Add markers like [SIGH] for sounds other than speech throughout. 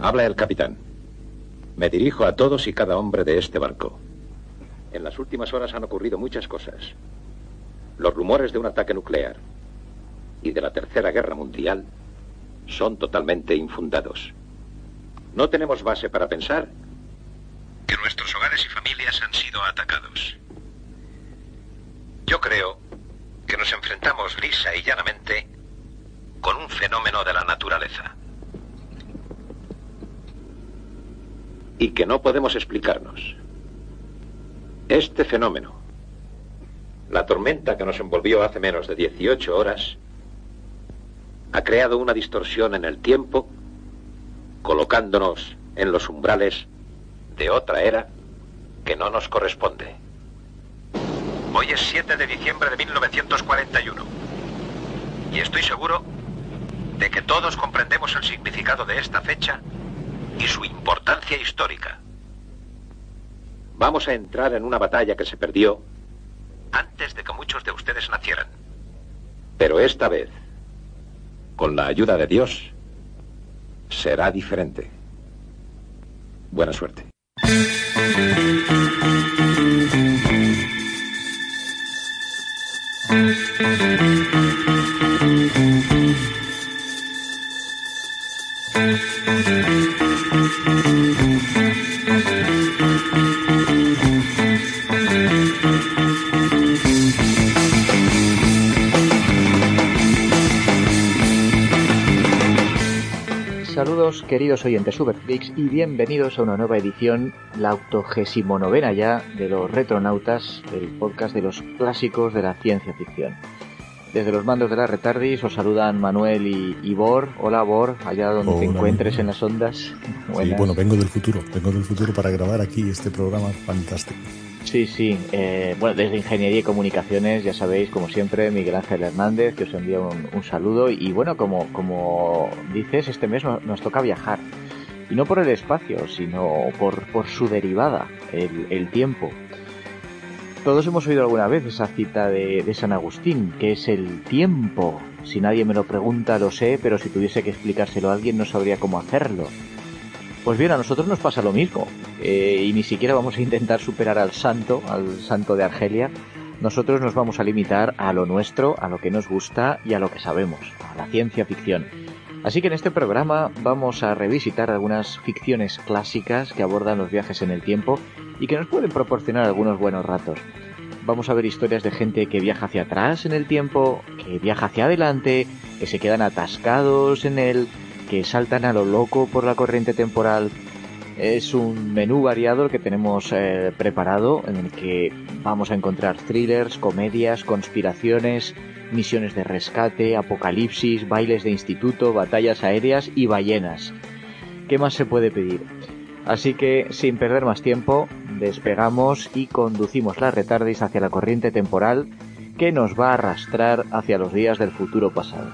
Habla el capitán. Me dirijo a todos y cada hombre de este barco. En las últimas horas han ocurrido muchas cosas. Los rumores de un ataque nuclear y de la Tercera Guerra Mundial son totalmente infundados. No tenemos base para pensar que nuestros hogares y familias han sido atacados. Yo creo que nos enfrentamos lisa y llanamente con un fenómeno de la naturaleza. Y que no podemos explicarnos. Este fenómeno, la tormenta que nos envolvió hace menos de 18 horas, ha creado una distorsión en el tiempo, colocándonos en los umbrales de otra era que no nos corresponde. Hoy es 7 de diciembre de 1941 y estoy seguro de que todos comprendemos el significado de esta fecha y su importancia histórica. Vamos a entrar en una batalla que se perdió antes de que muchos de ustedes nacieran. Pero esta vez, con la ayuda de Dios, será diferente. Buena suerte. Saludos queridos oyentes Superflix y bienvenidos a una nueva edición, la octogésimo novena ya, de los Retronautas, el podcast de los clásicos de la ciencia ficción. Desde los mandos de la Retardis os saludan Manuel y, Bor. Hola Bor, allá donde te encuentres en las ondas. Sí, bueno, vengo del futuro, vengo del futuro para grabar aquí este programa fantástico. Sí, sí. Eh, bueno, desde Ingeniería y Comunicaciones, ya sabéis, como siempre, Miguel Ángel Hernández, que os envía un, saludo. Y bueno, como, como dices, este mes nos, toca viajar. Y no por el espacio, sino por, por su derivada, el, el tiempo. Todos hemos oído alguna vez esa cita de, San Agustín, que es el tiempo. Si nadie me lo pregunta, lo sé, pero si tuviese que explicárselo a alguien no sabría cómo hacerlo. Pues bien, a nosotros nos pasa lo mismo, eh, y ni siquiera vamos a intentar superar al santo, al santo de Argelia. Nosotros nos vamos a limitar a lo nuestro, a lo que nos gusta y a lo que sabemos, a la ciencia ficción. Así que en este programa vamos a revisitar algunas ficciones clásicas que abordan los viajes en el tiempo y que nos pueden proporcionar algunos buenos ratos. Vamos a ver historias de gente que viaja hacia atrás en el tiempo, que viaja hacia adelante, que se quedan atascados en él, que saltan a lo loco por la corriente temporal. Es un menú variado el que tenemos eh, preparado en el que vamos a encontrar thrillers, comedias, conspiraciones, misiones de rescate, apocalipsis, bailes de instituto, batallas aéreas y ballenas. ¿Qué más se puede pedir? Así que, sin perder más tiempo, despegamos y conducimos la retardis hacia la corriente temporal que nos va a arrastrar hacia los días del futuro pasado.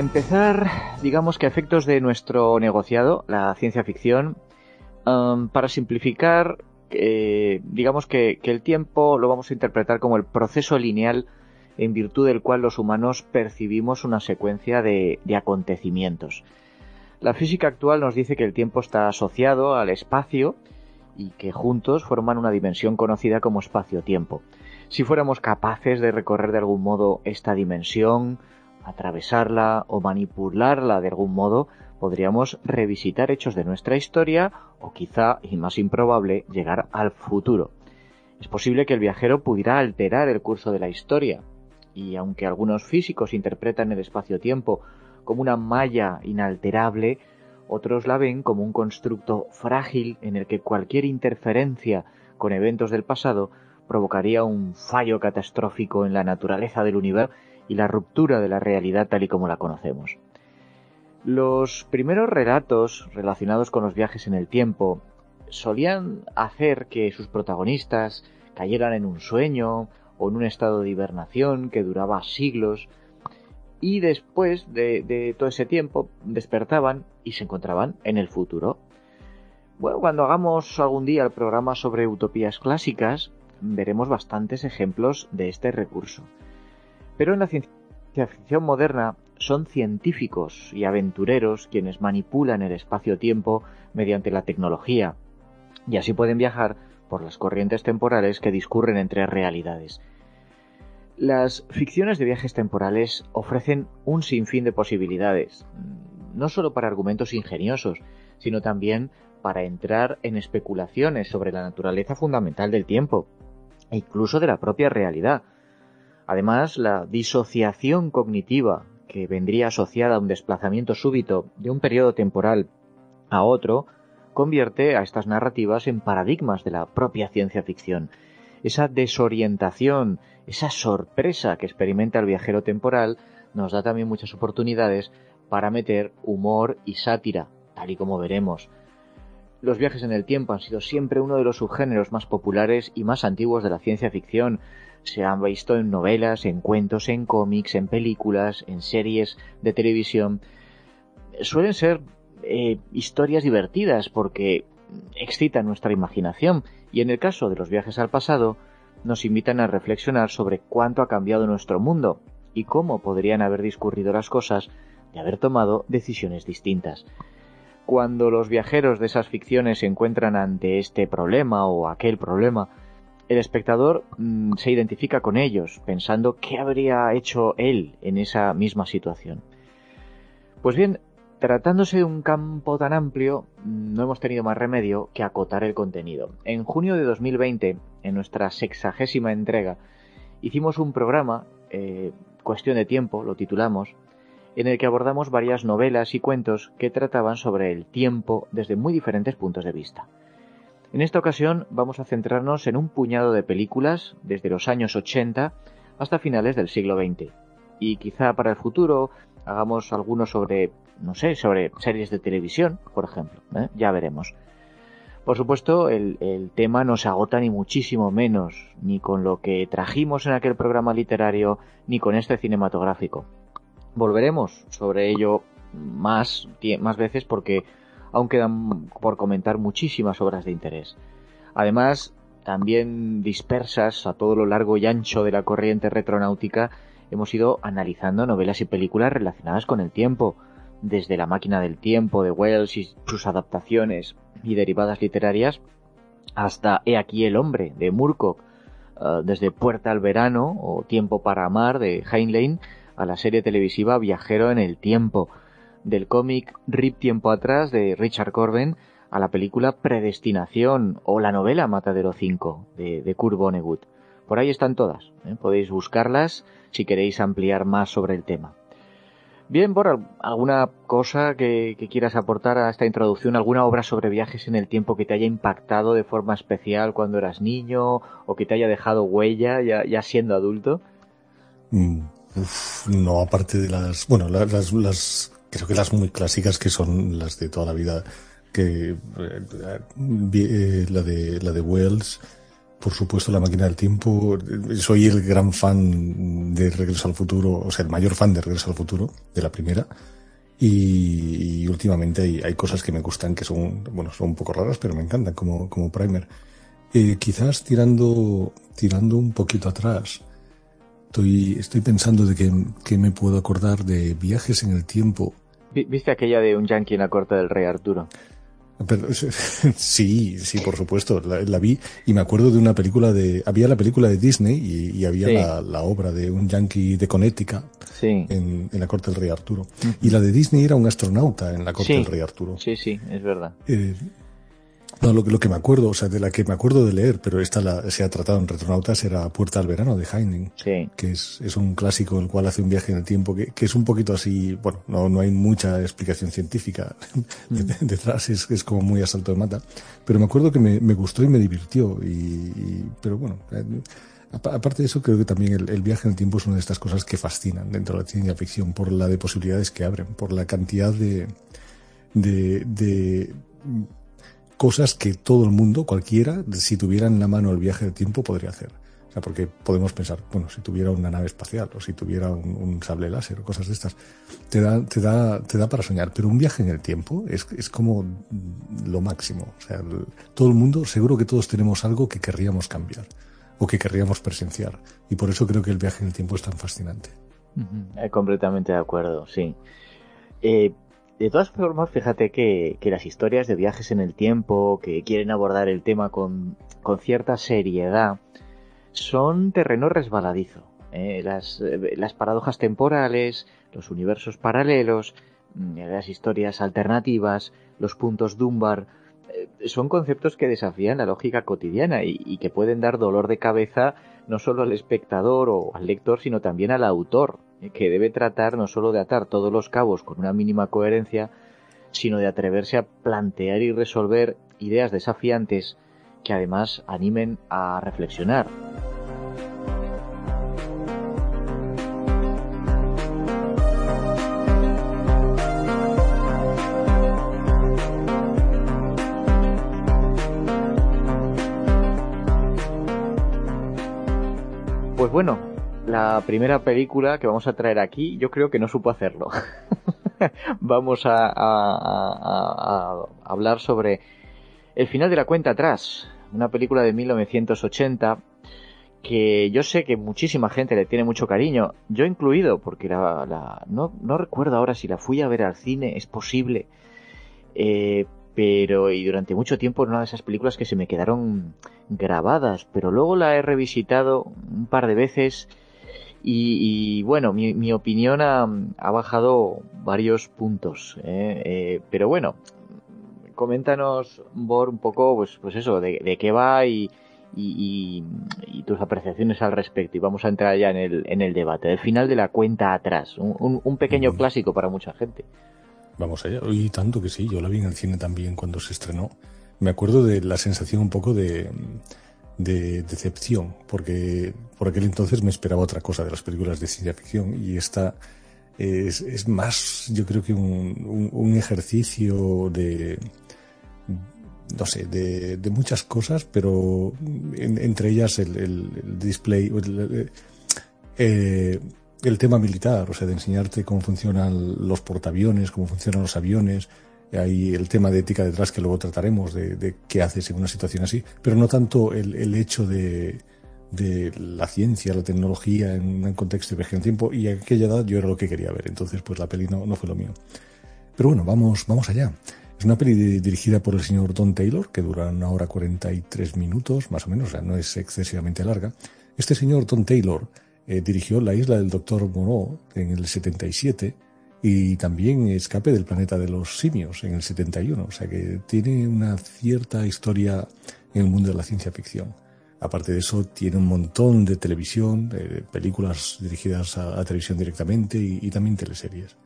Empezar, digamos que efectos de nuestro negociado, la ciencia ficción, um, para simplificar, eh, digamos que, el tiempo lo vamos a interpretar como el proceso lineal en virtud del cual los humanos percibimos una secuencia de acontecimientos. La física actual nos dice que el tiempo está asociado al espacio y que juntos forman una dimensión conocida como espacio-tiempo. Si fuéramos capaces de recorrer de algún modo esta dimensión, atravesarla o manipularla de algún modo, podríamos revisitar hechos de nuestra historia o quizá, y más improbable, llegar al futuro. Es posible que el viajero pudiera alterar el curso de la historia, y aunque algunos físicos interpretan el espacio-tiempo como una malla inalterable, otros la ven como un constructo frágil en el que cualquier interferencia con eventos del pasado provocaría un fallo catastrófico en la naturaleza del universo y la ruptura de la realidad tal y como la conocemos. Los primeros relatos relacionados con los viajes en el tiempo solían hacer que sus protagonistas cayeran en un sueño o en un estado de hibernación que duraba siglos y después de, todo ese tiempo despertaban y se encontraban en el futuro. Bueno, cuando hagamos algún día el programa sobre utopías clásicas, veremos bastantes ejemplos de este recurso. Pero en la ciencia ficción moderna son científicos y aventureros quienes manipulan el espacio-tiempo mediante la tecnología, y así pueden viajar por las corrientes temporales que discurren entre realidades. Las ficciones de viajes temporales ofrecen un sinfín de posibilidades, no solo para argumentos ingeniosos, sino también para entrar en especulaciones sobre la naturaleza fundamental del tiempo, e incluso de la propia realidad. Además, la disociación cognitiva que vendría asociada a un desplazamiento súbito de un periodo temporal a otro convierte a estas narrativas en paradigmas de la propia ciencia ficción. Esa desorientación, esa sorpresa que experimenta el viajero temporal nos da también muchas oportunidades para meter humor y sátira, tal y como veremos. Los viajes en el tiempo han sido siempre uno de los subgéneros más populares y más antiguos de la ciencia ficción. Se han visto en novelas, en cuentos, en cómics, en películas, en series de televisión. Suelen ser eh, historias divertidas porque excitan nuestra imaginación y en el caso de los viajes al pasado nos invitan a reflexionar sobre cuánto ha cambiado nuestro mundo y cómo podrían haber discurrido las cosas de haber tomado decisiones distintas. Cuando los viajeros de esas ficciones se encuentran ante este problema o aquel problema, el espectador mm, se identifica con ellos, pensando qué habría hecho él en esa misma situación. Pues bien, Tratándose de un campo tan amplio, no hemos tenido más remedio que acotar el contenido. En junio de 2020, en nuestra sexagésima entrega, hicimos un programa, eh, Cuestión de Tiempo, lo titulamos, en el que abordamos varias novelas y cuentos que trataban sobre el tiempo desde muy diferentes puntos de vista. En esta ocasión vamos a centrarnos en un puñado de películas desde los años 80 hasta finales del siglo XX. Y quizá para el futuro hagamos algunos sobre no sé, sobre series de televisión, por ejemplo. ¿eh? Ya veremos. Por supuesto, el, el, tema no se agota ni muchísimo menos, ni con lo que trajimos en aquel programa literario, ni con este cinematográfico. Volveremos sobre ello más, más veces porque aún quedan por comentar muchísimas obras de interés. Además, también dispersas a todo lo largo y ancho de la corriente retronáutica, hemos ido analizando novelas y películas relacionadas con el tiempo, desde La máquina del tiempo de Wells y sus adaptaciones y derivadas literarias, hasta He aquí el hombre de Murkoch, eh, desde Puerta al verano o Tiempo para amar de Heinlein a la serie televisiva Viajero en el tiempo, del cómic Rip Tiempo atrás de Richard Corben a la película Predestinación o la novela Matadero 5 de, de Kurt Vonnegut. Por ahí están todas, ¿eh? podéis buscarlas si queréis ampliar más sobre el tema. Bien, por ¿alguna cosa que, quieras aportar a esta introducción? ¿Alguna obra sobre viajes en el tiempo que te haya impactado de forma especial cuando eras niño o que te haya dejado huella ya, siendo adulto? Mm, no, aparte de las, bueno, las, creo que las muy clásicas que son las de toda la vida, que eh, eh, la de la de Wells, por supuesto, La máquina del tiempo. Soy el gran fan de Regreso al futuro, o sea, el mayor fan de Regreso al futuro, de la primera. Y, últimamente hay, hay, cosas que me gustan que son, bueno, son un poco raras, pero me encantan como, como primer. Eh, quizás tirando, tirando un poquito atrás, estoy, estoy pensando de que, que me puedo acordar de viajes en el tiempo. ¿Viste aquella de un yankee en la corte del rey Arturo? [LAUGHS] sí, sí, por supuesto, la, vi y me acuerdo de una película de, había la película de Disney y, había la, obra de un yankee de Connecticut en, la corte del rey Arturo. Y la de Disney era un astronauta en la corte del rey Arturo. Sí, sí, es verdad. Eh, no, lo, lo, que me acuerdo, o sea, de la que me acuerdo de leer, pero esta la, se ha tratado en Retronautas, era Puerta al Verano de Heinlein. Sí. Que es, es un clásico el cual hace un viaje en el tiempo, que, que es un poquito así, bueno, no, no hay mucha explicación científica [LAUGHS] mm. detrás, es, es como muy a salto de mata. Pero me acuerdo que me, me gustó y me divirtió, y, pero bueno, eh, Aparte de eso, creo que también el, el, viaje en el tiempo es una de estas cosas que fascinan dentro de la ciencia ficción, por la de posibilidades que abren, por la cantidad de, de, de cosas que todo el mundo, cualquiera, si tuviera en la mano el viaje del tiempo, podría hacer. O sea, porque podemos pensar, bueno, si tuviera una nave espacial o si tuviera un, sable láser o cosas de estas, te da, te da, te da para soñar. Pero un viaje en el tiempo es, es como lo máximo. O sea, todo el mundo, seguro que todos tenemos algo que querríamos cambiar o que querríamos presenciar. Y por eso creo que el viaje en el tiempo es tan fascinante. completamente de acuerdo, sí. Eh, de todas formas, fíjate que, las historias de viajes en el tiempo, que quieren abordar el tema con, cierta seriedad, son terreno resbaladizo. ¿eh? Las, eh, las, paradojas temporales, los universos paralelos, mm, las historias alternativas, los puntos Dunbar, eh, son conceptos que desafían la lógica cotidiana y, y, que pueden dar dolor de cabeza no solo al espectador o al lector, sino también al autor que debe tratar no solo de atar todos los cabos con una mínima coherencia, sino de atreverse a plantear y resolver ideas desafiantes que además animen a reflexionar. Pues bueno, la primera película que vamos a traer aquí, yo creo que no supo hacerlo. [LAUGHS] vamos a, hablar sobre El final de la cuenta atrás, una película de 1980 que yo sé que muchísima gente le tiene mucho cariño, yo incluido, porque la, no, recuerdo ahora si la fui a ver al cine, es posible, eh, pero y durante mucho tiempo era una de esas películas que se me quedaron grabadas, pero luego la he revisitado un par de veces y, bueno, mi, opinión ha, bajado varios puntos. ¿eh? Eh, pero bueno, coméntanos, Bor, un poco, pues, pues eso, de, qué va y, tus apreciaciones al respecto. Y vamos a entrar ya en el, en el debate. El final de la cuenta atrás, un, pequeño clásico para mucha gente. Vamos allá. Y tanto que sí, yo la vi en el cine también cuando se estrenó. Me acuerdo de la sensación un poco de de decepción, porque por aquel entonces me esperaba otra cosa de las películas de ciencia ficción y esta es, es más, yo creo que un, un, ejercicio de, no sé, de, de muchas cosas, pero entre ellas el, el, display, eh, el tema militar, o sea, de enseñarte cómo funcionan los portaaviones, cómo funcionan los aviones, hay el tema de ética detrás que luego trataremos, de, qué haces en una situación así, pero no tanto el, hecho de, la ciencia, la tecnología en un contexto de viaje en tiempo, y a aquella edad yo era lo que quería ver, entonces pues la peli no, no fue lo mío. Pero bueno, vamos, vamos allá. Es una peli dirigida por el señor Don Taylor, que dura una hora 43 minutos, más o menos, o sea, no es excesivamente larga. Este señor Don Taylor eh, dirigió La isla del Doctor Moreau en el 77, y también Escape del planeta de los simios en el 71, o sea que tiene una cierta historia en el mundo de la ciencia ficción. Aparte de eso, tiene un montón de televisión, de películas dirigidas a, televisión directamente y, también teleseries.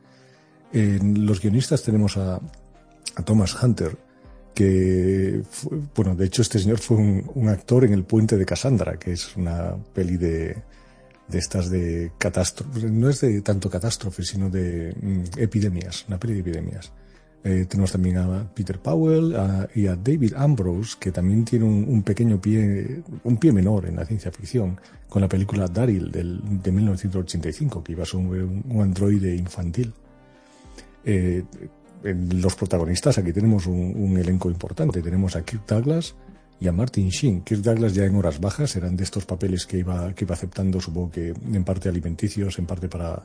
En los guionistas tenemos a, Thomas Hunter, que, bueno, de hecho este señor fue un, un, actor en El puente de Cassandra, que es una peli de, de estas de catástrofes, no es de tanto catástrofes, sino de mm, epidemias, una peli de epidemias. Eh, tenemos también a Peter Powell y a David Ambrose, que también tiene un, pequeño pie, un pie menor en la ciencia ficción, con la película Daryl del, de 1985, que iba a ser un, un androide infantil. Eh, en los protagonistas aquí tenemos un, un, elenco importante. Tenemos a Kirk Douglas, y a Martin Sheen. Kirk Douglas ya en horas bajas eran de estos papeles que iba, que iba aceptando, supongo que en parte alimenticios, en parte para,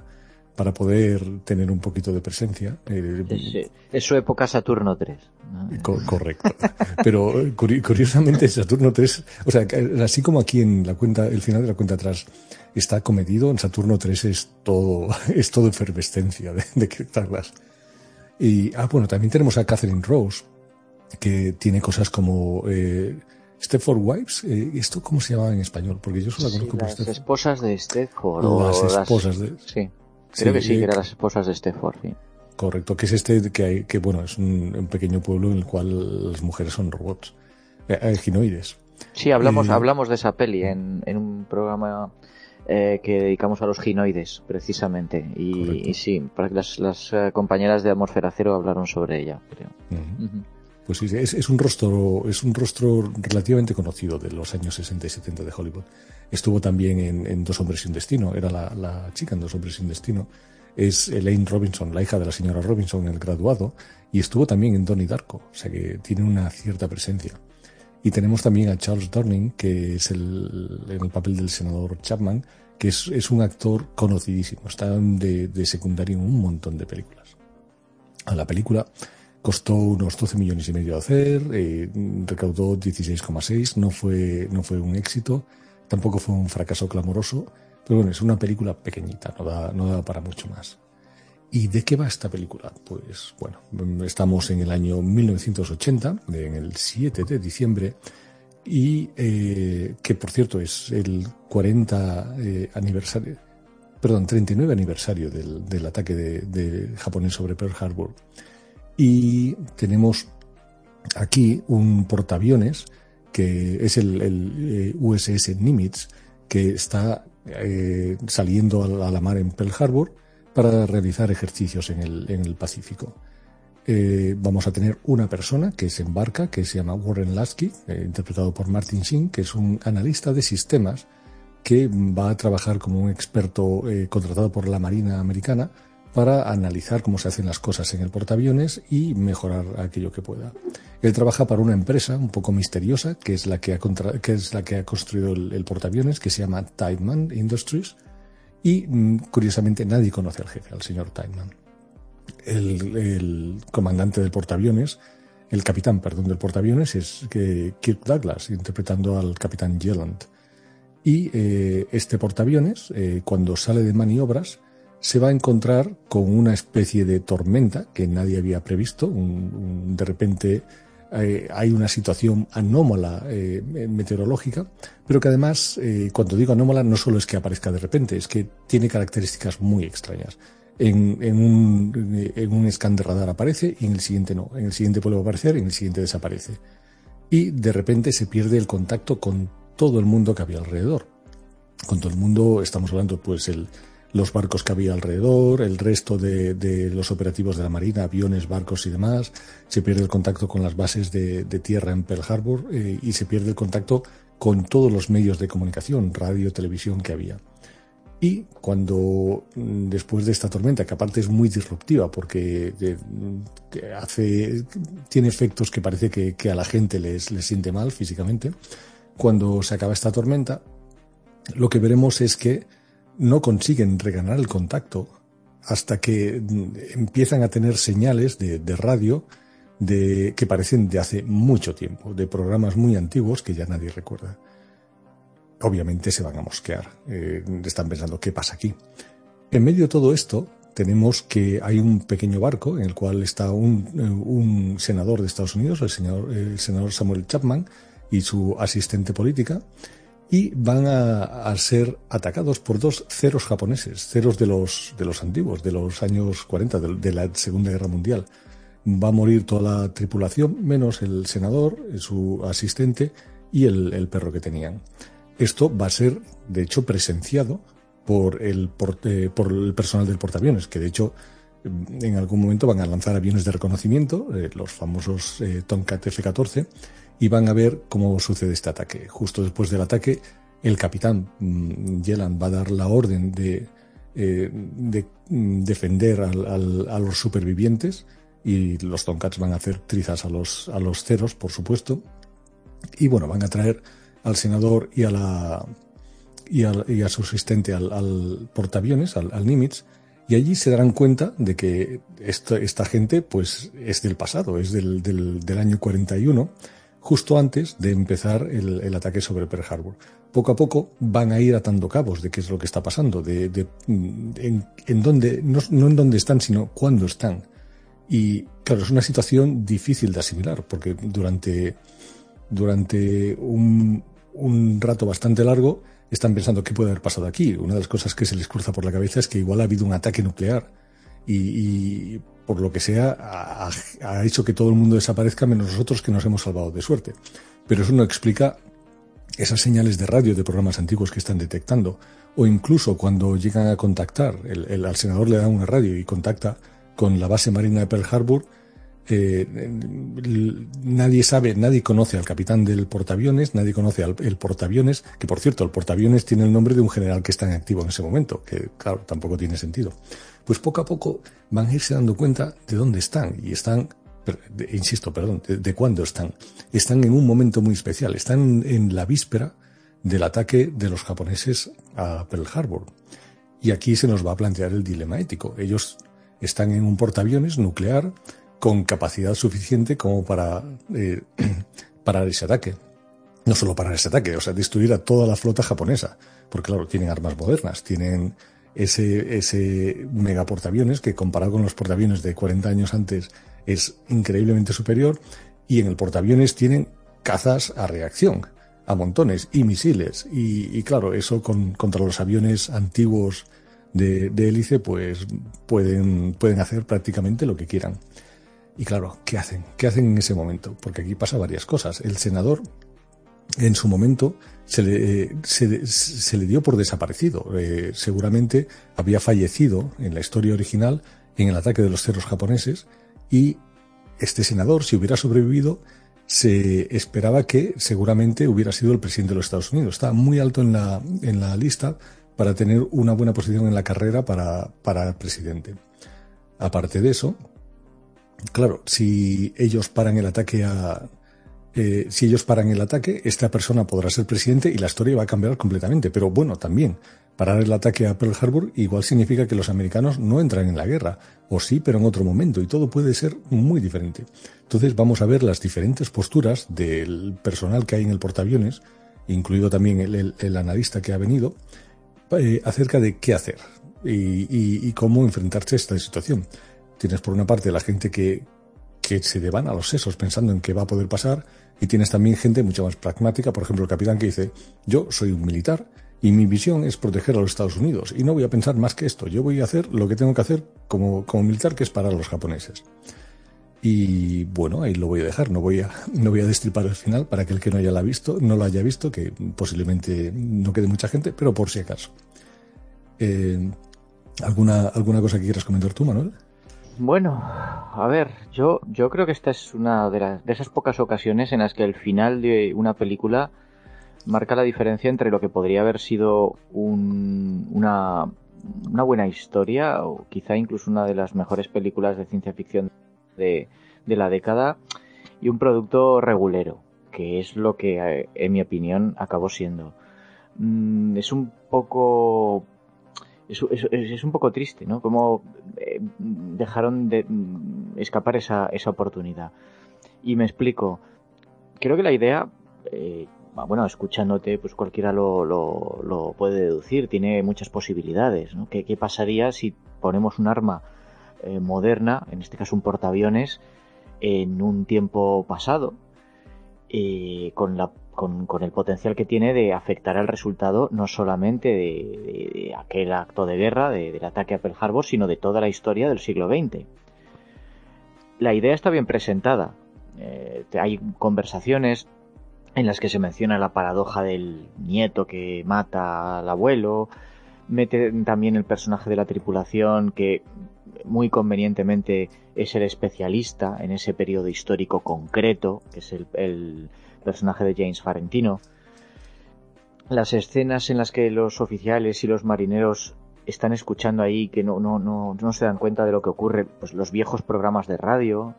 para poder tener un poquito de presencia. Eh, es, su época Saturno 3. correcto. Pero curiosamente Saturno 3, o sea, así como aquí en la cuenta, el final de la cuenta atrás está cometido, en Saturno 3 es todo, [LAUGHS] es todo efervescencia de, de Y, ah, bueno, también tenemos a Catherine Rose, que tiene cosas como eh, Stepford Wives. Eh, ¿Esto cómo se llama en español? Porque yo solo la conozco por Las esposas de Stepford. Las esposas de. Sí. Creo que sí, que eran las esposas de Stepford, sí. Correcto, que es este que hay, que bueno, es un, pequeño pueblo en el cual las mujeres son robots, eh, ginoides. Sí, hablamos, hablamos de esa peli en, en un programa eh, que dedicamos a los ginoides, precisamente. Y, sí, las, las eh, compañeras de Atmósfera Cero hablaron sobre ella, creo. Pues es, un rostro, es un rostro relativamente conocido de los años 60 y 70 de Hollywood. Estuvo también en, Dos Hombres sin Destino, era la, chica en Dos Hombres sin Destino. Es Elaine Robinson, la hija de la señora Robinson, el graduado, y estuvo también en Donnie Darko, o sea que tiene una cierta presencia. Y tenemos también a Charles Durning, que es el, en el papel del senador Chapman, que es, un actor conocidísimo, está de, secundario en un montón de películas. A la película costó unos 12 millones y medio de hacer, eh, recaudó 16,6, no fue, no fue un éxito, tampoco fue un fracaso clamoroso, pero bueno, es una película pequeñita, no da, no da para mucho más. ¿Y de qué va esta película? Pues bueno, estamos en el año 1980, en el 7 de diciembre, y eh, que por cierto es el 40 eh, aniversario, perdón, 39 aniversario del, ataque de, de, japonés sobre Pearl Harbor. Y tenemos aquí un portaaviones que es el, eh, USS Nimitz, que está saliendo a la mar en Pearl Harbor para realizar ejercicios en el, Pacífico. Eh, vamos a tener una persona que se embarca, que se llama Warren Lasky, eh, interpretado por Martin Sheen, que es un analista de sistemas que va a trabajar como un experto eh, contratado por la Marina Americana para analizar cómo se hacen las cosas en el portaaviones y mejorar aquello que pueda. Él trabaja para una empresa un poco misteriosa, que es la que ha, construido el, portaaviones, que se llama Tideman Industries, y mm, curiosamente nadie conoce al jefe, al señor Tideman el, comandante del portaaviones, el capitán, perdón, del portaaviones es Kirk Douglas, interpretando al capitán Yelland. Y eh, este portaaviones, eh, cuando sale de maniobras, se va a encontrar con una especie de tormenta que nadie había previsto. de repente eh, hay una situación anómala meteorológica, pero que además, cuando digo anómala, no solo es que aparezca de repente, es que tiene características muy extrañas en, un, en un scan de radar aparece y en el siguiente no. En el siguiente vuelve a aparecer y en el siguiente desaparece. Y de repente se pierde el contacto con todo el mundo que había alrededor. Con todo el mundo estamos hablando pues el, los barcos que había alrededor, el resto de, de, los operativos de la Marina, aviones, barcos y demás. Se pierde el contacto con las bases de, de tierra en Pearl Harbor eh, y se pierde el contacto con todos los medios de comunicación, radio, televisión que había. Y cuando mm, después de esta tormenta, que aparte es muy disruptiva porque hace, tiene efectos que parece que, a la gente les, les, siente mal físicamente, cuando se acaba esta tormenta, lo que veremos es que no consiguen reganar el contacto hasta que mm, empiezan a tener señales de, radio de, que parecen de hace mucho tiempo, de programas muy antiguos que ya nadie recuerda obviamente se van a mosquear. Eh, están pensando, ¿qué pasa aquí? En medio de todo esto, tenemos que hay un pequeño barco en el cual está un, un senador de Estados Unidos, el, señor, el senador Samuel Chapman, y su asistente política, y van a, a, ser atacados por dos ceros japoneses, ceros de los, de los antiguos, de los años 40, de, la Segunda Guerra Mundial. Va a morir toda la tripulación, menos el senador, su asistente y el, el perro que tenían. Esto va a ser, de hecho, presenciado por el, eh, por, el personal del portaaviones, que de hecho en algún momento van a lanzar aviones de reconocimiento, eh, los famosos eh, Tomcat F-14, y van a ver cómo sucede este ataque. Justo después del ataque, el capitán mm, Yelan va a dar la orden de, de mm, defender a los supervivientes y los Tomcats van a hacer trizas a los, a los ceros, por supuesto. Y bueno, van a traer al senador y a la y, a su asistente al, portaaviones, al, Nimitz, Y allí se darán cuenta de que esta, esta gente pues es del pasado, es del, del, del año 41, justo antes de empezar el, ataque sobre Pearl Harbor. Poco a poco van a ir atando cabos de qué es lo que está pasando, de, de en, dónde, no, en dónde están, sino cuándo están. Y claro, es una situación difícil de asimilar, porque durante, durante un, rato bastante largo están pensando qué puede haber pasado aquí. Una de las cosas que se les cruza por la cabeza es que igual ha habido un ataque nuclear por lo que sea ha, hecho que todo el mundo desaparezca menos nosotros que nos hemos salvado de suerte. Pero eso no explica esas señales de radio de programas antiguos que están detectando o incluso cuando llegan a contactar, el, el, al senador le da una radio y contacta con la base marina de Pearl Harbor eh, nadie sabe, nadie conoce al capitán del portaaviones, nadie conoce al portaaviones, que por cierto, el portaaviones tiene el nombre de un general que está en activo en ese momento, que claro, tampoco tiene sentido. Pues poco a poco van a irse dando cuenta de dónde están y están, insisto, perdón, de, de, cuándo están. Están en un momento muy especial, están en la víspera del ataque de los japoneses a Pearl Harbor. Y aquí se nos va a plantear el dilema ético. Ellos están en un portaaviones nuclear con capacidad suficiente como para eh, [CLEARS THROAT] parar ese ataque. No solo parar ese ataque, o sea, destruir a toda la flota japonesa. Porque claro, tienen armas modernas, tienen ese, ese mega portaaviones que comparado con los portaaviones de 40 años antes es increíblemente superior. Y en el portaaviones tienen cazas a reacción, a montones, y misiles. Y, y claro, eso con, contra los aviones antiguos de, de hélice, pues pueden, pueden hacer prácticamente lo que quieran. Y claro, ¿qué hacen? ¿Qué hacen en ese momento? Porque aquí pasa varias cosas. El senador, en su momento, se le, se, se le dio por desaparecido. Eh, seguramente había fallecido en la historia original en el ataque de los cerros japoneses y este senador, si hubiera sobrevivido, se esperaba que seguramente hubiera sido el presidente de los Estados Unidos. Está muy alto en la, en la lista para tener una buena posición en la carrera para, para presidente. Aparte de eso, claro, si ellos paran el ataque a, eh, si ellos paran el ataque, esta persona podrá ser presidente y la historia va a cambiar completamente. Pero bueno, también, parar el ataque a Pearl Harbor igual significa que los americanos no entran en la guerra. O sí, pero en otro momento. Y todo puede ser muy diferente. Entonces vamos a ver las diferentes posturas del personal que hay en el portaaviones, incluido también el, analista que ha venido, eh, acerca de qué hacer y cómo enfrentarse a esta situación. Tienes por una parte la gente que, que se le van a los sesos pensando en qué va a poder pasar y tienes también gente mucho más pragmática, por ejemplo el capitán que dice, yo soy un militar y mi visión es proteger a los Estados Unidos y no voy a pensar más que esto, yo voy a hacer lo que tengo que hacer como, como militar que es parar a los japoneses. Y bueno, ahí lo voy a dejar, no voy a, [LAUGHS] no voy a destripar el final para que el que no haya visto, no lo haya visto, que posiblemente no quede mucha gente, pero por si acaso. Eh, ¿alguna, ¿Alguna cosa que quieras comentar tú, Manuel? Bueno, a ver, yo, yo creo que esta es una de, las, de esas pocas ocasiones en las que el final de una película marca la diferencia entre lo que podría haber sido un, una, una buena historia o quizá incluso una de las mejores películas de ciencia ficción de, de la década y un producto regulero, que es lo que, eh, en mi opinión, acabó siendo. Mm, es un poco es, un poco triste, ¿no? Como eh, dejaron de mm, escapar esa, oportunidad. Y me explico. Creo que la idea, eh, bueno, escuchándote, pues cualquiera lo, puede deducir, tiene muchas posibilidades, ¿no? ¿Qué, qué pasaría si ponemos un arma eh, moderna, en este caso un portaaviones, en un tiempo pasado, eh, con la con, el potencial que tiene de afectar al resultado no solamente de, de, aquel acto de guerra, de, del ataque a Pearl Harbor, sino de toda la historia del siglo XX. La idea está bien presentada. Eh, hay conversaciones en las que se menciona la paradoja del nieto que mata al abuelo. Meten también el personaje de la tripulación que muy convenientemente es el especialista en ese periodo histórico concreto, que es el personaje de James Farentino. Las escenas en las que los oficiales y los marineros están escuchando ahí que no, no, no, no se dan cuenta de lo que ocurre, pues los viejos programas de radio,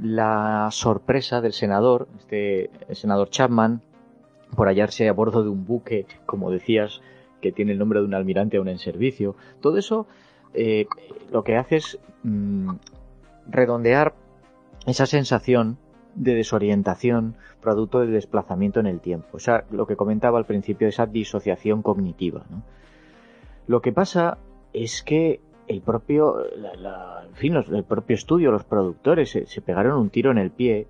la sorpresa del senador, este el senador Chapman, por hallarse a bordo de un buque, como decías, que tiene el nombre de un almirante aún en servicio. Todo eso eh, lo que hace es mm, redondear esa sensación de desorientación producto del desplazamiento en el tiempo. O sea, lo que comentaba al principio, esa disociación cognitiva. Lo que pasa es que el propio, en fin, el propio estudio, los productores se, pegaron un tiro en el pie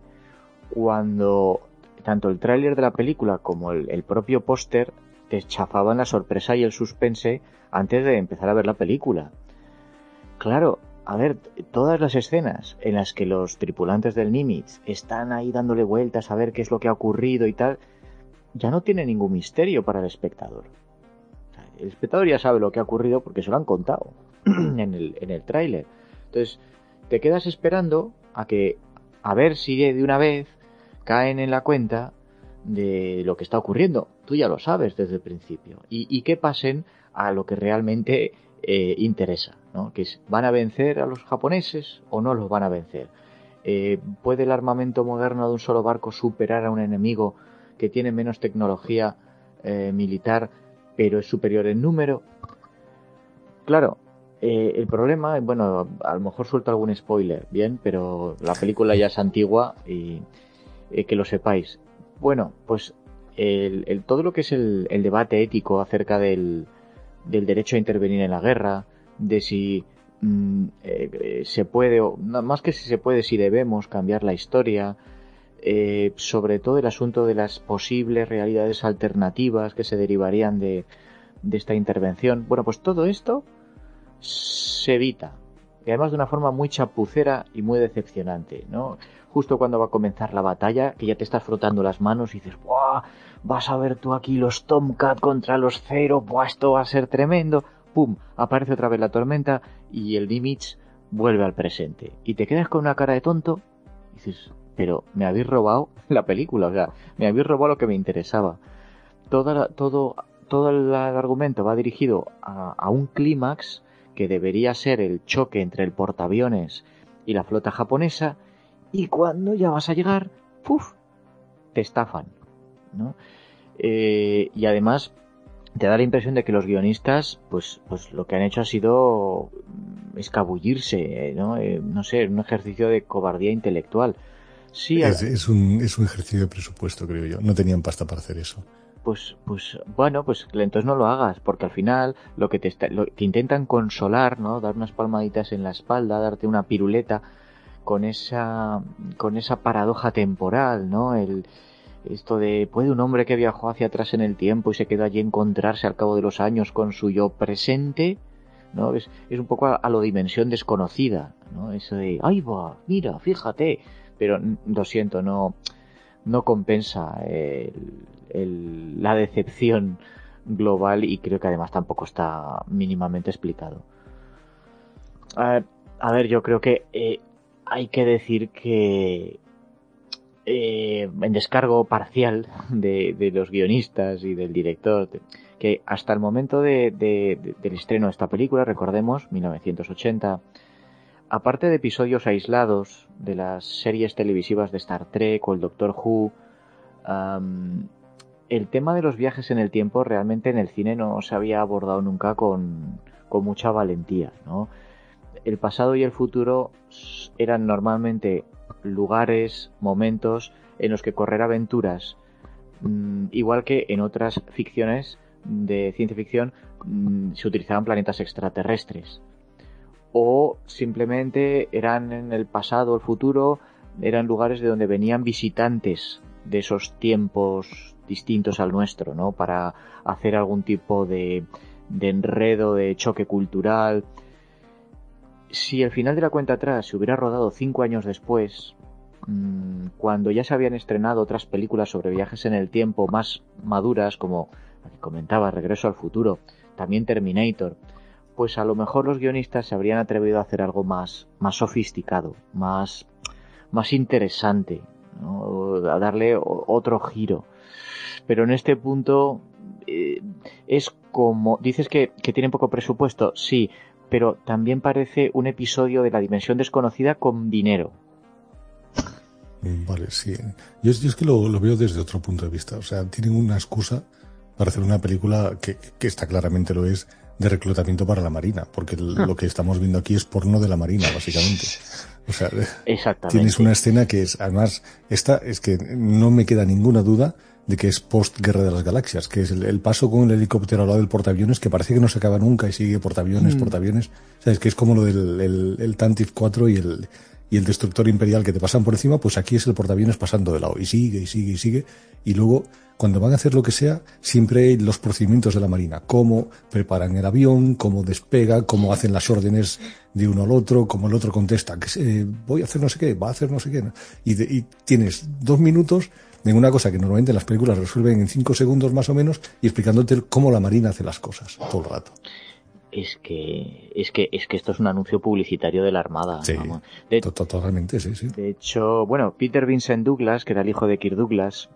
cuando tanto el tráiler de la película como el, el propio póster te chafaban la sorpresa y el suspense antes de empezar a ver la película. Claro, a ver, todas las escenas en las que los tripulantes del Nimitz están ahí dándole vueltas a ver qué es lo que ha ocurrido y tal, ya no tiene ningún misterio para el espectador. el espectador ya sabe lo que ha ocurrido porque se lo han contado [CLEARS THROAT] en el, en el tráiler. Entonces, te quedas esperando a que, a ver si de una vez caen en la cuenta de lo que está ocurriendo. Tú ya lo sabes desde el principio. Y, y que pasen a lo que realmente eh, interesa, ¿no? Que es, ¿van a vencer a los japoneses o no los van a vencer? Eh, ¿Puede el armamento moderno de un solo barco superar a un enemigo que tiene menos tecnología eh, militar pero es superior en número? Claro, el problema, bueno, a lo mejor suelto algún spoiler, bien, pero la película ya es antigua y que lo sepáis. Bueno, pues todo lo que es el debate ético acerca del, del derecho a intervenir en la guerra, de si mm, eh, se puede, o más que si se puede, si debemos cambiar la historia, eh, sobre todo el asunto de las posibles realidades alternativas que se derivarían de, de esta intervención. Bueno, pues todo esto se evita. Y además de una forma muy chapucera y muy decepcionante, ¿no? Justo cuando va a comenzar la batalla, que ya te estás frotando las manos y dices, ¡buah! Vas a ver tú aquí los Tomcat contra los Zero, pues esto va a ser tremendo. ¡Pum! Aparece otra vez la tormenta y el Nimitz vuelve al presente. Y te quedas con una cara de tonto y dices, pero me habéis robado [LAUGHS] la película, o sea, me habéis robado lo que me interesaba. todo, todo el argumento va dirigido a, a un clímax que debería ser el choque entre el portaaviones y la flota japonesa, y cuando ya vas a llegar, ¡puf! te estafan. ¿No? Eh, y además te da la impresión de que los guionistas, pues, pues lo que han hecho ha sido escabullirse, ¿no? Eh, no sé, un ejercicio de cobardía intelectual. Sí, es, un, es un ejercicio de presupuesto, creo yo. No tenían pasta para hacer eso. Pues, pues, bueno, pues entonces no lo hagas, porque al final lo que te, lo, te intentan consolar, ¿no? Dar unas palmaditas en la espalda, darte una piruleta con esa, con esa paradoja temporal, ¿no? El, esto de, ¿puede un hombre que viajó hacia atrás en el tiempo y se quedó allí encontrarse al cabo de los años con su yo presente? ¿No? Es, es un poco a, lo dimensión desconocida, ¿no? Eso de, ¡ay va! Mira, fíjate. Pero lo siento, no, no compensa el, la decepción global y creo que además tampoco está mínimamente explicado. A ver, yo creo que eh, hay que decir que eh, en descargo parcial de, los guionistas y del director, que hasta el momento de, del estreno de esta película, recordemos, 1980, aparte de episodios aislados de las series televisivas de Star Trek o el Doctor Who, el tema de los viajes en el tiempo realmente en el cine no se había abordado nunca con, con mucha valentía, ¿no? El pasado y el futuro eran normalmente lugares, momentos en los que correr aventuras, mm, igual que en otras ficciones de ciencia ficción mm, se utilizaban planetas extraterrestres. O simplemente eran en el pasado o el futuro, eran lugares de donde venían visitantes de esos tiempos distintos al nuestro, ¿no? Para hacer algún tipo de, de enredo, de choque cultural, si el final de la cuenta atrás se hubiera rodado cinco años después, mm, cuando ya se habían estrenado otras películas sobre viajes en el tiempo más maduras, como comentaba Regreso al futuro, también Terminator, pues a lo mejor los guionistas se habrían atrevido a hacer algo más, más sofisticado, más, más interesante, a darle otro giro. Pero en este punto eh, es como dices que, que tienen poco presupuesto, sí, pero también parece un episodio de la dimensión desconocida con dinero. Vale, sí. Yo, es que lo, veo desde otro punto de vista. O sea, tienen una excusa para hacer una película que, que está claramente lo es de reclutamiento para la Marina, porque ah. lo que estamos viendo aquí es porno de la Marina, básicamente. O sea, [LAUGHS] tienes una escena que es, además, esta es que no me queda ninguna duda de que es post-guerra de las galaxias, que es el, paso con el helicóptero al lado del portaaviones, que parece que no se acaba nunca y sigue portaaviones, mm. portaaviones. O que es como lo del el, el Tantif 4 y el, y el destructor imperial que te pasan por encima, pues aquí es el portaaviones pasando de lado y sigue y sigue y sigue. Y luego, cuando van a hacer lo que sea, siempre hay los procedimientos de la Marina, cómo preparan el avión, cómo despega, cómo hacen las órdenes de uno al otro, cómo el otro contesta, que eh, voy a hacer no sé qué, va a hacer no sé qué. Y, y tienes dos minutos de una cosa que normalmente las películas resuelven en cinco segundos más o menos y explicándote cómo la Marina hace las cosas todo el rato es que es que es que esto es un anuncio publicitario de la Armada. Sí, totalmente, sí, sí. De hecho, bueno, Peter Vincent Douglas, que era el hijo de Kirk Douglas,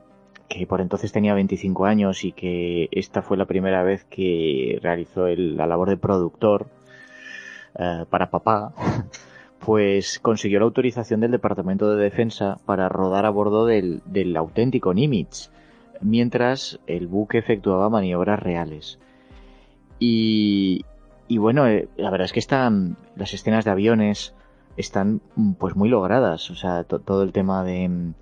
que por entonces tenía 25 años y que esta fue la primera vez que realizó la labor de productor eh, para papá, pues consiguió la autorización del Departamento de Defensa para rodar a bordo del, del auténtico Nimitz, mientras el buque efectuaba maniobras reales. Y, y bueno, eh, la verdad es que están las escenas de aviones están mm, pues muy logradas, o sea, todo el tema de mm,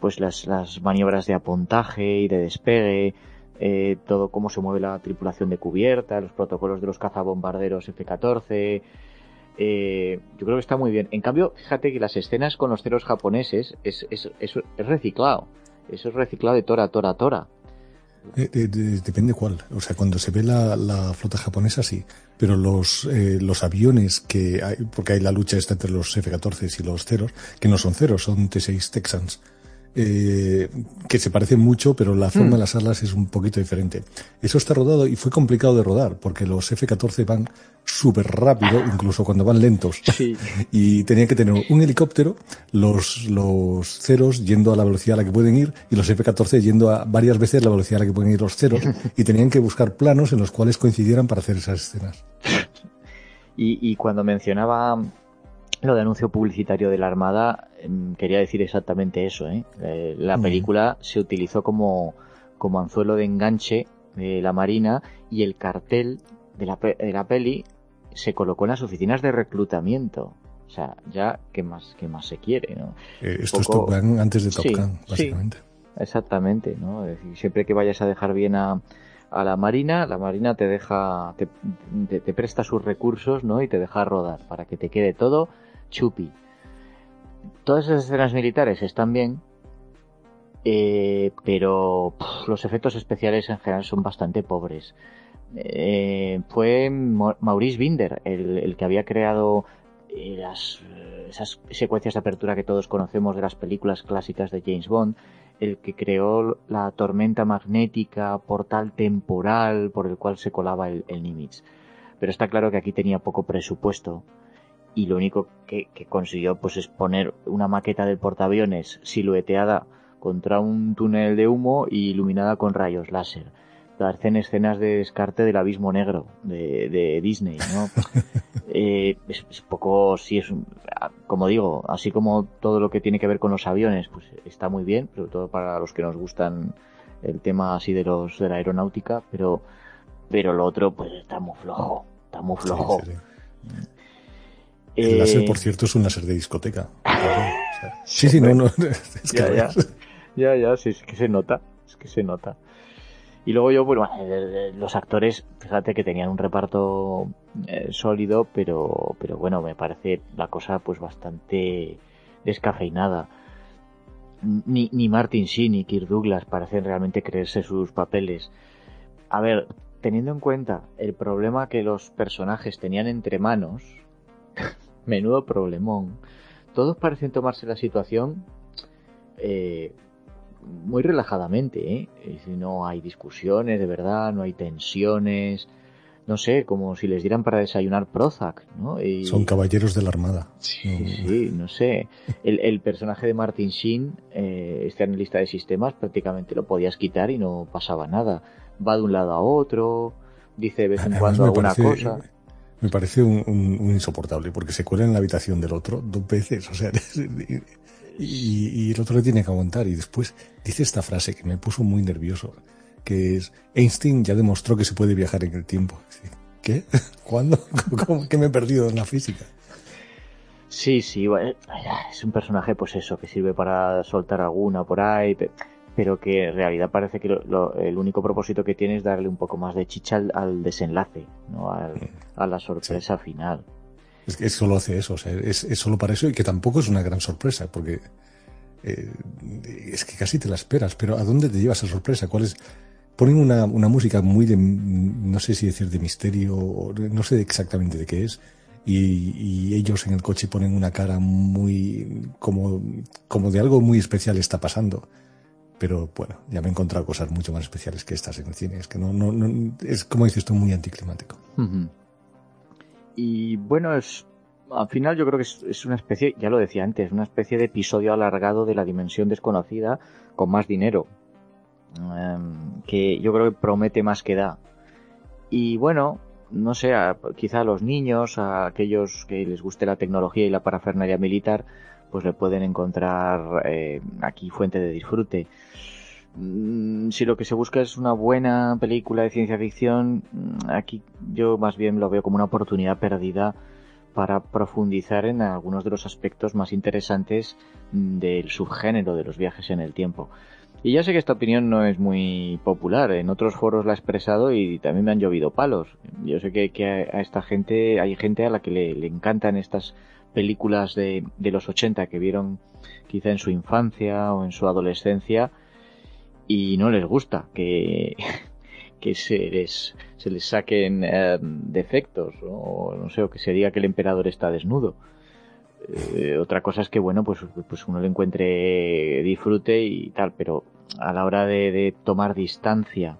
pues las, las maniobras de apuntaje y de despegue, eh, todo cómo se mueve la tripulación de cubierta, los protocolos de los cazabombarderos F-14, eh, yo creo que está muy bien. En cambio, fíjate que las escenas con los ceros japoneses es, es, es, reciclado. Eso es reciclado de tora, tora, tora. Eh, depende cuál. O sea, cuando se ve la, la flota japonesa, sí. Pero los, eh, los aviones que hay, porque hay la lucha esta entre los F-14 y los ceros, que no son ceros, son T-6 Texans eh, que se parecen mucho, pero la forma de mm. las alas es un poquito diferente. Eso está rodado y fue complicado de rodar, porque los F-14 van súper rápido, incluso cuando van lentos. [LAUGHS] y tenían que tener un helicóptero, los, los ceros yendo a la velocidad a la que pueden ir, y los F-14 yendo a varias veces la velocidad a la que pueden ir los ceros, [LAUGHS] y tenían que buscar planos en los cuales coincidieran para hacer esas escenas. Y, y cuando mencionaba lo de anuncio publicitario de la Armada, em, quería decir exactamente eso. ¿eh? eh la película se utilizó como, como anzuelo de enganche de la Marina y el cartel de la, de la peli se colocó en las oficinas de reclutamiento. O sea, ya, ¿qué más, qué más se quiere? ¿no? Eh, esto es Top Gun antes de Top Gun, básicamente. exactamente, ¿no? Es decir, siempre que vayas a dejar bien a, a la Marina, la Marina te deja, te, te, presta sus recursos, ¿no? Y te deja rodar para que te quede todo chupi. Todas esas escenas militares están bien, eh, pero los efectos especiales en general son bastante pobres. Eh, fue Maurice Binder el, que había creado eh, las, esas secuencias de apertura que todos conocemos de las películas clásicas de James Bond, el que creó la tormenta magnética, portal temporal por el cual se colaba el, el Nimitz. Pero está claro que aquí tenía poco presupuesto y lo único que, consiguió pues es poner una maqueta del portaaviones silueteada contra un túnel de humo y iluminada con rayos láser. Hacen escenas de descarte del abismo negro de, Disney, ¿no? [LAUGHS] Eh, es, poco, sí es, como digo, así como todo lo que tiene que ver con los aviones, pues está muy bien, sobre todo para los que nos gustan el tema así de los de la aeronáutica, pero, pero lo otro pues está muy flojo, está muy flojo. El láser, por eh, cierto, es un láser de discoteca. sí, sí, no, no. [LAUGHS] Es que ya, [LAUGHS] ya, ya, sí, es que se nota. Es que se nota. Y luego yo, bueno, eh, los actores, fíjate que tenían un reparto eh, sólido, pero, pero bueno, me parece la cosa pues bastante descafeinada. Ni, ni Martin Sheen ni Kirk Douglas parecen realmente creerse sus papeles. A ver, teniendo en cuenta el problema que los personajes tenían entre manos, Menudo problemón. Todos parecen tomarse la situación eh, muy relajadamente, ¿eh? No hay discusiones de verdad, no hay tensiones, no sé, como si les dieran para desayunar Prozac, ¿no? Son caballeros de la Armada. Sí, sí, no sé. El, personaje de Martin Sheen, eh, este analista de sistemas, prácticamente lo podías quitar y no pasaba nada. Va de un lado a otro, dice de vez en cuando alguna cosa me parece un, insoportable, porque se cuela en la habitación del otro dos veces, [LAUGHS] o sea, y, el otro le tiene que aguantar. Y después dice esta frase que me puso muy nervioso, que es, Einstein ya demostró que se puede viajar en el tiempo. ¿Qué? [LAUGHS] ¿Cuándo? [LAUGHS] ¿Cómo me he perdido en la física? Sí, sí, es un personaje, pues eso, que sirve para soltar alguna por ahí, que en realidad parece que el único propósito que tiene es darle un poco más de chicha al, desenlace, ¿no? a la sorpresa final. Es que solo hace eso, o sea, es, solo para eso y que tampoco es una gran sorpresa, porque eh, es que casi te la esperas, pero ¿a dónde te lleva esa sorpresa? ¿Cuál es? Ponen una, una música muy de, no sé si decir de misterio, no sé exactamente de qué es, y, ellos en el coche ponen una cara muy como, como de algo muy especial está pasando. Pero bueno, ya me he encontrado cosas mucho más especiales que estas en el cine. Es que no, no, no es como dices tú, muy anticlimático. Y bueno, es al final yo creo que es, una especie, ya lo decía antes, una especie de episodio alargado de la dimensión desconocida con más dinero. Em, que yo creo que promete más que da. Y bueno, no sé, quizá a los niños, a aquellos que les guste la tecnología y la parafernalia militar, pues le pueden encontrar eh, aquí fuente de disfrute. Mm, si lo que se busca es una buena película de ciencia ficción, mm, aquí yo más bien lo veo como una oportunidad perdida para profundizar en algunos de los aspectos más interesantes del subgénero de los viajes en el tiempo. Y ya sé que esta opinión no es muy popular, en otros foros la he expresado y también me han llovido palos. Yo sé que, a esta gente, hay gente a la que le, encantan estas películas de, de, los 80 que vieron quizá en su infancia o en su adolescencia y no les gusta que, [LAUGHS] que se les, se les saquen eh, defectos o no sé, o que se diga que el emperador está desnudo. Eh, otra cosa es que, bueno, pues, pues uno le encuentre disfrute y tal, pero a la hora de, tomar distancia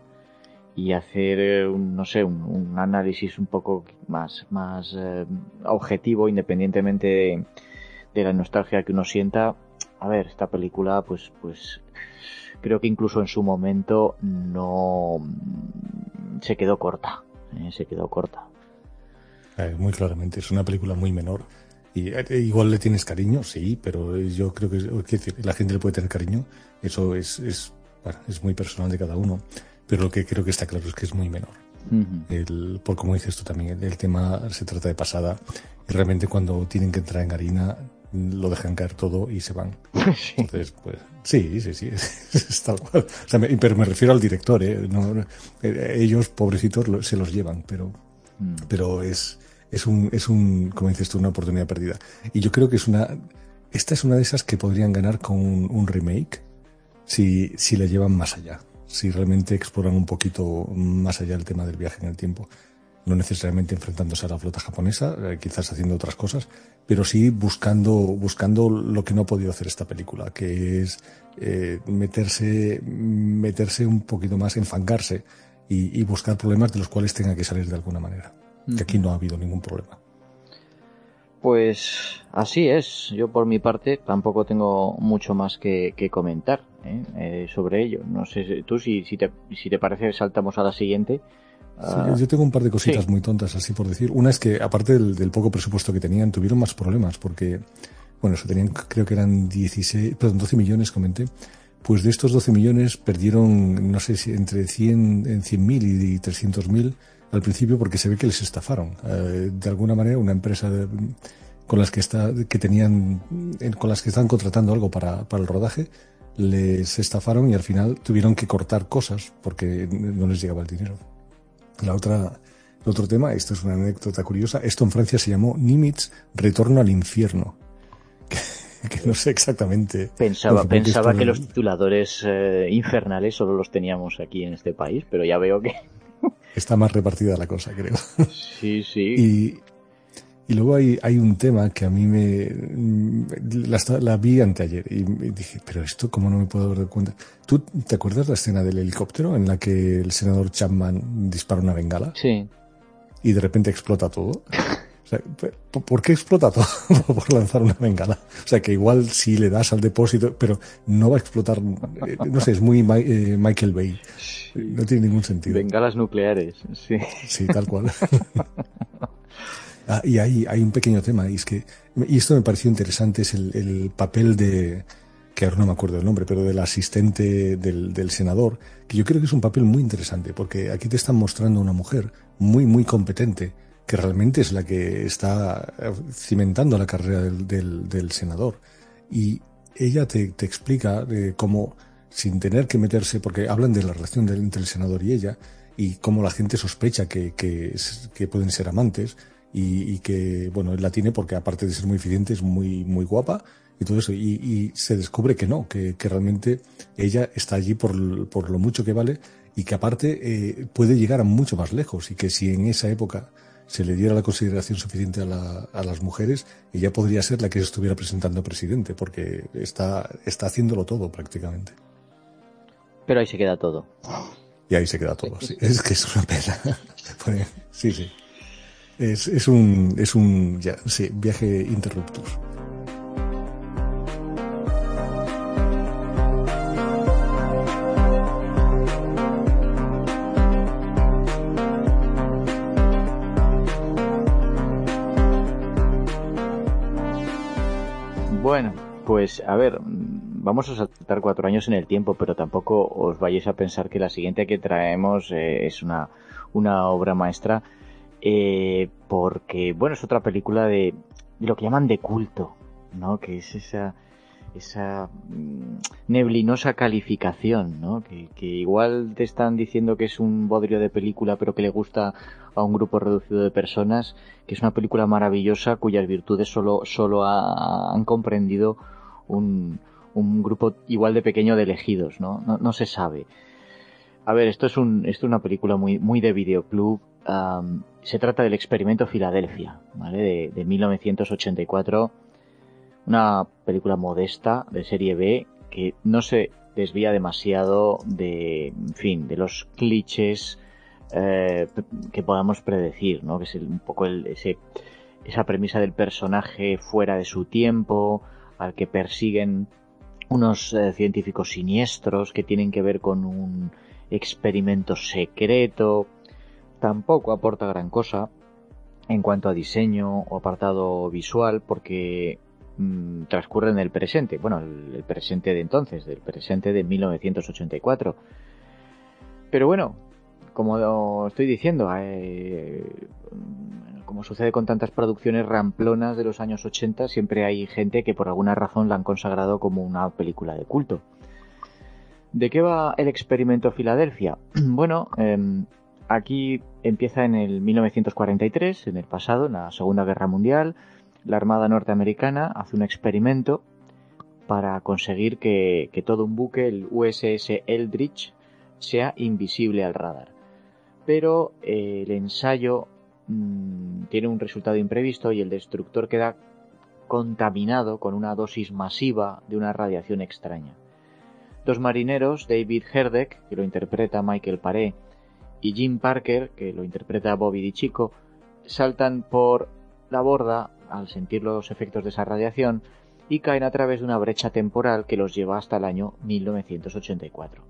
y hacer, eh, un, no sé, un, análisis un poco más, más eh, objetivo, independientemente de, la nostalgia que uno sienta, a ver, esta película, pues, pues, creo que incluso en su momento no se quedó corta, se quedó corta. muy claramente, es una película muy menor y eh, igual le tienes cariño, sí, pero yo creo que, la gente le puede tener cariño. Eso es, es, es muy personal de cada uno. Pero lo que creo que está claro es que es muy menor. el, por como dices tú también, el, tema se trata de pasada. Y realmente cuando tienen que entrar en harina, lo dejan caer todo y se van. [LAUGHS] Sí. Entonces, pues, sí, sí, sí, [LAUGHS] es, tal cual. pero me refiero al director, ¿eh? eh ellos, pobrecitos, se los llevan, pero, mm. pero es, es un, es un, como dices tú, una oportunidad perdida. Y yo creo que es una, esta es una de esas que podrían ganar con un, remake si, si la llevan más allá, si realmente exploran un poquito más allá el tema del viaje en el tiempo. No necesariamente enfrentándose a la flota japonesa, eh, quizás haciendo otras cosas, pero sí buscando, buscando lo que no ha podido hacer esta película, que es eh, meterse, meterse un poquito más, enfangarse y, y buscar problemas de los cuales tenga que salir de alguna manera que aquí no ha habido ningún problema. Pues así es. Yo por mi parte tampoco tengo mucho más que, comentar ¿eh? Eh, sobre ello. No sé tú si, si, te, si te parece saltamos a la siguiente. Yo tengo un par de cositas muy tontas, así por decir. Una es que, aparte del, poco presupuesto que tenían, tuvieron más problemas porque, bueno, eso tenían, creo que eran 16, perdón, 12 millones, comenté. Pues de estos 12 millones perdieron, no sé si entre 100, en 100.000 y 300.000 al principio porque se ve que les estafaron. Eh, de alguna manera, una empresa con las que está, que tenían, con las que estaban contratando algo para, para el rodaje, les estafaron y al final tuvieron que cortar cosas porque no les llegaba el dinero. La otra, el otro tema, esto es una anécdota curiosa, esto en Francia se llamó Nimitz Retorno al Infierno. [LAUGHS] Que, no sé exactamente. Pensaba, pensaba que los tituladores eh, infernales solo los teníamos aquí en este país, pero ya veo que está más repartida la cosa, creo. Sí, sí. [LAUGHS] Y, luego hay, hay un tema que a mí me... La, vi anteayer y, dije, pero esto, ¿cómo no me puedo dar cuenta? ¿Tú te acuerdas la escena del helicóptero en la que el senador Chapman dispara una bengala? Sí. Y de repente explota todo. ¿Por qué explota todo? [LAUGHS] Por lanzar una bengala. O sea, que igual si le das al depósito, pero no va a explotar. Eh, no sé, es muy eh, Michael Bay. No tiene ningún sentido. Bengalas nucleares, sí. Sí, tal cual. [LAUGHS] Ah, y hay, hay un pequeño tema, y es que, y esto me pareció interesante, es el, papel de, que ahora no me acuerdo el nombre, pero del asistente del, del, senador, que yo creo que es un papel muy interesante, porque aquí te están mostrando una mujer muy, muy competente, que realmente es la que está cimentando la carrera del, del, del senador. Y ella te, te explica eh, cómo, sin tener que meterse, porque hablan de la relación entre el senador y ella, y cómo la gente sospecha que, que, que pueden ser amantes, y, y, que, bueno, él la tiene porque aparte de ser muy eficiente, es muy, muy guapa, y todo eso. Y, y se descubre que no, que, que, realmente ella está allí por, por lo mucho que vale y que aparte eh, puede llegar a mucho más lejos y que si en esa época se le diera la consideración suficiente a, la, a las mujeres, ella podría ser la que se estuviera presentando presidente, porque está, está haciéndolo todo prácticamente. Pero ahí se queda todo. Y ahí se queda todo, sí. Es que es una pena. [LAUGHS] sí, sí. Es, es un, es un ya, sí, viaje interruptus. Bueno, pues a ver, vamos a saltar cuatro años en el tiempo, pero tampoco os vayáis a pensar que la siguiente que traemos eh, es una, una obra maestra, eh, porque, bueno, es otra película de, de, lo que llaman de culto, ¿no? Que es esa, esa mm, neblinosa calificación, ¿no? Que, igual te están diciendo que es un bodrio de película, pero que le gusta a un grupo reducido de personas, que es una película maravillosa cuyas virtudes solo, solo ha, han comprendido un, un, grupo igual de pequeño de elegidos, ¿no? No, no se sabe. A ver, esto es, un, esto es una película muy, muy de videoclub. Um, se trata del experimento Filadelfia, ¿vale? De, de 1984 una película modesta de serie B que no se desvía demasiado de, en fin, de los clichés eh, que podamos predecir, ¿no? Que es el, un poco el, ese, esa premisa del personaje fuera de su tiempo, al que persiguen unos eh, científicos siniestros que tienen que ver con un experimento secreto. Tampoco aporta gran cosa en cuanto a diseño o apartado visual, porque mmm, transcurre en el presente, bueno, el, presente de entonces, del presente de 1984. Pero bueno, como estoy diciendo, eh, como sucede con tantas producciones ramplonas de los años 80, siempre hay gente que por alguna razón la han consagrado como una película de culto. ¿De qué va el experimento Filadelfia? [CLEARS THROAT] bueno, eh, aquí empieza en el 1943, en el pasado, en la Segunda Guerra Mundial, la Armada norteamericana hace un experimento para conseguir que, todo un buque, el USS Eldridge, sea invisible al radar. Pero eh, el ensayo mmm, tiene un resultado imprevisto y el destructor queda contaminado con una dosis masiva de una radiación extraña. Dos marineros, David Herdeck, que lo interpreta Michael Paré, y Jim Parker, que lo interpreta Bobby DiCicco, saltan por la borda al sentir los efectos de esa radiación y caen a través de una brecha temporal que los lleva hasta el año 1984.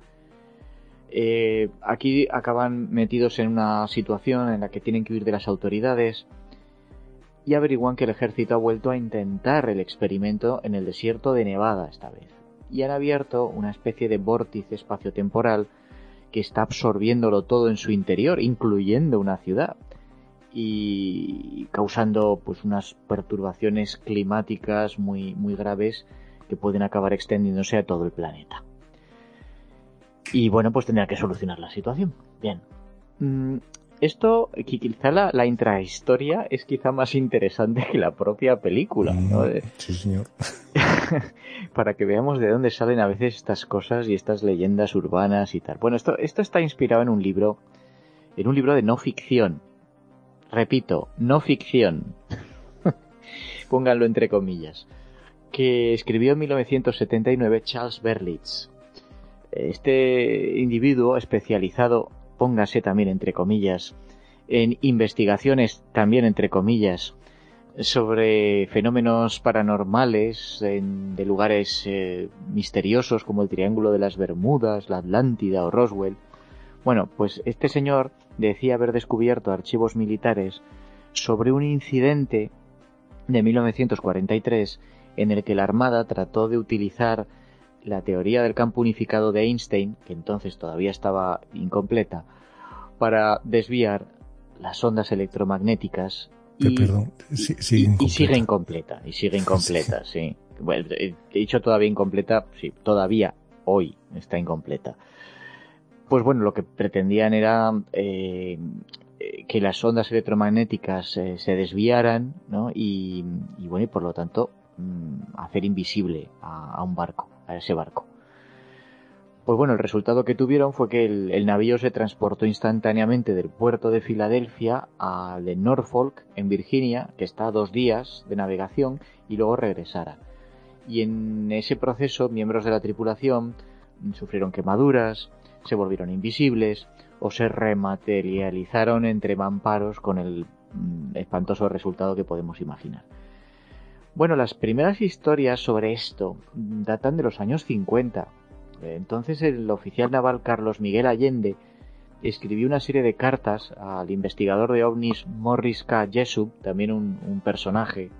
Eh, aquí acaban metidos en una situación en la que tienen que huir de las autoridades y averiguan que el ejército ha vuelto a intentar el experimento en el desierto de Nevada esta vez y han abierto una especie de vórtice espaciotemporal que está absorbiéndolo todo en su interior, incluyendo una ciudad y causando pues unas perturbaciones climáticas muy, muy graves que pueden acabar extendiéndose a todo el planeta. Y bueno, pues tendrá que solucionar la situación. Bien. Esto, quizá la, la, intrahistoria es quizá más interesante que la propia película. ¿no? Mm, sí, señor. [LAUGHS] Para que veamos de dónde salen a veces estas cosas y estas leyendas urbanas y tal. Bueno, esto, esto está inspirado en un libro, en un libro de no ficción, repito, no ficción, [LAUGHS] pónganlo entre comillas, que escribió en 1979 Charles Berlitz. Este individuo especializado, póngase también entre comillas, en investigaciones también entre comillas sobre fenómenos paranormales en, de lugares eh, misteriosos como el Triángulo de las Bermudas, la Atlántida o Roswell. Bueno, pues este señor decía haber descubierto archivos militares sobre un incidente de 1943 en el que la Armada trató de utilizar la teoría del campo unificado de Einstein, que entonces todavía estaba incompleta, para desviar las ondas electromagnéticas y, perdón, sigue y, sigue incompleta. Y sigue incompleta, sí. Bueno, he dicho todavía incompleta, sí, todavía hoy está incompleta. Pues bueno, lo que pretendían era eh, que las ondas electromagnéticas eh, se desviaran, ¿no? Y, bueno, y por lo tanto mm, hacer invisible a, un barco, a ese barco. Pues bueno, el resultado que tuvieron fue que el, navío se transportó instantáneamente del puerto de Filadelfia al de Norfolk, en Virginia, que está a dos días de navegación, y luego regresara. Y en ese proceso, miembros de la tripulación sufrieron quemaduras, se volvieron invisibles o se rematerializaron entre mamparos con el mm, espantoso resultado que podemos imaginar. Bueno, las primeras historias sobre esto datan de los años 50. Entonces el oficial naval Carlos Miguel Allende escribió una serie de cartas al investigador de ovnis Morris K. Jessup, también un, un personaje,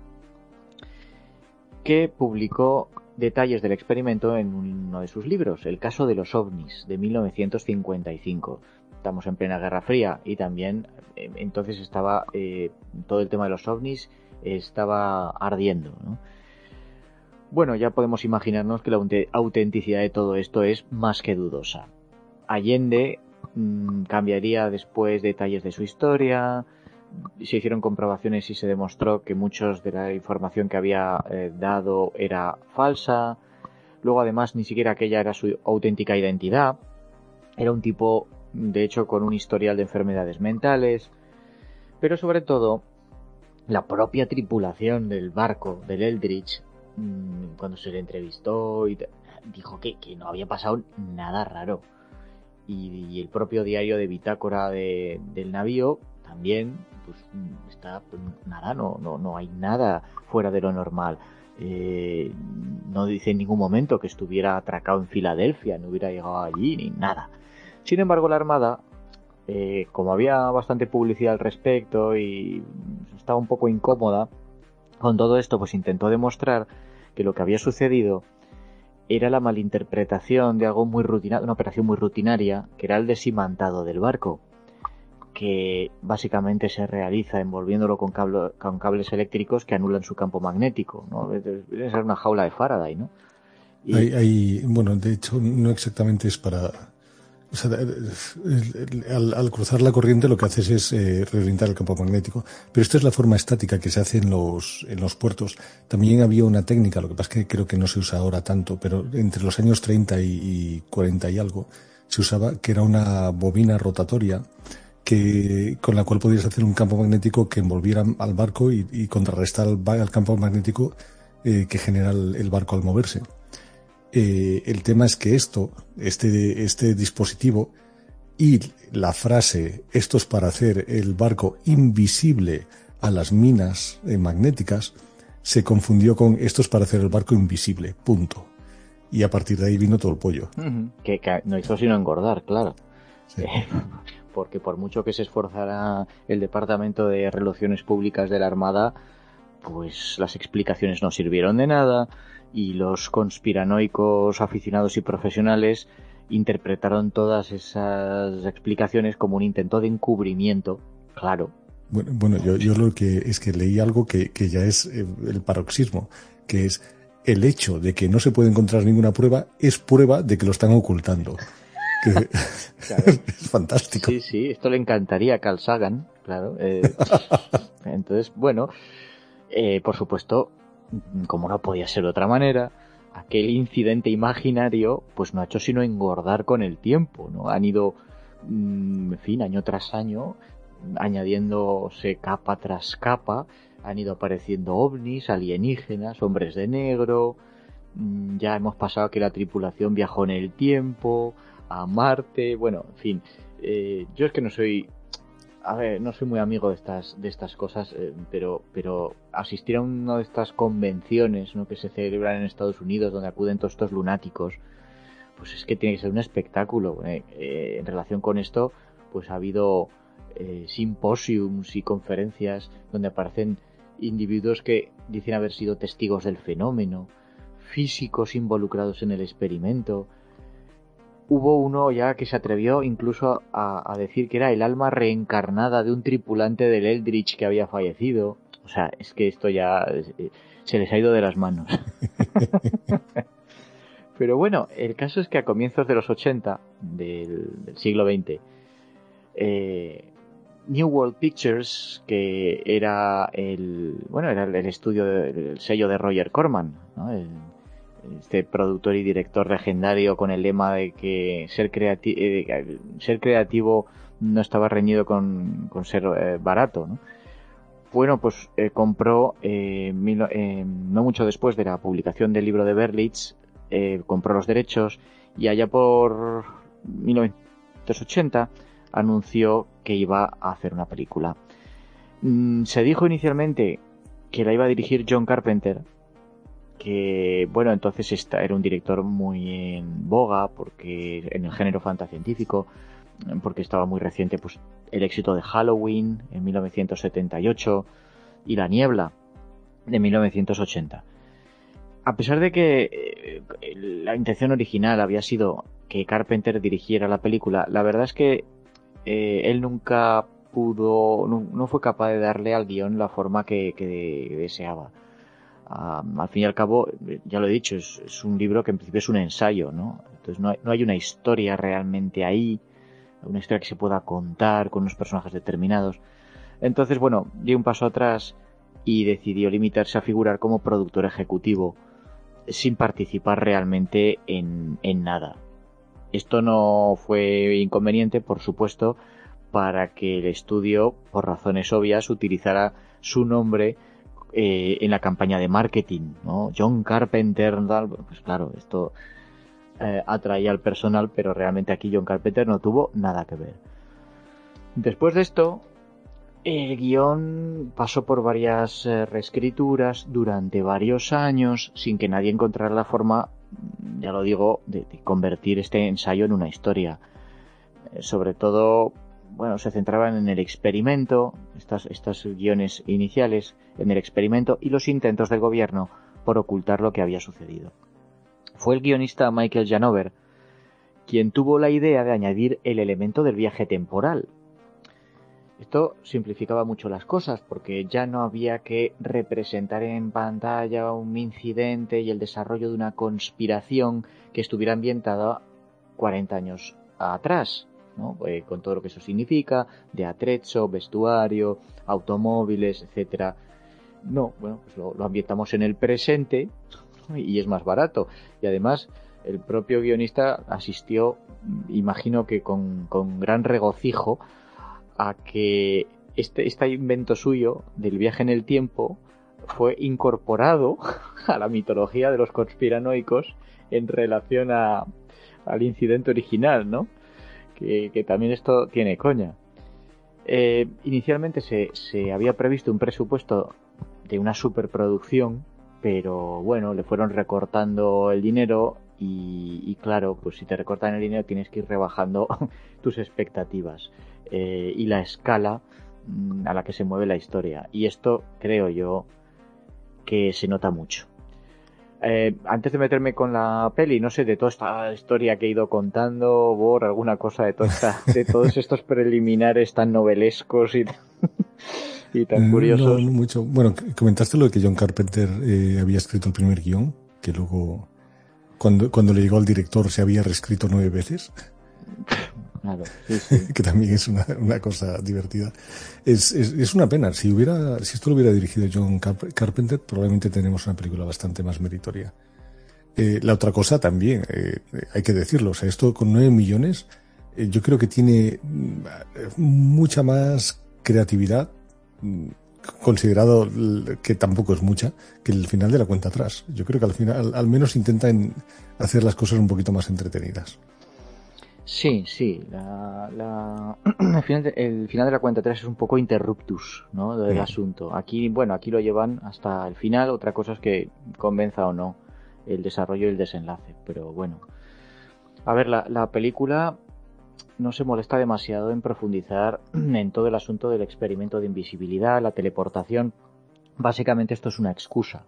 que publicó detalles del experimento en uno de sus libros, El caso de los ovnis, de 1955. Estamos en plena Guerra Fría y también eh, entonces estaba eh, todo el tema de los ovnis estaba ardiendo. Bueno, ya podemos imaginarnos que la autenticidad de todo esto es más que dudosa. Allende mm, cambiaría después detalles de su historia, se hicieron comprobaciones y se demostró que muchos de la información que había eh, dado era falsa. Luego, además, ni siquiera aquella era su auténtica identidad. Era un tipo, de hecho, con un historial de enfermedades mentales. Pero sobre todo, la propia tripulación del barco, del Eldridge, mm, cuando se le entrevistó, y dijo que, no había pasado nada raro. Y, el propio diario de bitácora del navío también pues está pues, nada, no, no, no hay nada fuera de lo normal. Eh, no dice en ningún momento que estuviera atracado en Filadelfia, no hubiera llegado allí ni nada. Sin embargo, la Armada, eh, como había bastante publicidad al respecto y estaba un poco incómoda con todo esto, pues intentó demostrar que lo que había sucedido era la malinterpretación de algo muy rutinario, una operación muy rutinaria, que era el desimantado del barco que básicamente se realiza envolviéndolo con, con cables eléctricos que anulan su campo magnético. ¿no? Debe una jaula de Faraday, ¿no? Bueno, de hecho, no exactamente es para. Al, cruzar la corriente lo que haces es eh, reorientar el campo magnético. Pero esto es la forma estática que se hace en los, en los puertos. También había una técnica, lo que pasa es que creo que no se usa ahora tanto, pero entre los años 30 y, y 40 y algo se usaba que era una bobina rotatoria que, con la cual podías hacer un campo magnético que envolviera al barco y, contrarrestar al, campo magnético eh, que genera el, barco al moverse. Eh, el tema es que esto, este, este dispositivo y la frase esto es para hacer el barco invisible a las minas eh, magnéticas se confundió con esto es para hacer el barco invisible, punto. Y a partir de ahí vino todo el pollo. que, no hizo sino engordar, claro. porque por mucho que se esforzara el Departamento de Relaciones Públicas de la Armada, pues las explicaciones no sirvieron de nada y los conspiranoicos aficionados y profesionales interpretaron todas esas explicaciones como un intento de encubrimiento, claro. Bueno, bueno yo, yo lo que es que leí algo que, que ya es eh, el paroxismo, que es el hecho de que no se puede encontrar ninguna prueba es prueba de que lo están ocultando. [LAUGHS] [LAUGHS] es fantástico. Sí, sí, esto le encantaría a Carl Sagan, claro. Eh, [LAUGHS] entonces, bueno, eh, por supuesto, como no podía ser de otra manera, aquel incidente imaginario, pues no ha hecho sino engordar con el tiempo, ¿no? Han ido, mm, en fin, año tras año, añadiéndose capa tras capa, han ido apareciendo ovnis, alienígenas, hombres de negro, mm, ya hemos pasado que la tripulación viajó en el tiempo, a Marte, bueno, en fin. Eh, yo es que no soy, a ver, no soy muy amigo de estas, de estas cosas, eh, pero, pero asistir a una de estas convenciones ¿no? que se celebran en Estados Unidos, donde acuden todos estos lunáticos, pues es que tiene que ser un espectáculo. Eh, en relación con esto, pues ha habido simposiums y conferencias donde aparecen individuos que dicen haber sido testigos del fenómeno físicos involucrados en el experimento. Hubo uno ya que se atrevió incluso a, decir que era el alma reencarnada de un tripulante del Eldritch que había fallecido. O sea, es que esto ya eh, se les ha ido de las manos. [LAUGHS] Pero bueno, el caso es que a comienzos de los 80 del, siglo XX, eh, New World Pictures, que era el bueno era el estudio del sello de Roger Corman, este productor y director legendario con el lema de que ser, eh, ser creativo no estaba reñido con, ser eh, barato. Bueno, pues eh, compró, no mucho después de la publicación del libro de Berlitz, compró los derechos y allá por 1980 anunció que iba a hacer una película. Mm, se dijo inicialmente que la iba a dirigir John Carpenter, que bueno, entonces era un director muy en boga porque en el género fantascientífico, porque estaba muy reciente pues el éxito de Halloween en 1978 y La niebla de 1980. A pesar de que eh, la intención original había sido que Carpenter dirigiera la película, la verdad es que eh, él nunca pudo, no, fue capaz de darle al guion la forma que, deseaba. Al fin y al cabo, ya lo he dicho, es, un libro que en principio es un ensayo, ¿no? Entonces no hay, no hay una historia realmente ahí, una historia que se pueda contar con unos personajes determinados. Entonces, bueno, dio un paso atrás y decidió limitarse a figurar como productor ejecutivo sin participar realmente en, en nada. Esto no fue inconveniente, por supuesto, para que el estudio, por razones obvias, utilizara su nombre eh, en la campaña de marketing, ¿no? John Carpenter, pues claro, esto eh, atraía al personal, pero realmente aquí John Carpenter no tuvo nada que ver. Después de esto, el guion pasó por varias eh, reescrituras durante varios años sin que nadie encontrara la forma ya lo digo, de, convertir este ensayo en una historia. Sobre todo, bueno, se centraban en el experimento, estas, estos guiones iniciales, en el experimento y los intentos del gobierno por ocultar lo que había sucedido. Fue el guionista Michael Janover quien tuvo la idea de añadir el elemento del viaje temporal, esto simplificaba mucho las cosas porque ya no había que representar en pantalla un incidente y el desarrollo de una conspiración que estuviera ambientada 40 años atrás, Eh, con todo lo que eso significa, de atrecho, vestuario, automóviles, etcétera. No, bueno, pues lo, ambientamos en el presente y es más barato. Y además, el propio guionista asistió, imagino que con, con gran regocijo, a que este, este invento suyo del viaje en el tiempo fue incorporado [LAUGHS] a la mitología de los conspiranoicos en relación a, al incidente original, ¿no? Que, también esto tiene coña. Eh, inicialmente se, se, había previsto un presupuesto de una superproducción, pero bueno, le fueron recortando el dinero y, claro, pues si te recortan el dinero tienes que ir rebajando [LAUGHS] tus expectativas. Eh, y la escala mm, a la que se mueve la historia. Y esto creo yo que se nota mucho. Eh, antes de meterme con la peli, no sé, de toda esta historia que he ido contando, Bor, alguna cosa de, de todos [LAUGHS] estos preliminares tan novelescos y, y tan curiosos. No, mucho. Bueno, comentaste lo de que John Carpenter eh, había escrito el primer guion, que luego, cuando, cuando le llegó al director, se había reescrito nueve veces. [LAUGHS] [LAUGHS] que también es una, una cosa divertida. Es, es, es, una pena. Si hubiera, si esto lo hubiera dirigido John Carpenter, probablemente tenemos una película bastante más meritoria. Eh, la otra cosa también, eh, hay que decirlo, o sea, esto con 9 millones, eh, yo creo que tiene mm, mucha más creatividad, mm, considerado que tampoco es mucha, que el final de la cuenta atrás. Yo creo que al final, al menos intentan hacer las cosas un poquito más entretenidas. Sí, sí. La, [CLEARS THROAT] el, final de, la cuenta 3 es un poco interruptus ¿no? del asunto. Aquí, bueno, aquí lo llevan hasta el final. Otra cosa es que convenza o no el desarrollo y el desenlace. Pero bueno. A ver, la, la película no se molesta demasiado en profundizar [CLEARS THROAT] en todo el asunto del experimento de invisibilidad, la teleportación. Básicamente esto es una excusa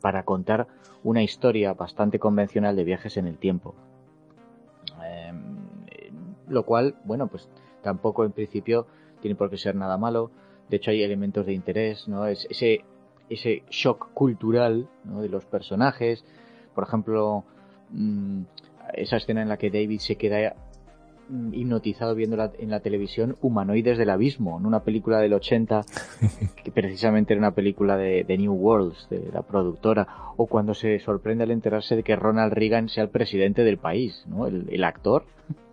para contar una historia bastante convencional de viajes en el tiempo. Lo cual, bueno, pues tampoco en principio tiene por qué ser nada malo. De hecho, hay elementos de interés, ¿no? Es ese, ese shock cultural de los personajes. Por ejemplo, mm, esa escena en la que David se queda mm, hipnotizado viendo en la televisión Humanoides del Abismo, en una película del 80, [LAUGHS] que precisamente era una película de, New Worlds, de la productora, o cuando se sorprende al enterarse de que Ronald Reagan sea el presidente del país, ¿no? el, actor,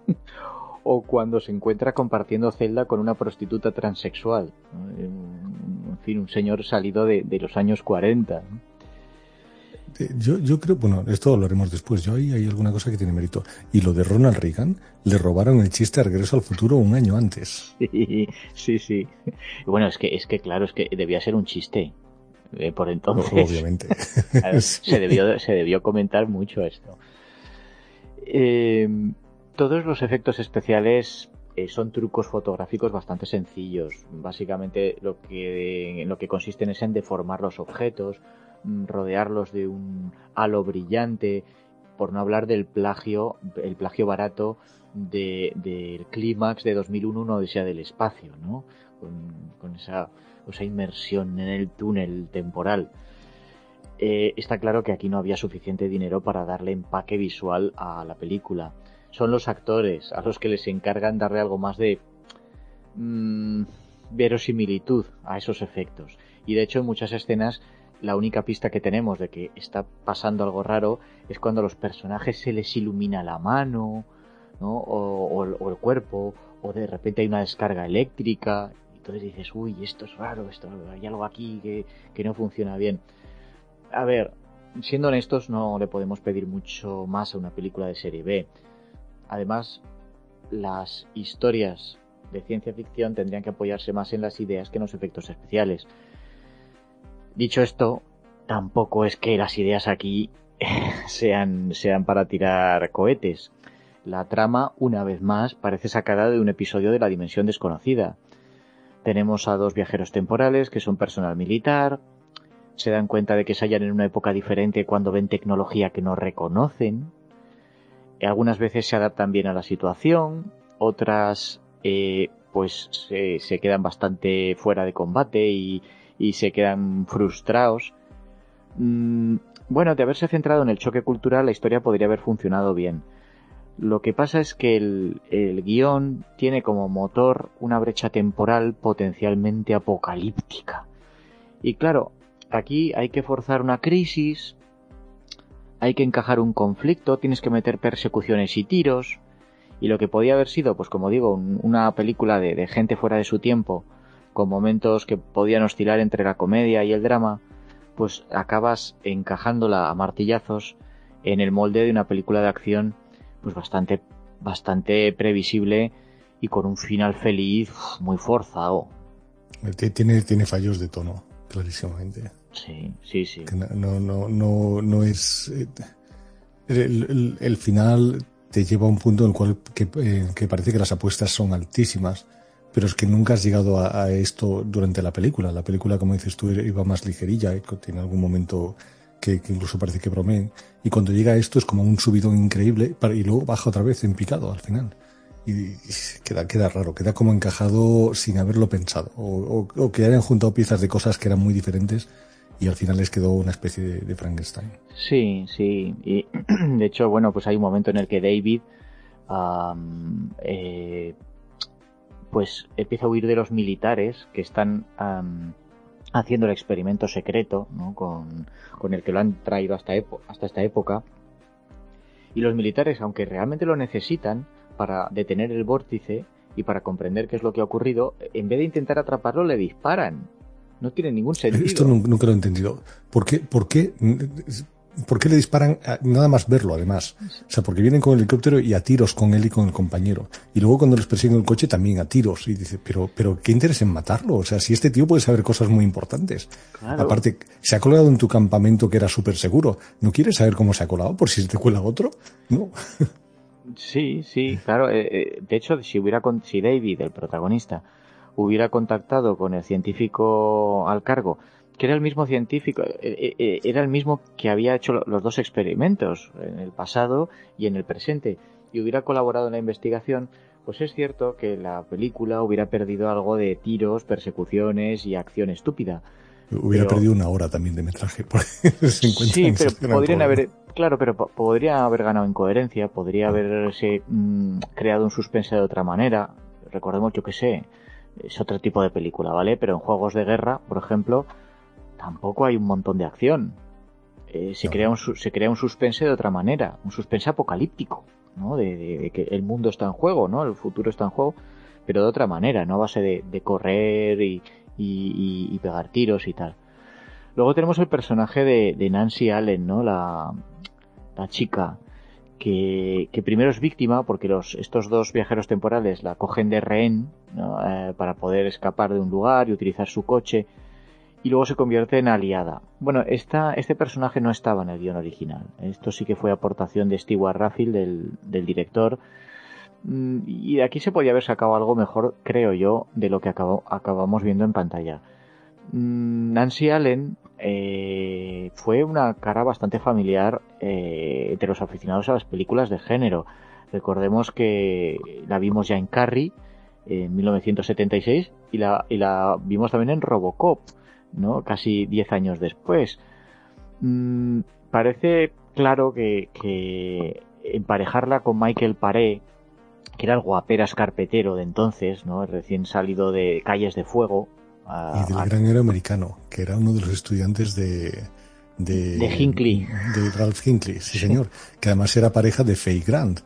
[LAUGHS] o cuando se encuentra compartiendo celda con una prostituta transexual, en fin, un señor salido de, los años 40. Yo, yo creo, bueno, esto lo haremos después. Yo ahí hay alguna cosa que tiene mérito. Y lo de Ronald Reagan, le robaron el chiste Regreso al Futuro un año antes. [LAUGHS] Sí, sí, sí. Bueno, es que, es que claro, es que debía ser un chiste. Eh, por entonces. Obviamente. [LAUGHS] [LAUGHS] se, debió, se debió comentar mucho esto. Eh, todos los efectos especiales eh, son trucos fotográficos bastante sencillos. Básicamente lo que, lo que consisten es en deformar los objetos, Mm, rodearlos de un halo brillante, por no hablar del plagio, el plagio barato del clímax de 2001, una odisea del espacio, ¿no? Con, esa, esa, inmersión en el túnel temporal. Eh, está claro que aquí no había suficiente dinero para darle empaque visual a la película. Son los actores a los que les encargan darle algo más de mm, verosimilitud a esos efectos. Y de hecho en muchas escenas la única pista que tenemos de que está pasando algo raro es cuando a los personajes se les ilumina la mano, ¿no? O, el cuerpo, o de repente hay una descarga eléctrica, y entonces dices, uy, esto es raro, esto, hay algo aquí que, que no funciona bien. A ver, siendo honestos, no le podemos pedir mucho más a una película de serie B. Además, las historias de ciencia ficción tendrían que apoyarse más en las ideas que en los efectos especiales. Dicho esto, tampoco es que las ideas aquí [LAUGHS] sean, sean para tirar cohetes. La trama, una vez más, parece sacada de un episodio de La Dimensión Desconocida. Tenemos a dos viajeros temporales que son personal militar, se dan cuenta de que se hallan en una época diferente cuando ven tecnología que no reconocen, algunas veces se adaptan bien a la situación, otras eh, pues se, quedan bastante fuera de combate y, y se quedan frustrados. Mm, bueno, de haberse centrado en el choque cultural, la historia podría haber funcionado bien. Lo que pasa es que el, el guion tiene como motor una brecha temporal potencialmente apocalíptica. Y claro, aquí hay que forzar una crisis, hay que encajar un conflicto, tienes que meter persecuciones y tiros. Y lo que podía haber sido, pues como digo, una película de, de gente fuera de su tiempo, con momentos que podían oscilar entre la comedia y el drama, pues acabas encajándola a martillazos en el molde de una película de acción pues bastante bastante previsible y con un final feliz muy forzado. Tiene, tiene fallos de tono, clarísimamente. Sí, sí, sí. no, no, no, no es. Eh, el, final te lleva a un punto en el cual que, eh, que parece que las apuestas son altísimas pero es que nunca has llegado a, esto durante la película. La película, como dices tú, iba más ligerilla, ¿eh? tiene algún momento que, incluso parece que bromeen. Y cuando llega esto es como un subidón increíble y luego baja otra vez en picado al final. Y, queda, queda raro, queda como encajado sin haberlo pensado. O, que hayan juntado piezas de cosas que eran muy diferentes y al final les quedó una especie de, Frankenstein. Sí, sí. Y [CLEARS THROAT] de hecho, bueno, pues hay un momento en el que David eh, pues empieza a huir de los militares que están haciendo el experimento secreto con, el que lo han traído hasta, hasta esta época. Y los militares, aunque realmente lo necesitan para detener el vórtice y para comprender qué es lo que ha ocurrido, en vez de intentar atraparlo, le disparan. No tiene ningún sentido. Esto nunca lo he entendido. ¿Por qué, por qué ¿Por qué le disparan nada más verlo, además? O sea, porque vienen con el helicóptero y a tiros con él y con el compañero. Y luego cuando les persiguen el coche también a tiros. Y dice, pero, pero ¿qué interés en matarlo? O sea, si este tío puede saber cosas muy importantes. Aparte, se ha colado en tu campamento que era súper seguro. ¿No quieres saber cómo se ha colado por si se te cuela otro? No. Sí, sí, claro. Eh, eh, de hecho, si hubiera, si David, el protagonista, hubiera contactado con el científico al cargo que era el mismo científico, eh, eh, era el mismo que había hecho los dos experimentos en el pasado y en el presente y hubiera colaborado en la investigación, pues es cierto que la película hubiera perdido algo de tiros, persecuciones y acción estúpida. Hubiera perdido una hora también de metraje. [LAUGHS] sí, pero podrían haber, claro, pero podría haber ganado en coherencia, podría haberse mm, creado un suspense de otra manera. Recordemos, yo que sé, es otro tipo de película, ¿vale? Pero en juegos de guerra, por ejemplo, tampoco hay un montón de acción. Eh, se, crea un, se crea un suspense de otra manera, un suspense apocalíptico, ¿no? De, que el mundo está en juego, ¿no? El futuro está en juego, pero de otra manera, no a base de, correr y, y, pegar tiros y tal. Luego tenemos el personaje de, Nancy Allen, ¿no? La, la chica que, primero es víctima porque los, estos dos viajeros temporales la cogen de rehén eh, para poder escapar de un lugar y utilizar su coche y luego se convierte en aliada. Bueno, esta, este personaje no estaba en el guion original. Esto sí que fue aportación de Stewart Raffil, del, del director. Mm, y de aquí se podía haber sacado algo mejor, creo yo, de lo que acabamos viendo en pantalla. Mm, Nancy Allen eh, fue una cara bastante familiar eh, entre los aficionados a las películas de género. Recordemos que la vimos ya en Carrie en 1976 y la, vimos también en Robocop, ¿no? Casi 10 años después. Mm, parece claro que, que, emparejarla con Michael Paré, que era el guaperas carpetero de entonces, ¿no? Recién salido de Calles de Fuego, y del gran héroe americano, que era uno de los estudiantes de... De, de Hinckley. De Ralph Hinckley, sí, señor. Que además era pareja de Faye Grant.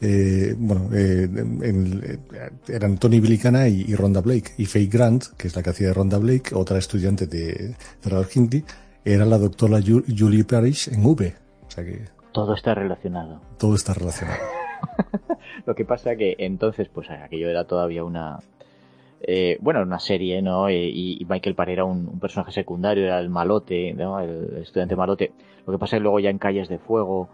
Eh, bueno, eh, eh, eran Tony Bilicana y, Ronda Blake. Y Faye Grant, que es la que hacía de Ronda Blake, otra estudiante de, Ralph Hinckley, era la doctora Julie Parrish en V. O sea que... Todo está relacionado. Todo está relacionado. [LAUGHS] Lo que pasa que entonces, pues aquello era todavía una, eh, bueno, una serie, ¿no? Eh, y, Michael Paré era un, personaje secundario, era el malote, ¿no? El, estudiante malote. Lo que pasa es que luego ya en Calles de Fuego,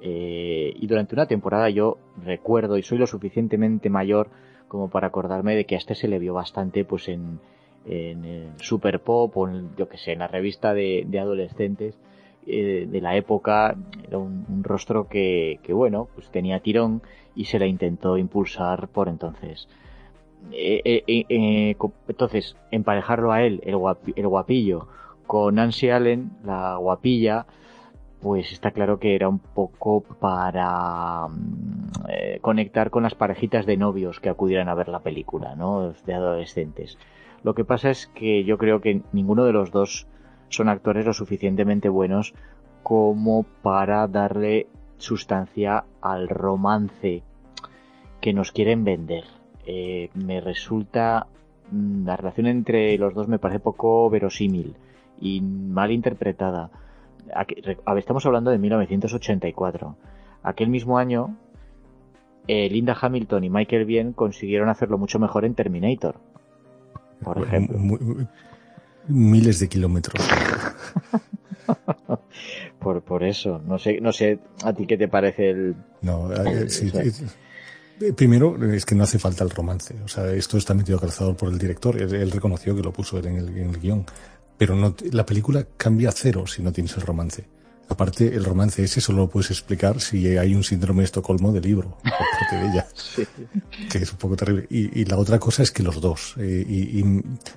eh, y durante una temporada yo recuerdo, y soy lo suficientemente mayor como para acordarme de que a este se le vio bastante, pues en, en, Super Pop o en, yo que sé, en la revista de, adolescentes de la época, era un, un rostro que, que, bueno, pues tenía tirón y se le intentó impulsar por entonces. Eh, eh, eh, entonces, emparejarlo a él, el, guapillo, con Nancy Allen, la guapilla, pues está claro que era un poco para mm, conectar con las parejitas de novios que acudieran a ver la película, ¿no? De adolescentes. Lo que pasa es que yo creo que ninguno de los dos son actores lo suficientemente buenos como para darle sustancia al romance que nos quieren vender. Eh, me resulta mm, la relación entre los dos me parece poco verosímil y mal interpretada. estamos hablando de 1984. Aquel mismo año, eh, Linda Hamilton y Michael Bien consiguieron hacerlo mucho mejor en Terminator. Por ejemplo. miles de kilómetros. [LAUGHS] por, por eso, no sé, no sé a ti qué te parece el. No, eh, sí, primero, es que no hace falta el romance. O sea, esto está metido calzado por el director. Él, reconoció que lo puso en el, en el guion. Pero no, la película cambia cero si no tienes el romance. Aparte, el romance ese solo lo puedes explicar si hay un síndrome de Estocolmo de libro, por parte de ella, [LAUGHS] que es un poco terrible. Y, la otra cosa es que los dos, eh, y,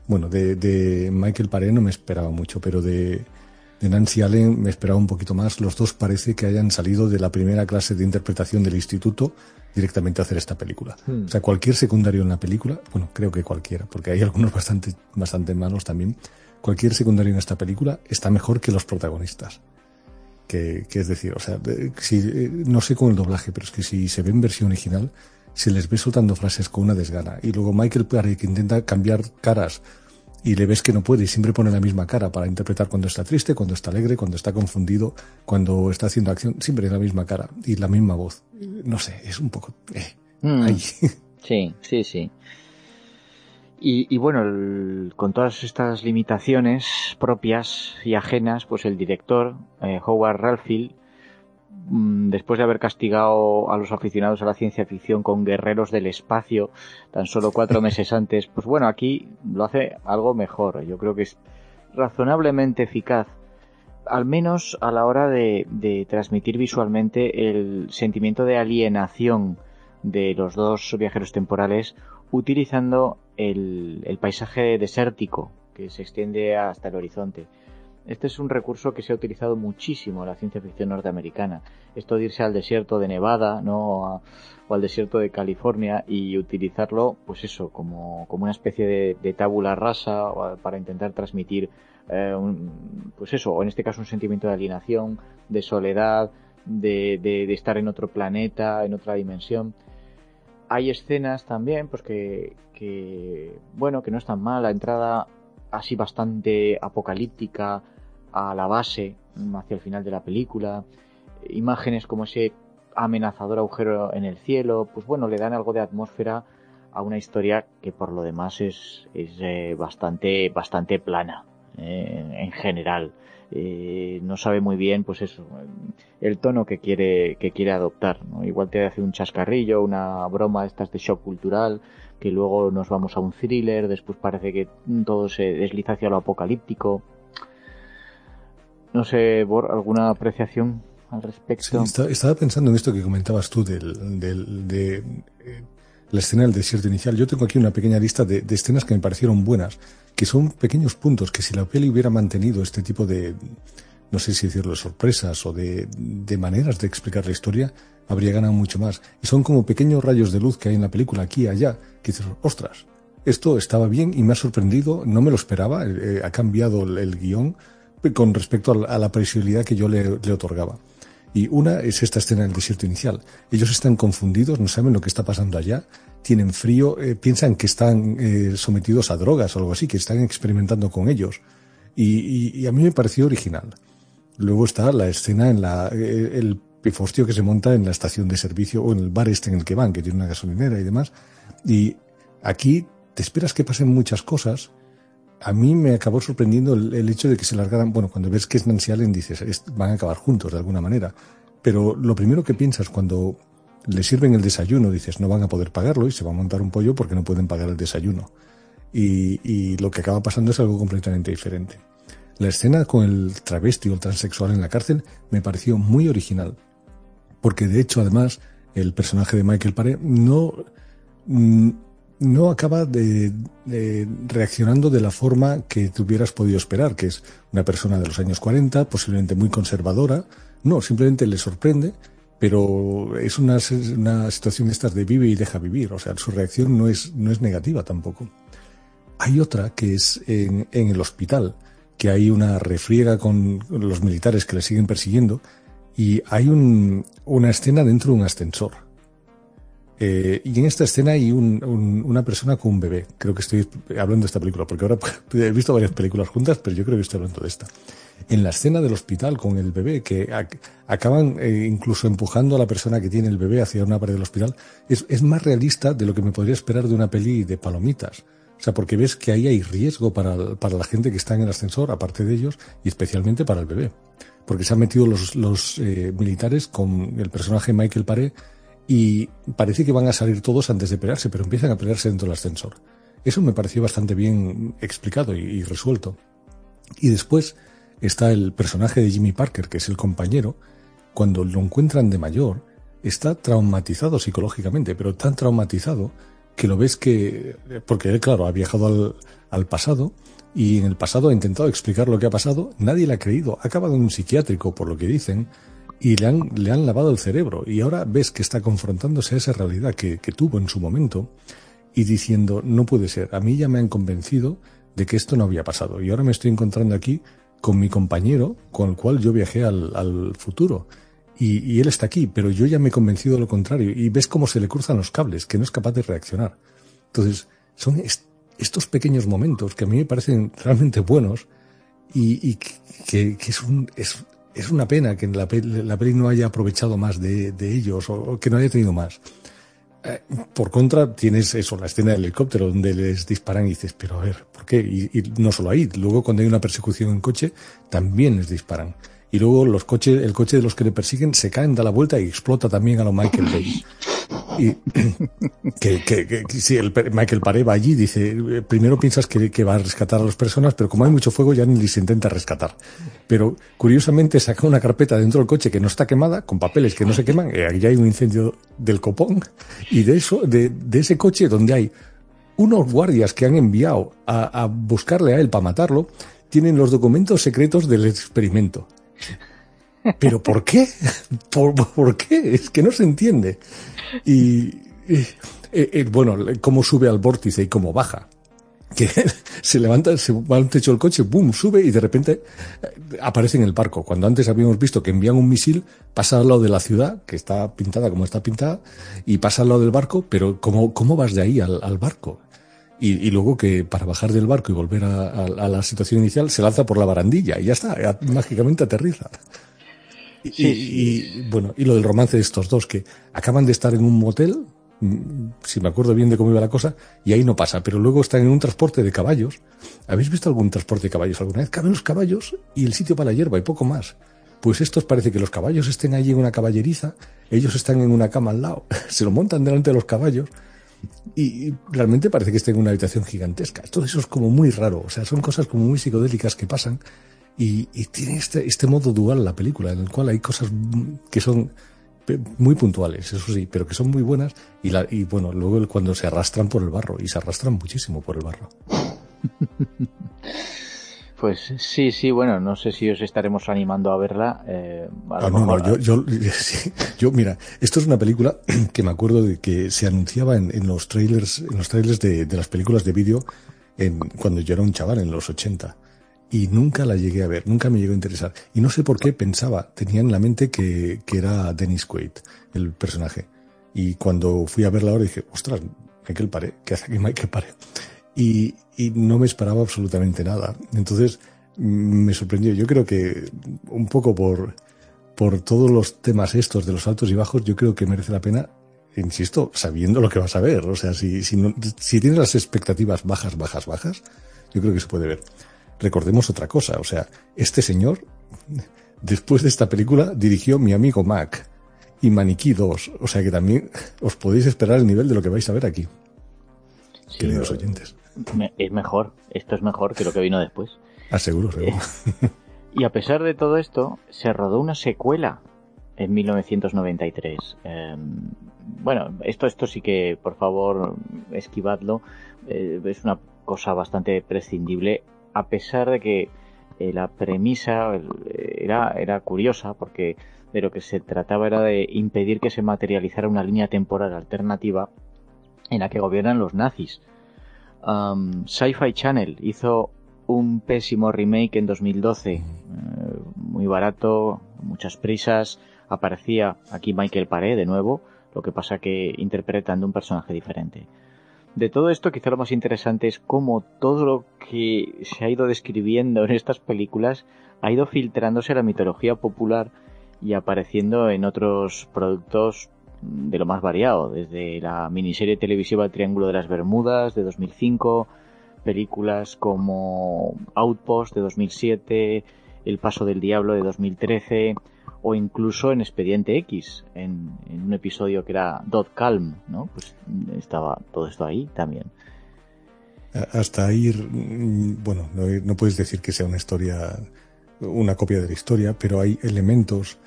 bueno, de, de Michael Paré no me esperaba mucho, pero de, de Nancy Allen me esperaba un poquito más. Los dos parece que hayan salido de la primera clase de interpretación del instituto directamente a hacer esta película. Hmm. O sea, cualquier secundario en la película, bueno, creo que cualquiera, porque hay algunos bastante, bastante malos también, cualquier secundario en esta película está mejor que los protagonistas. Que, que es decir, o sea, si, eh, no sé con el doblaje, pero es que si se ve en versión original, se les ve soltando frases con una desgana. Y luego Michael Parry, que intenta cambiar caras y le ves que no puede y siempre pone la misma cara para interpretar cuando está triste, cuando está alegre, cuando está confundido, cuando está haciendo acción, siempre la misma cara y la misma voz. No sé, es un poco... Eh, mm. [LAUGHS] Sí, sí, sí. Y, bueno, con todas estas limitaciones propias y ajenas, pues el director, eh, Howard Ralfield, Mm, después de haber castigado a los aficionados a la ciencia ficción con Guerreros del Espacio tan solo cuatro [LAUGHS] meses antes, pues bueno, aquí lo hace algo mejor. Yo creo que es razonablemente eficaz, al menos a la hora de, transmitir visualmente el sentimiento de alienación de los dos viajeros temporales utilizando el paisaje desértico que se extiende hasta el horizonte. Este es un recurso que se ha utilizado muchísimo en la ciencia ficción norteamericana. Esto de irse al desierto de Nevada, ¿no? o al desierto de California y utilizarlo, pues eso, como, como una especie de, de tabula rasa para intentar transmitir, eh, pues eso, o en este caso un sentimiento de alienación, de soledad, de, de, estar en otro planeta, en otra dimensión. Hay escenas también, pues que, que, bueno, que no están mal. La entrada así bastante apocalíptica, a la base hacia el final de la película. Imágenes como ese amenazador agujero en el cielo, pues bueno, le dan algo de atmósfera a una historia que por lo demás es, es eh, bastante, bastante plana eh, en general. Eh, no sabe muy bien, pues eso, el tono que quiere, que quiere adoptar. ¿no? Igual te hace un chascarrillo, una broma estas de shock cultural, que luego nos vamos a un thriller, después parece que todo se desliza hacia lo apocalíptico. No sé, Bor, ¿alguna apreciación al respecto? estaba pensando en esto que comentabas tú del, del, de eh, la escena del desierto inicial. Yo tengo aquí una pequeña lista de, escenas que me parecieron buenas, que son pequeños puntos que si la peli hubiera mantenido este tipo de, no sé si decirlo, sorpresas o de, de maneras de explicar la historia, habría ganado mucho más. Y son como pequeños rayos de luz que hay en la película, aquí y allá, que dices, ostras, esto estaba bien y me ha sorprendido, no me lo esperaba, eh, ha cambiado el, el guion con respecto a la previsibilidad que yo le, otorgaba. Y una es esta escena del desierto inicial. Ellos están confundidos, no saben lo que está pasando allá, tienen frío, eh, piensan que están eh, sometidos a drogas o algo así, que están experimentando con ellos. Y, a mí me pareció original. Luego está la escena en la, eh, el pifostio que se monta en la estación de servicio o en el bar este en el que van, que tiene una gasolinera y demás. Y aquí te esperas que pasen muchas cosas a mí me acabó sorprendiendo el, hecho de que se largaran, bueno, cuando ves que es Nancy Allen dices, van a acabar juntos de alguna manera, pero lo primero que piensas cuando le sirven el desayuno, dices, no van a poder pagarlo y se va a montar un pollo porque no pueden pagar el desayuno. Y, y lo que acaba pasando es algo completamente diferente. La escena con el travesti o el transexual en la cárcel me pareció muy original, porque de hecho además el personaje de Michael Paré no mm, no acaba de, reaccionando de la forma que te hubieras podido esperar, que es una persona de los años 40, posiblemente muy conservadora. No, simplemente le sorprende, pero es una, una situación esta de vive y deja vivir. O sea, su reacción no es, no es negativa tampoco. Hay otra que es en, en el hospital, que hay una refriega con los militares que le siguen persiguiendo y hay un, una escena dentro de un ascensor eh, y en esta escena hay una persona con un bebé. Creo que estoy hablando de esta película, porque ahora [LAUGHS] he visto varias películas juntas, pero yo creo que estoy hablando de esta. En la escena del hospital con el bebé, que acaban eh, incluso empujando a la persona que tiene el bebé hacia una pared del hospital, es, más realista de lo que me podría esperar de una peli de palomitas. O sea, porque ves que ahí hay riesgo para, la gente que está en el ascensor, aparte de ellos, y especialmente para el bebé. Porque se han metido los, los eh, militares con el personaje Michael Paré y parece que van a salir todos antes de pelearse, pero empiezan a pelearse dentro del ascensor. Eso me pareció bastante bien explicado y, resuelto. Y después está el personaje de Jimmy Parker, que es el compañero, cuando lo encuentran de mayor, está traumatizado psicológicamente, pero tan traumatizado que lo ves que, porque él, claro, ha viajado al, pasado y en el pasado ha intentado explicar lo que ha pasado, nadie le ha creído, ha acabado en un psiquiátrico por lo que dicen, y le han, le han lavado el cerebro. Y ahora ves que está confrontándose a esa realidad que, que tuvo en su momento y diciendo, no puede ser, a mí ya me han convencido de que esto no había pasado. Y ahora me estoy encontrando aquí con mi compañero con el cual yo viajé al, al futuro. Y, y, él está aquí, pero yo ya me he convencido de lo contrario. Y ves cómo se le cruzan los cables, que no es capaz de reaccionar. Entonces, son estos pequeños momentos que a mí me parecen realmente buenos y, y que, que es, un, es, es una pena que la, la peli no haya aprovechado más de, ellos o, que no haya tenido más. Eh, por contra, tienes eso, la escena del helicóptero donde les disparan y dices, pero a ver, ¿por qué? Y, no solo ahí, luego cuando hay una persecución en coche, también les disparan. Y luego los coches, el coche de los que le persiguen se caen, da la vuelta y explota también a lo Michael Bay. Y [LAUGHS] que, que, si el Michael Paré va allí, dice, primero piensas que, va a rescatar a las personas, pero como hay mucho fuego ya ni se intenta rescatar. Pero curiosamente saca una carpeta dentro del coche que no está quemada, con papeles que no se queman, y aquí hay un incendio del copón, y de eso, de, de ese coche donde hay unos guardias que han enviado a, a buscarle a él para matarlo, tienen los documentos secretos del experimento. [LAUGHS] ¿Pero por qué? ¿Por, qué? Es que no se entiende. Y, eh, eh, bueno, cómo sube al vórtice y cómo baja. Que [LAUGHS] se levanta, se va al techo del coche, boom, sube y de repente eh, aparece en el barco. Cuando antes habíamos visto que envían un misil, pasa al lado de la ciudad, que está pintada como está pintada, y pasa al lado del barco, pero ¿cómo, cómo vas de ahí al, barco? Y, luego que para bajar del barco y volver a, la situación inicial se lanza por la barandilla y ya está, mágicamente aterriza. Y, bueno, y lo del romance de estos dos, que acaban de estar en un motel, mm, si me acuerdo bien de cómo iba la cosa, y ahí no pasa, pero luego están en un transporte de caballos. ¿Habéis visto algún transporte de caballos alguna vez? Caben los caballos y el sitio para la hierba y poco más. Pues estos parece que los caballos estén allí en una caballeriza, ellos están en una cama al lado, [LAUGHS] se lo montan delante de los caballos y realmente parece que estén en una habitación gigantesca. Todo eso es como muy raro, o sea, son cosas como muy psicodélicas que pasan y, tiene este, este modo dual la película, en el cual hay cosas que son muy puntuales, eso sí, pero que son muy buenas y, la, y bueno, luego cuando se arrastran por el barro, y se arrastran muchísimo por el barro. [LAUGHS] Pues sí, sí, bueno, no sé si os estaremos animando a verla. Eh, ah, no, no, yo, [LAUGHS] yo, mira, esto es una película [CLEARS THROAT] que me acuerdo de que se anunciaba en, en los trailers, en los trailers de, de las películas de vídeo en, cuando yo era un chaval, en los 80 y nunca la llegué a ver, nunca me llegó a interesar. Y no sé por qué pensaba, tenía en la mente que, que era Dennis Quaid, el personaje. Y cuando fui a verla ahora dije, ostras, Michael Paré, ¿qué hace aquí Michael Paré? Y, y no me esperaba absolutamente nada. Entonces me sorprendió. Yo creo que un poco por, por todos los temas estos de los altos y bajos, yo creo que merece la pena, insisto, sabiendo lo que vas a ver. O sea, si, si, si tienes las expectativas bajas, bajas, bajas, yo creo que se puede ver recordemos otra cosa. O sea, este señor, después de esta película, dirigió Mi amigo Mac y Maniquí 2. O sea que también os podéis esperar el nivel de lo que vais a ver aquí. queridos oyentes. Es mejor, esto es mejor que lo que vino después. Aseguro, seguro. Eh, y a pesar de todo esto, se rodó una secuela en 1993. Em, bueno, esto, esto sí que, por favor, esquivadlo. Eh, es una cosa bastante prescindible a pesar de que eh, la premisa era, era curiosa, porque de lo que se trataba era de impedir que se materializara una línea temporal alternativa en la que gobiernan los nazis. Sci-Fi Channel hizo un pésimo remake en 2012, eh, muy barato, muchas prisas, aparecía aquí Michael Paré de nuevo, lo que pasa que interpretando un personaje diferente. De todo esto, quizá lo más interesante es cómo todo lo que se ha ido describiendo en estas películas ha ido filtrándose a la mitología popular y apareciendo en otros productos de lo más variado, desde la miniserie televisiva Triángulo de las Bermudas de 2005, películas como Outpost de 2007, El Paso del Diablo de 2013, o incluso en Expediente X, en, un episodio que era Dot Calm, ¿no? Pues estaba todo esto ahí también. Hasta ahí, mm, bueno, no, puedes decir que sea una historia, una copia de la historia, pero hay elementos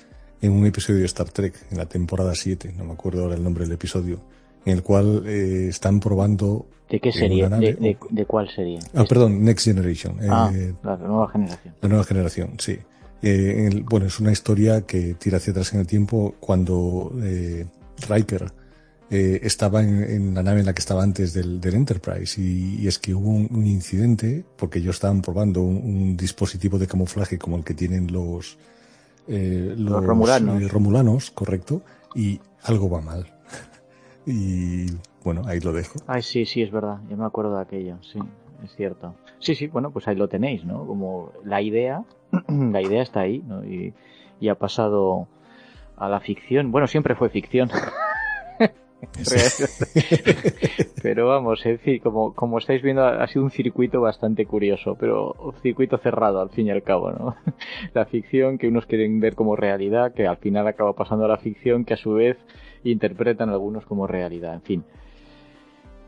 en un episodio de Star Trek, en la temporada 7, no me acuerdo ahora el nombre del episodio, en el cual eh, están probando... ¿De qué sería? ¿De, cuál sería? Ah, perdón, Next Generation. Ah, eh, la nueva generación. La nueva generación, sí. Eh, bueno, es una historia que tira hacia atrás en el tiempo cuando eh, Riker eh, estaba en, la nave en la que estaba antes del, Enterprise y, es que hubo un, incidente porque ellos estaban probando un, dispositivo de camuflaje como el que tienen los, los, romulanos. romulanos, correcto, y algo va mal. [LAUGHS] y bueno, ahí lo dejo. Ay, sí, sí, es verdad, yo me acuerdo de aquello, sí, es cierto. Sí, sí, bueno, pues ahí lo tenéis, ¿no? Como la idea [CLEARS THROAT] la idea está ahí, ¿no? Y, ha pasado a la ficción. Bueno, siempre fue ficción. [LAUGHS] [LAUGHS] [LAUGHS] pero vamos, en fin, como, como estáis viendo, ha sido un circuito bastante curioso, pero un circuito cerrado al fin y al cabo, ¿no? [LAUGHS] La ficción que unos quieren ver como realidad, que al final acaba pasando a la ficción, que a su vez interpretan algunos como realidad. En fin.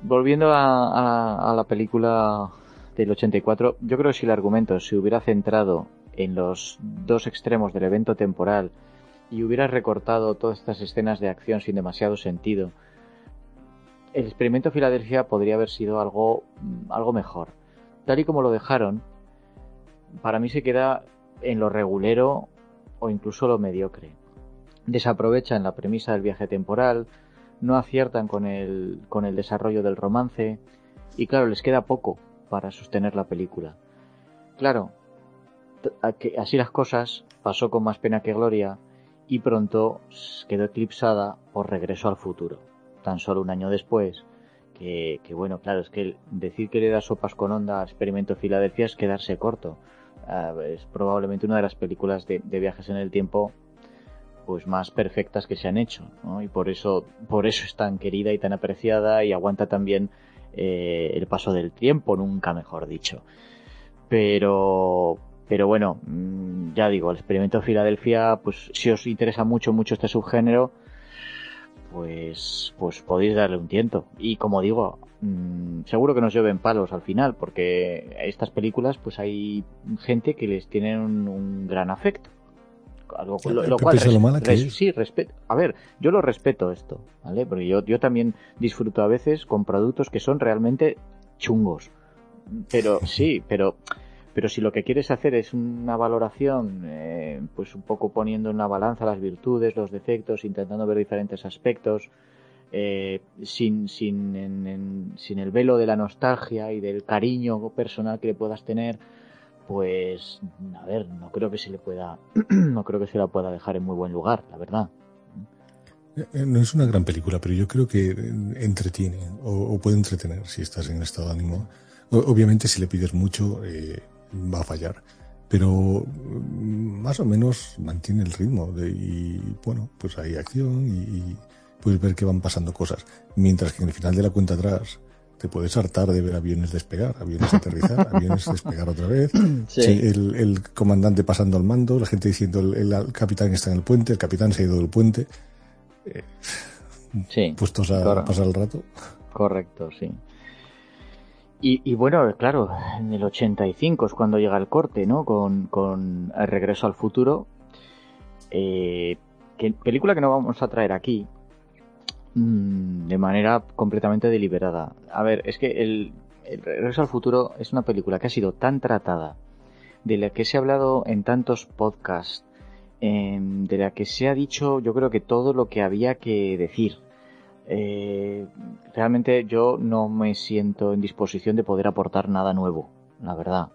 Volviendo a, la película del 84, yo creo que si el argumento se hubiera centrado en los dos extremos del evento temporal y hubiera recortado todas estas escenas de acción sin demasiado sentido, el experimento Filadelfia podría haber sido algo, algo mejor. Tal y como lo dejaron, para mí se queda en lo regulero o incluso lo mediocre. Desaprovechan la premisa del viaje temporal, no aciertan con el, con el desarrollo del romance y claro, les queda poco para sostener la película. Claro, así las cosas, pasó con más pena que gloria y pronto quedó eclipsada por Regreso al Futuro, tan solo un año después, que, bueno, claro, es que decir que le da sopas con onda a Experimento Filadelfia es quedarse corto. Ah, es probablemente una de las películas de, viajes en el tiempo pues más perfectas que se han hecho y por eso por eso es tan querida y tan apreciada y aguanta también eh, el paso del tiempo nunca mejor dicho. Pero pero bueno mm, ya digo el experimento de Filadelfia pues si os interesa mucho mucho este subgénero pues pues podéis darle un tiento y como digo Mm, seguro que nos lleven palos al final, porque a estas películas pues hay gente que les tiene un, gran afecto. Algo, lo, cual, sí, respeto. A ver, yo lo respeto esto, ¿vale? Porque yo, yo también disfruto a veces con productos que son realmente chungos. Pero [LAUGHS] sí, pero pero si lo que quieres hacer es una valoración, eh, pues un poco poniendo en la balanza las virtudes, los defectos, intentando ver diferentes aspectos, eh, sin, sin, sin el velo de la nostalgia y del cariño personal que le puedas tener, pues a ver, no creo que se le pueda, [CLEARS THROAT] no creo que se la pueda dejar en muy buen lugar, la verdad. Eh, eh, no es una gran película, pero yo creo que entretiene o, puede entretener si estás en estado de ánimo. obviamente, si le pides mucho, va a fallar, pero mm, más o menos mantiene el ritmo de, y bueno, pues hay acción y, puedes ver que van pasando cosas. Mientras que en el final de la cuenta atrás te puedes hartar de ver aviones despegar, aviones [LAUGHS] aterrizar, aviones despegar otra vez, el, comandante pasando al mando, la gente diciendo el, capitán está en el puente, el capitán se ha ido del puente. Eh, sí, [LAUGHS] puestos a pasar el rato. Correcto, sí. Y, bueno, claro, en el 85 es cuando llega el corte, ¿no? Con, el regreso al futuro. Eh, película que no vamos a traer aquí, Mm, de manera completamente deliberada. A ver, es que el, Regreso al Futuro es una película que ha sido tan tratada, de la que se ha hablado en tantos podcasts, em, de la que se ha dicho yo creo que todo lo que había que decir. Eh, realmente yo no me siento en disposición de poder aportar nada nuevo, la verdad.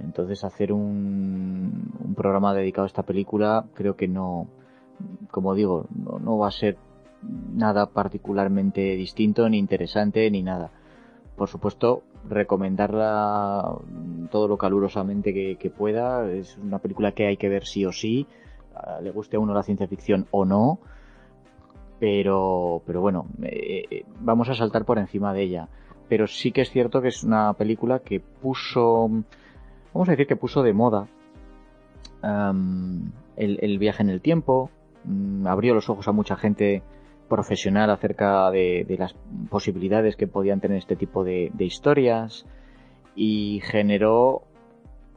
Entonces hacer un, un programa dedicado a esta película creo que no, como digo, no va a ser nada particularmente distinto, ni interesante, ni nada. Por supuesto, recomendarla todo lo calurosamente que, pueda. Es una película que hay que ver sí o sí, le guste a uno la ciencia ficción o no. Pero, pero bueno, eh, eh, vamos a saltar por encima de ella. Pero sí que es cierto que es una película que puso, vamos a decir que puso de moda el, viaje en el tiempo, mm, abrió los ojos a mucha gente profesional acerca de, las posibilidades que podían tener este tipo de, historias y generó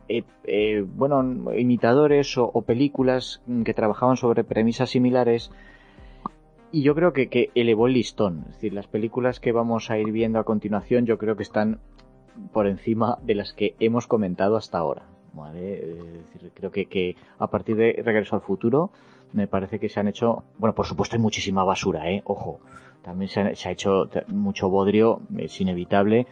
eh, eh, bueno imitadores o, películas que trabajaban sobre premisas similares y yo creo que, que, elevó el listón es decir las películas que vamos a ir viendo a continuación yo creo que están por encima de las que hemos comentado hasta ahora creo que, que a partir de Regreso al Futuro me parece que se han hecho, bueno, por supuesto hay muchísima basura, ¿eh? Ojo, también se, ha hecho mucho bodrio, es inevitable,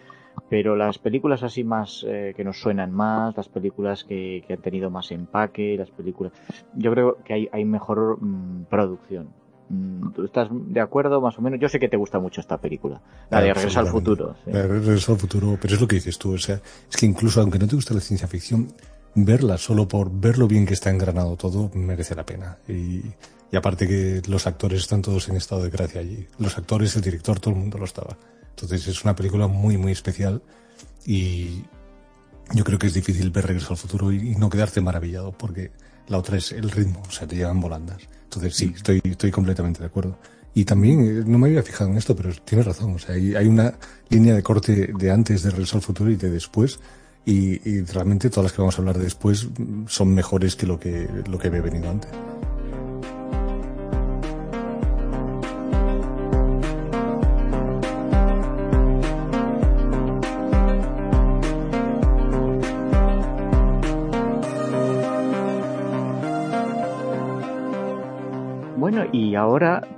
pero las películas así más eh, que nos suenan más, las películas que, han tenido más empaque, las películas, yo creo que hay, hay mejor mm, producción. Mm, ¿Tú estás de acuerdo más o menos? Yo sé que te gusta mucho esta película, la de Regreso al Futuro. Regreso al Futuro, pero es lo que dices tú, o sea, es que incluso aunque no te gusta la ciencia ficción, verla solo por ver lo bien que está engranado todo merece la pena. Y, aparte que los actores están todos en estado de gracia allí. Los actores, el director, todo el mundo lo estaba. Entonces es una película muy, muy especial y yo creo que es difícil ver Regreso al Futuro y, no quedarte maravillado porque la otra es el ritmo, o sea, te llevan volandas. Entonces sí, estoy, estoy completamente de acuerdo. Y también, eh, no me había fijado en esto, pero tienes razón. O sea, hay, una línea de corte de antes de Regreso al Futuro y de después. Y, y, realmente todas las que vamos a hablar de después mm, son mejores que lo que, lo que había venido antes.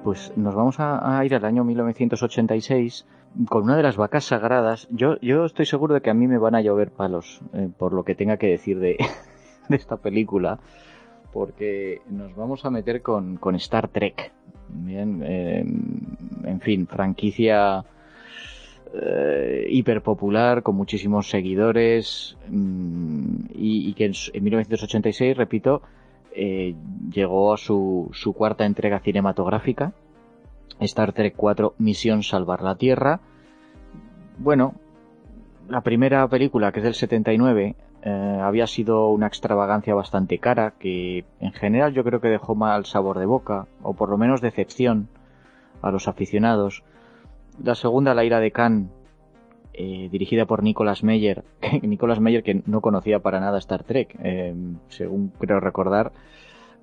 Pues nos vamos a, ir al año 1986 con una de las vacas sagradas. Yo, estoy seguro de que a mí me van a llover palos eh, por lo que tenga que decir de, [LAUGHS] esta película, porque nos vamos a meter con, Star Trek. Bien, eh, en fin, franquicia eh, hiper popular, con muchísimos seguidores, mm, y, que en 1986, repito, eh, llegó a su, cuarta entrega cinematográfica, Star Trek 4 Misión Salvar la Tierra. Bueno, la primera película, que es del 79, eh, había sido una extravagancia bastante cara, que en general yo creo que dejó mal sabor de boca, o por lo menos decepción a los aficionados. La segunda, La ira de Khan, eh, dirigida por Nicolas Meyer, [LAUGHS] Nicolas Meyer que no conocía para nada Star Trek, eh, según creo recordar,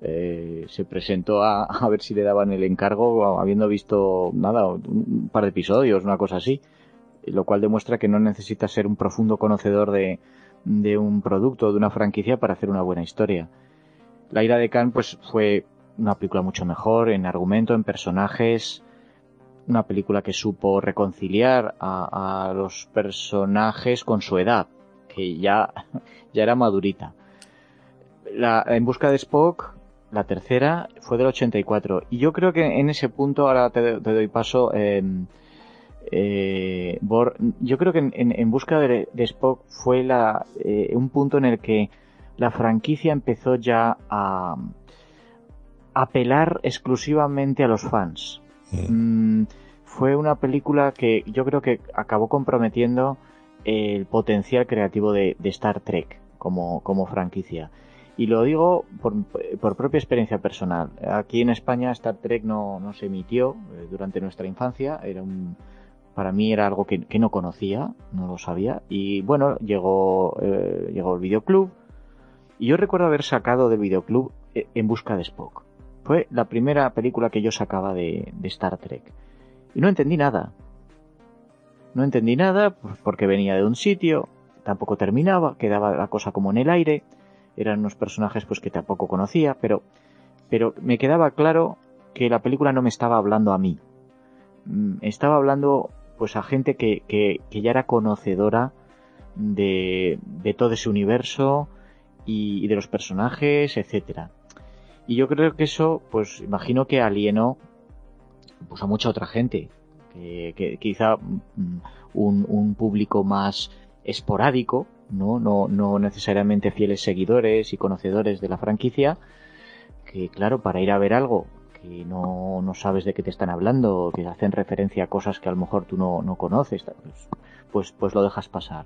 eh, se presentó a, a, ver si le daban el encargo habiendo visto nada, un par de episodios, una cosa así, lo cual demuestra que no necesita ser un profundo conocedor de, de un producto, de una franquicia para hacer una buena historia. La ira de Khan pues fue una película mucho mejor en argumento, en personajes, una película que supo reconciliar a, los personajes con su edad, que ya, [LAUGHS] ya era madurita. La, en busca de Spock, la tercera, fue del 84. Y yo creo que en ese punto, ahora te, doy paso, em, eh, yo creo que en, busca de, Spock fue la, eh, un punto en el que la franquicia empezó ya a apelar exclusivamente a los fans. Mm, fue una película que yo creo que acabó comprometiendo el potencial creativo de, Star Trek como, franquicia. Y lo digo por, propia experiencia personal. Aquí en España Star Trek no, no se emitió eh, durante nuestra infancia. Era un, para mí era algo que, no conocía, no lo sabía. Y bueno, llegó, eh, llegó el videoclub. Y yo recuerdo haber sacado del videoclub eh, En busca de Spock. Fue la primera película que yo sacaba de, Star Trek. Y no entendí nada. No entendí nada pues, porque venía de un sitio, tampoco terminaba, quedaba la cosa como en el aire. Eran unos personajes pues que tampoco conocía, pero, pero me quedaba claro que la película no me estaba hablando a mí. Mm, estaba hablando pues a gente que, que, ya era conocedora de, de, todo ese universo y, y de los personajes, etcétera. Y yo creo que eso, pues imagino que alienó pues, a mucha otra gente. Que, quizá mm, un, público más esporádico, ¿no? ¿no? No necesariamente fieles seguidores y conocedores de la franquicia, que claro, para ir a ver algo que no, no sabes de qué te están hablando, que hacen referencia a cosas que a lo mejor tú no, no conoces, pues, pues lo dejas pasar.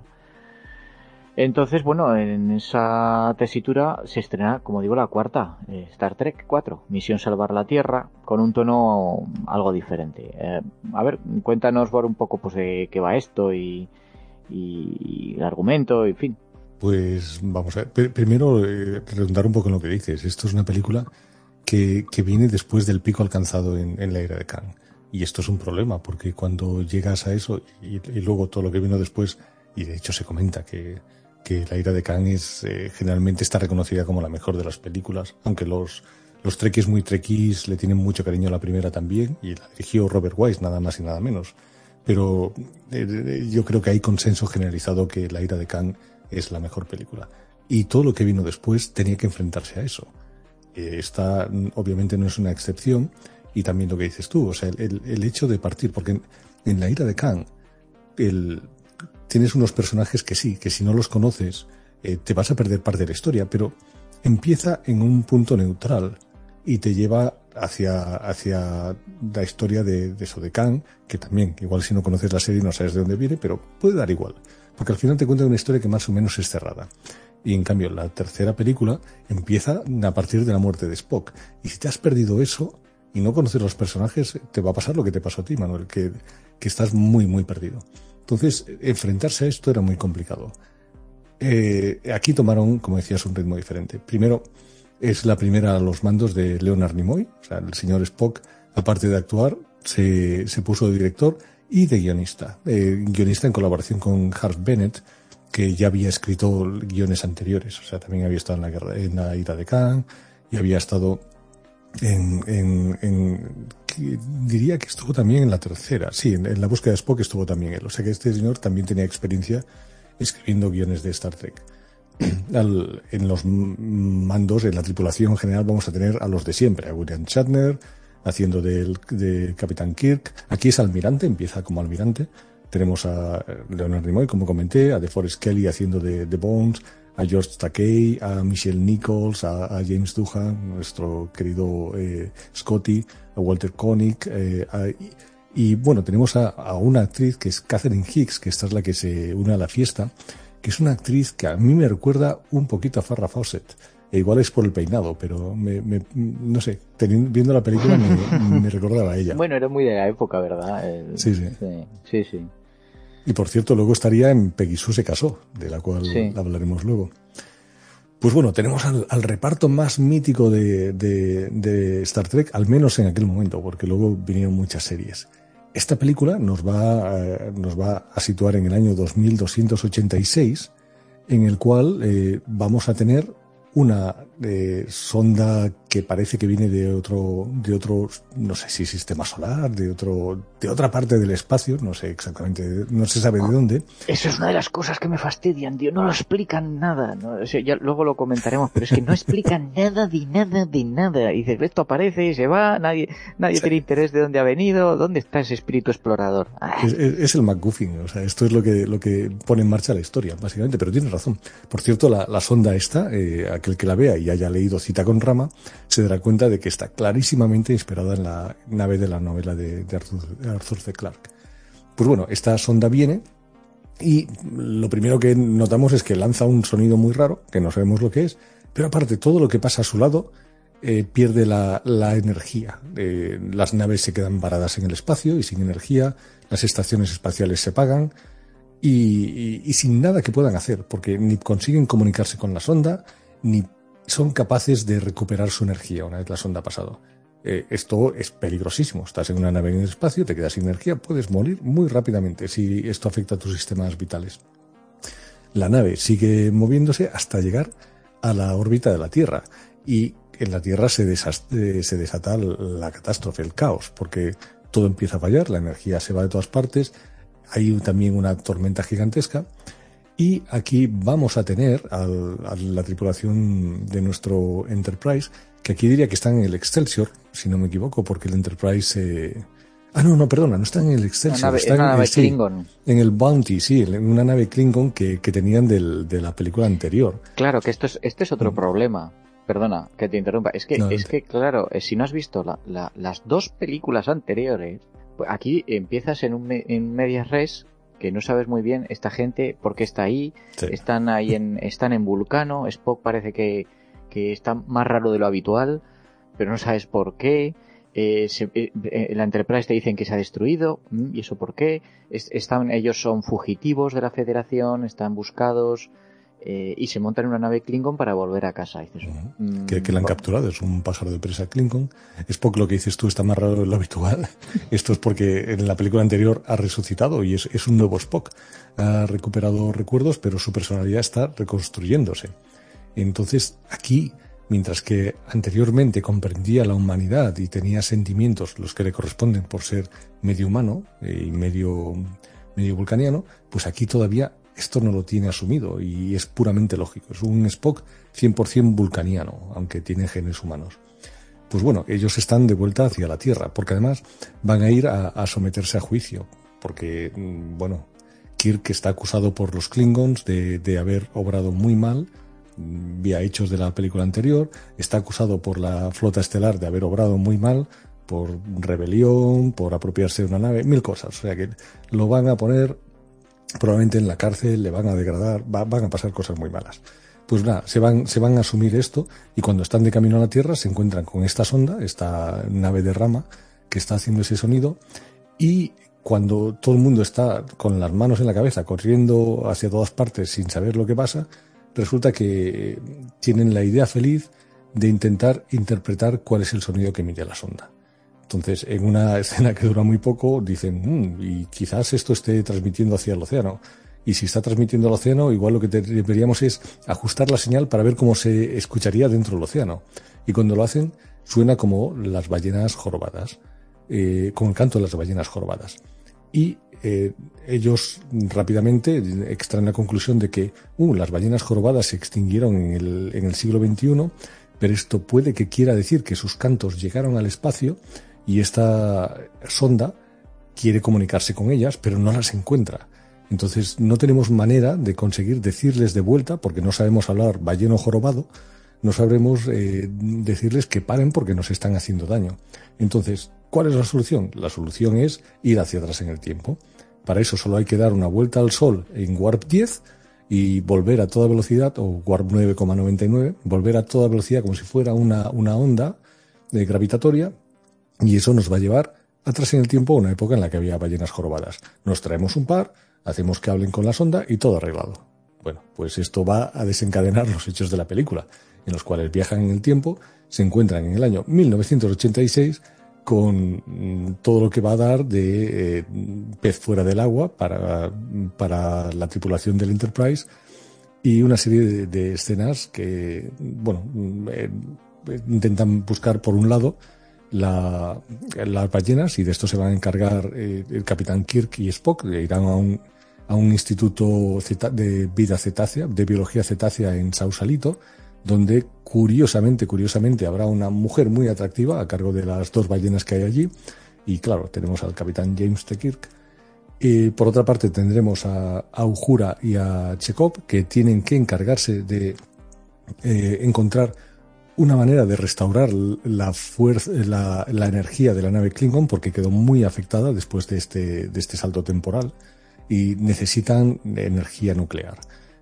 Entonces, bueno, en esa tesitura se estrena, como digo, la cuarta, eh, Star Trek 4, Misión Salvar la Tierra, con un tono algo diferente. Eh, a ver, cuéntanos por un poco pues de qué va esto y, el argumento, en fin. Pues vamos a ver, primero eh, redundar un poco en lo que dices. Esto es una película que, viene después del pico alcanzado en, la era de Khan. Y esto es un problema, porque cuando llegas a eso y luego todo lo que vino después, y de hecho se comenta que que La ira de Khan es, eh, generalmente está reconocida como la mejor de las películas, aunque los, los trekkies muy trekkies le tienen mucho cariño a la primera también, y la dirigió Robert Wise, nada más y nada menos. Pero eh, yo creo que hay consenso generalizado que La ira de Khan es la mejor película. Y todo lo que vino después tenía que enfrentarse a eso. Eh, esta obviamente no es una excepción, y también lo que dices tú, o sea, el, el hecho de partir, porque en, en La ira de Khan, el, tienes unos personajes que sí, que si no los conoces, eh, te vas a perder parte de la historia, pero empieza en un punto neutral y te lleva hacia, hacia la historia de, de Khan, que también, igual si no conoces la serie no sabes de dónde viene, pero puede dar igual, porque al final te cuenta una historia que más o menos es cerrada. Y en cambio, la tercera película empieza a partir de la muerte de Spock. Y si te has perdido eso, y no conocer los personajes, te va a pasar lo que te pasó a ti, Manuel, que, que estás muy, muy perdido. Entonces, enfrentarse a esto era muy complicado. Eh, aquí tomaron, como decías, un ritmo diferente. Primero, es la primera a los mandos de Leonard Nimoy, o sea, el señor Spock, aparte de actuar, se, se puso de director y de guionista. Eh, guionista en colaboración con Harv Bennett, que ya había escrito guiones anteriores, o sea, también había estado en la, guerra, en la ira de Khan y había estado en, en, en diría que estuvo también en la tercera, sí, en, la búsqueda de Spock estuvo también él, o sea que este señor también tenía experiencia escribiendo guiones de Star Trek. [CLEARS THROAT] en los mandos, en la tripulación en general, vamos a tener a los de siempre, a William Shatner, haciendo de Capitán Kirk. Aquí es almirante, empieza como almirante. Tenemos a Leonard Nimoy, como comenté, a DeForest Kelly haciendo de, de Bones, a George Takei, a Michelle Nichols, a, James Doohan, nuestro querido eh, Scotty, a Walter Koenig, eh, y, bueno, tenemos a, a, una actriz que es Catherine Hicks, que esta es la que se une a la fiesta, que es una actriz que a mí me recuerda un poquito a Farrah Fawcett. E igual es por el peinado, pero me, no sé, viendo la película [LAUGHS] me, recordaba a ella. Bueno, era muy de la época, ¿verdad? sí, sí, sí. sí. Y por cierto, luego estaría en Peggy Sue se casó, de la cual hablaremos luego. Pues bueno, tenemos al, reparto más mítico de, de, Star Trek, al menos en aquel momento, porque luego vinieron muchas series. Esta película nos va, eh, nos va a situar en el año 2286, en el cual eh, vamos a tener una eh, sonda que parece que viene de otro, de otro, no sé si sistema solar, de otro, de otra parte del espacio, no sé exactamente, no se sabe de dónde. Eso es una de las cosas que me fastidian, tío, no lo explican nada, ya luego lo comentaremos, pero es que no explican [LAUGHS] nada de nada de nada. Y dices, esto aparece y se va, nadie, nadie tiene interés de dónde ha venido, dónde está ese espíritu explorador. Ah. Es, el McGuffin, o sea, esto es lo que, lo que pone en marcha la historia, básicamente, pero tienes razón. Por cierto, la, la sonda esta, eh, aquel que la vea y haya leído Cita con Rama, se dará cuenta de que está clarísimamente inspirada en la nave de la novela de, Arthur, C. Clarke. Pues bueno, esta sonda viene y lo primero que notamos es que lanza un sonido muy raro, que no sabemos lo que es, pero aparte todo lo que pasa a su lado eh, pierde la, energía. Eh, las naves se quedan varadas en el espacio y sin energía, las estaciones espaciales se apagan y, y sin nada que puedan hacer, porque ni consiguen comunicarse con la sonda, ni son capaces de recuperar su energía una vez la sonda ha pasado. Eh, esto es peligrosísimo. Estás en una nave en el espacio, te quedas sin energía, puedes morir muy rápidamente si esto afecta a tus sistemas vitales. La nave sigue moviéndose hasta llegar a la órbita de la Tierra y en la Tierra se, eh, se desata la catástrofe, el caos, porque todo empieza a fallar, la energía se va de todas partes, hay también una tormenta gigantesca y aquí vamos a tener a la tripulación de nuestro Enterprise, que aquí diría que están en el Excelsior, si no me equivoco, porque el Enterprise... Ah, no, no, perdona, no están en el Excelsior. están en, nave Klingon. en el Bounty, sí, en una nave Klingon que, tenían de la película anterior. Claro, que esto es, este es otro mm. problema. Perdona, que te interrumpa. Es que, es que claro, eh, si no has visto las dos películas anteriores, pues aquí empiezas en, un, en medias res que no sabes muy bien esta gente por qué está ahí. Están ahí en, [LAUGHS] están en Vulcano. Spock parece que, que está más raro de lo habitual, pero no sabes por qué. Eh, eh, eh, la Enterprise te dicen que se ha destruido, ¿y eso por qué? están, ellos son fugitivos de la Federación, están buscados, eh, y se monta en una nave Klingon para volver a casa. Dices, mm, que, la han capturado, es un pájaro de presa Klingon. Es poco lo que dices tú, está más raro de lo habitual. [LAUGHS] Esto es porque en la película anterior ha resucitado y es, es un nuevo Spock. Ha recuperado recuerdos, pero su personalidad está reconstruyéndose. Entonces, aquí, mientras que anteriormente comprendía la humanidad y tenía sentimientos, los que le corresponden por ser medio humano y medio, medio vulcaniano, pues aquí todavía esto no lo tiene asumido y es puramente lógico. Es un Spock 100% vulcaniano, aunque tiene genes humanos. Pues bueno, ellos están de vuelta hacia la Tierra, porque además van a ir a, someterse a juicio, porque, mm, bueno, Kirk está acusado por los Klingons de, de haber obrado muy mal, mm, vía hechos de la película anterior, está acusado por la flota estelar de haber obrado muy mal, por rebelión, por apropiarse de una nave, mil cosas. O sea que lo van a poner probablemente en la cárcel le van a degradar, van a pasar cosas muy malas. Pues nada, se van, se van a asumir esto y cuando están de camino a la Tierra se encuentran con esta sonda, esta nave de rama que está haciendo ese sonido y cuando todo el mundo está con las manos en la cabeza corriendo hacia todas partes sin saber lo que pasa, resulta que tienen la idea feliz de intentar interpretar cuál es el sonido que emite la sonda. Entonces, en una [LAUGHS] escena que dura muy poco, dicen, mm, y quizás esto esté transmitiendo hacia el océano. Y si está transmitiendo al océano, igual lo que deberíamos es ajustar la señal para ver cómo se escucharía dentro del océano. Y cuando lo hacen, suena como las ballenas jorobadas, eh, con el canto de las ballenas jorobadas. Y eh, ellos rápidamente extraen la conclusión de que uh, las ballenas jorobadas se extinguieron en el, en el siglo XXI, pero esto puede que quiera decir que sus cantos llegaron al espacio y esta sonda quiere comunicarse con ellas, pero no las encuentra. Entonces no tenemos manera de conseguir decirles de vuelta, porque no sabemos hablar balleno jorobado, no sabremos eh, decirles que paren porque nos están haciendo daño. Entonces, ¿cuál es la solución? La solución es ir hacia atrás en el tiempo. Para eso solo hay que dar una vuelta al Sol en Warp 10 y volver a toda velocidad, o Warp 9,99, volver a toda velocidad como si fuera una, una onda de gravitatoria y eso nos va a llevar atrás en el tiempo a una época en la que había ballenas jorobadas. Nos traemos un par, hacemos que hablen con la sonda y todo arreglado. Bueno, pues esto va a desencadenar los hechos de la película, en los cuales viajan en el tiempo, se encuentran en el año 1986 con mm, todo lo que va a dar de eh, pez fuera del agua para, para la tripulación del Enterprise y una serie de, escenas que, bueno, mm, eh, intentan buscar por un lado la, las ballenas y de esto se van a encargar eh, el capitán Kirk y Spock, irán a un, a un instituto de vida cetácea, de biología cetácea en Sausalito, donde curiosamente, curiosamente habrá una mujer muy atractiva a cargo de las dos ballenas que hay allí. Y claro, tenemos al capitán James T. Kirk. Y por otra parte tendremos a, a Uhura y a Chekhov que tienen que encargarse de eh, encontrar una manera de restaurar la fuerza, la, la, energía de la nave Klingon porque quedó muy afectada después de este, de este salto temporal y necesitan energía nuclear.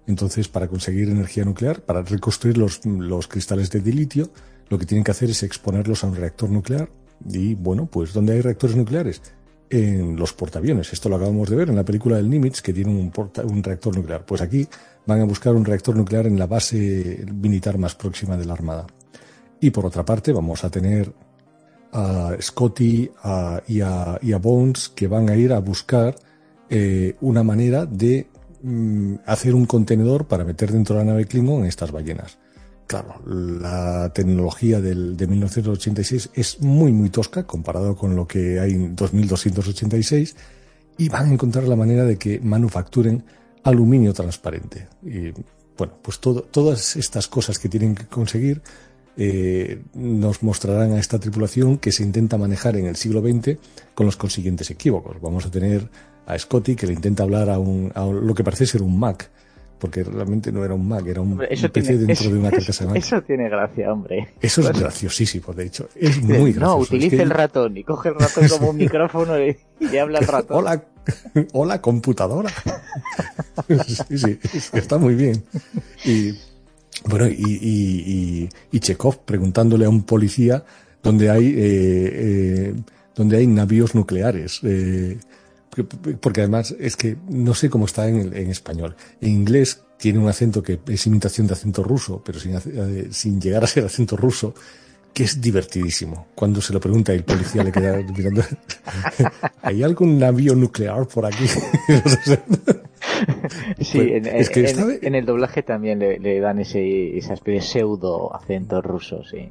Entonces, para conseguir energía nuclear, para reconstruir los, los cristales de dilitio, lo que tienen que hacer es exponerlos a un reactor nuclear. Y bueno, pues ¿dónde hay reactores nucleares? En los portaaviones. Esto lo acabamos de ver en la película del Nimitz, que tiene un, un reactor nuclear. Pues aquí van a buscar un reactor nuclear en la base militar más próxima de la Armada. Y por otra parte vamos a tener a Scotty y, a, Bones que van a ir a buscar eh, una manera de mm, hacer un contenedor para meter dentro de la nave Klingon estas ballenas. Claro, la tecnología del, de 1986 es muy muy tosca comparado con lo que hay en 2286 y van a encontrar la manera de que manufacturen aluminio transparente. Y bueno, pues todas estas cosas que tienen que conseguir eh, nos mostrarán a esta tripulación que se intenta manejar en el siglo XX con los consiguientes equívocos. Vamos a tener a Scotty que le intenta hablar a, un, a lo que parece ser un Mac, porque realmente no era un Mac, era un, PC dentro de una carcasa Mac. Eso tiene gracia, hombre. Eso es graciosísimo, de hecho. Es muy gracioso. No, utilice el ratón y coge el ratón como un [LAUGHS] micrófono y, le habla al ratón. Hola, hola computadora. [LAUGHS] [LAUGHS] sí, sí, está muy bien. Y bueno, y, y, y, Chekhov preguntándole a un policía donde hay, eh, eh, donde hay navíos nucleares. Eh, porque además es que no sé cómo está en, en, español. En inglés tiene un acento que es imitación de acento ruso, pero sin, eh, sin llegar a ser acento ruso, que es divertidísimo. Cuando se lo pregunta y el policía le queda mirando, [LAUGHS] ¿hay algún navío nuclear por aquí? [LAUGHS] [LAUGHS] sí, pues, en, el doblaje también le, dan ese, esa especie de pseudo acento ruso, sí.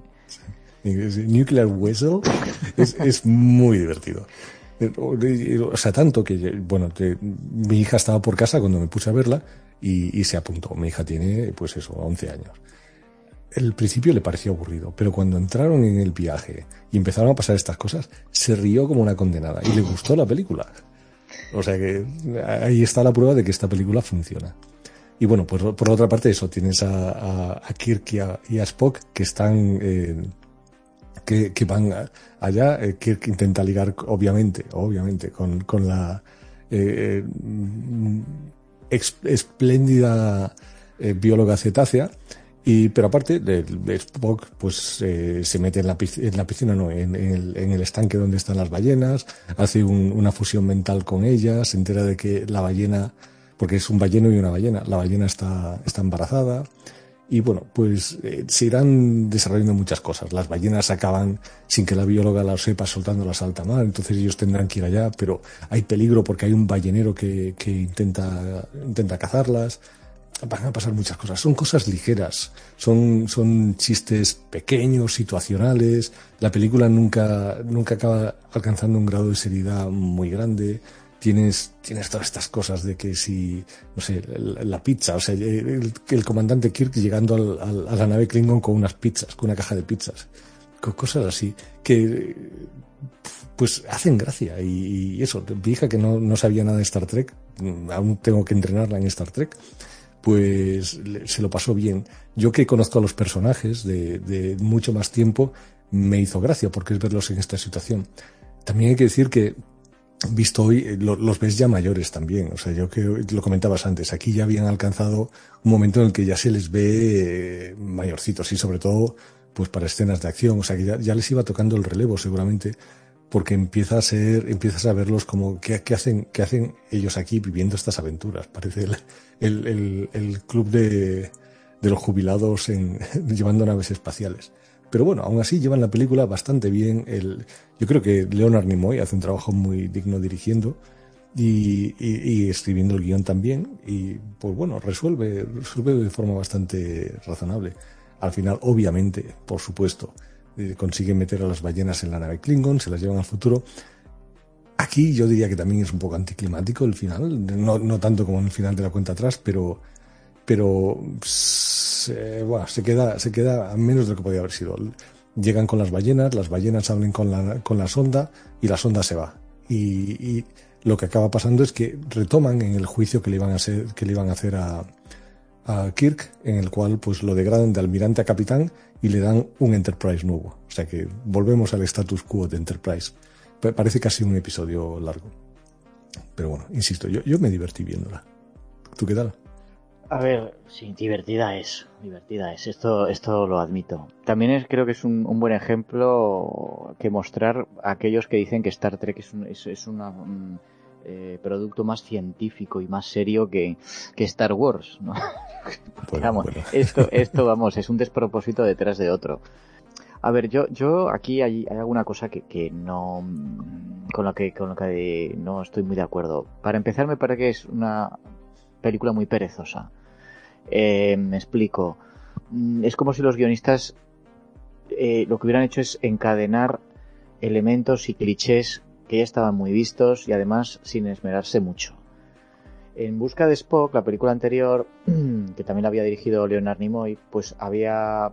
Nuclear Whistle es, muy divertido. O sea, tanto que, bueno, mi hija estaba por casa cuando me puse a verla y, se apuntó. Mi hija tiene, pues eso, 11 años. El principio le pareció aburrido, pero cuando entraron en el viaje y empezaron a pasar estas cosas, se rió como una condenada y le gustó la película. O sea que ahí está la prueba de que esta película funciona. Y bueno, pues por otra parte eso, tienes a, a, Kirk y a, Spock que están, eh, que, que, van allá. Eh, Kirk intenta ligar, obviamente, obviamente, con, con la eh, espléndida eh, bióloga cetácea. Y, pero aparte, de, Spock pues eh, se mete en la, en piscina, no, en, el, en, el, estanque donde están las ballenas, hace un, una fusión mental con ellas, se entera de que la ballena, porque es un balleno y una ballena, la ballena está, está embarazada, y bueno, pues eh, se irán desarrollando muchas cosas. Las ballenas acaban sin que la bióloga las sepa soltando la alta mar, entonces ellos tendrán que ir allá, pero hay peligro porque hay un ballenero que, que intenta, intenta cazarlas. Van a pasar muchas cosas. Son cosas ligeras, son, son chistes pequeños, situacionales. La película nunca, nunca acaba alcanzando un grado de seriedad muy grande. Tienes, tienes todas estas cosas de que si, no sé, la, pizza, o sea, el, el, comandante Kirk llegando al, a la nave Klingon con unas pizzas, con una caja de pizzas, con cosas así, que pues hacen gracia. Y, eso, mi que no, no sabía nada de Star Trek, aún tengo que entrenarla en Star Trek, pues se lo pasó bien. Yo que conozco a los personajes de, de mucho más tiempo, me hizo gracia porque es verlos en esta situación. También hay que decir que visto hoy, eh, los ves ya mayores también. O sea, yo que lo comentabas antes, aquí ya habían alcanzado un momento en el que ya se les ve eh, mayorcitos y sobre todo, pues para escenas de acción. O sea, que ya, les iba tocando el relevo seguramente porque empieza a ser, empiezas a verlos como qué, qué hacen, qué hacen ellos aquí viviendo estas aventuras. Parece el, el, el, el club de, de los jubilados en, [LAUGHS] llevando naves espaciales. Pero bueno, aún así llevan la película bastante bien. El, yo creo que Leonard Nimoy hace un trabajo muy digno dirigiendo y, y, y escribiendo el guion también. Y pues bueno, resuelve, resuelve de forma bastante razonable. Al final, obviamente, por supuesto, eh, consiguen meter a las ballenas en la nave Klingon, se las llevan al futuro. Aquí yo diría que también es un poco anticlimático el final, no, no tanto como en el final de la cuenta atrás, pero, pero se, bueno, se queda, se queda a menos de lo que podía haber sido. Llegan con las ballenas, las ballenas hablan con la, con la sonda y la sonda se va. Y, lo que acaba pasando es que retoman en el juicio que le iban a hacer, que le iban a hacer a Kirk, en el cual pues lo degradan de almirante a capitán y le dan un Enterprise nuevo. O sea que volvemos al status quo de Enterprise. Parece casi un episodio largo. Pero bueno, insisto, yo, yo me divertí viéndola. ¿Tú qué tal? A ver, sí, divertida es, divertida es, esto, esto lo admito. También es, creo que es un, buen ejemplo que mostrar a aquellos que dicen que Star Trek es un, es, una, un eh, producto más científico y más serio que, que Star Wars, ¿no? [LAUGHS] Bueno, vamos, bueno. esto, [LAUGHS] esto, vamos, es un despropósito detrás de otro. A ver, yo, yo aquí hay, hay alguna cosa que, que no, con la que, con la que no estoy muy de acuerdo. Para empezar, me parece que es una película muy perezosa. Eh, me explico. Mm, es como si los guionistas eh, lo que hubieran hecho es encadenar elementos y clichés que ya estaban muy vistos y además sin esmerarse mucho. En Busca de Spock, la película anterior, [CLEARS THROAT] que también la había dirigido Leonard Nimoy, pues había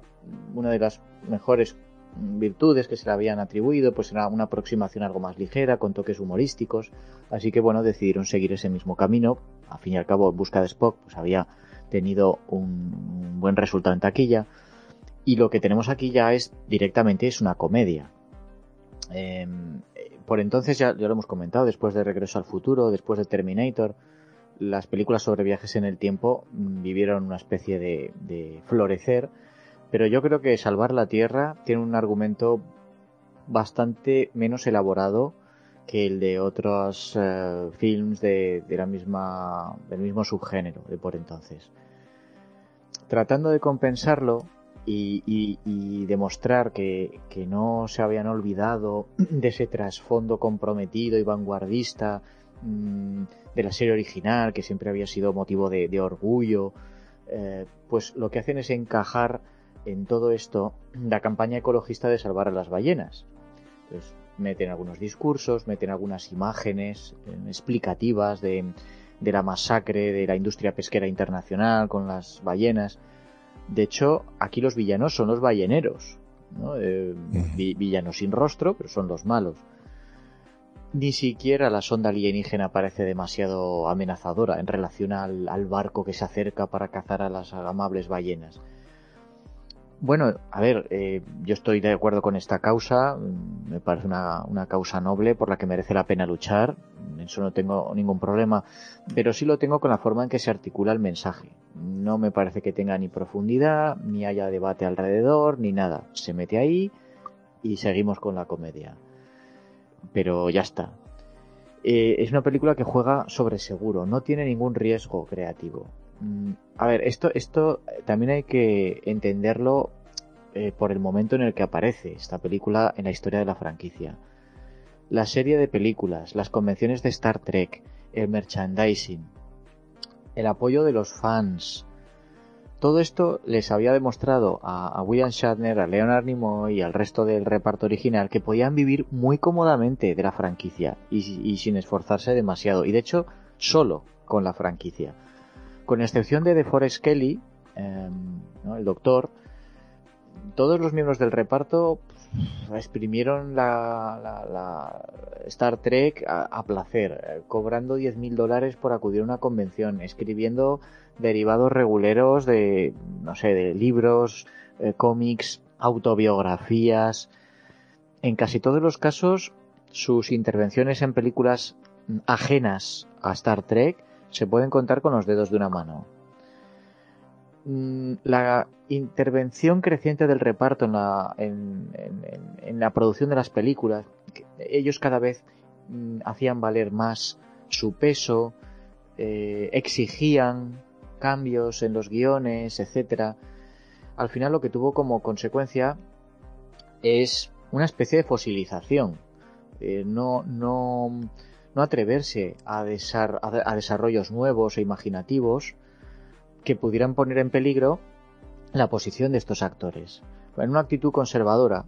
una de las mejores virtudes que se le habían atribuido, pues era una aproximación algo más ligera, con toques humorísticos, así que bueno, decidieron seguir ese mismo camino, a fin y al cabo, Busca de Spock, pues había tenido un buen resultado en taquilla. Y lo que tenemos aquí ya es directamente es una comedia. Eh, por entonces ya, ya, lo hemos comentado, después de Regreso al Futuro, después de Terminator, las películas sobre viajes en el tiempo mm, vivieron una especie de, de florecer. Pero yo creo que Salvar la Tierra tiene un argumento bastante menos elaborado que el de otros uh, films de, la misma, del mismo subgénero de por entonces. Tratando de compensarlo y, y, demostrar que, no se habían olvidado [CLEARS THROAT] de ese trasfondo comprometido y vanguardista mmm, de la serie original, que siempre había sido motivo de, orgullo, eh, pues lo que hacen es encajar en todo esto [CLEARS THROAT] la campaña ecologista de salvar a las ballenas. Entonces, meten algunos discursos, meten algunas imágenes eh, explicativas de, la masacre de la industria pesquera internacional con las ballenas. De hecho, aquí los villanos son los balleneros, ¿no? eh, villanos sin rostro, pero son los malos. Ni siquiera la sonda alienígena parece demasiado amenazadora en relación al, al barco que se acerca para cazar a las amables ballenas Bueno, a ver, eh, yo estoy de acuerdo con esta causa, mm, me parece una, una, causa noble por la que merece la pena luchar, eso no tengo ningún problema, pero sí lo tengo con la forma en que se articula el mensaje. No me parece que tenga ni profundidad, ni haya debate alrededor, ni nada. Se mete ahí y seguimos con la comedia. Pero ya está. Eh, es una película que juega sobre seguro, no tiene ningún riesgo creativo. Mm, a ver, esto, esto también hay que entenderlo eh, por el momento en el que aparece esta película en la historia de la franquicia. La serie de películas, las convenciones de Star Trek, el merchandising, el apoyo de los fans, todo esto les había demostrado a, William Shatner, a Leonard Nimoy y al resto del reparto original que podían vivir muy cómodamente de la franquicia y sin esforzarse demasiado. Y de hecho, solo con la franquicia con excepción de DeForest Kelly, em, el doctor, todos los miembros del reparto exprimieron la, Star Trek a, placer, eh, cobrando 10.000 dólares por acudir a una convención, escribiendo derivados reguleros de, no sé, de libros, eh, cómics, autobiografías. En casi todos los casos, sus intervenciones en películas ajenas a Star Trek se pueden contar con los dedos de una mano. Mm, la intervención creciente del reparto en la, en, la producción de las películas, ellos cada vez mm, hacían valer más su peso, eh, exigían cambios en los guiones, etcétera. Al final lo que tuvo como consecuencia es una especie de fosilización. Eh, no, no, no atreverse a, desarrollos nuevos e imaginativos que pudieran poner en peligro la posición de estos actores. En una actitud conservadora,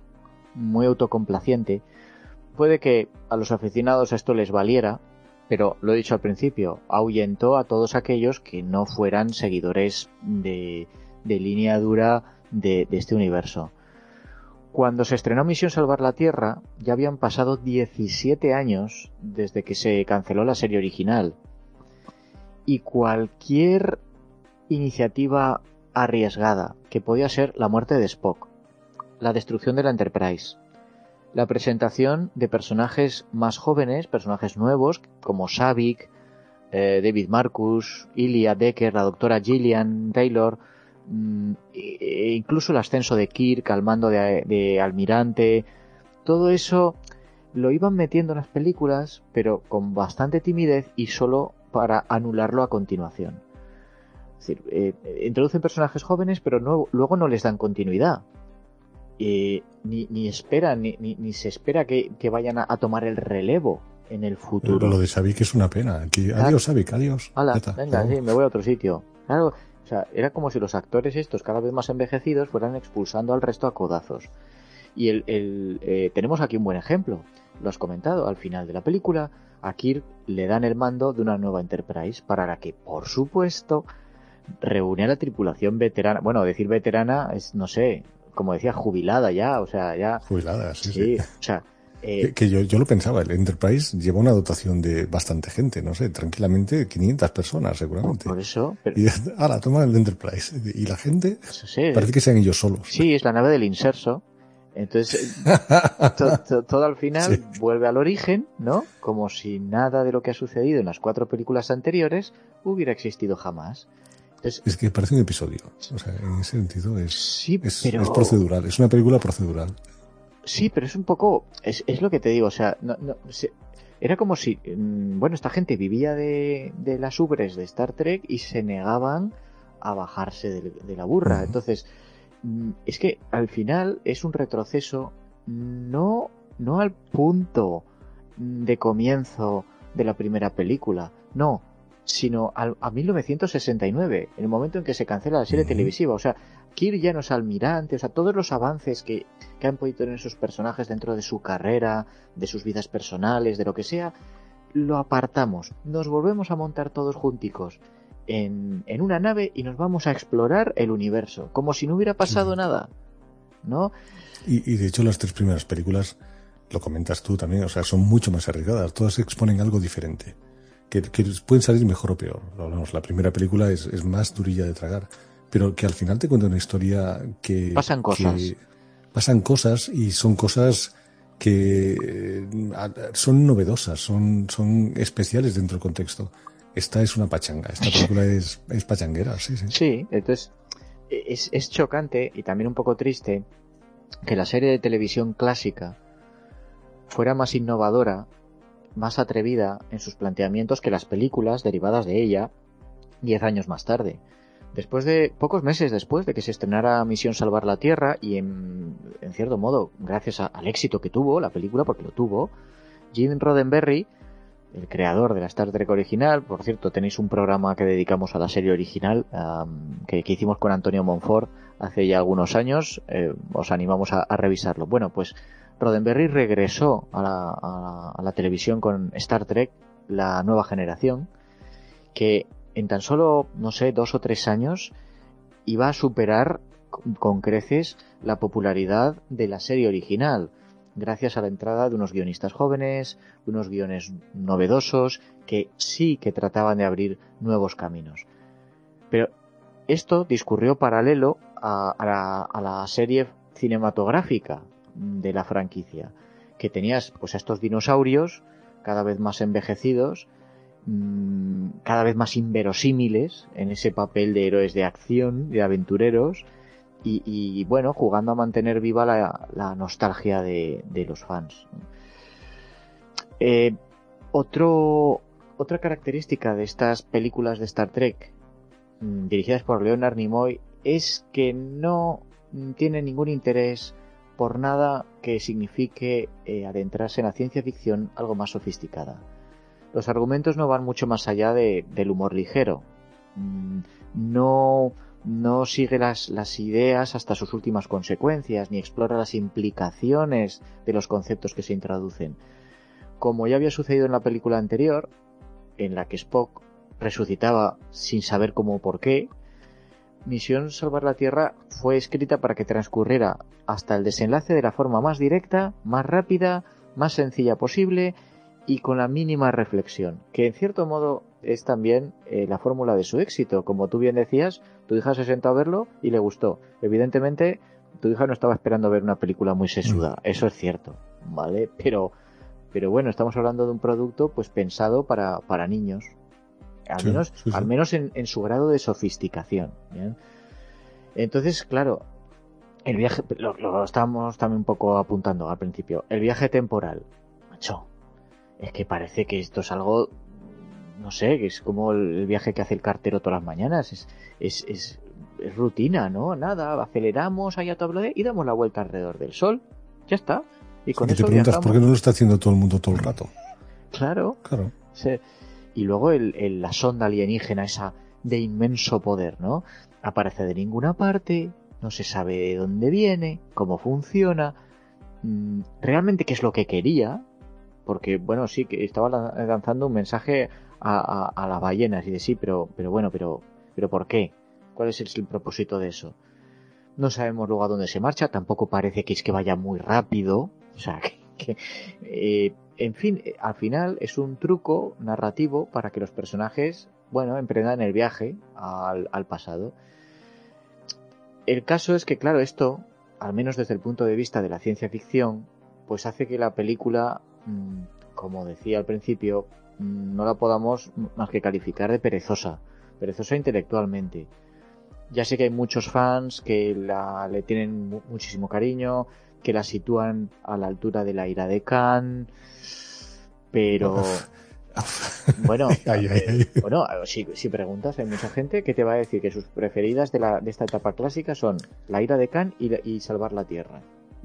muy autocomplaciente, puede que a los aficionados esto les valiera, pero lo he dicho al principio, ahuyentó a todos aquellos que no fueran seguidores de, línea dura de este universo. Cuando se estrenó Misión Salvar la Tierra, ya habían pasado 17 años desde que se canceló la serie original. Y cualquier iniciativa arriesgada, que podía ser la muerte de Spock, la destrucción de la Enterprise, la presentación de personajes más jóvenes, personajes nuevos, como Savik, eh, David Marcus, Ilya Decker, la doctora Gillian Taylor, e incluso el ascenso de Kirk al mando de, almirante, todo eso lo iban metiendo en las películas, pero con bastante timidez y solo para anularlo a continuación. Es decir, eh, introducen personajes jóvenes, pero luego no les dan continuidad. ni, ni, esperan, ni, ni, se espera que, vayan a, tomar el relevo en el futuro. lo de Savik es una pena. adiós, Savik, adiós. venga, sí, me voy a otro sitio. Claro, sea, era como si los actores estos, cada vez más envejecidos, fueran expulsando al resto a codazos. Y el, eh, tenemos aquí un buen ejemplo. Lo has comentado, al final de la película, a Kirk le dan el mando de una nueva Enterprise para la que, por supuesto, reúne a la tripulación veterana. Bueno, decir veterana es, no sé, como decía, jubilada ya, o sea, ya. Jubilada, sí, sí. sí. O sea, eh, que, yo, yo lo pensaba, el Enterprise lleva una dotación de bastante gente, no sé, tranquilamente 500 personas seguramente. Por eso. Y [LAUGHS] ahora toma el Enterprise. Y la gente parece que sean ellos solos. Sí, es la nave del inserso. Entonces, [LAUGHS] todo al final vuelve al origen, ¿no? Como si nada de lo que ha sucedido en las cuatro películas anteriores hubiera existido jamás. es que parece un episodio. O sea, en ese sentido es, es, es procedural, es una película procedural. Sí, pero es un poco. Es, es lo que te digo, o sea, no, no, era como si. Mm, bueno, esta gente vivía de, de, las ubres de Star Trek y se negaban a bajarse de, la burra. Entonces, mm, es que al final es un retroceso no, no al punto de comienzo de la primera película, no, sino al, a 1969, en el momento en que se cancela la serie televisiva. O sea, Kirk ya no es almirante, o sea, todos los avances que, que han podido tener sus personajes dentro de su carrera, de sus vidas personales, de lo que sea, lo apartamos, nos volvemos a montar todos junticos en, en una nave y nos vamos a explorar el universo, como si no hubiera pasado nada, ¿no? Y, y, de hecho las tres primeras películas, lo comentas tú también, o sea, son mucho más arriesgadas, todas exponen algo diferente, que, que pueden salir mejor o peor. Lo hablamos, la primera película es, es más durilla de tragar pero que al final te cuenta una historia que... Pasan cosas. pasan cosas y son cosas que eh, son novedosas, son, son especiales dentro del contexto. Esta es una pachanga, esta película es, es pachanguera, sí, sí. Sí, entonces es, es chocante y también un poco triste que la serie de televisión clásica fuera más innovadora, más atrevida en sus planteamientos que las películas derivadas de ella diez años más tarde. Después de, pocos meses después de que se estrenara Misión Salvar la Tierra y en, cierto modo, gracias al éxito que tuvo la película, porque lo tuvo, Gene Roddenberry, el creador de la Star Trek original, por cierto, tenéis un programa que dedicamos a la serie original que, hicimos con Antonio Monfort hace ya algunos años, eh, os animamos a, revisarlo. Bueno, pues Roddenberry regresó a la, a la televisión con Star Trek, la nueva generación, que en tan solo, no sé, dos o tres años iba a superar con creces la popularidad de la serie original, gracias a la entrada de unos guionistas jóvenes, unos guiones novedosos, que sí que trataban de abrir nuevos caminos. Pero esto discurrió paralelo a, la, serie cinematográfica de la franquicia, que tenías pues estos dinosaurios cada vez más envejecidos, Mm, cada vez más inverosímiles en ese papel de héroes de acción, de aventureros, y, bueno, jugando a mantener viva la, nostalgia de, los fans. Eh, otra característica de estas películas de Star Trek mm, dirigidas por Leonard Nimoy es que no tiene ningún interés por nada que signifique eh, adentrarse en la ciencia ficción algo más sofisticada los argumentos no van mucho más allá del humor ligero. Mm, no, no sigue las, las ideas hasta sus últimas consecuencias, ni explora las implicaciones de los conceptos que se introducen. Como ya había sucedido en la película anterior, en la que Spock resucitaba sin saber cómo o por qué, Misión Salvar la Tierra fue escrita para que transcurriera hasta el desenlace de la forma más directa, más rápida, más sencilla posible y con la mínima reflexión, que en cierto modo es también eh, la fórmula de su éxito. Como tú bien decías, tu hija se sentó a verlo y le gustó. Evidentemente, tu hija no estaba esperando ver una película muy sesuda, mm. eso es cierto, ¿vale? Pero, pero bueno, estamos hablando de un producto pues pensado para, para niños, al menos, Al menos en, en, su grado de sofisticación. Entonces, claro, el viaje, lo, lo estábamos también un poco apuntando al principio, el viaje temporal, macho, es que parece que esto es algo, no sé, que es como el viaje que hace el cartero todas las mañanas, es, es, es, rutina, ¿no? Nada, aceleramos allá todo y damos la vuelta alrededor del sol, ya está. Y con te preguntas por qué no lo está haciendo todo el mundo todo el rato. Claro. Claro. Y luego el, la sonda alienígena, esa de inmenso poder, ¿no? Aparece de ninguna parte, no se sabe de dónde viene, cómo funciona, mm, realmente qué es lo que quería, porque bueno, sí, que estaba lanzando un mensaje a, las ballenas y de sí, pero, pero bueno, pero, pero ¿por qué? ¿Cuál es el, propósito de eso? No sabemos luego a dónde se marcha, tampoco parece que es que vaya muy rápido, o sea, [LAUGHS] que, eh, en fin, eh, al final es un truco narrativo para que los personajes, bueno, emprendan el viaje al, pasado. El caso es que, claro, esto, al menos desde el punto de vista de la ciencia ficción, pues hace que la película Mm, como decía al principio, mm, no la podamos más que calificar de perezosa, perezosa intelectualmente. Ya sé que hay muchos fans que la, le tienen muchísimo cariño, que la sitúan a la altura de la ira de Khan, pero bueno, bueno, si, preguntas, hay mucha gente que te va a decir que sus preferidas de, la, de esta etapa clásica son la ira de Khan y salvar la Tierra.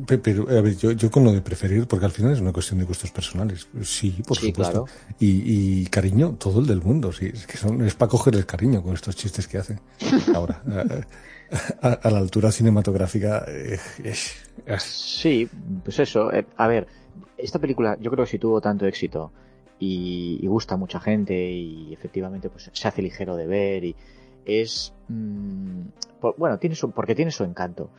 Pero, a ver, yo, yo con lo de preferir, porque al final es una cuestión de gustos personales. Sí, por supuesto. Y, cariño, todo el del mundo. Sí, es que son, es para coger el cariño con estos chistes que hacen. [LAUGHS] Ahora, a, la altura cinematográfica. Eh, sí, pues eso. Eh, a ver, esta película yo creo que si tuvo tanto éxito y, gusta a mucha gente y efectivamente pues se hace ligero de ver y es. Mm, bueno, tiene su, porque tiene su encanto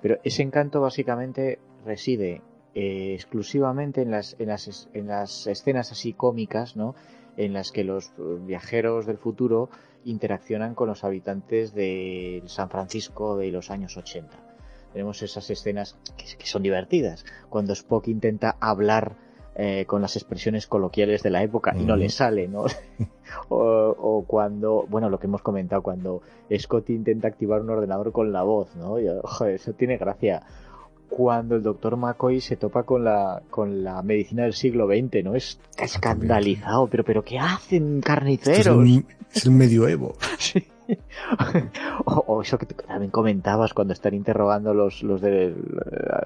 pero ese encanto básicamente reside eh, exclusivamente en las, en, las, en las escenas así cómicas, ¿no? en las que los viajeros del futuro interaccionan con los habitantes de San Francisco de los años 80. Tenemos esas escenas que, son divertidas, cuando Spock intenta hablar eh, con las expresiones coloquiales de la época y no le sale, ¿no? [LAUGHS] o, cuando, bueno, lo que hemos comentado, cuando Scott intenta activar un ordenador con la voz, ¿no? joder, eso tiene gracia cuando el doctor McCoy se topa con la, con la medicina del siglo XX, ¿no? Es escandalizado, pero, pero ¿qué hacen carniceros? Es el, medioevo. [LAUGHS] sí. o, eso que también comentabas cuando están interrogando los, los de,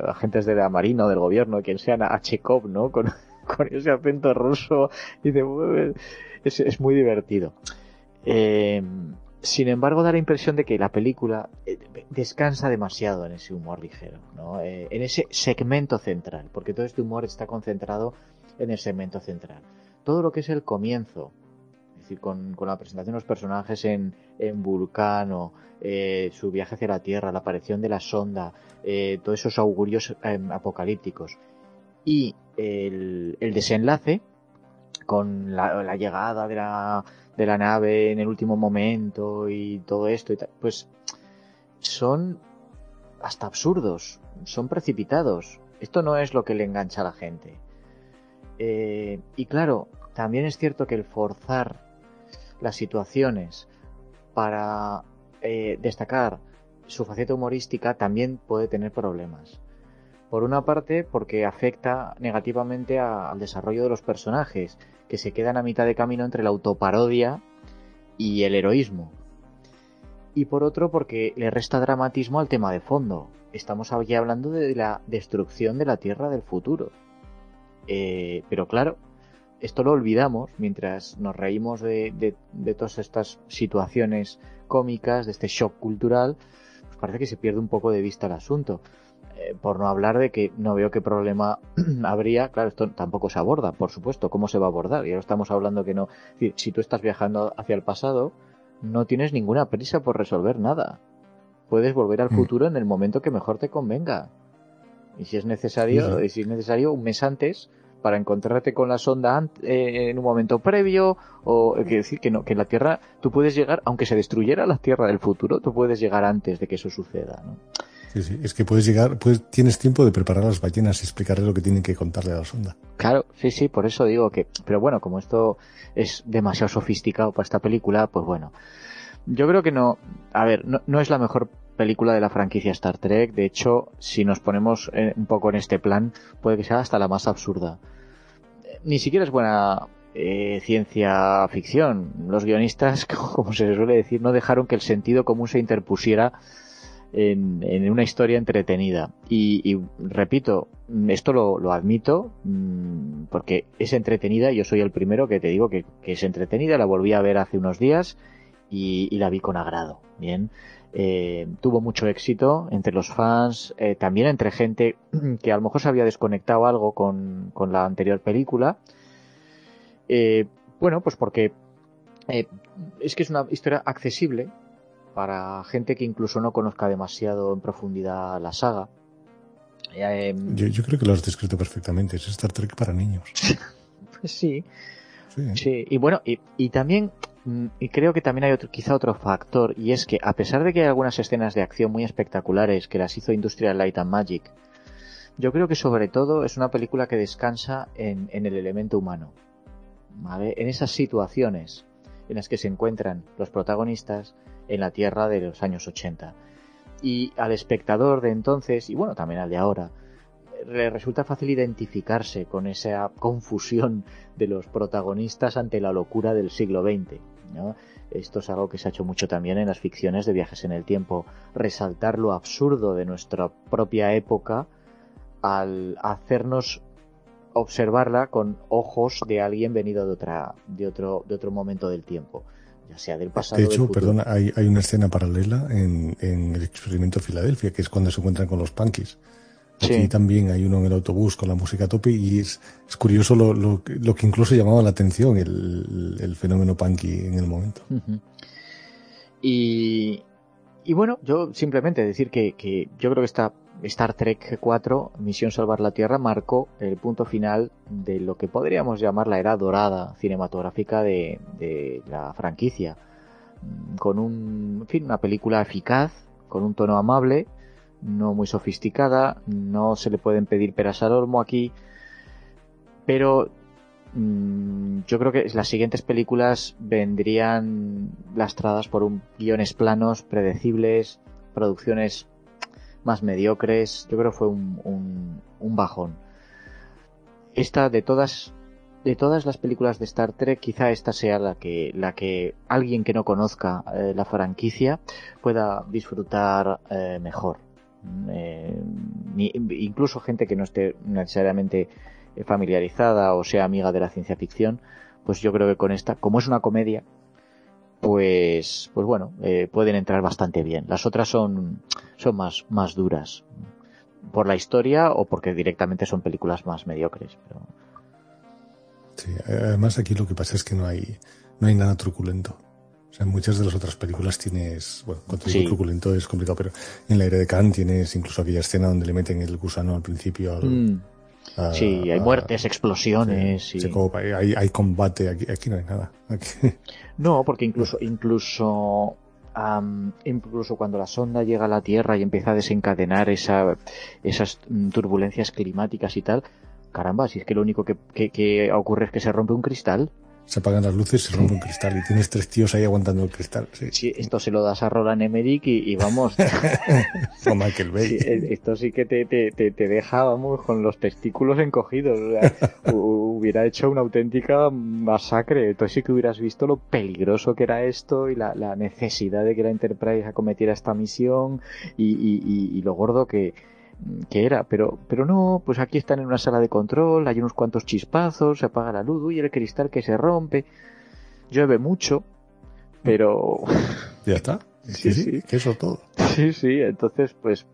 agentes de la Marina o del gobierno, quien sean a Chekhov, ¿no? Con, [LAUGHS] con ese acento ruso. Y de, es, es muy divertido. Eh, sin embargo, da la impresión de que la película eh, descansa demasiado en ese humor ligero, ¿no? Eh, en ese segmento central, porque todo este humor está concentrado en el segmento central. Todo lo que es el comienzo, es decir, con, la presentación de los personajes en, en Vulcano, eh, su viaje hacia la Tierra, la aparición de la sonda, todos esos augurios em, apocalípticos, y el, desenlace, con la llegada de la de la nave en el último momento y todo esto pues son hasta absurdos, son precipitados. Esto no es lo que le engancha a la gente. Eh, y claro, también es cierto que el forzar las situaciones para eh, destacar su faceta humorística también puede tener problemas. Por una parte, porque afecta negativamente al desarrollo de los personajes que se quedan a mitad de camino entre la autoparodia y el heroísmo. Y por otro, porque le resta dramatismo al tema de fondo. Estamos aquí hablando de la destrucción de la Tierra del futuro. Eh, pero claro, esto lo olvidamos mientras nos reímos de, de, todas estas situaciones cómicas, de este shock cultural, pues parece que se pierde un poco de vista el asunto. Eh, por no hablar de que no veo qué problema [CLEARS THROAT] habría, claro, esto tampoco se aborda, por supuesto, ¿cómo se va a abordar? Ya lo estamos hablando que no, si tú estás viajando hacia el pasado, no tienes ninguna prisa por resolver nada. Puedes volver al mm. futuro en el momento que mejor te convenga. Y si es necesario, si es necesario un mes antes para encontrarte con la sonda eh, en un momento previo o que decir que no que la Tierra tú puedes llegar aunque se destruyera la Tierra del futuro, tú puedes llegar antes de que eso suceda, ¿no? Es que puedes llegar, tienes tiempo de preparar a las ballenas y explicarle lo que tienen que contarle a la sonda. Claro, sí, sí, por eso digo que, pero bueno, como esto es demasiado sofisticado para esta película, pues bueno. Yo creo que no, a ver, no, es la mejor película de la franquicia Star Trek. De hecho, si nos ponemos eh, un poco en este plan, puede que sea hasta la más absurda. Ni siquiera es buena eh, ciencia ficción. Los guionistas, [LAUGHS] como se suele decir, no dejaron que el sentido común se interpusiera en, una historia entretenida. Y, repito, esto lo, admito mm, porque es entretenida. Yo soy el primero que te digo que, es entretenida. La volví a ver hace unos días y, la vi con agrado. Bien. Eh, tuvo mucho éxito entre los fans, eh, también entre gente que a lo mejor se había desconectado algo con, con la anterior película. Eh, bueno, pues porque es que es una historia accesible, para gente que incluso no conozca demasiado en profundidad la saga. Em, yo, creo que lo has descrito perfectamente, es Star Trek para niños. [LAUGHS] pues sí. sí. y bueno, y, también, mm, y creo que también hay otro, quizá otro factor, y es que a pesar de que hay algunas escenas de acción muy espectaculares que las hizo Industrial Light and Magic, yo creo que sobre todo es una película que descansa en, en el elemento humano. ¿vale? En esas situaciones en las que se encuentran los protagonistas en la Tierra de los años 80. Y al espectador de entonces, y bueno, también al de ahora, le resulta fácil identificarse con esa confusión de los protagonistas ante la locura del siglo XX. Esto es algo que se ha hecho mucho también en las ficciones de viajes en el tiempo, resaltar lo absurdo de nuestra propia época al hacernos observarla con ojos de alguien venido de otra de otro de otro momento del tiempo ya sea del pasado de hecho perdona hay, hay una escena paralela en, en el experimento Filadelfia que es cuando se encuentran con los punkies. Aquí también hay uno en el autobús con la música a tope y es, es curioso lo, lo, lo, que incluso llamaba la atención el, el fenómeno punky en el momento. y, y bueno, yo simplemente decir que, que, yo creo que esta Star Trek 4, Misión Salvar la Tierra, marcó el punto final de lo que podríamos llamar la era dorada cinematográfica de, la franquicia. Con un, en fin, una película eficaz, con un tono amable, no muy sofisticada, no se le pueden pedir peras al olmo aquí, pero mm, yo creo que las siguientes películas vendrían lastradas por un guiones planos, predecibles, producciones más mediocres. Yo creo que fue un, un, bajón. Esta de todas de todas las películas de Star Trek, quizá esta sea la que, la que alguien que no conozca eh, la franquicia pueda disfrutar eh, mejor. Eh, incluso gente que no esté necesariamente familiarizada o sea amiga de la ciencia ficción, pues yo creo que con esta, como es una comedia, pues, pues bueno, eh, pueden entrar bastante bien. Las otras son, son más, más duras por la historia o porque directamente son películas más mediocres. Pero... Sí, además aquí lo que pasa es que no hay, no hay nada truculento. O sea, en muchas de las otras películas tienes, bueno, cuando digo truculento es complicado, pero en la aire de Khan tienes incluso aquella escena donde le meten el gusano al principio al, mm. Sí, hay muertes, explosiones. hay, hay, combate, aquí, aquí no hay nada. No, porque incluso, incluso, incluso cuando la sonda llega a la Tierra y empieza a desencadenar esa, esas turbulencias climáticas y tal, caramba, si es que lo único que, que ocurre es que se rompe un cristal se apagan las luces, se rompe un cristal y tienes tres tíos ahí aguantando el cristal. Sí, esto se lo das a Roland Emmerich y, vamos. [LAUGHS] o Michael Bay. Eh, esto sí que te, te, te, deja, vamos, con los testículos encogidos. [LAUGHS] hubiera hecho una auténtica masacre. Entonces sí que hubieras visto lo peligroso que era esto y la, la necesidad de que la Enterprise acometiera esta misión y, y, y lo gordo que, que era, pero, pero no, pues aquí están en una sala de control, hay unos cuantos chispazos, se apaga la luz, y el cristal que se rompe, llueve mucho, pero... [LAUGHS] Ya está. Sí, sí, Que eso todo. Sí, sí, entonces, pues,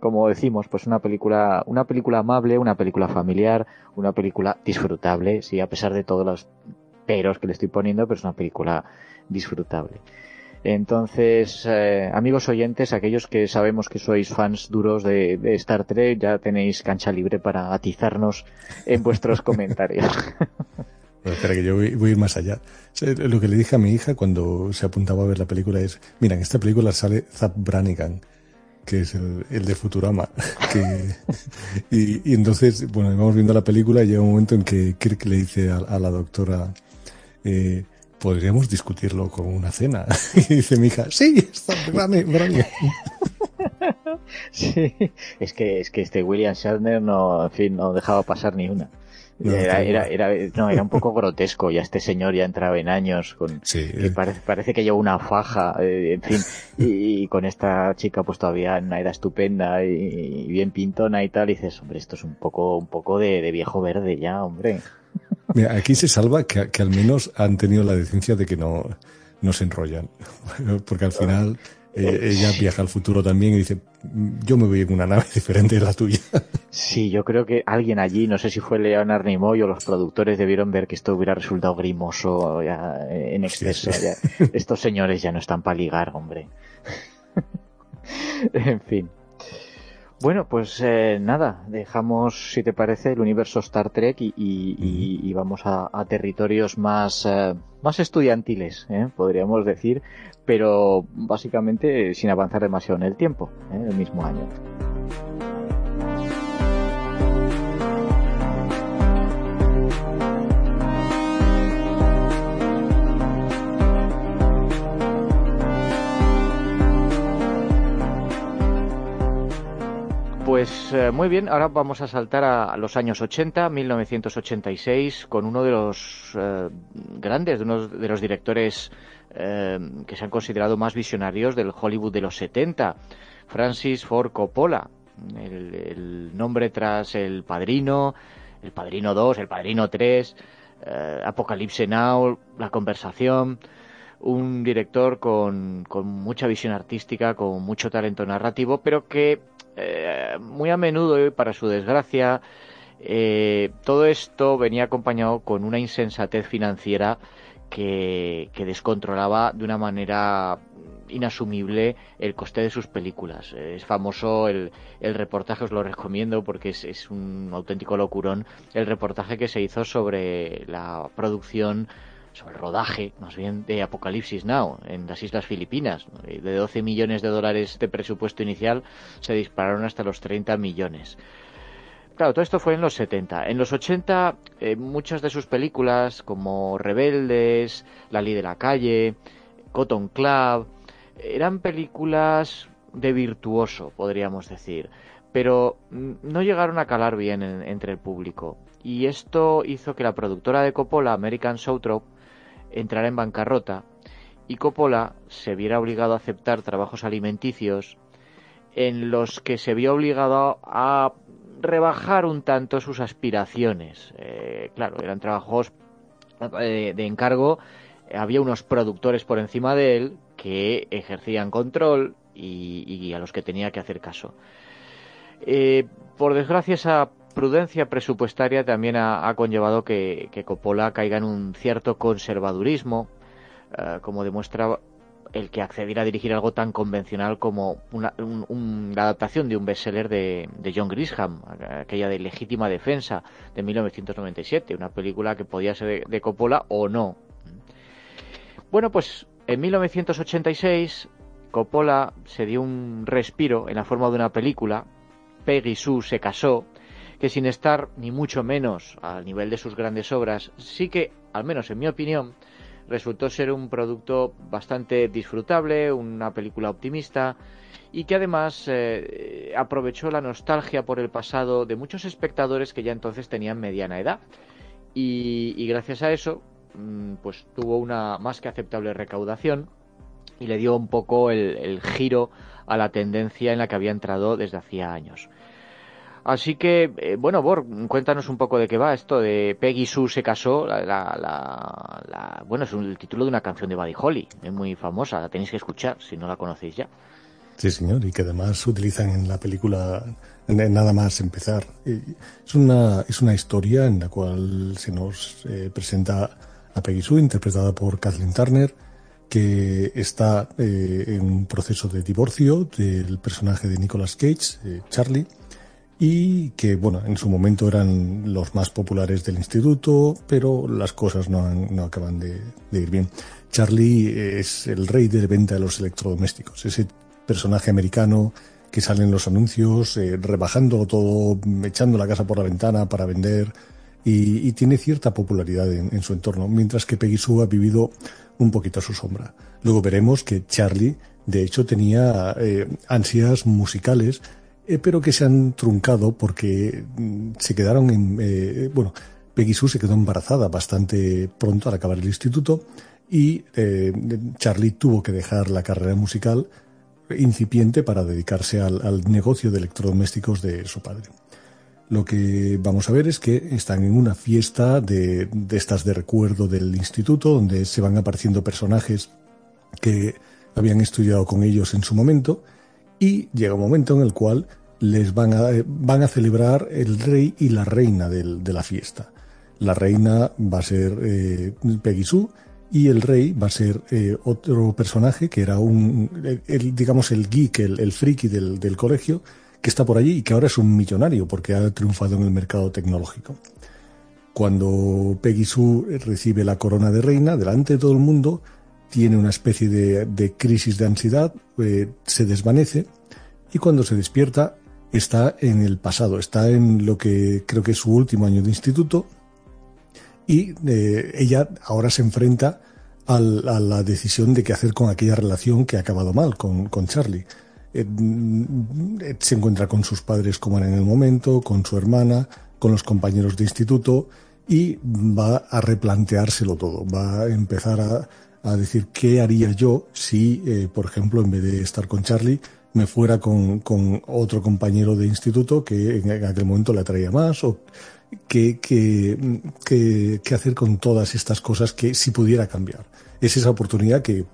como decimos, pues una película, una película amable, una película familiar, una película disfrutable, sí, a pesar de todos los peros que le estoy poniendo, pero es una película disfrutable. Entonces, eh, amigos oyentes, aquellos que sabemos que sois fans duros de, Star Trek, ya tenéis cancha libre para atizarnos en vuestros [LAUGHS] comentarios. espera que yo voy, a ir más allá. Lo que le dije a mi hija cuando se apuntaba a ver la película es, mira, en esta película sale Zap Brannigan, que es el, de Futurama. [LAUGHS] y, entonces, bueno, vamos viendo la película y llega un momento en que Kirk le dice a, la doctora, eh, podríamos discutirlo con una cena. [LAUGHS] y dice mi hija, sí, está grande, [LAUGHS] sí, es que, es que este William Shatner no, en fin, no dejaba pasar ni una. era, era, era, no, era un poco grotesco, ya este señor ya entraba en años, con, eh. parece, parece que lleva una faja, eh, en fin, y, con esta chica pues todavía en una edad estupenda y, bien pintona y tal, y dices, hombre, esto es un poco, un poco de, de viejo verde ya, hombre. Mira, aquí se salva que, al menos han tenido la decencia de que no, no se enrollan. [LAUGHS] Porque al final eh, ella viaja al futuro también y dice, yo me voy en una nave [LAUGHS] diferente de la tuya. Sí, yo creo que alguien allí, no sé si fue Leonard Nimoy o los productores debieron ver que esto hubiera resultado grimoso ya, en exceso. Estos señores ya no están para ligar, hombre. [LAUGHS] en fin. Bueno, pues eh, nada, dejamos, si te parece, el universo Star Trek y, vamos a, territorios más, eh, más estudiantiles, ¿eh? podríamos decir, pero básicamente sin avanzar demasiado en el tiempo, el mismo año. Pues eh, muy bien, ahora vamos a saltar a, los años 80, 1986, con uno de los eh, grandes, de uno de los directores eh, que se han considerado más visionarios del Hollywood de los 70, Francis Ford Coppola. El, nombre tras El Padrino, El Padrino 2, El Padrino 3, Apocalipse Now, La Conversación un director con, con, mucha visión artística, con mucho talento narrativo, pero que eh, muy a menudo, y para su desgracia, eh, todo esto venía acompañado con una insensatez financiera que, descontrolaba de una manera inasumible el coste de sus películas. Es famoso el, el reportaje, os lo recomiendo porque es, es, un auténtico locurón, el reportaje que se hizo sobre la producción sobre el rodaje, más bien, de Apocalipsis Now en las Islas Filipinas. De 12 millones de dólares de presupuesto inicial se dispararon hasta los 30 millones. Claro, todo esto fue en los 70. En los 80, eh, muchas de sus películas, como Rebeldes, La Ley de la Calle, Cotton Club, eran películas de virtuoso, podríamos decir, pero no llegaron a calar bien entre el público. Y esto hizo que la productora de Coppola, American Soaptrope, entrara en bancarrota y Coppola se viera obligado a aceptar trabajos alimenticios en los que se vio obligado a rebajar un tanto sus aspiraciones. Eh, claro, eran trabajos eh, de encargo, había unos productores por encima de él que ejercían control y, a los que tenía que hacer caso. Eh, por desgracia, esa prudencia presupuestaria también ha, conllevado que, Coppola caiga en un cierto conservadurismo, como demuestra el que accediera a dirigir algo tan convencional como una, la adaptación de un bestseller de, de John Grisham, aquella de Legítima Defensa de 1997, una película que podía ser de, Coppola o no. Bueno, pues en 1986 Coppola se dio un respiro en la forma de una película, Peggy Sue se casó, que sin estar ni mucho menos al nivel de sus grandes obras, sí que, al menos en mi opinión, resultó ser un producto bastante disfrutable, una película optimista y que además eh, aprovechó la nostalgia por el pasado de muchos espectadores que ya entonces tenían mediana edad. Y, gracias a eso, mm, pues tuvo una más que aceptable recaudación y le dio un poco el giro a la tendencia en la que había entrado desde hacía años. Así que, eh, bueno, Bor, cuéntanos un poco de qué va esto de Peggy Sue se casó. La, la, bueno, es el título de una canción de Buddy Holly, es muy famosa, la tenéis que escuchar si no la conocéis ya. Sí, señor, y que además utilizan en la película nada más empezar. Es una, es una historia en la cual se nos eh, presenta a Peggy Sue, interpretada por Kathleen Turner, que está eh, en un proceso de divorcio del personaje de Nicolas Cage, Charlie y que, bueno, en su momento eran los más populares del instituto, pero las cosas no, no acaban de, ir bien. Charlie es el rey de venta de los electrodomésticos, ese personaje americano que sale en los anuncios eh, rebajando todo, echando la casa por la ventana para vender y, tiene cierta popularidad en, su entorno, mientras que Peggy Sue ha vivido un poquito a su sombra. Luego veremos que Charlie, de hecho, tenía eh, ansias musicales pero que se han truncado porque mm, se quedaron en... Eh, bueno, Peggy Sue se quedó embarazada bastante pronto al acabar el instituto y eh, Charlie tuvo que dejar la carrera musical incipiente para dedicarse al, negocio de electrodomésticos de su padre. Lo que vamos a ver es que están en una fiesta de, de estas de recuerdo del instituto, donde se van apareciendo personajes que habían estudiado con ellos en su momento y llega un momento en el cual les van a, van a celebrar el rey y la reina de la fiesta. La reina va a ser eh, Peggy Sue y el rey va a ser eh, otro personaje que era un, digamos, el geek, el, el friki del, del, colegio, que está por allí y que ahora es un millonario porque ha triunfado en el mercado tecnológico. Cuando Peggy Sue recibe la corona de reina, delante de todo el mundo, tiene una especie de, de crisis de ansiedad, eh, se desvanece y cuando se despierta está en el pasado, está en lo que creo que es su último año de instituto y eh, ella ahora se enfrenta a la decisión de qué hacer con aquella relación que ha acabado mal con, Charlie. Eh, mm, se encuentra con sus padres como era en el momento, con su hermana, con los compañeros de instituto y va a replanteárselo todo, va a empezar a, a decir qué haría yo si, eh, por ejemplo, en vez de estar con Charlie, me fuera con, con otro compañero de instituto que en aquel momento le atraía más o qué, qué, qué, hacer con todas estas cosas que si pudiera cambiar. Es esa oportunidad que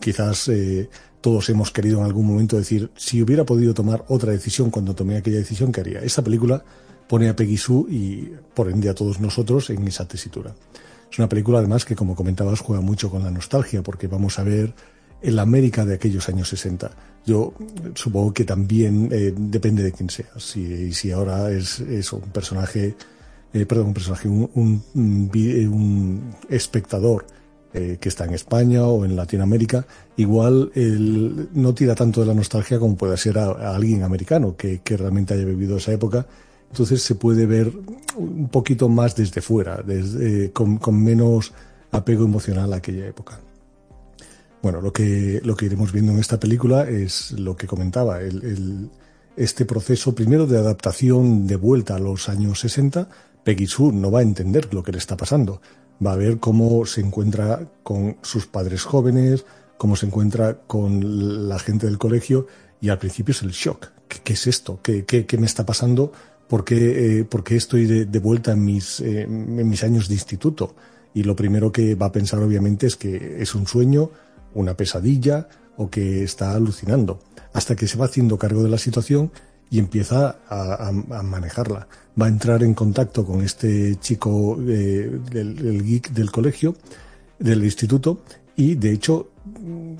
quizás eh, todos hemos querido en algún momento decir, si hubiera podido tomar otra decisión cuando tomé aquella decisión, ¿qué haría? Esta película pone a Peggy Sue y por ende a todos nosotros en esa tesitura. Es una película además que, como comentabas, juega mucho con la nostalgia, porque vamos a ver en la América de aquellos años 60. Yo supongo que también eh, depende de quién sea. Si, si ahora es, un personaje, eh, perdón, un personaje, un, un, un espectador eh, que está en España o en Latinoamérica, igual él no tira tanto de la nostalgia como puede ser a, alguien americano que, realmente haya vivido esa época. Entonces se puede ver un poquito más desde fuera, desde, con, con menos apego emocional a aquella época. Bueno, lo que, lo que iremos viendo en esta película es lo que comentaba, el, el, este proceso primero de adaptación de vuelta a los años 60. Peggy Sue no va a entender lo que le está pasando va a ver cómo se encuentra con sus padres jóvenes, cómo se encuentra con la gente del colegio y al principio es el shock. ¿Qué, es esto? ¿Qué, ¿Qué, me está pasando? ¿Por qué, eh, por qué estoy de, de, vuelta en mis, eh, en mis años de instituto? Y lo primero que va a pensar obviamente es que es un sueño, una pesadilla o que está alucinando. Hasta que se va haciendo cargo de la situación y empieza a, a, manejarla. Va a entrar en contacto con este chico, eh, el, geek del colegio, del instituto, y de hecho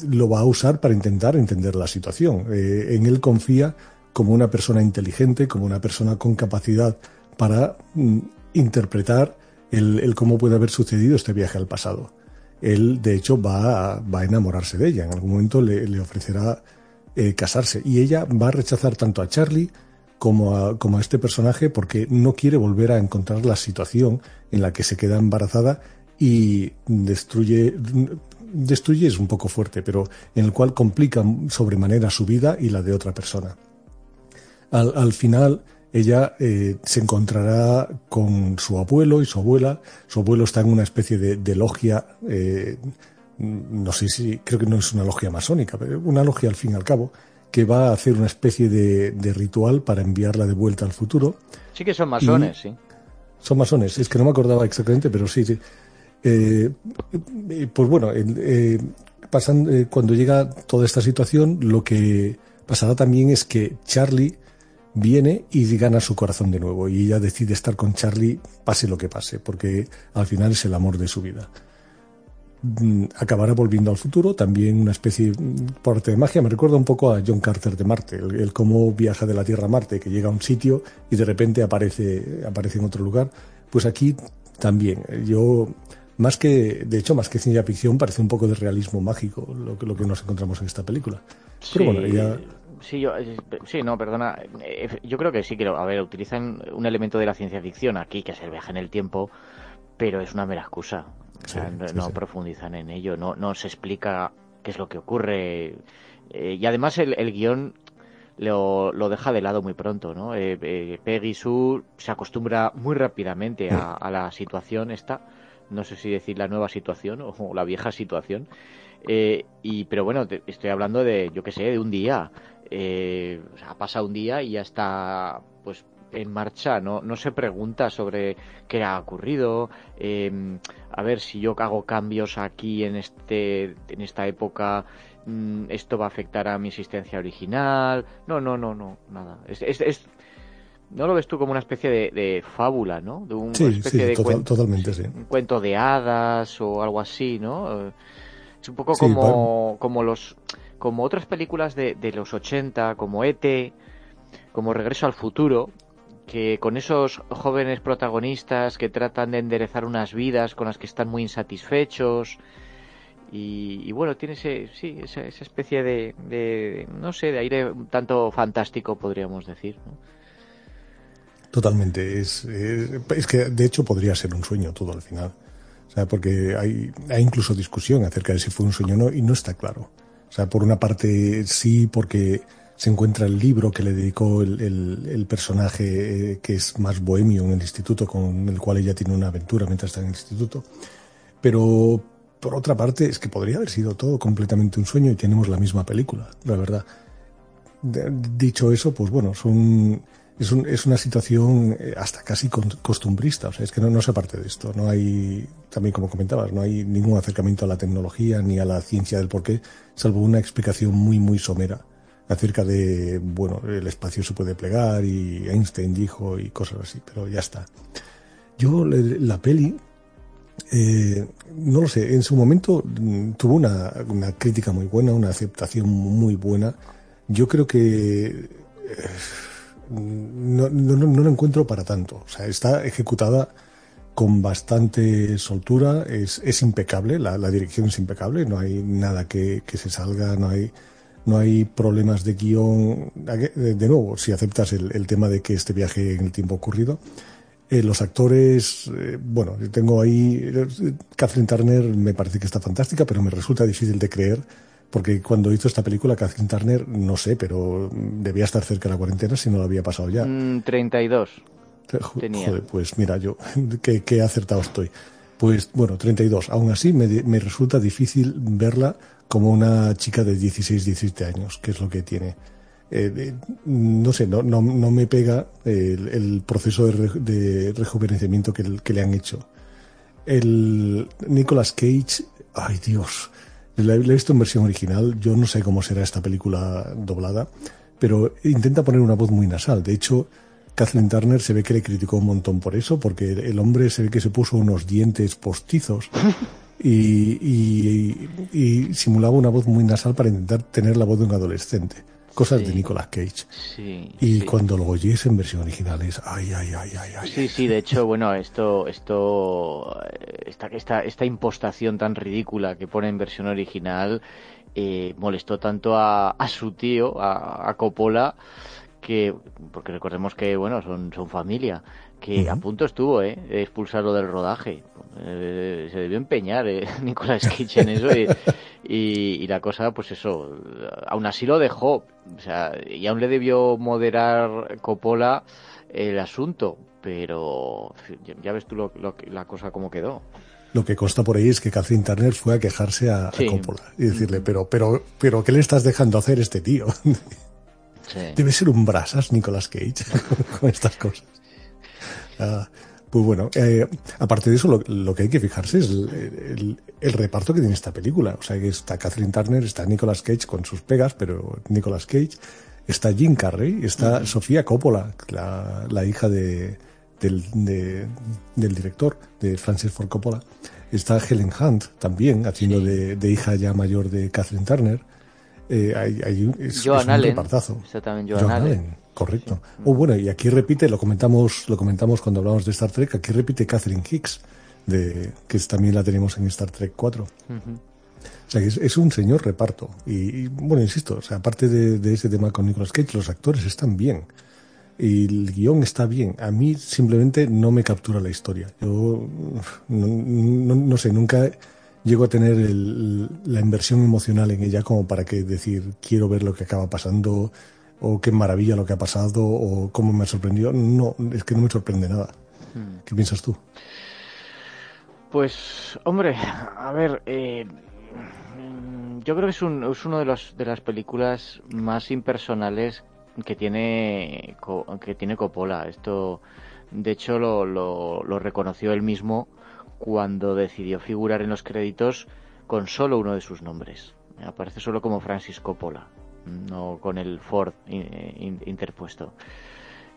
lo va a usar para intentar entender la situación. Eh, en él confía como una persona inteligente, como una persona con capacidad para mm, interpretar el, cómo puede haber sucedido este viaje al pasado. Él, de hecho, va a, va a enamorarse de ella. En algún momento le, le ofrecerá eh, casarse. Y ella va a rechazar tanto a Charlie como a, como a este personaje porque no quiere volver a encontrar la situación en la que se queda embarazada y destruye, destruye es un poco fuerte, pero en el cual complica sobremanera su vida y la de otra persona. Al, al final, ella eh, se encontrará con su abuelo y su abuela. Su abuelo está en una especie de, de logia eh, no sé si, creo que no es una logia masónica, pero una logia al fin y al cabo, que va a hacer una especie de, de ritual para enviarla de vuelta al futuro. Sí que son masones, sí. Son masones, es que no me acordaba exactamente, pero sí. sí. Eh, pues bueno, eh, cuando llega toda esta situación, lo que pasará también es que Charlie viene y gana su corazón de nuevo y ella decide estar con Charlie pase lo que pase, porque al final es el amor de su vida. Mm, acabará volviendo al futuro, también una especie por arte de magia. Me recuerda un poco a John Carter de Marte, el, cómo viaja de la Tierra a Marte, que llega a un sitio y de repente aparece, aparece en otro lugar. Pues aquí también. Yo, más que, de hecho, más que ciencia ficción, parece un poco de realismo mágico lo, lo que nos encontramos en esta película. Pero bueno, ya. Sí, yo, eh, sí, no, perdona. Eh, yo creo que sí, que, a ver, utilizan un elemento de la ciencia ficción aquí, que es el viaje en el tiempo, pero es una mera excusa no, profundizan en ello, no, no se explica qué es lo que ocurre. Eh, y además el, el guion lo, lo, deja de lado muy pronto, ¿no? Eh, eh, Peggy Sue se acostumbra muy rápidamente [LAUGHS] a, la situación esta, no sé si decir la nueva situación o, la vieja situación, y pero bueno, estoy hablando de, yo qué sé, de un día, ha pasado un día y ya está, pues en marcha, no, no se pregunta sobre qué ha ocurrido, eh, a ver si yo hago cambios aquí en, este, en esta época, mm, esto va a afectar a mi existencia original. No, no, no, no, nada. Es, es, ¿No lo ves tú como una especie de, fábula, ¿no? De una especie de cuento, totalmente, sí. Un cuento de hadas o algo así, ¿no? Es un poco como, como los como otras películas de, de los 80, como E.T., como Regreso al Futuro, que con esos jóvenes protagonistas que tratan de enderezar unas vidas con las que están muy insatisfechos y, bueno, tiene ese, sí, esa, especie de, no sé, de aire tanto fantástico, podríamos decir. Totalmente, es, es, que de hecho podría ser un sueño todo al final. O sea, porque hay, hay incluso discusión acerca de si fue un sueño o no y no está claro. O sea, por una parte sí, porque se encuentra el libro que le dedicó el, el, personaje eh, que es más bohemio en el instituto, con el cual ella tiene una aventura mientras está en el instituto. Pero por otra parte, es que podría haber sido todo completamente un sueño y tenemos la misma película, la verdad. dicho eso, pues bueno, son, es, un, es una situación eh, hasta casi costumbrista, o sea, es que no, no se parte de esto, no hay, también como comentabas, no hay ningún acercamiento a la tecnología ni a la ciencia del porqué, salvo una explicación muy, muy somera acerca de, bueno, el espacio se puede plegar y Einstein dijo y cosas así, pero ya está. Yo, la peli, eh, no lo sé, en su momento mm, tuvo una, una, crítica muy buena, una aceptación muy buena. Yo creo que eh, no, no, no, lo encuentro para tanto. Está ejecutada con bastante soltura, es, es impecable, la, la, dirección es impecable, no hay nada que, que, se salga, no hay, no hay problemas de guion. De, nuevo, si aceptas el, el, tema de que este viaje en el tiempo ocurrido, eh, los actores, eh, bueno, tengo ahí, Kathleen Turner me parece que está fantástica, pero me resulta difícil de creer, porque cuando hizo esta película, Kathleen Turner, no sé, pero debía estar cerca de la cuarentena si no lo había pasado ya. Mm, 32. Tenía. Joder, pues mira, yo, [LAUGHS] qué, qué acertado estoy. Pues bueno, 32. Aún así, me, me resulta difícil verla como una chica de 16, 17 años, que es lo que tiene. Eh, no sé, no, no, no, me pega el, el proceso de, de rejuvenecimiento que, que, le han hecho. El Nicolas Cage, ay Dios, la, he visto en versión original, yo no sé cómo será esta película doblada, pero intenta poner una voz muy nasal. De hecho, Kathleen Turner se ve que le criticó un montón por eso, porque el hombre se ve que se puso unos dientes postizos y, y, y simulaba una voz muy nasal para intentar tener la voz de un adolescente cosas sí. de Nicolas Cage. Sí, y sí. cuando lo oyes en versión original es ay, ay, ay, ay, ay. Sí, sí, de hecho, [LAUGHS] bueno, esto, esto, esta, esta, esta impostación tan ridícula que pone en versión original eh, molestó tanto a, a su tío, a, a Coppola, que, porque recordemos que, bueno, son, son familia, que uh -huh. a punto estuvo, ¿eh? De expulsarlo del rodaje. Eh, se debió empeñar eh, [LAUGHS] Nicolas [LAUGHS] Cage en eso y, y, y, la cosa, pues eso, aún así lo dejó. O sea, y aún le debió moderar Coppola el asunto, pero ya ves tú lo, lo, la cosa como quedó. Lo que consta por ahí es que Kathleen Turner fue a quejarse a, sí. a Coppola y decirle, pero, pero, pero, ¿qué le estás dejando hacer este tío? Sí. Debe ser un brasas Nicolas Cage [LAUGHS] con estas cosas. Uh, pues bueno, eh, aparte de eso, lo, lo, que hay que fijarse es el, el, el, reparto que tiene esta película. O sea, que está Kathleen Turner, está Nicolas Cage con sus pegas, pero Nicolas Cage, está Jim Carrey, está uh -huh. Sofía Coppola, la, la hija de, del, de, del, director, de Francis Ford Coppola. Está Helen Hunt también, haciendo sí. de, de, hija ya mayor de Kathleen Turner. Eh, hay, hay, es, Joan es un Allen. repartazo. Está también Joan, Joan Allen. Allen. Correcto. Sí. Oh, bueno, y aquí repite, lo comentamos, lo comentamos cuando hablamos de Star Trek, aquí repite Catherine Hicks, de, que también la tenemos en Star Trek 4. Uh -huh. O sea, que es, es, un señor reparto. Y, y, bueno, insisto, o sea, aparte de, de, ese tema con Nicolas Cage, los actores están bien. Y el guion está bien. A mí simplemente no me captura la historia. Yo no, no, no sé, nunca llego a tener el, la inversión emocional en ella como para que decir quiero ver lo que acaba pasando o qué maravilla lo que ha pasado o cómo me sorprendió. No, es que no me sorprende nada. Hmm. ¿Qué piensas tú? Pues, hombre, a ver, eh, yo creo que es, un, es uno de, los, de las películas más impersonales que tiene que tiene Coppola. Esto, de hecho, lo, lo, lo reconoció él mismo cuando decidió figurar en los créditos con solo uno de sus nombres. Aparece solo como Francis Coppola, no con el Ford interpuesto.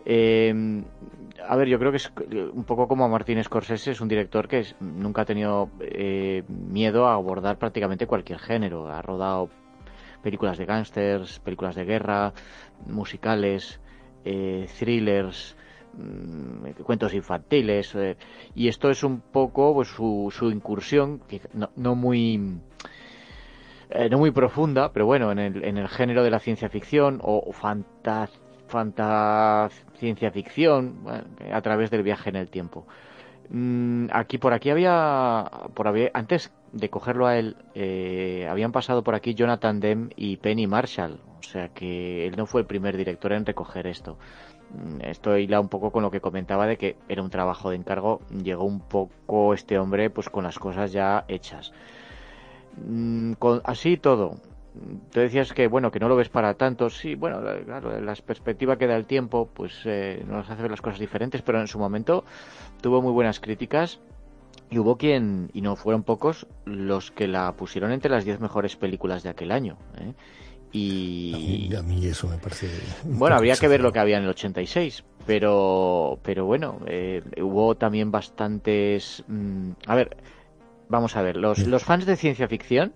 Eh, a ver, yo creo que es un poco como Martin Scorsese, es un director que nunca ha tenido eh, miedo a abordar prácticamente cualquier género. Ha rodado películas de gángsters, películas de guerra, musicales, eh, thrillers, Mm, cuentos infantiles eh, y esto es un poco pues, su, su incursión no, no muy eh, no muy profunda pero bueno en el, en el género de la ciencia ficción o, o fanta, fanta ciencia ficción bueno, a través del viaje en el tiempo mm, aquí por aquí había por había, antes de cogerlo a él eh, habían pasado por aquí Jonathan Demme y Penny Marshall o sea que él no fue el primer director en recoger esto esto hila un poco con lo que comentaba de que era un trabajo de encargo, llegó un poco este hombre pues con las cosas ya hechas. Mm, con, así todo. Tú decías que bueno que no lo ves para tanto, sí, bueno, claro, la perspectiva que da el tiempo, pues eh, nos hace ver las cosas diferentes, pero en su momento tuvo muy buenas críticas y hubo quien, y no fueron pocos, los que la pusieron entre las 10 mejores películas de aquel año. ¿eh? Y... A mí, a mí, eso me parece... [LAUGHS] Bueno, habría que ver lo [LAUGHS] que había en el 86, pero, pero bueno, eh, hubo también bastantes... Mmm, a ver, vamos a ver, los, los fans de ciencia ficción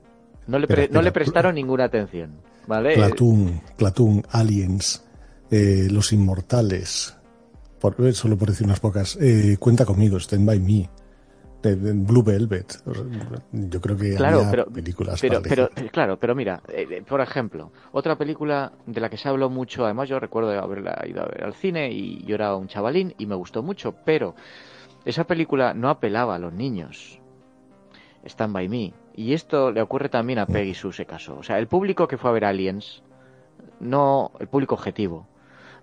no le, no le prestaron ninguna atención, ¿vale? Platoon, Platoon, Aliens, eh, Los Inmortales, por, eh, solo por decir unas pocas, eh, Cuenta conmigo, Stand By Me, Blue Velvet. Yo creo que claro, pero, películas. Pero, pero, claro, pero mira, por ejemplo, otra película de la que se habló mucho, además yo recuerdo haberla ido a ver al cine y yo era un chavalín y me gustó mucho, pero esa película no apelaba a los niños. Stand By Me. Y esto le ocurre también a Peggy Sue se casó. O sea, el público que fue a ver Aliens, no, el público objetivo,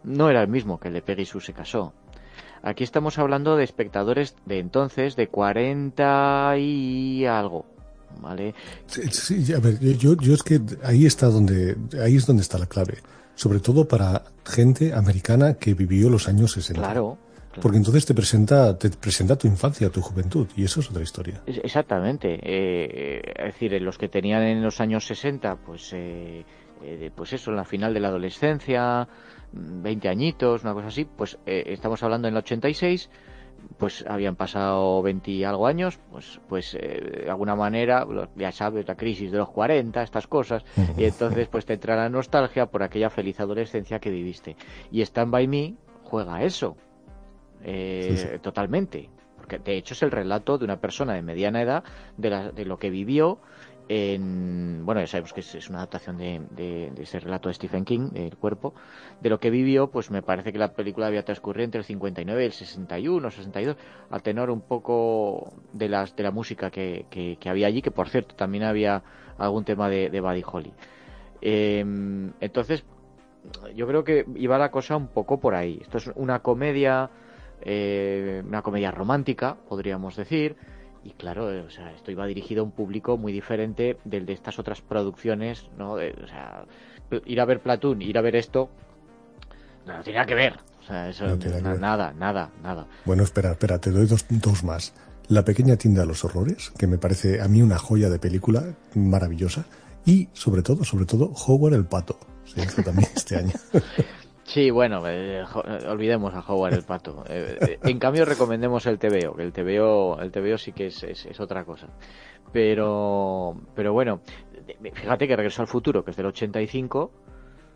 no era el mismo que el de Peggy Sue se casó. Aquí estamos hablando de espectadores de entonces, de 40 y algo. ¿Vale? Sí, a ver, yo, yo es que ahí está donde, ahí es donde está la clave. Sobre todo para gente americana que vivió los años 60. Claro, porque entonces te presenta, te presenta tu infancia, tu juventud, y eso es otra historia. Exactamente. Eh, es decir, los que tenían en los años 60, pues, eh, eh, pues eso, en la final de la adolescencia, 20 añitos, una cosa así, pues estamos hablando en el 86, pues habían pasado 20 y algo años, pues, pues de alguna manera, ya sabes, la crisis de los 40, estas cosas, y entonces pues te entra la nostalgia por aquella feliz adolescencia que viviste. Y Stand By Me juega eso eh, totalmente. Porque de hecho es el relato de una persona de mediana edad de, de lo que vivió en. Bueno, ya sabemos que es, una adaptación de, ese relato de Stephen King, El cuerpo. De lo que vivió, pues me parece que la película había transcurrido entre el 59 y el 61, 62, a tenor un poco de, las, de la música que, que, había allí, que por cierto también había algún tema de, de Buddy Holly. Em, entonces, yo creo que iba la cosa un poco por ahí. Esto es una comedia eh, una comedia romántica, podríamos decir. Y claro, o sea, esto iba dirigido a un público muy diferente del de estas otras producciones, ¿no? o sea, ir a ver Platoon, ir a ver esto, no, nada que ver. O sea, eso, nada, nada, nada. Bueno, espera, espera, te doy dos, dos más. La pequeña tienda de los horrores, que me parece a mí una joya de película maravillosa. Y sobre todo, sobre todo, Howard el Pato. Se hizo también este año. [LAUGHS] Sí, bueno, eh, eh, olvidemos a Howard el Pato. Eh, en cambio, recomendemos el TVO, que el TVO, el TVO sí que es, es, otra cosa. Pero, pero bueno, fíjate que Regreso al Futuro, que es del 85,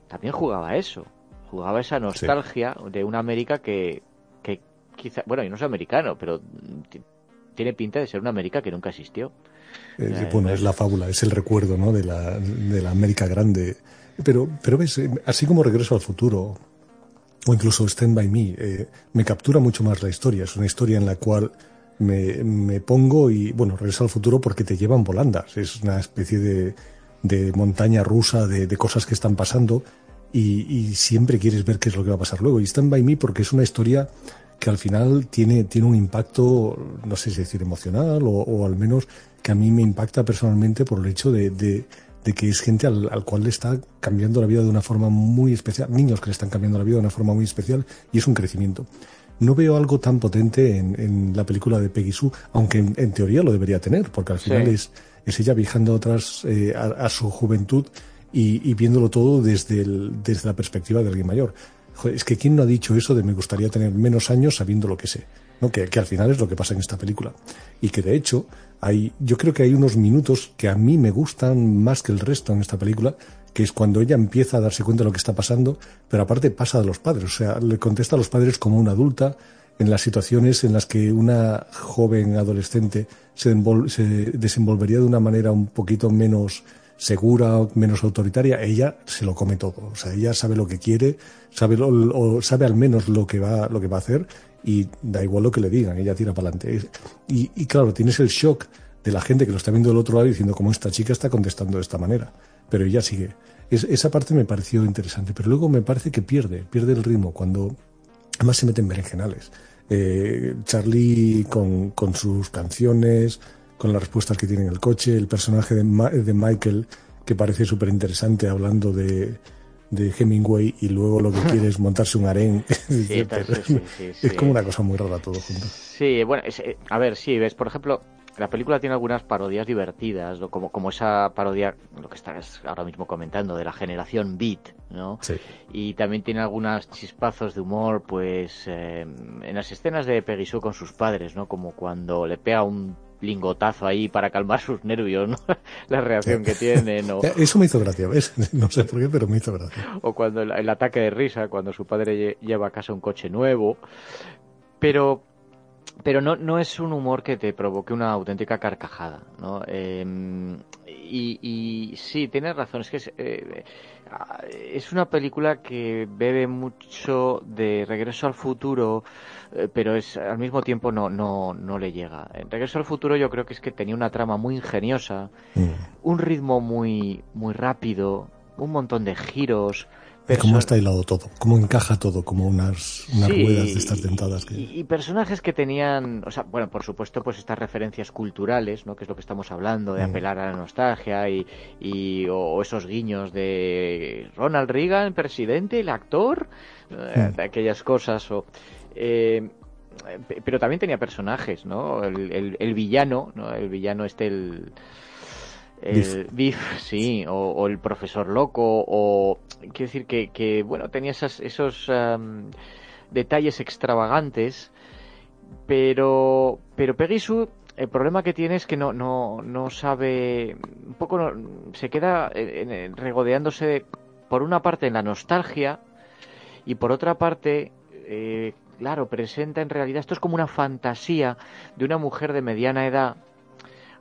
también jugaba eso. Jugaba esa nostalgia de una América que, que quizá, bueno, yo no soy americano, pero tiene pinta de ser una América que nunca existió. bueno, es la fábula, es el recuerdo, ¿no? De la, de la América grande pero, pero ves, eh, así como Regreso al Futuro o incluso Stand By Me, eh, me captura mucho más la historia. Es una historia en la cual me, me pongo y, bueno, Regreso al Futuro porque te llevan volandas. Es una especie de, de montaña rusa de, de, cosas que están pasando y, y, siempre quieres ver qué es lo que va a pasar luego. Y Stand By Me porque es una historia que al final tiene, tiene un impacto, no sé si decir emocional o, o al menos que a mí me impacta personalmente por el hecho de, de de que es gente al, cual le está cambiando la vida de una forma muy especial, niños que le están cambiando la vida de una forma muy especial y es un crecimiento. No veo algo tan potente en, la película de Peggy Sue, aunque en, teoría lo debería tener, porque al final es, es ella viajando atrás eh, a, su juventud y, viéndolo todo desde, desde la perspectiva de alguien mayor. es que ¿quién no ha dicho eso de me gustaría tener menos años sabiendo lo que sé? ¿no? Que, que, al final es lo que pasa en esta película. Y que de hecho, hay, yo creo que hay unos minutos que a mí me gustan más que el resto en esta película, que es cuando ella empieza a darse cuenta de lo que está pasando, pero aparte pasa de los padres, o sea, le contesta a los padres como una adulta en las situaciones en las que una joven adolescente se, se desenvolvería de una manera un poquito menos segura, menos autoritaria, ella se lo come todo. O sea, ella sabe lo que quiere, sabe, o sabe al menos lo que va, lo que va a hacer y da igual lo que le digan, ella tira para adelante. Y, y, claro, tienes el shock de la gente que lo está viendo del otro lado diciendo cómo esta chica está contestando de esta manera, pero ella sigue. esa parte me pareció interesante, pero luego me parece que pierde, pierde el ritmo cuando además se meten berenjenales. Eh, Charlie con, con, sus canciones, con las respuestas que tiene en el coche, el personaje de, de Michael que parece súper interesante hablando de, de Hemingway y luego lo que [LAUGHS] quiere es montarse un harén. [LAUGHS] es como una cosa muy rara todo junto. Sí, bueno, eh, a ver, sí, ves, por ejemplo, la película tiene algunas parodias divertidas, como, como esa parodia, lo que estás ahora mismo comentando, de la generación Beat, ¿no? Sí. Y también tiene algunos chispazos de humor, pues, eh, en las escenas de Peggy Sue con sus padres, ¿no? Como cuando le pega un lingotazo ahí para calmar sus nervios, ¿no? [LAUGHS] la reacción que tienen. O... Eso me hizo gracia, ¿ves? [LAUGHS] No sé por qué, pero me hizo gracia. O cuando el, ataque de risa, cuando su padre lleva a casa un coche nuevo. Pero pero no, no es un humor que te provoque una auténtica carcajada, ¿no? Em, y, y, sí, tienes razón, es que es, eh, es, una película que bebe mucho de Regreso al Futuro, eh, pero es al mismo tiempo no, no, no le llega. En Regreso al Futuro yo creo que es que tenía una trama muy ingeniosa, mm. un ritmo muy, muy rápido, un montón de giros, cómo está hilado todo, cómo encaja todo, como unas, unas ruedas de estas dentadas. Que... Y, personajes que tenían, o sea, bueno, por supuesto, pues estas referencias culturales, ¿no? Que es lo que estamos hablando, de mm. apelar a la nostalgia y, y o, esos guiños de Ronald Reagan, presidente, el actor, eh, mm. de aquellas cosas, o... Eh, pero también tenía personajes, ¿no? El, el, villano, ¿no? El villano este, el el Biff, sí, o, el profesor loco, o quiero decir que, que bueno, tenía esas, esos detalles extravagantes, pero, pero Peggy Sue, el problema que tiene es que no, no, no sabe, un poco se queda regodeándose por una parte en la nostalgia y por otra parte, eh, claro, presenta en realidad, esto es como una fantasía de una mujer de mediana edad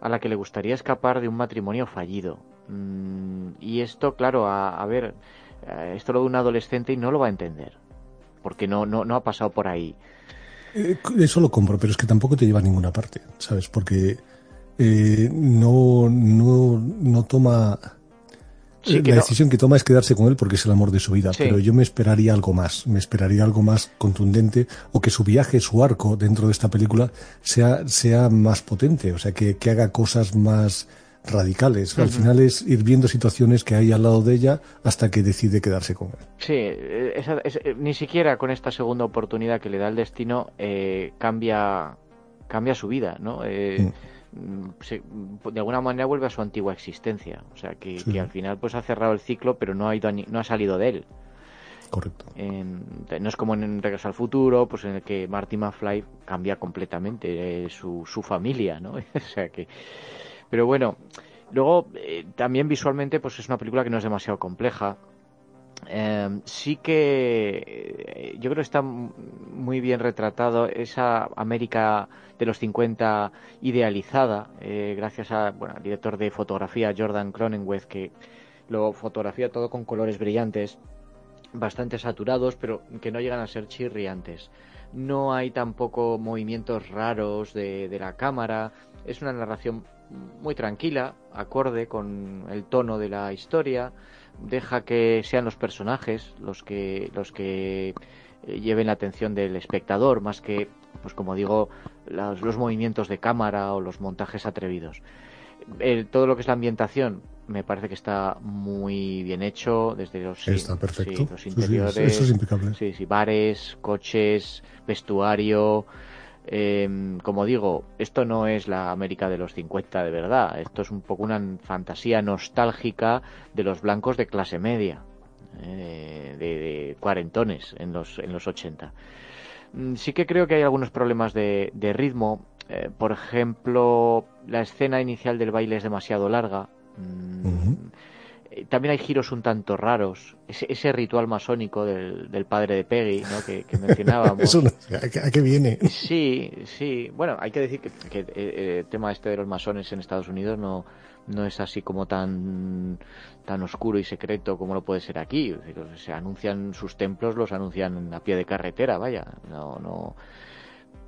a la que le gustaría escapar de un matrimonio fallido. Mm, y esto, claro, a, ver, eh, esto lo de un adolescente y no lo va a entender, porque no, no, no ha pasado por ahí. Eh, eso lo compro, pero es que tampoco te lleva a ninguna parte, ¿sabes? Porque eh, no, no, no toma la decisión que toma es quedarse con él porque es el amor de su vida, pero yo me esperaría algo más, me esperaría algo más contundente o que su viaje, su arco dentro de esta película sea, sea más potente, o sea, que, que haga cosas más radicales. Al final es ir viendo situaciones que hay al lado de ella hasta que decide quedarse con él. Sí, eh, ni siquiera con esta segunda oportunidad que le da el destino eh, cambia, cambia su vida, ¿no? Eh. Mm, de alguna manera vuelve a su antigua existencia. O sea, que, al final pues ha cerrado el ciclo, pero no ha, ido no ha salido de él. Correcto. no es como en Regreso al Futuro, pues en el que Marty McFly cambia completamente eh, su, su familia, ¿no? [LAUGHS] o sea que... Pero bueno, luego eh, también visualmente pues es una película que no es demasiado compleja. Em, sí que eh, yo creo que está muy bien retratado esa América de los 50 idealizada, eh, gracias a, bueno, al director de fotografía Jordan Cronenweth, que lo fotografía todo con colores brillantes, bastante saturados, pero que no llegan a ser chirriantes. No hay tampoco movimientos raros de, de la cámara, es una narración muy tranquila, acorde con el tono de la historia deja que sean los personajes los que los que eh, lleven la atención del espectador más que pues como digo los, movimientos de cámara o los montajes atrevidos. Todo lo que es la ambientación me parece que está muy bien hecho desde los, interiores eso es impecable. sí, sí, bares coches vestuario eh, como digo, esto no es la América de los 50 de verdad, esto es un poco una fantasía nostálgica de los blancos de clase media, eh, de, cuarentones en los, en los 80. Mm, sí que creo que hay algunos problemas de, ritmo, eh, por ejemplo, la escena inicial del baile es demasiado larga. Mm, también hay giros un tanto raros. Ese, ritual masónico del, padre de Peggy, ¿no? que, mencionábamos. [LAUGHS] ¿a, qué, viene? Sí, sí. Bueno, hay que decir que, eh, el tema este de los masones en Estados Unidos no, no es así como tan, tan oscuro y secreto como lo puede ser aquí. Se anuncian sus templos, los anuncian a pie de carretera, vaya. No, no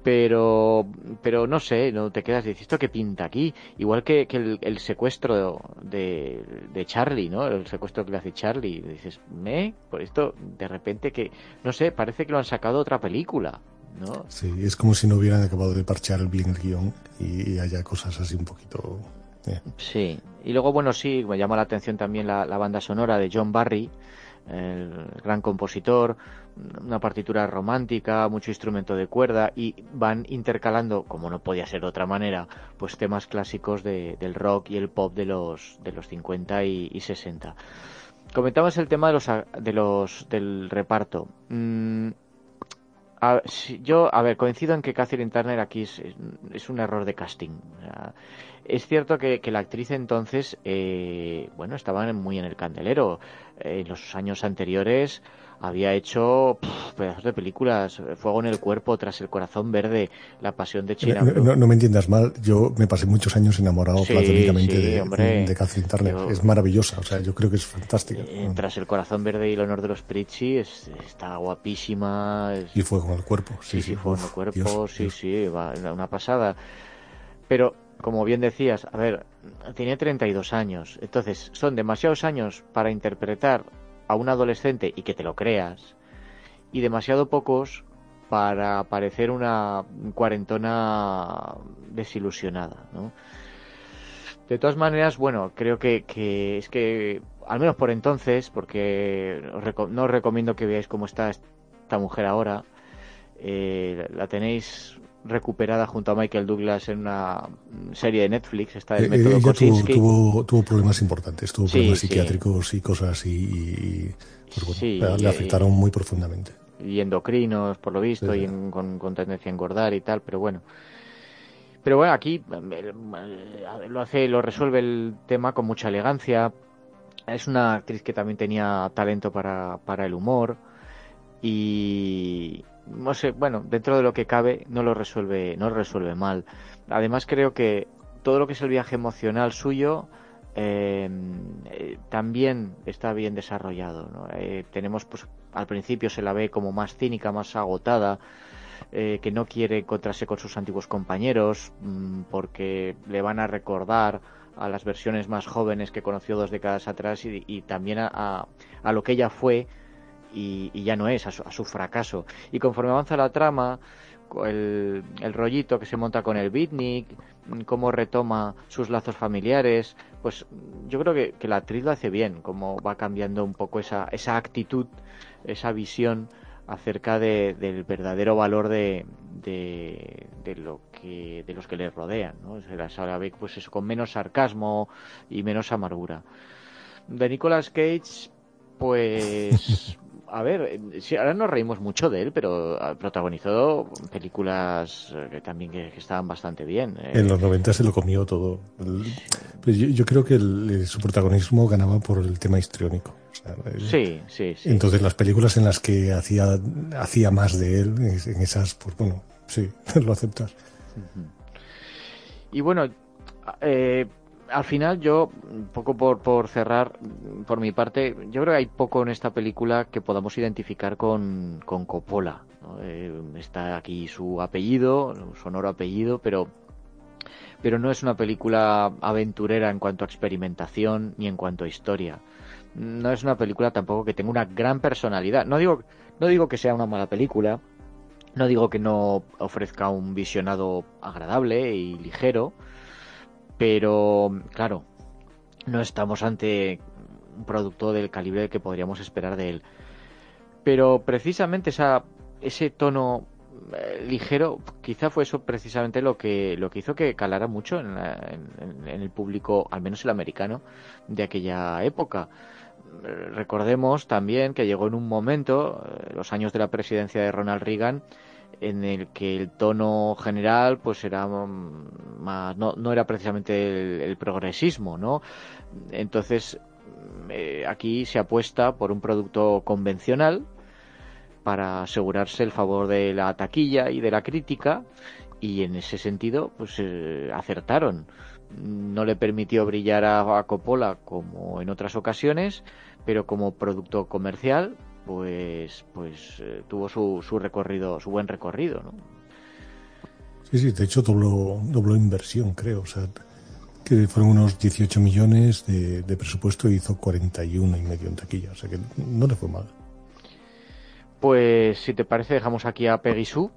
pero pero no sé, no te quedas dices, ¿esto qué pinta aquí? Igual que, el, secuestro de, de, Charlie, ¿no? El secuestro que le hace Charlie. dices, ¿me? Por esto, de repente que, no sé, parece que lo han sacado otra película, ¿no? Sí, es como si no hubieran acabado de parchear bien el guion y haya cosas así un poquito... Eh. Sí, y luego, bueno, sí, me llama la atención también la, la banda sonora de John Barry, el gran compositor, una partitura romántica, mucho instrumento de cuerda y van intercalando, como no podía ser de otra manera, pues temas clásicos de, del rock y el pop de los, de los 50 y, 60. Comentamos el tema de los, de los, del reparto. Mm, yo, a ver, coincido en que Catherine Turner aquí es, un error de casting. es cierto que, la actriz entonces, eh, bueno, estaba muy en el candelero. en los años anteriores había hecho pedazos de películas, Fuego en el cuerpo, Tras el corazón verde, La pasión de China. No, me entiendas mal, yo me pasé muchos años enamorado platónicamente de, Catherine Turner. es maravillosa, o sea, yo creo que es fantástica. Eh, tras el corazón verde y el honor de los Pritchie está guapísima. Y Fuego en el cuerpo. Sí, sí, Fuego en el cuerpo, sí, sí, va, una pasada. Pero como bien decías, a ver, tiene 32 años, entonces son demasiados años para interpretar a un adolescente y que te lo creas, y demasiado pocos para parecer una cuarentona desilusionada, ¿no? De todas maneras, bueno, creo que, que es que, al menos por entonces, porque no os recomiendo que veáis cómo está esta mujer ahora, eh, la tenéis recuperada junto a Michael Douglas en una serie de Netflix, está el eh, método Kosinski. Tuvo, tuvo, problemas importantes, tuvo problemas psiquiátricos y cosas y, pues le afectaron muy profundamente. Y endocrinos, por lo visto, y con, tendencia a engordar y tal, pero bueno. Pero bueno, aquí eh, lo hace, lo resuelve el tema con mucha elegancia. Es una actriz que también tenía talento para, para el humor y, no sé, bueno, dentro de lo que cabe no lo resuelve, no lo resuelve mal. Además creo que todo lo que es el viaje emocional suyo eh, eh, también está bien desarrollado. Eh, tenemos, pues, al principio se la ve como más cínica, más agotada, que no quiere encontrarse con sus antiguos compañeros mm, porque le van a recordar a las versiones más jóvenes que conoció dos décadas atrás y, también a, a, lo que ella fue y, ya no es, a su, fracaso. Y conforme avanza la trama, el, rollito que se monta con el beatnik, cómo retoma sus lazos familiares, pues yo creo que, la actriz lo hace bien, cómo va cambiando un poco esa, esa actitud, esa visión acerca de, del verdadero valor de, de, lo que de los que le rodean, ¿no? La ve pues eso con menos sarcasmo y menos amargura. De Nicolas Cage, pues [LAUGHS] a ver, eh, sí, ahora nos reímos mucho de él, pero protagonizó películas eh, que también que, estaban bastante bien. Eh. En los 90 se lo comió todo. Pues yo, creo que su protagonismo ganaba por el tema histriónico. sí, sí, sí. Entonces las películas en las que hacía, hacía más de él, en esas, pues bueno, sí, [LAUGHS] lo aceptas. Y bueno, eh, al final yo, un poco por, por cerrar, por mi parte, yo creo que hay poco en esta película que podamos identificar con, con Coppola. Eh, está aquí su apellido, sonoro apellido, pero, pero no es una película aventurera en cuanto a experimentación ni en cuanto a historia. No es una película tampoco que tenga una gran personalidad. No digo, no digo que sea una mala película, no digo que no ofrezca un visionado agradable y ligero, pero, claro, no estamos ante un producto del calibre que podríamos esperar de él. Pero precisamente esa, ese tono eh, ligero, quizá fue eso precisamente lo que, lo que hizo que calara mucho en, en, el público, al menos el americano, de aquella época. Recordemos también que llegó en un momento, eh, los años de la presidencia de Ronald Reagan, en el que el tono general pues era mm, no, no era precisamente el, progresismo no entonces mm, eh, aquí se apuesta por un producto convencional para asegurarse el favor de la taquilla y de la crítica y en ese sentido pues eh, acertaron. No le permitió brillar a Coppola como en otras ocasiones pero como producto comercial pues, pues eh, tuvo su, su recorrido, su buen recorrido, ¿no? Sí, sí, de hecho dobló, dobló inversión, creo, o sea, que fueron unos 18 millones de, presupuesto y hizo 41 y medio en taquilla, o sea que no le fue mal. Pues si te parece dejamos aquí a Peggy Sue,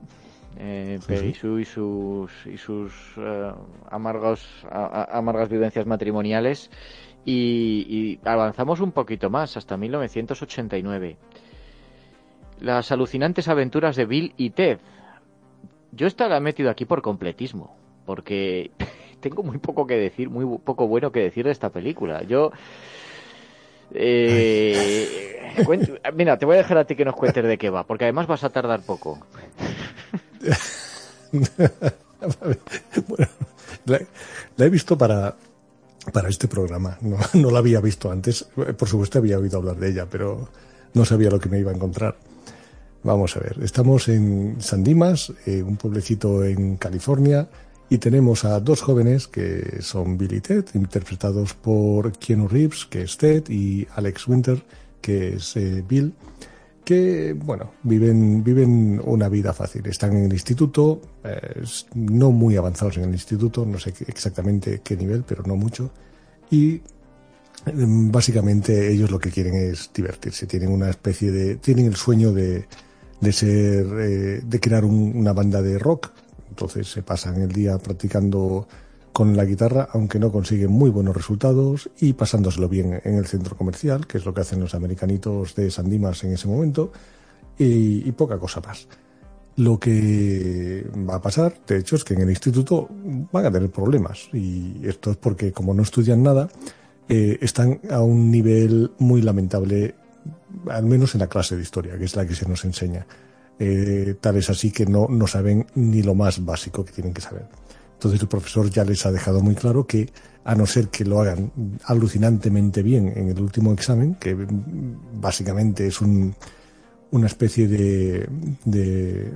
eh, Peggy Sue y sus, y sus eh, amargos, amargas vivencias matrimoniales y, avanzamos un poquito más, hasta 1989. Las alucinantes aventuras de Bill y Ted. Yo esta metido aquí por completismo, porque [LAUGHS] tengo muy poco que decir, muy poco bueno que decir de esta película. Yo... Eh, Mira, te voy a dejar a ti que nos cuentes de qué va, porque además vas a tardar poco. [LAUGHS] bueno, la, he visto para, para este programa. No, no la había visto antes. Por supuesto había oído hablar de ella, pero no sabía lo que me iba a encontrar. Vamos a ver, estamos en San Dimas, eh, un pueblecito en California, y tenemos a dos jóvenes que son Bill y Ted, interpretados por Keanu Reeves, que es Ted, y Alex Winter, que es eh, Bill, que, bueno, viven, viven una vida fácil. Están en el instituto, eh, no muy avanzados en el instituto, no sé exactamente qué nivel, pero no mucho. Y em, básicamente ellos lo que quieren es divertirse. Tienen una especie de, tienen el sueño de, de ser, eh, de crear una banda de rock. Entonces se pasan el día practicando con la guitarra, aunque no consiguen muy buenos resultados y pasándoselo bien en el centro comercial, que es lo que hacen los americanitos de Sandimas en ese momento, y, poca cosa más. Lo que va a pasar, de hecho, es que en el instituto van a tener problemas, y esto es porque como no estudian nada, eh, están a un nivel muy lamentable, al menos en la clase de historia, que es la que se nos enseña. Eh, tal es así que no, no saben ni lo más básico que tienen que saber. Entonces el profesor ya les ha dejado muy claro que a no ser que lo hagan alucinantemente bien en el último examen, que básicamente es una especie de,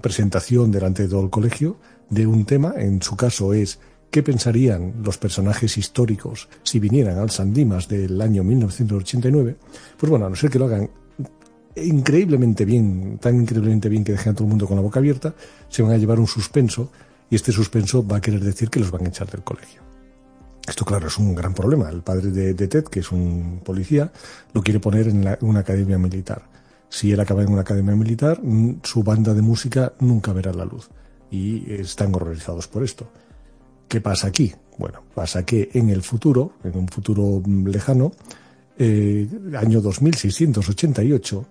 presentación delante de todo el colegio de un tema, en su caso es qué pensarían los personajes históricos si vinieran al Sandimas del año 1989, pues bueno, a no ser que lo hagan increíblemente bien, tan increíblemente bien que dejen a todo el mundo con la boca abierta, se van a llevar un suspenso y este suspenso va a querer decir que los van a echar del colegio. Esto, claro, es un gran problema. El padre de, Ted, que es un policía, lo quiere poner en una academia militar. Si él acaba en una academia militar, mm, su banda de música nunca verá la luz. Y están horrorizados por esto. ¿Qué pasa aquí? Bueno, pasa que en el futuro, en un futuro mm, lejano, eh, año 2688,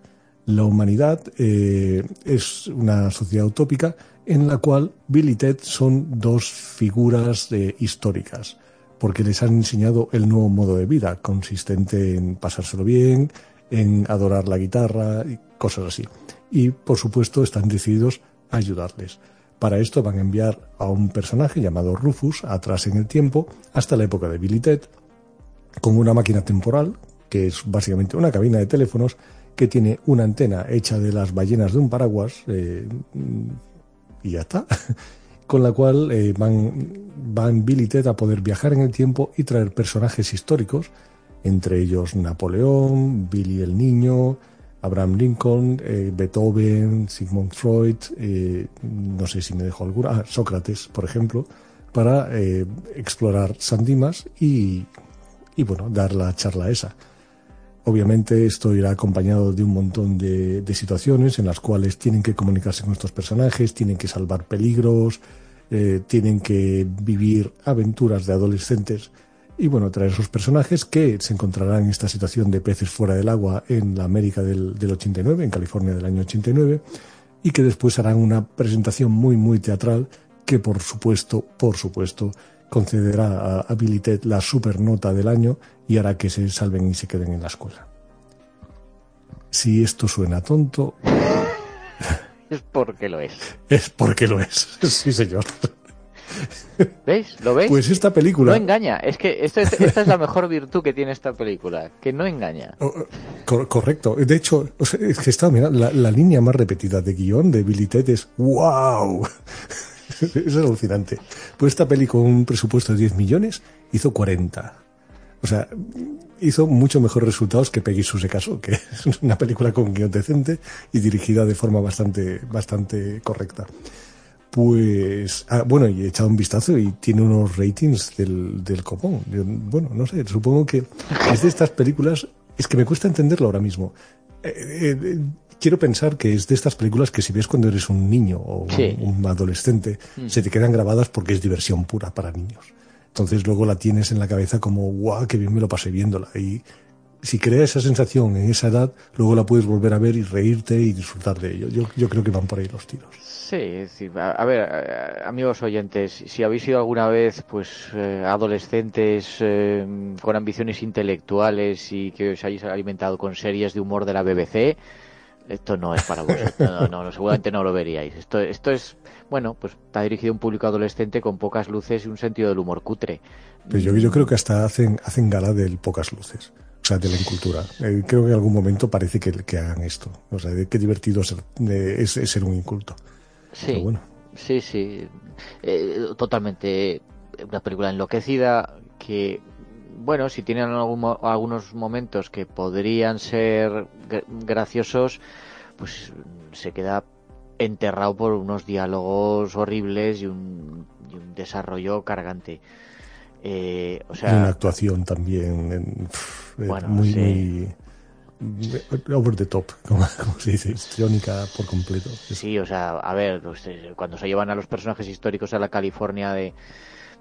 la humanidad eh, es una sociedad utópica en la cual Bill y Ted son dos figuras eh, históricas, porque les han enseñado el nuevo modo de vida, consistente en pasárselo bien, en adorar la guitarra y cosas así. Y por supuesto están decididos a ayudarles. Para esto van a enviar a un personaje llamado Rufus atrás en el tiempo, hasta la época de Bill y Ted, con una máquina temporal, que es básicamente una cabina de teléfonos, que tiene una antena hecha de las ballenas de un paraguas, eh, y ya está. [LAUGHS] Con la cual eh, van, van Bill y Ted a poder viajar en el tiempo y traer personajes históricos, entre ellos Napoleón, Billy el Niño, Abraham Lincoln, eh, Beethoven, Sigmund Freud, eh, no sé si me dejo alguna, ah, Sócrates, por ejemplo, para explorar Sandimas y, y, bueno, dar la charla esa. Obviamente esto irá acompañado de un montón de, situaciones en las cuales tienen que comunicarse con estos personajes, tienen que salvar peligros, eh, tienen que vivir aventuras de adolescentes y bueno, traer esos personajes que se encontrarán en esta situación de peces fuera del agua en la América del, 89, en California del año 89, y que después harán una presentación muy, muy teatral que por supuesto, por supuesto, concederá a, a Billy Ted la supernota del año y hará que se salven y se queden en la escuela. Si esto suena tonto... [LAUGHS] Es porque lo es. Es porque lo es, [LAUGHS] sí señor. ¿Veis? ¿Lo veis? Pues esta película... No engaña, es que esta es la mejor virtud que tiene esta película, que no engaña. Oh, oh, correcto, de hecho, es que está, mira, la, la, línea más repetida de guion de Billy Ted es ¡Wow! [LAUGHS] es alucinante. Pues esta peli con un presupuesto de 10 millones hizo 40. O sea, hizo mucho mejores resultados que Peggy Sue se casó, que es una película con guion decente y dirigida de forma bastante, bastante correcta. Pues, ah, bueno, y he echado un vistazo y tiene unos ratings del, del copón. bueno, no sé, supongo que es de estas películas, es que me cuesta entenderlo ahora mismo. Eh, eh, quiero pensar que es de estas películas que si ves cuando eres un niño o un, adolescente, mm. se te quedan grabadas porque es diversión pura para niños. Entonces luego la tienes en la cabeza como, guau, qué bien me lo pasé viéndola. Y si crea esa sensación en esa edad, luego la puedes volver a ver y reírte y disfrutar de ello. Yo, yo creo que van por ahí los tiros. Sí, a, ver, eh, amigos oyentes, si habéis sido alguna vez pues eh, adolescentes eh, con ambiciones intelectuales y que os hayáis alimentado con series de humor de la BBC, esto no es para vosotros. No, no, seguramente no lo veríais. Esto, esto es, bueno, pues está dirigido a un público adolescente con pocas luces y un sentido del humor cutre. Pero yo, yo creo que hasta hacen, hacen gala del pocas luces. O sea, de la incultura. creo que en algún momento parece que, que hagan esto. O sea, de qué divertido es ser un inculto. Sí, sí, sí. Eh, totalmente una película enloquecida que, bueno, si tienen algunos momentos que podrían ser graciosos, pues se queda enterrado por unos diálogos horribles y un, desarrollo cargante. Eh, o sea, una actuación también eh, muy, over the top, [LAUGHS] como, se dice, histriónica por completo. Sí, o sea, a ver, pues, eh, cuando se llevan a los personajes históricos a la California de,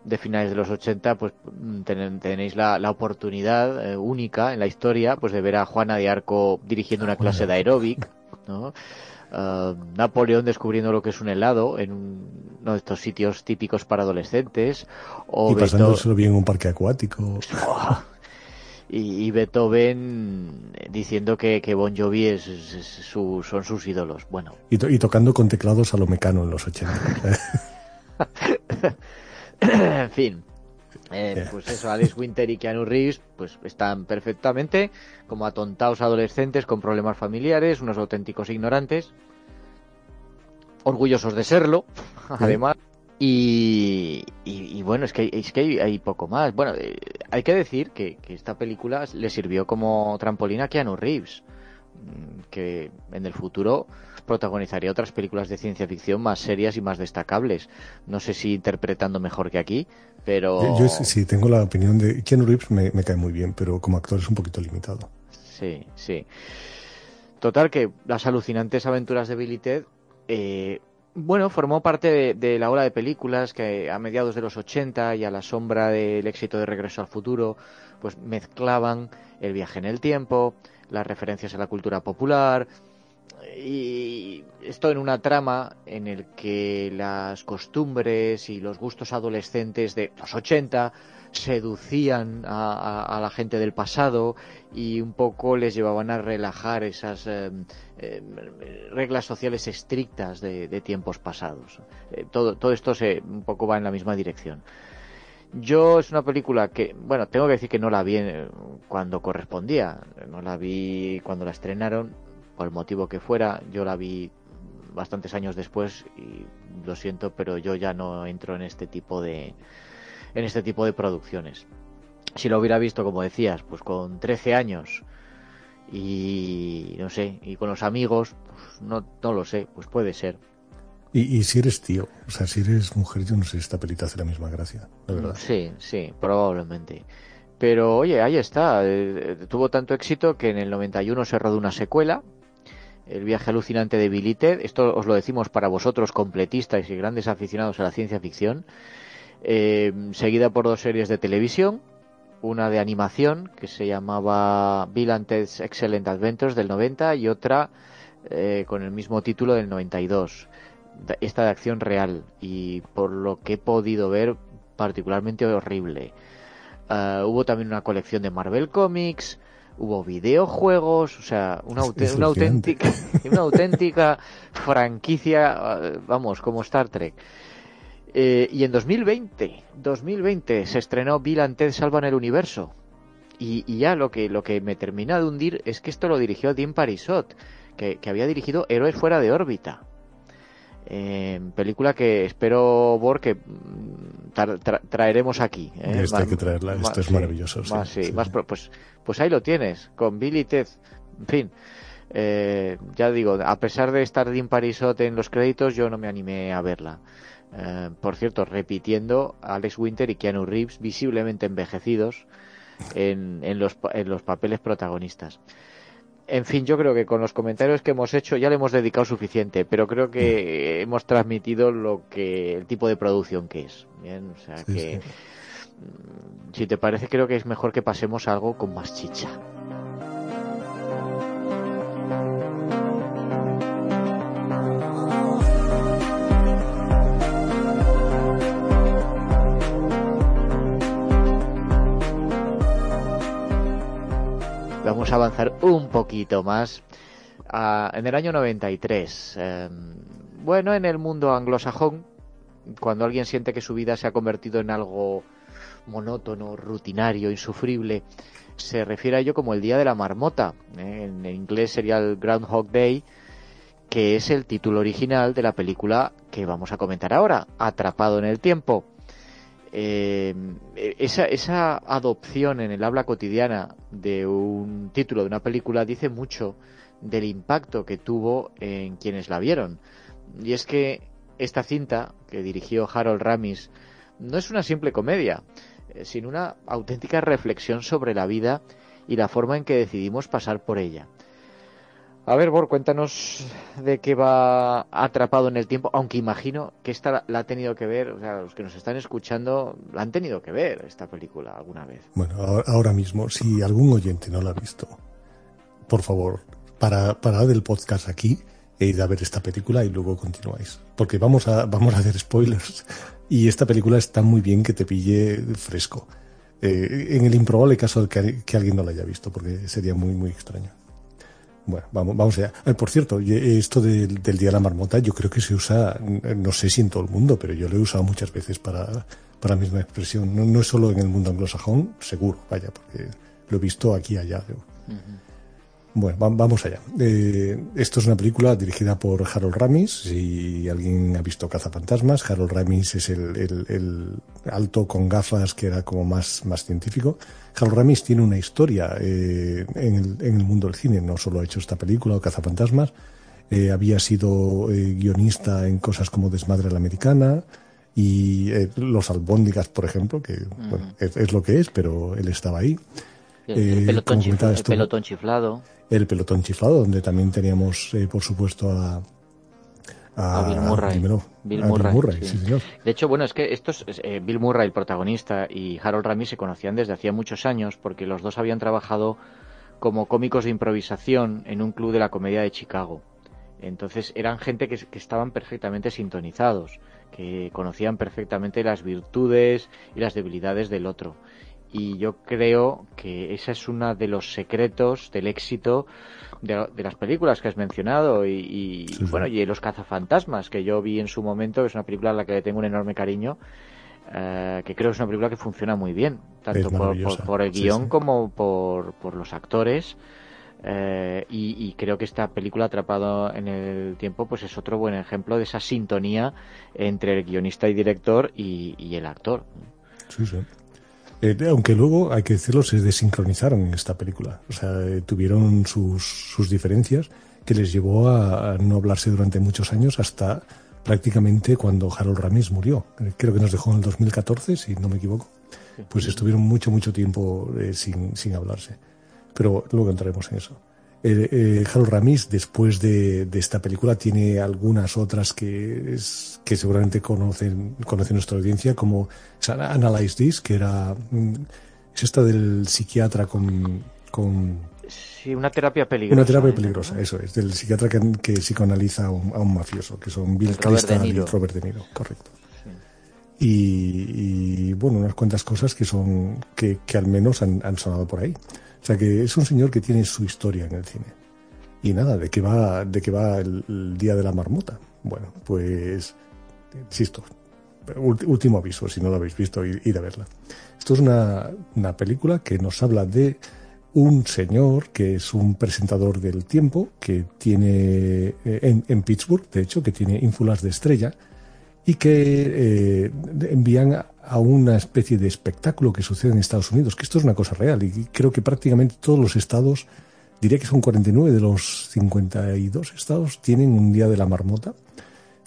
de finales de los 80, pues mm, tenéis la, la oportunidad eh, única en la historia pues de ver a Juana de Arco dirigiendo una clase de aeróbic, ¿no? Uh, Napoleón descubriendo lo que es un helado en uno de estos sitios típicos para adolescentes. O y pasándoselo bien en un parque acuático. [LAUGHS] y, Beethoven diciendo que, que Bon Jovi es, su, son sus ídolos. Bueno. Y, tocando con teclados a lo mecano en los 80. en fin. Eh, pues eso, Alex Winter y Keanu Reeves pues están perfectamente como atontados adolescentes con problemas familiares, unos auténticos ignorantes, orgullosos de serlo, [LAUGHS] además, y, y, bueno, es que, es que hay, poco más. Bueno, eh, hay que decir que, esta película le sirvió como trampolín a Keanu Reeves, mm, que en el futuro protagonizaría otras películas de ciencia ficción más serias y más destacables. No sé si interpretando mejor que aquí, pero... Yo, sí tengo la opinión de... Keanu Reeves me, cae muy bien, pero como actor es un poquito limitado. Sí, sí. Total, que las alucinantes aventuras de Billy Ted eh, bueno, formó parte de, la ola de películas que a mediados de los 80 y a la sombra del éxito de Regreso al Futuro, pues mezclaban el viaje en el tiempo, las referencias a la cultura popular y esto en una trama en el que las costumbres y los gustos adolescentes de los 80 seducían a, la gente del pasado y un poco les llevaban a relajar esas eh, eh, reglas sociales estrictas de, tiempos pasados. Eh, todo, todo esto se, un poco va en la misma dirección. Yo es una película que, bueno, tengo que decir que no la vi cuando correspondía, no la vi cuando la estrenaron, por el motivo que fuera, yo la vi bastantes años después y lo siento, pero yo ya no entro en este tipo de, en este tipo de producciones. Si lo hubiera visto, como decías, pues con 13 años y no sé, y con los amigos, pues no, no lo sé, pues puede ser. Y, si eres tío, o sea, si eres mujer, yo no sé si esta pelita hace la misma gracia, de verdad. Sí, sí, probablemente. Pero oye, ahí está, eh, tuvo tanto éxito que en el 91 se rodó una secuela, El viaje alucinante de Billy esto os lo decimos para vosotros completistas y grandes aficionados a la ciencia ficción, eh, seguida por dos series de televisión, una de animación que se llamaba Bill and Ted's Excellent Adventures del 90 y otra eh, con el mismo título del 92. Esta de acción real y por lo que he podido ver particularmente horrible. Eh, hubo también una colección de Marvel Comics, hubo videojuegos, o sea, una, una auténtica, una auténtica [LAUGHS] franquicia, vamos, como Star Trek. Eh, y en 2020, 2020 se estrenó Bill and Ted Salvan el Universo. Y, ya lo que, lo que me termina de hundir es que esto lo dirigió Dean Parisot, que, había dirigido Héroes fuera de órbita. Eh, película que espero, Bor, que mm, traeremos aquí. ¿eh? Esto hay que traerla, esto es maravilloso. pues, pues ahí lo tienes, con Bill y Ted. En fin, ya digo, a pesar de estar Dean Parisot en los créditos, yo no me animé a verla. Eh, por cierto, repitiendo Alex Winter y Keanu Reeves visiblemente envejecidos en, los, en los papeles protagonistas. En fin, yo creo que con los comentarios que hemos hecho ya le hemos dedicado suficiente, pero creo que hemos transmitido lo que el tipo de producción que es. Bien, o sea que mm, si te parece creo que es mejor que pasemos a algo con más chicha. Vamos a avanzar un poquito más. en el año 93, em, bueno, en el mundo anglosajón, cuando alguien siente que su vida se ha convertido en algo monótono, rutinario, insufrible, se refiere a ello como el Día de la Marmota. ¿eh? En inglés sería el Groundhog Day, que es el título original de la película que vamos a comentar ahora, Atrapado en el Tiempo. Eh, esa, esa adopción en el habla cotidiana de un título de una película dice mucho del impacto que tuvo en quienes la vieron. Y es que esta cinta que dirigió Harold Ramis no es una simple comedia, eh, sino una auténtica reflexión sobre la vida y la forma en que decidimos pasar por ella. A ver, Bor, cuéntanos de qué va atrapado en el tiempo, aunque imagino que esta la ha tenido que ver, o sea, los que nos están escuchando la han tenido que ver esta película alguna vez. Bueno, ahora mismo, si algún oyente no la ha visto, por favor, para, para del podcast aquí e ir a ver esta película y luego continuáis. Porque vamos a, vamos a hacer spoilers y esta película está muy bien que te pille fresco. Eh, en el improbable caso de que, que alguien no la haya visto, porque sería muy, muy extraño. Bueno, vamos, vamos allá. Eh, por cierto, esto del, Día de la Marmota yo creo que se usa, no sé si en todo el mundo, pero yo lo he usado muchas veces para, para misma expresión. No, es solo en el mundo anglosajón, seguro, vaya, porque lo he visto aquí y allá. Bueno, vamos allá. Eh, esto es una película dirigida por Harold Ramis. Si alguien ha visto Cazafantasmas, Harold Ramis es el, alto con gafas que era como más, más científico. Harold Ramis tiene una historia eh, en, el, mundo del cine. No solo ha hecho esta película o Cazafantasmas. Eh, había sido guionista en cosas como Desmadre la Americana y Los Albóndigas, por ejemplo, que es, lo que es, pero él estaba ahí. El, pelotón, el pelotón chiflado el pelotón chiflado, donde también teníamos, eh, por supuesto, a, a, Bill Murray. Bill Murray, De hecho, bueno, es que estos, eh, Bill Murray, el protagonista, y Harold Ramis se conocían desde hacía muchos años porque los dos habían trabajado como cómicos de improvisación en un club de la comedia de Chicago. Entonces eran gente que, que estaban perfectamente sintonizados, que conocían perfectamente las virtudes y las debilidades del otro y yo creo que ese es uno de los secretos del éxito de, las películas que has mencionado y, bueno y los cazafantasmas que yo vi en su momento que es una película a la que le tengo un enorme cariño eh, que creo que es una película que funciona muy bien tanto por, el guion como por, por, los actores eh, y, creo que esta película Atrapado en el tiempo pues es otro buen ejemplo de esa sintonía entre el guionista y director y, y el actor. Sí sí eh, aunque luego, hay que decirlo, se desincronizaron en esta película. O sea, eh, tuvieron sus, diferencias que les llevó a, no hablarse durante muchos años hasta prácticamente cuando Harold Ramis murió. Eh, creo que nos dejó en el 2014, si no me equivoco. Pues estuvieron mucho, mucho tiempo sin, sin hablarse. Pero luego entraremos en eso. Eh, eh, Harold Ramis, después de, esta película, tiene algunas otras que, que seguramente conocen, conoce nuestra audiencia, como Analyze This, que era. Mm, es esta del psiquiatra con. con sí, una terapia peligrosa. Una terapia peligrosa, eso es, del psiquiatra que, psicoanaliza a un, mafioso, que son Bill Crystal y Robert De Niro, correcto. Y, bueno, unas cuantas cosas que son que, al menos han, han sonado por ahí. O sea que es un señor que tiene su historia en el cine. Y nada, ¿de qué va, de qué va el, Día de la Marmota? Bueno, pues, insisto, último aviso, si no lo habéis visto, ir, a verla. Esto es una, película que nos habla de un señor que es un presentador del tiempo, que tiene eh, en, en Pittsburgh, de hecho, que tiene ínfulas de estrella, y que eh, envían a una especie de espectáculo que sucede en Estados Unidos, que esto es una cosa real y creo que prácticamente todos los estados, diría que son 49 de los 52 estados, tienen un día de la marmota,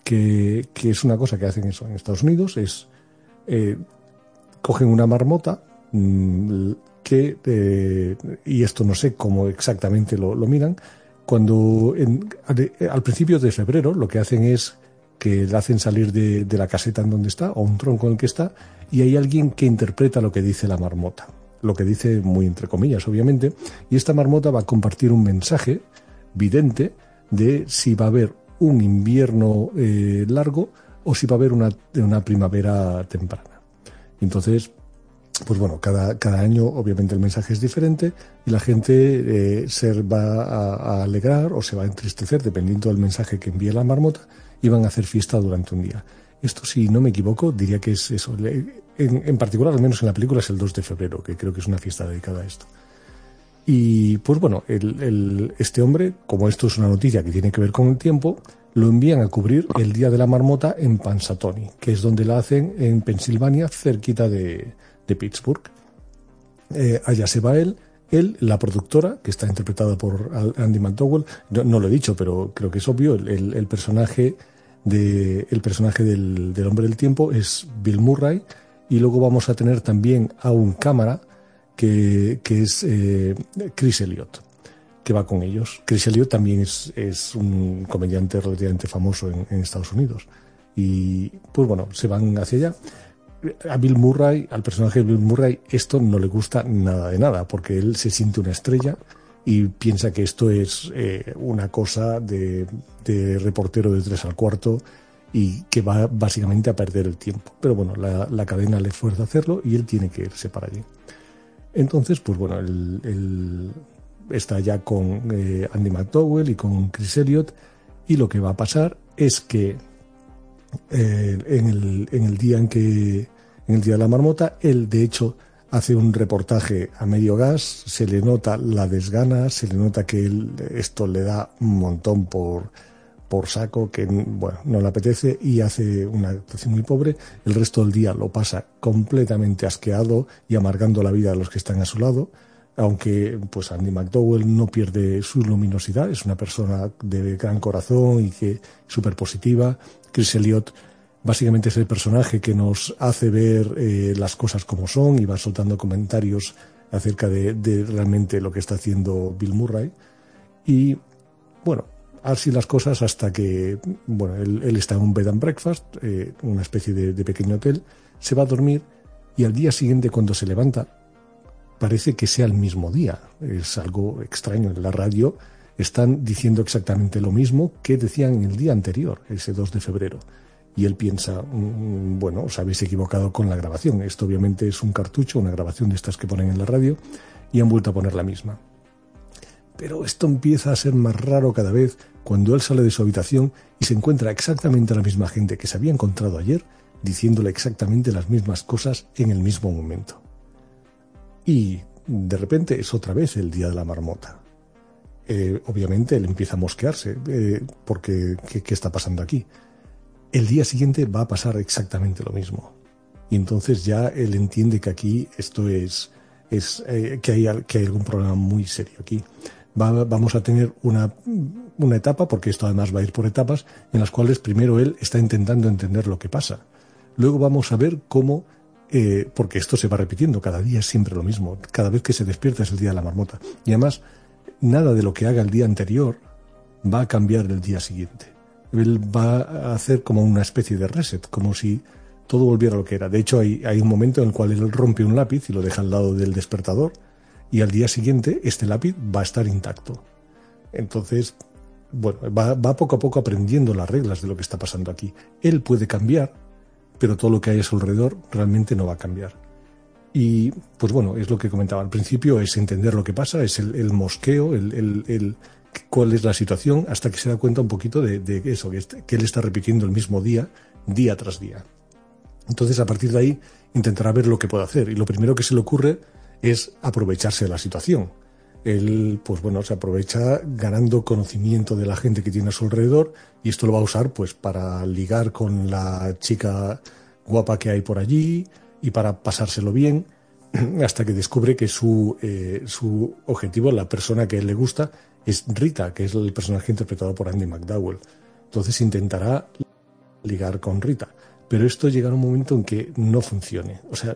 que, es una cosa que hacen eso en Estados Unidos, es eh, cogen una marmota mm, que, eh, y esto no sé cómo exactamente lo, miran, cuando al principio de febrero lo que hacen es que le hacen salir de, la caseta en donde está, o un tronco en el que está, y hay alguien que interpreta lo que dice la marmota. Lo que dice muy entre comillas, obviamente, y esta marmota va a compartir un mensaje vidente de si va a haber un invierno eh, largo o si va a haber una, primavera temprana. Entonces, pues bueno, cada, año obviamente el mensaje es diferente y la gente eh, se va a, alegrar o se va a entristecer dependiendo del mensaje que envíe la marmota y van a hacer fiesta durante un día. Esto, si no me equivoco, diría que es eso. En, particular, al menos en la película, es el 2 de febrero, que creo que es una fiesta dedicada a esto. Y pues bueno, este hombre, como esto es una noticia que tiene que ver con el tiempo, lo envían a cubrir el Día de la Marmota en Pansatoni, que es donde la hacen en Pensilvania, cerquita de, de Pittsburgh. Eh, allá se va él, él, la productora, que está interpretada por Andy McDowell, no, lo he dicho, pero creo que es obvio, el, personaje, de, el personaje del, hombre del tiempo es Bill Murray, y luego vamos a tener también a un cámara que, es eh, Chris Elliott, que va con ellos. Chris Elliott también es, es un comediante relativamente famoso en, en Estados Unidos. Y pues bueno, se van hacia allá a Bill Murray, al personaje de Bill Murray, esto no le gusta nada de nada, porque él se siente una estrella y piensa que esto es eh, una cosa de, reportero de tres al cuarto y que va básicamente a perder el tiempo. Pero bueno, la, cadena le fuerza a hacerlo y él tiene que irse para allí. Entonces, pues bueno, él, está ya con eh, Andy McDowell y con Chris Elliott y lo que va a pasar es que eh, en, el, día en que, en el día de la marmota, él de hecho hace un reportaje a medio gas, se le nota la desgana, se le nota que esto le da un montón por, por saco, que bueno, no le apetece y hace una actuación muy pobre. El resto del día lo pasa completamente asqueado y amargando la vida de los que están a su lado. Aunque pues Andy McDowell no pierde su luminosidad, es una persona de gran corazón y que súper positiva Chris Elliott básicamente es el personaje que nos hace ver eh, las cosas como son y va soltando comentarios acerca de, realmente lo que está haciendo Bill Murray. Y bueno, así las cosas hasta que, bueno, él, está en un bed and breakfast, eh, una especie de pequeño hotel, se va a dormir y al día siguiente cuando se levanta parece que sea el mismo día. Es algo extraño en la radio están diciendo exactamente lo mismo que decían el día anterior, ese 2 de febrero. Y él piensa, mm, bueno, os habéis equivocado con la grabación. Esto obviamente es un cartucho, una grabación de estas que ponen en la radio, y han vuelto a poner la misma. Pero esto empieza a ser más raro cada vez cuando él sale de su habitación y se encuentra exactamente la misma gente que se había encontrado ayer, diciéndole exactamente las mismas cosas en el mismo momento. Y de repente es otra vez el día de la marmota. Eh, obviamente él empieza a mosquearse, eh, porque ¿qué, está pasando aquí? El día siguiente va a pasar exactamente lo mismo. Y entonces ya él entiende que aquí esto es, es eh, que, hay, que hay algún problema muy serio aquí. vamos a tener una, una etapa, porque esto además va a ir por etapas, en las cuales primero él está intentando entender lo que pasa. Luego vamos a ver cómo porque esto se va repitiendo, cada día es siempre lo mismo, cada vez que se despierta es el día de la marmota. Y además, nada de lo que haga el día anterior va a cambiar el día siguiente. Él va a hacer como una especie de reset, como si todo volviera a lo que era. De hecho, hay, un momento en el cual él rompe un lápiz y lo deja al lado del despertador, y al día siguiente este lápiz va a estar intacto. Entonces, bueno, va, va poco a poco aprendiendo las reglas de lo que está pasando aquí. Él puede cambiar, pero todo lo que hay a su alrededor realmente no va a cambiar. Y pues bueno, es lo que comentaba al principio, es entender lo que pasa, es el, mosqueo, el, cuál es la situación, hasta que se da cuenta un poquito de, eso, que, él está repitiendo el mismo día, día tras día. Entonces, a partir de ahí, intentará ver lo que puede hacer. Y lo primero que se le ocurre es aprovecharse de la situación. Él, pues bueno, se aprovecha ganando conocimiento de la gente que tiene a su alrededor y esto lo va a usar pues para ligar con la chica guapa que hay por allí, y para pasárselo bien [CLEARS THROAT] hasta que descubre que su, eh, su objetivo, la persona que le gusta, es Rita, que es el personaje interpretado por Andy McDowell. Entonces intentará ligar con Rita. Pero esto llegará un momento en que no funcione. O sea,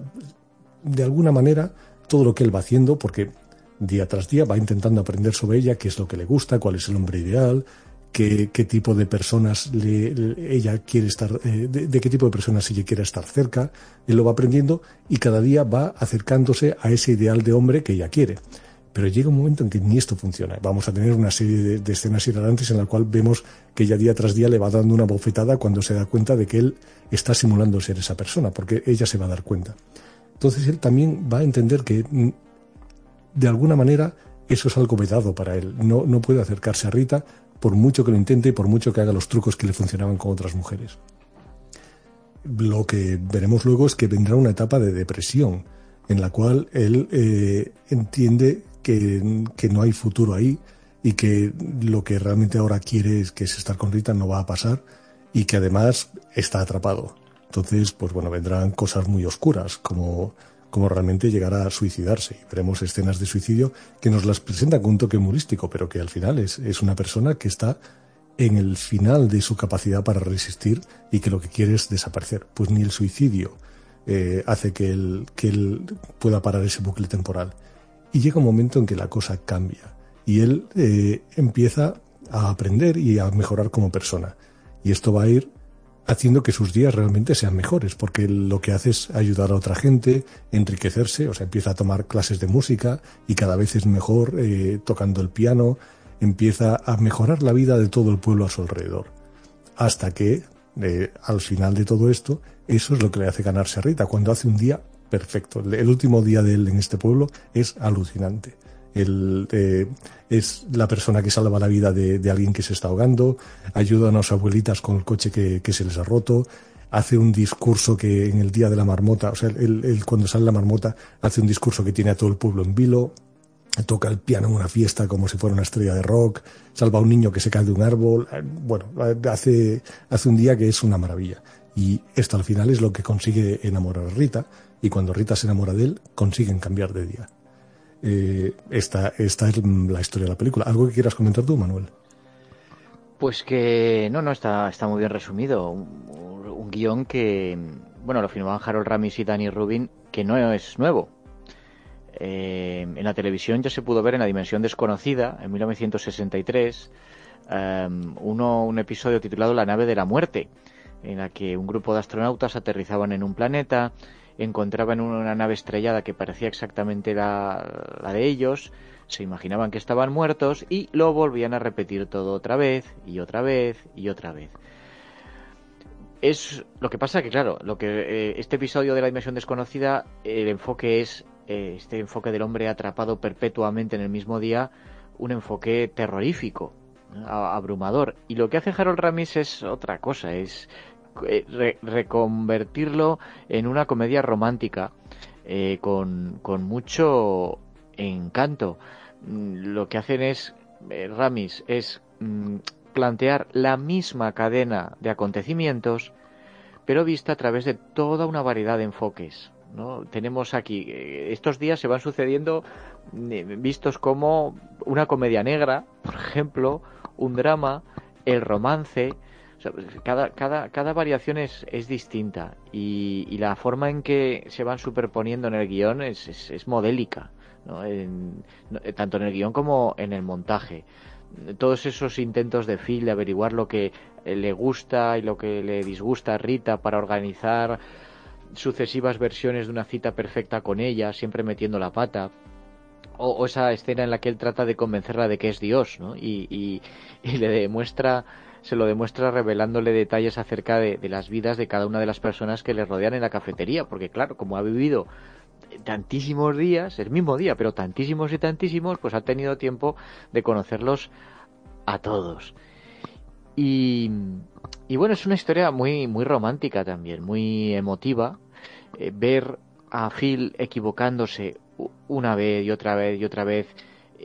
de alguna manera, todo lo que él va haciendo, porque día tras día va intentando aprender sobre ella, qué es lo que le gusta, cuál es el hombre ideal, qué, tipo de personas ella quiere estar, eh, de, qué tipo de personas ella quiere estar cerca. Él lo va aprendiendo y cada día va acercándose a ese ideal de hombre que ella quiere. Pero llega un momento en que ni esto funciona. Vamos a tener una serie de, escenas hilarantes en la cual vemos que ella día tras día le va dando una bofetada cuando se da cuenta de que él está simulando ser esa persona, porque ella se va a dar cuenta. Entonces él también va a entender que mm, de alguna manera eso es algo vedado para él. No, no puede acercarse a Rita por mucho que lo intente y por mucho que haga los trucos que le funcionaban con otras mujeres. Lo que veremos luego es que vendrá una etapa de depresión en la cual él eh, entiende que, que, no hay futuro ahí y que lo que realmente ahora quiere es que es estar con Rita no va a pasar y que además está atrapado. Entonces, pues bueno, vendrán cosas muy oscuras como como realmente llegará a suicidarse. Y veremos escenas de suicidio que nos las presentan con un toque humorístico, pero que al final es, es una persona que está en el final de su capacidad para resistir y que lo que quiere es desaparecer. Pues ni el suicidio eh, hace que él, que él pueda parar ese bucle temporal. Y llega un momento en que la cosa cambia y él eh, empieza a aprender y a mejorar como persona. Y esto va a ir haciendo que sus días realmente sean mejores, porque lo que hace es ayudar a otra gente, enriquecerse, o sea, empieza a tomar clases de música y cada vez es mejor eh, tocando el piano, empieza a mejorar la vida de todo el pueblo a su alrededor. Hasta que, eh, al final de todo esto, eso es lo que le hace ganarse a Rita, cuando hace un día perfecto. El último día de él en este pueblo es alucinante. Él eh, es la persona que salva la vida de, alguien que se está ahogando, ayuda a las abuelitas con el coche que, se les ha roto, hace un discurso que en el día de la marmota, o sea, él, cuando sale la marmota hace un discurso que tiene a todo el pueblo en vilo, toca el piano en una fiesta como si fuera una estrella de rock, salva a un niño que se cae de un árbol, eh, bueno, hace, hace un día que es una maravilla. Y esto al final es lo que consigue enamorar a Rita, y cuando Rita se enamora de él, consiguen cambiar de día. Eh, esta, esta es la historia de la película. ¿Algo que quieras comentar tú, Manuel? Pues que no, no, está, está muy bien resumido. Un, guion que, bueno, lo firmaban Harold Ramis y Danny Rubin, que no es nuevo. Eh, en la televisión ya se pudo ver en La Dimensión Desconocida, en 1963, em, uno, un episodio titulado La nave de la muerte, en la que un grupo de astronautas aterrizaban en un planeta encontraban una nave estrellada que parecía exactamente la, la de ellos, se imaginaban que estaban muertos y lo volvían a repetir todo otra vez y otra vez y otra vez. Es lo que pasa que claro, lo que eh, este episodio de la dimensión desconocida, el enfoque es eh, este enfoque del hombre atrapado perpetuamente en el mismo día, un enfoque terrorífico, abrumador. Y lo que hace Harold Ramis es otra cosa, es eh, reconvertirlo en una comedia romántica eh, con, mucho encanto. Mm, lo que hacen es, eh, Ramis, es mm, plantear la misma cadena de acontecimientos, pero vista a través de toda una variedad de enfoques. ¿no? Tenemos aquí, estos días se van sucediendo vistos como una comedia negra, por ejemplo, un drama, el romance, cada, cada, cada variación es, es distinta y, la forma en que se van superponiendo en el guion es, es, modélica, tanto en el guion como en el montaje. Todos esos intentos de Phil de averiguar lo que le gusta y lo que le disgusta a Rita para organizar sucesivas versiones de una cita perfecta con ella, siempre metiendo la pata. O, esa escena en la que él trata de convencerla de que es Dios, ¿no? Y, y, y le demuestra se lo demuestra revelándole detalles acerca de, las vidas de cada una de las personas que le rodean en la cafetería, porque claro, como ha vivido tantísimos días, el mismo día, pero tantísimos y tantísimos, pues ha tenido tiempo de conocerlos a todos. Y, bueno, es una historia muy, muy romántica también, muy emotiva. Eh, ver a Phil equivocándose una vez y otra vez y otra vez,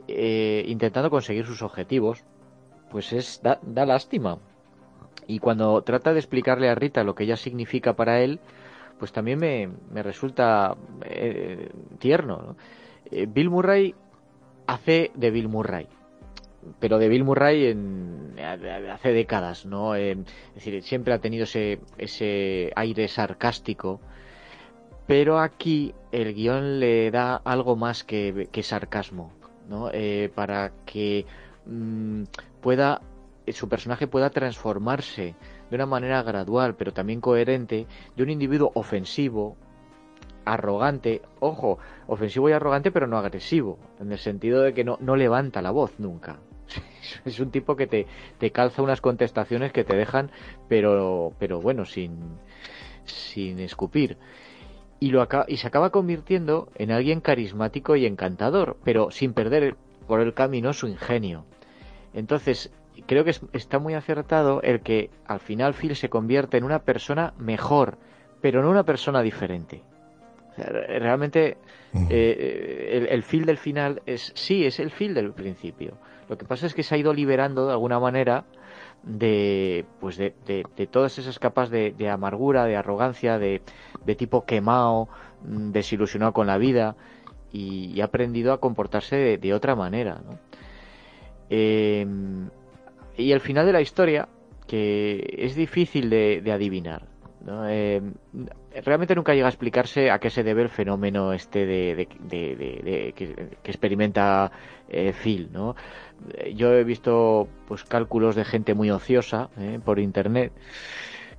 eh, intentando conseguir sus objetivos, pues es da, lástima. Y cuando trata de explicarle a Rita lo que ella significa para él, pues también me, me resulta eh, tierno. Eh, Bill Murray hace de Bill Murray, pero de Bill Murray en, hace décadas, ¿no? Eh, es decir, siempre ha tenido ese, ese aire sarcástico, pero aquí el guion le da algo más que, que sarcasmo, ¿no? para que mm, pueda eh, su personaje pueda transformarse de una manera gradual pero también coherente de un individuo ofensivo arrogante, ojo, ofensivo y arrogante pero no agresivo, en el sentido de que no, no levanta la voz nunca. [LAUGHS] es un tipo que te, te calza unas contestaciones que te dejan, pero, pero bueno, sin, sin escupir. y, lo y se acaba convirtiendo en alguien carismático y encantador, pero sin perder por el camino su ingenio. Entonces, creo que está muy acertado el que al final Phil se convierte en una persona mejor, pero no una persona diferente. realmente eh, el, el Phil del final es sí, es el Phil del principio. Lo que pasa es que se ha ido liberando de alguna manera de pues de, de, todas esas capas de, amargura, de arrogancia, de, tipo quemado, mm, desilusionado con la vida y, ha aprendido a comportarse de, otra manera. Em, y el final de la historia, que es difícil de, adivinar. Em, realmente nunca llega a explicarse a qué se debe el fenómeno este de, que, experimenta eh, Phil, ¿no? Yo he visto pues cálculos de gente muy ociosa ¿eh? por internet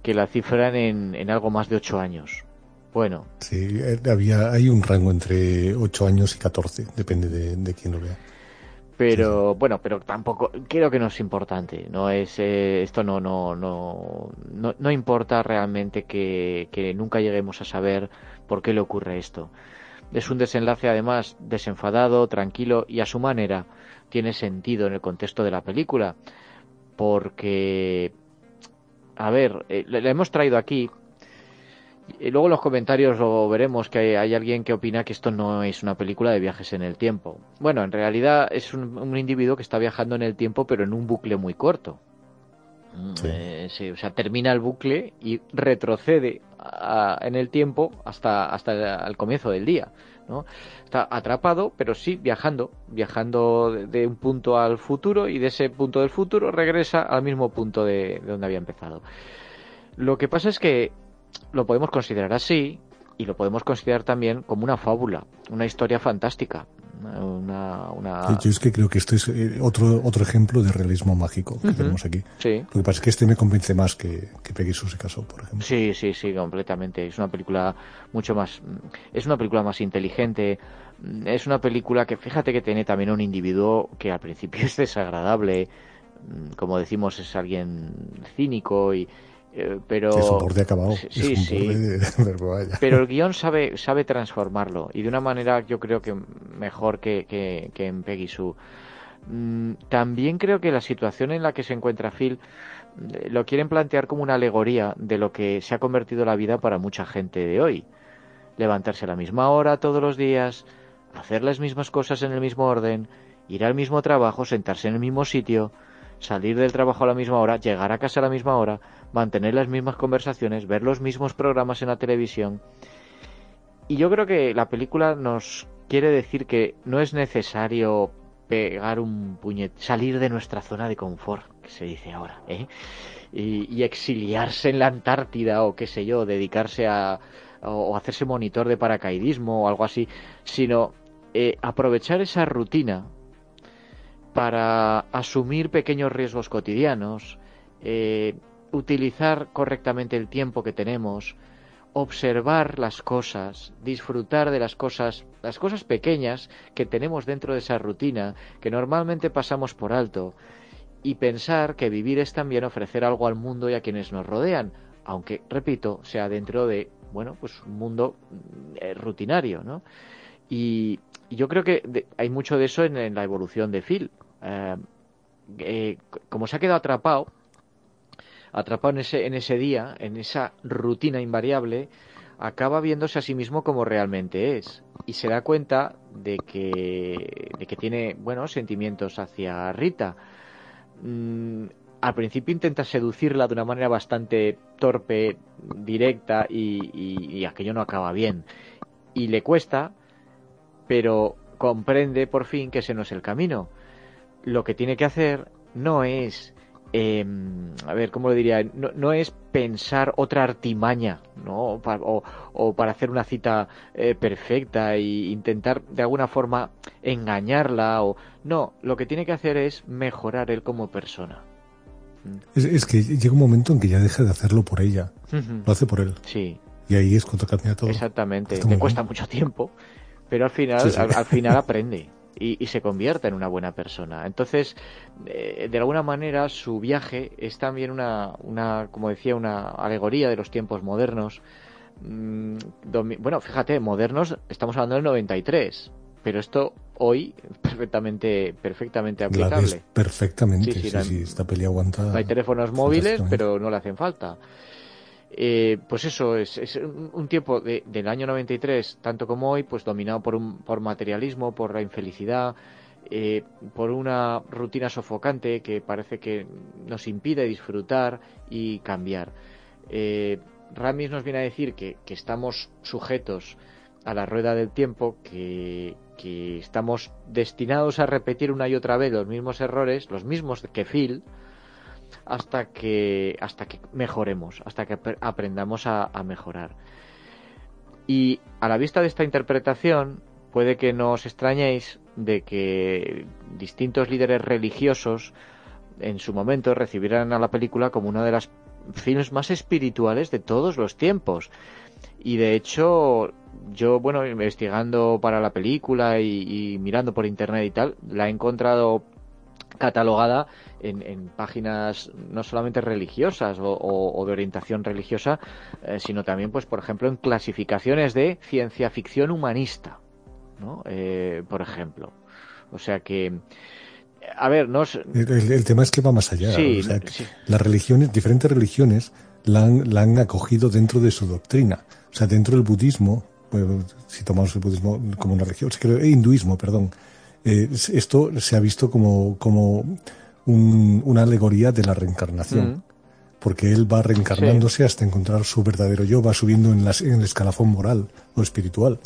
que la cifran en, algo más de 8 años. Bueno. Sí, eh, había, hay un rango entre 8 años y 14, depende de, quién lo vea. Pero bueno, pero tampoco creo que no es importante. No es eh, esto no no no no, importa realmente que, que nunca lleguemos a saber por qué le ocurre esto. Es un desenlace además desenfadado, tranquilo y a su manera tiene sentido en el contexto de la película. Porque, a ver, eh, le, hemos traído aquí. Y luego en los comentarios lo veremos que hay, alguien que opina que esto no es una película de viajes en el tiempo. Bueno, en realidad es un, individuo que está viajando en el tiempo pero en un bucle muy corto. Eh, o sea, termina el bucle y retrocede en el tiempo hasta, hasta el comienzo del día. ¿no? Está atrapado, pero sí viajando, viajando de, un punto al futuro y de ese punto del futuro regresa al mismo punto de, donde había empezado. Lo que pasa es que lo podemos considerar así y lo podemos considerar también como una fábula, una historia fantástica. Una, una... Yo es que creo que esto es eh, otro, otro ejemplo de realismo mágico que tenemos aquí. Sí. Lo que pasa es que este me convence más que, que Peggy Sue se casó, por ejemplo. Sí, sí, sí, completamente. Es una película mucho más... Es una película más inteligente. Es una película que, fíjate que tiene también un individuo que al principio [LAUGHS] es desagradable. Como decimos, es alguien cínico y, eh, pero es un borde acabado. Sí, sí, pero el guion sabe sabe transformarlo y de una manera yo creo que mejor que, que, en Peggy Sue mm, también creo que la situación en la que se encuentra Phil eh, lo quieren plantear como una alegoría de lo que se ha convertido la vida para mucha gente de hoy. Levantarse a la misma hora todos los días hacer las mismas cosas en el mismo orden ir al mismo trabajo sentarse en el mismo sitio salir del trabajo a la misma hora llegar a casa a la misma hora mantener las mismas conversaciones, ver los mismos programas en la televisión. Y yo creo que la película nos quiere decir que no es necesario pegar un puñet, salir de nuestra zona de confort, que se dice ahora, ¿eh? y, exiliarse en la Antártida o qué sé yo, dedicarse a o, hacerse monitor de paracaidismo o algo así, sino eh, aprovechar esa rutina para asumir pequeños riesgos cotidianos, eh, utilizar correctamente el tiempo que tenemos, observar las cosas, disfrutar de las cosas, las cosas pequeñas que tenemos dentro de esa rutina, que normalmente pasamos por alto, y pensar que vivir es también ofrecer algo al mundo y a quienes nos rodean, aunque, repito, sea dentro de, bueno, pues un mundo eh, rutinario, ¿no? Y, yo creo que hay mucho de eso en, la evolución de Phil. Eh, eh, como se ha quedado atrapado, atrapado en ese, en ese día, en esa rutina invariable, acaba viéndose a sí mismo como realmente es y se da cuenta de que, de que tiene buenos sentimientos hacia Rita. Mm, al principio intenta seducirla de una manera bastante torpe, directa y, y aquello no acaba bien. Y le cuesta, pero comprende por fin que ese no es el camino. Lo que tiene que hacer no es eh, a ver, ¿cómo lo diría? No, es pensar otra artimaña, ¿no? O, para hacer una cita eh, perfecta e intentar de alguna forma engañarla o... No, lo que tiene que hacer es mejorar él como persona. Es, que llega un momento en que ya deja de hacerlo por ella, lo hace por él. Sí. Y ahí es cuando cambia todo. Exactamente, le cuesta mucho tiempo, pero al final, al final aprende y, se convierta en una buena persona. Entonces, eh, de alguna manera, su viaje es también una, una, como decía, una alegoría de los tiempos modernos, mm, bueno, fíjate, modernos, estamos hablando del 93, pero esto hoy [LAUGHS] perfectamente perfectamente aplicable. perfectamente, sí, sí, esta peli aguanta. No hay teléfonos móviles, pero no le hacen falta. Eh, pues eso es, un tiempo del año 93, tanto como hoy, pues dominado por, un, por materialismo, por la infelicidad, eh, por una rutina sofocante que parece que nos impide disfrutar y cambiar. Eh, Ramis nos viene a decir que, estamos sujetos a la rueda del tiempo, que, que, estamos destinados a repetir una y otra vez los mismos errores, los mismos que Phil, hasta que, hasta que mejoremos, hasta que aprendamos a, mejorar. Y a la vista de esta interpretación, puede que no os extrañéis de que distintos líderes religiosos en su momento recibieran a la película como una de las films más espirituales de todos los tiempos. Y de hecho, yo, bueno, investigando para la película y mirando por internet y tal, la he encontrado catalogada en, páginas no solamente religiosas o, de orientación religiosa, eh, sino también, pues, por ejemplo, en clasificaciones de ciencia ficción humanista, ¿no? Eh, por ejemplo. O sea que, a ver, no el, tema es que va más allá. Las religiones, diferentes religiones, la han, la han acogido dentro de su doctrina. O sea, dentro del budismo, si tomamos el budismo como una religión, el hinduismo, perdón, eh, esto se ha visto como, como una alegoría de la reencarnación. Mm. Porque él va reencarnándose hasta encontrar su verdadero yo, va subiendo en, el escalafón moral o espiritual.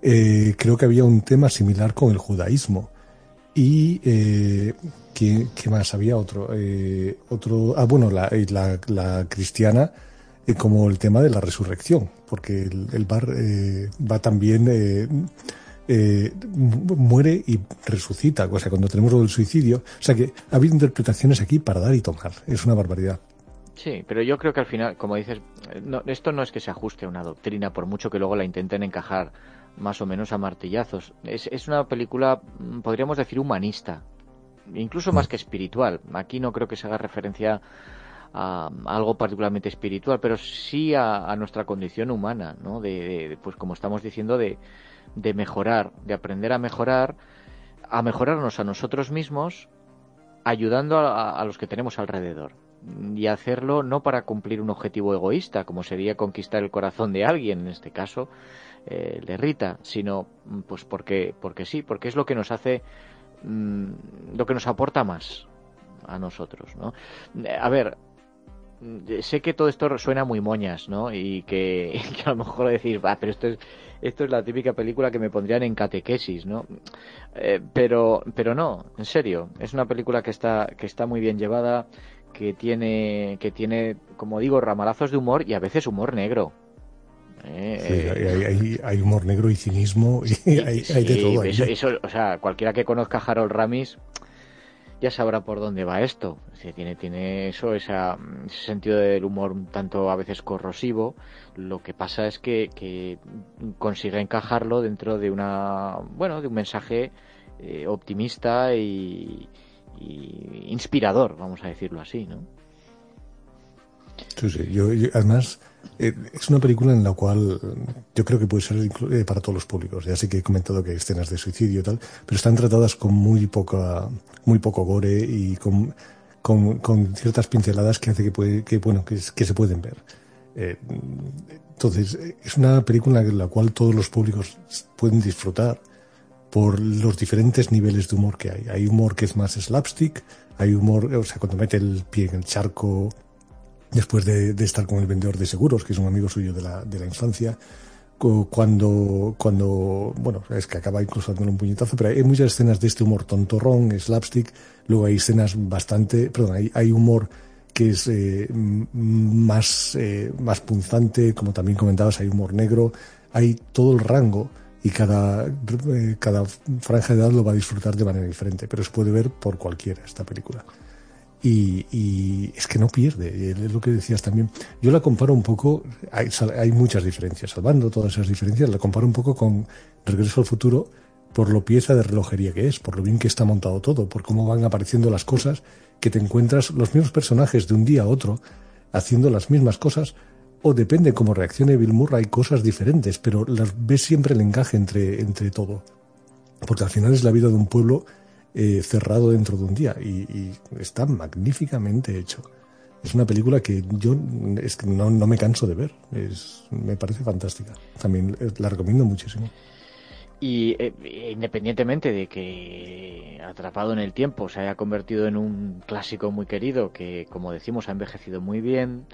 Eh, creo que había un tema similar con el judaísmo. Y, eh, ¿qué, más? Había otro. Eh, otro ah, bueno, la, la, la cristiana, como el tema de la resurrección, porque el, el bar va también eh, muere y resucita, o sea, cuando tenemos lo del suicidio. O sea que ha habido interpretaciones aquí para dar y tomar. Es una barbaridad. Sí, pero yo creo que al final, como dices, esto no es que se ajuste a una doctrina, por mucho que luego la intenten encajar más o menos a martillazos. Es, es una película, mm, podríamos decir, humanista, incluso más que espiritual. Aquí no creo que se haga referencia a, algo particularmente espiritual, pero sí a, nuestra condición humana, ¿no? de, pues como estamos diciendo, de, de mejorar, de aprender a mejorar, a mejorarnos a nosotros mismos, ayudando a, los que tenemos alrededor. Y hacerlo no para cumplir un objetivo egoísta, como sería conquistar el corazón de alguien, en este caso, eh, de Rita, sino pues porque, porque sí, porque es lo que nos hace, mm, lo que nos aporta más a nosotros, ¿no? A ver, sé que todo esto suena muy moñas, ¿no? Y que, [LAUGHS] a lo mejor decir, va, pero esto es, esto es la típica película que me pondrían en catequesis, ¿no? Eh, pero, pero no, en serio, es una película que está, que está muy bien llevada, que tiene, que tiene, como digo, ramalazos de humor y a veces humor negro. Eh, sí, hay, humor negro y cinismo y [LAUGHS] hay, de todo. Eso, o sea, cualquiera que conozca a Harold Ramis ya sabrá por dónde va esto. tiene, tiene eso, ese sentido del humor un tanto a veces corrosivo. Lo que pasa es que, consigue encajarlo dentro de una, bueno, de un mensaje eh, optimista y, inspirador, vamos a decirlo así, ¿no? Sí, sí. además eh, es una película en la cual yo creo que puede ser eh, para todos los públicos. Ya sé que he comentado que hay escenas de suicidio y tal, pero están tratadas con muy poca, muy poco gore y con, con, ciertas pinceladas que hace que, puede, que bueno, que, que se pueden ver. Eh, entonces, es una película en la cual todos los públicos pueden disfrutar por los diferentes niveles de humor que hay. Hay humor que es más slapstick, hay humor, o sea, cuando mete el pie en el charco después de, estar con el vendedor de seguros, que es un amigo suyo de la, infancia, cuando, cuando, bueno, es que acaba incluso dándole un puñetazo, pero hay muchas escenas de este humor tontorrón, slapstick, luego hay escenas bastante, perdón, hay, hay humor que es eh, más, eh, más punzante, como también comentabas, hay humor negro, hay todo el rango y cada, eh, cada franja de edad lo va a disfrutar de manera diferente, pero se puede ver por cualquiera esta película y, es que no pierde, es lo que decías también. Yo la comparo un poco, hay, hay, muchas diferencias, salvando todas esas diferencias, la comparo un poco con Regreso al Futuro por lo pieza de relojería que es, por lo bien que está montado todo, por cómo van apareciendo las cosas, que te encuentras los mismos personajes de un día a otro haciendo las mismas cosas, o depende cómo reaccione Bill Murray, cosas diferentes, pero las ves siempre el encaje entre, entre todo. Porque al final es la vida de un pueblo eh, cerrado dentro de un día y, está magníficamente hecho. Es una película que yo es que no, no me canso de ver. Es, me parece fantástica. También eh, la recomiendo muchísimo. Y eh, independientemente de que Atrapado en el Tiempo se haya convertido en un clásico muy querido, que como decimos ha envejecido muy bien,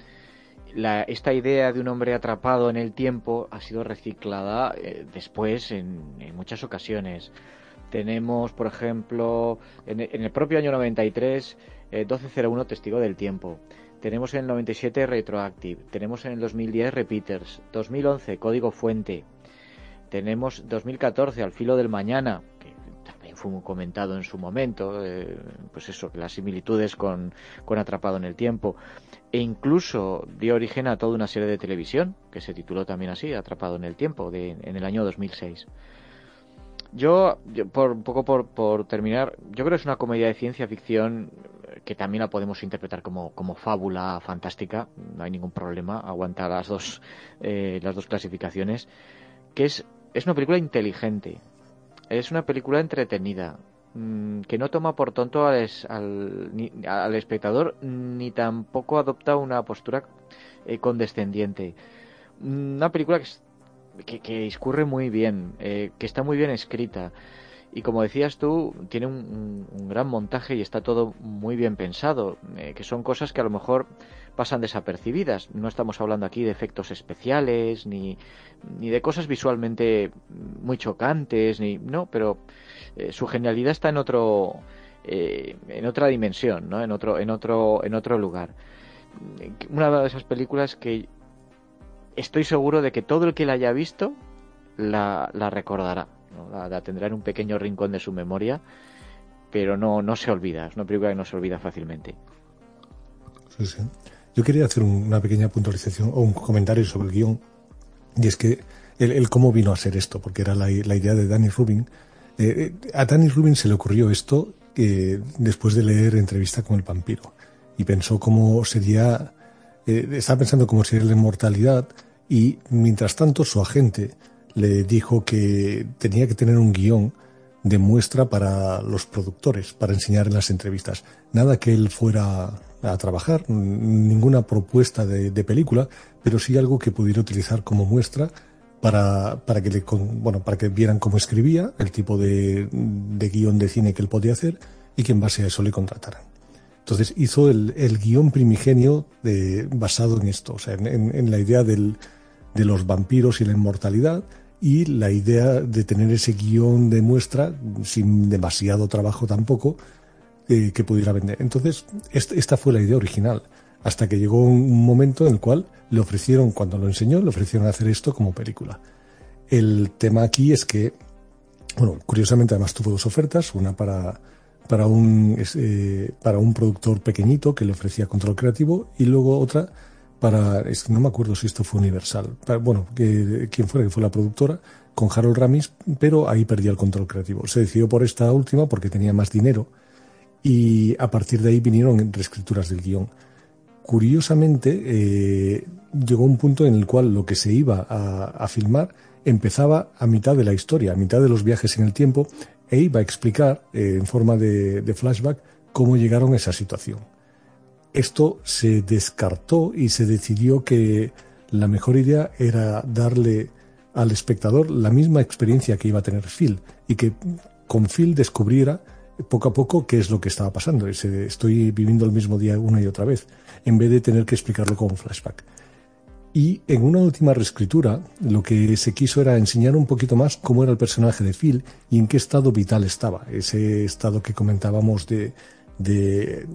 la, esta idea de un hombre atrapado en el tiempo ha sido reciclada eh, después en, muchas ocasiones. Tenemos, por ejemplo, en, el propio año 93, 1201 Testigo del Tiempo. Tenemos en el 97 Retroactive. Tenemos en el 2010 Repeaters. 2011 Código Fuente. Tenemos 2014, Al filo del mañana, que también fue comentado en su momento, eh, pues eso, las similitudes con, Atrapado en el tiempo. E incluso dio origen a toda una serie de televisión, que se tituló también así, Atrapado en el tiempo, de, en el año 2006. Yo, por un poco por, por, terminar, yo creo que es una comedia de ciencia ficción que también la podemos interpretar como, como fábula fantástica, no hay ningún problema, aguanta las dos, eh, las dos clasificaciones, que es es una película inteligente, es una película entretenida, mm, que no toma por tonto al, al, espectador ni tampoco adopta una postura eh, condescendiente. Una película que, que, discurre muy bien, eh, que está muy bien escrita. Y como decías tú, tiene un, gran montaje y está todo muy bien pensado, eh, que son cosas que a lo mejor pasan desapercibidas. No estamos hablando aquí de efectos especiales, ni, ni de cosas visualmente muy chocantes, ni no, pero eh, su genialidad está en otro, eh, en otra dimensión, ¿no? En otro, en otro, en otro lugar. Una de esas películas que estoy seguro de que todo el que la haya visto la, recordará la, tendrá en un pequeño rincón de su memoria, pero no, no se olvida, es una película que no se olvida fácilmente. Yo quería hacer una pequeña puntualización o un comentario sobre el guion, y es que el, cómo vino a ser esto, porque era la, idea de Danny Rubin. Eh, eh, a Danny Rubin se le ocurrió esto eh, después de leer entrevista con el vampiro y pensó cómo sería, estaba pensando cómo sería la inmortalidad y mientras tanto su agente le dijo que tenía que tener un guion de muestra para los productores, para enseñar en las entrevistas. Nada que él fuera a trabajar, ninguna propuesta de, película, pero sí algo que pudiera utilizar como muestra para, para, que, le, bueno, para que vieran cómo escribía, el tipo de, guion de cine que él podía hacer y que en base a eso le contrataran. Entonces hizo el, guion primigenio basado en esto, o sea, en, la idea de los vampiros y la inmortalidad, y la idea de tener ese guion de muestra sin demasiado trabajo tampoco eh, que pudiera vender. Entonces, esta fue la idea original, hasta que llegó un momento en el cual le ofrecieron, cuando lo enseñó, le ofrecieron hacer esto como película. El tema aquí es que, bueno, curiosamente además tuvo dos ofertas, una para, para, un, eh, para un productor pequeñito que le ofrecía control creativo y luego otra para, no me acuerdo si esto fue Universal, bueno, que, quién fuera, que fue la productora, con Harold Ramis, pero ahí perdía el control creativo. Se decidió por esta última porque tenía más dinero y a partir de ahí vinieron reescrituras del guion. Curiosamente, eh, llegó un punto en el cual lo que se iba a, filmar empezaba a mitad de la historia, a mitad de los viajes en el tiempo, e iba a explicar eh, en forma de flashback cómo llegaron a esa situación esto se descartó y se decidió que la mejor idea era darle al espectador la misma experiencia que iba a tener Phil y que con Phil descubriera poco a poco qué es lo que estaba pasando. estoy viviendo el mismo día una y otra vez, en vez de tener que explicarlo con un flashback. Y en una última reescritura, lo que se quiso era enseñar un poquito más cómo era el personaje de Phil y en qué estado vital estaba. Ese estado que comentábamos de, de,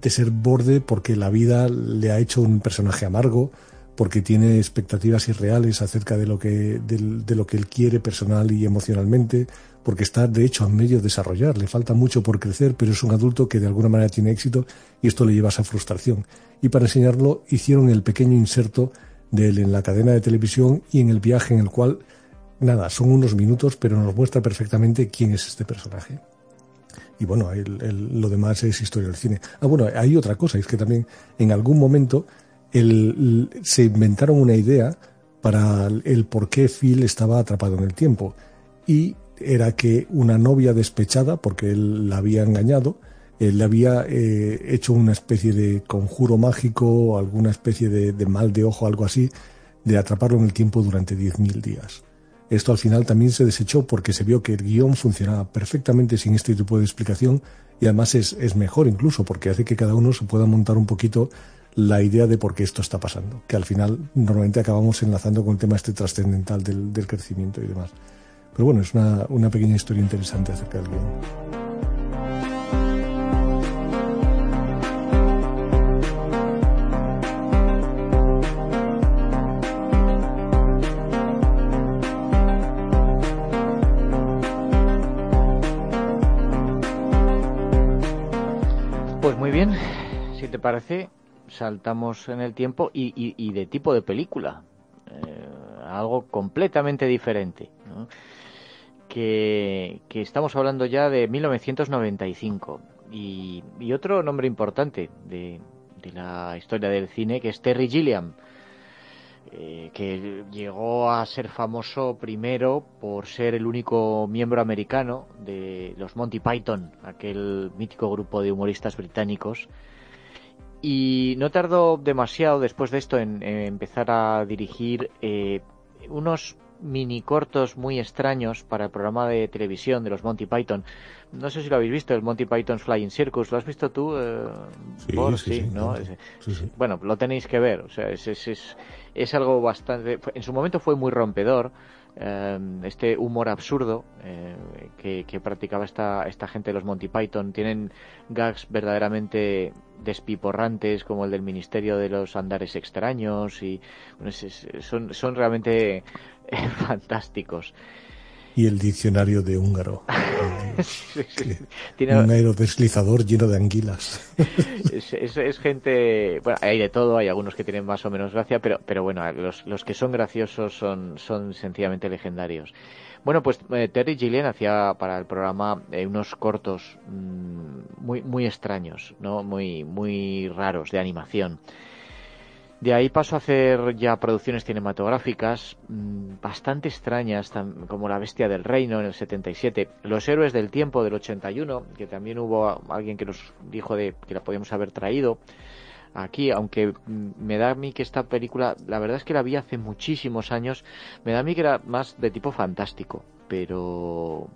de ser borde porque la vida le ha hecho un personaje amargo, porque tiene expectativas irreales acerca de lo que, de, lo que él quiere personal y emocionalmente, porque está de hecho a medio de desarrollar, le falta mucho por crecer, pero es un adulto que de alguna manera tiene éxito y esto le lleva a esa frustración. Y para enseñarlo hicieron el pequeño inserto de él en la cadena de televisión y en el viaje en el cual, nada, son unos minutos, pero nos muestra perfectamente quién es este personaje y bueno, lo demás es historia del cine. Ah, bueno, hay otra cosa, es que también en algún momento se inventaron una idea para el por qué Phil estaba atrapado en el tiempo. Y era que una novia despechada, porque él la había engañado, él le había eh, hecho una especie de conjuro mágico, alguna especie de, mal de ojo, algo así, de atraparlo en el tiempo durante 10.000 días. Esto al final también se desechó porque se vio que el guion funcionaba perfectamente sin este tipo de explicación y además es, es mejor incluso porque hace que cada uno se pueda montar un poquito la idea de por qué esto está pasando, que al final normalmente acabamos enlazando con el tema este trascendental del crecimiento y demás. Pero bueno, es una, una pequeña historia interesante acerca del guion. Pues muy bien, si te parece, saltamos en el tiempo y, y, y de tipo de película. Eh, algo completamente diferente. Que, estamos hablando ya de 1995 y, y otro nombre importante de, la historia del cine que es Terry Gilliam eh, que llegó a ser famoso primero por ser el único miembro americano de los Monty Python, aquel mítico grupo de humoristas británicos. Y no tardó demasiado después de esto en, en empezar a dirigir eh, unos mini cortos muy extraños para el programa de televisión de los Monty Python. No sé si lo habéis visto, el Monty Python's Flying Circus. ¿Lo has visto tú? Eh, sí, sí, sí, ¿no? sí, sí. Bueno, lo tenéis que ver. O sea, es, es, es, es algo bastante. En su momento fue muy rompedor. Eh, este humor absurdo eh, que, que, practicaba esta, esta gente de los Monty Python. Tienen gags verdaderamente despiporrantes como el del Ministerio de los Andares Extraños y bueno, es, es, son, son realmente eh, [LAUGHS] fantásticos. Y el diccionario de húngaro. [LAUGHS] sí, sí. Tiene... Un aerodeslizador lleno de anguilas. [LAUGHS] es, es, es, gente. Bueno, hay de todo, hay algunos que tienen más o menos gracia, pero, pero bueno, los, los que son graciosos son, son sencillamente legendarios. Bueno, pues eh, Terry Gilliam hacía para el programa eh, unos cortos mmm, muy, muy extraños, ¿no? Muy, muy raros de animación. De ahí paso a hacer ya producciones cinematográficas mmm, bastante extrañas, como La Bestia del Reino en el 77, Los Héroes del Tiempo del 81, que también hubo alguien que nos dijo de que la podíamos haber traído aquí, aunque me da a mí que esta película, la verdad es que la vi hace muchísimos años, me da a mí que era más de tipo fantástico, pero...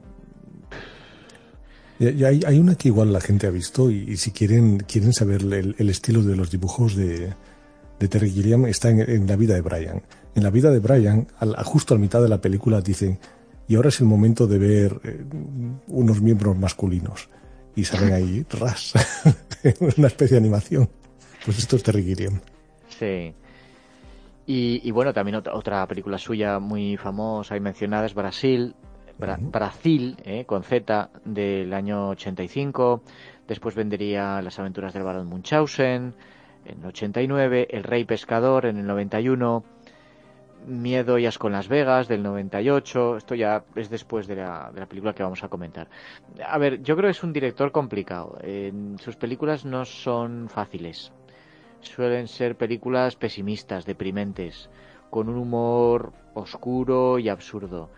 Y hay, una que igual la gente ha visto y, si quieren, quieren saber el estilo de los dibujos de, de Terry Gilliam está en, en, la vida de Brian. En la vida de Brian, al, justo a mitad de la película, dicen, y ahora es el momento de ver eh, unos miembros masculinos. Y salen ahí, [LAUGHS] ras, [LAUGHS] una especie de animación. Pues esto es Terry Gilliam. Sí. Y, y, bueno, también otra, otra, película suya muy famosa y mencionada es Brasil, Bra uh -huh. Brasil, eh, con Z, del año 85. Después vendría Las aventuras del barón Munchausen, en el 89, El Rey Pescador en el 91, Miedo y Asco Las Vegas del 98, esto ya es después de la, de la, película que vamos a comentar. A ver, yo creo que es un director complicado, sus películas no son fáciles, suelen ser películas pesimistas, deprimentes, con un humor oscuro y absurdo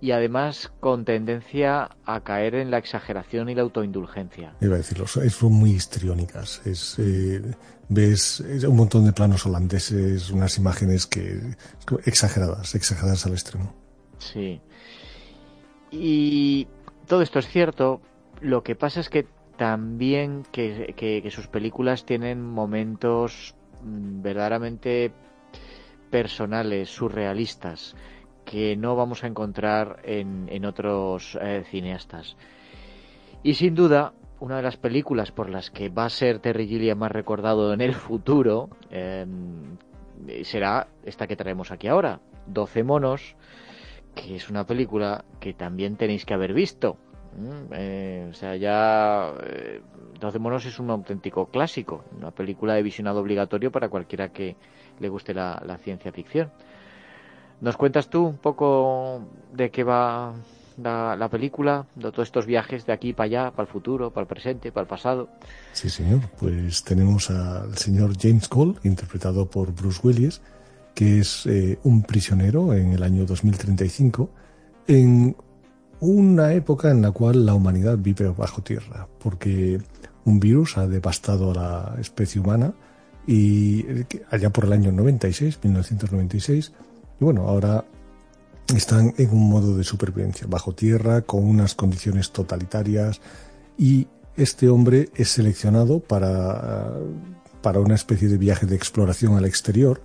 y además con tendencia a caer en la exageración y la autoindulgencia. Iba a decirlo, son muy histriónicas. Es, eh, ves un montón de planos holandeses, unas imágenes que exageradas, exageradas al extremo. Sí. Y todo esto es cierto. Lo que pasa es que también que, que, que sus películas tienen momentos mm, verdaderamente personales, surrealistas que no vamos a encontrar en, otros eh, cineastas. Y sin duda, una de las películas por las que va a ser Terry Gilliam más recordado en el futuro eh, será esta que traemos aquí ahora, 12 monos, que es una película que también tenéis que haber visto. Mm, eh, o sea, ya eh, 12 monos es un auténtico clásico, una película de visionado obligatorio para cualquiera que le guste la ciencia ficción. ¿Nos cuentas tú un poco de qué va la, película, de todos estos viajes de aquí para allá, para el futuro, para el presente, para el pasado. Sí, señor. Pues tenemos al señor James Cole, interpretado por Bruce Willis, que es eh, un prisionero en el año 2035, en una época en la cual la humanidad vive bajo tierra, porque un virus ha devastado a la especie humana y eh, allá por el año 96, 1996, y bueno, ahora están en un modo de supervivencia, bajo tierra, con unas condiciones totalitarias, y este hombre es seleccionado para, para una especie de viaje de exploración al exterior,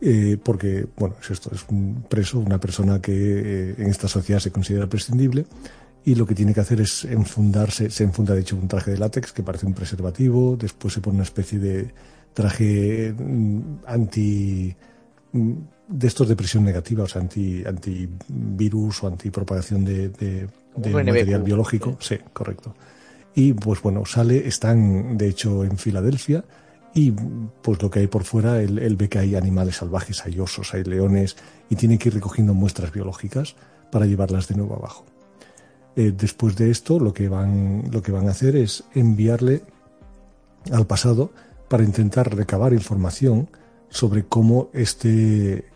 eh, porque, bueno, es esto, es un preso, una persona que eh, en esta sociedad se considera prescindible, y lo que tiene que hacer es enfundarse, se enfunda de hecho un traje de látex que parece un preservativo, después se pone una especie de traje mm, anti mm, de estos de presión negativa, o sea, anti, antivirus o antipropagación de, de, de material biológico. Sí. correcto. Y pues bueno, sale, están de hecho en Filadelfia y pues lo que hay por fuera, él, ve que hay animales salvajes, hay osos, hay leones y tiene que ir recogiendo muestras biológicas para llevarlas de nuevo abajo. Eh, después de esto, lo que, van, lo que van a hacer es enviarle al pasado para intentar recabar información sobre cómo este,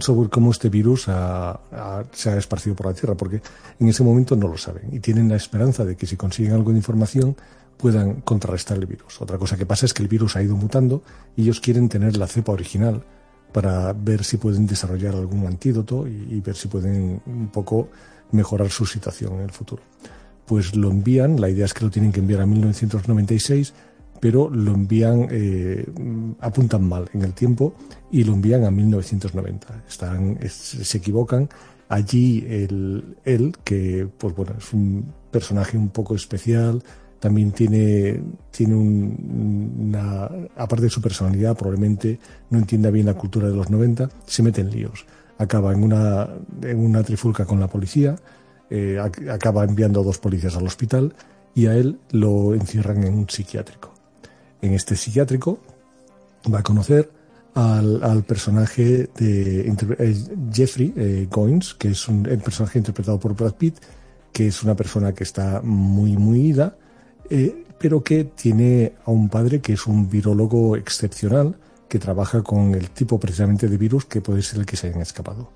sobre cómo este virus se ha esparcido por la Tierra, porque en ese momento no lo saben y tienen la esperanza de que si consiguen algo de información puedan contrarrestar el virus. Otra cosa que pasa es que el virus ha ido mutando y ellos quieren tener la cepa original para ver si pueden desarrollar algún antídoto y ver si pueden un poco mejorar su situación en el futuro. Pues lo envían, la idea es que lo tienen que enviar a 1996 pero lo envían, eh, apuntan mal en el tiempo y lo envían a 1990. Están, se equivocan. Allí él, que pues bueno, es un personaje un poco especial, también tiene, tiene una, aparte de su personalidad, probablemente no entienda bien la cultura de los 90, se mete en líos. Acaba en una, en una trifulca con la policía, eh, acaba enviando a dos policías al hospital y a él lo encierran en un psiquiátrico en este psiquiátrico, va a conocer al, personaje de eh, Jeffrey eh, Goins, que es un, el personaje interpretado por Brad Pitt, que es una persona que está muy, muy ida, eh, pero que tiene a un padre que es un virólogo excepcional, que trabaja con el tipo precisamente de virus que puede ser el que se hayan escapado.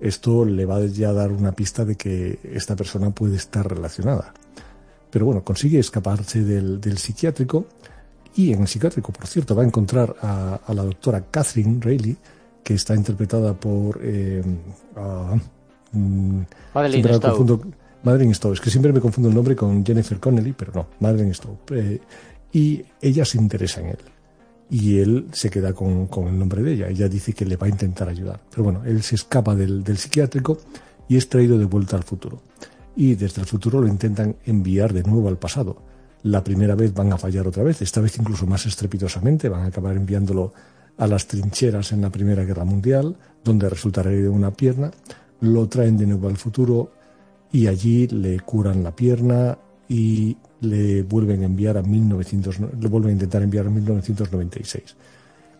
Esto le va ya a dar una pista de que esta persona puede estar relacionada. Pero bueno, consigue escaparse del, del psiquiátrico y en el psiquiátrico, por cierto, va a encontrar a, la doctora Catherine Rayleigh, que está interpretada por... Eh, mm, Madeline Stowe. Madeline Stowe. Es que siempre me confundo el nombre con Jennifer Connelly, pero no, Madeline Stowe. Eh, y ella se interesa en él. Y él se queda con, el nombre de ella. Ella dice que le va a intentar ayudar. Pero bueno, él se escapa del, del psiquiátrico y es traído de vuelta al futuro. Y desde el futuro lo intentan enviar de nuevo al pasado la primera vez van a fallar otra vez, esta vez incluso más estrepitosamente, van a acabar enviándolo a las trincheras en la Primera Guerra Mundial, donde resultará de una pierna, lo traen de nuevo al futuro y allí le curan la pierna y le vuelven a enviar a 1900, le vuelven a intentar enviar a 1996.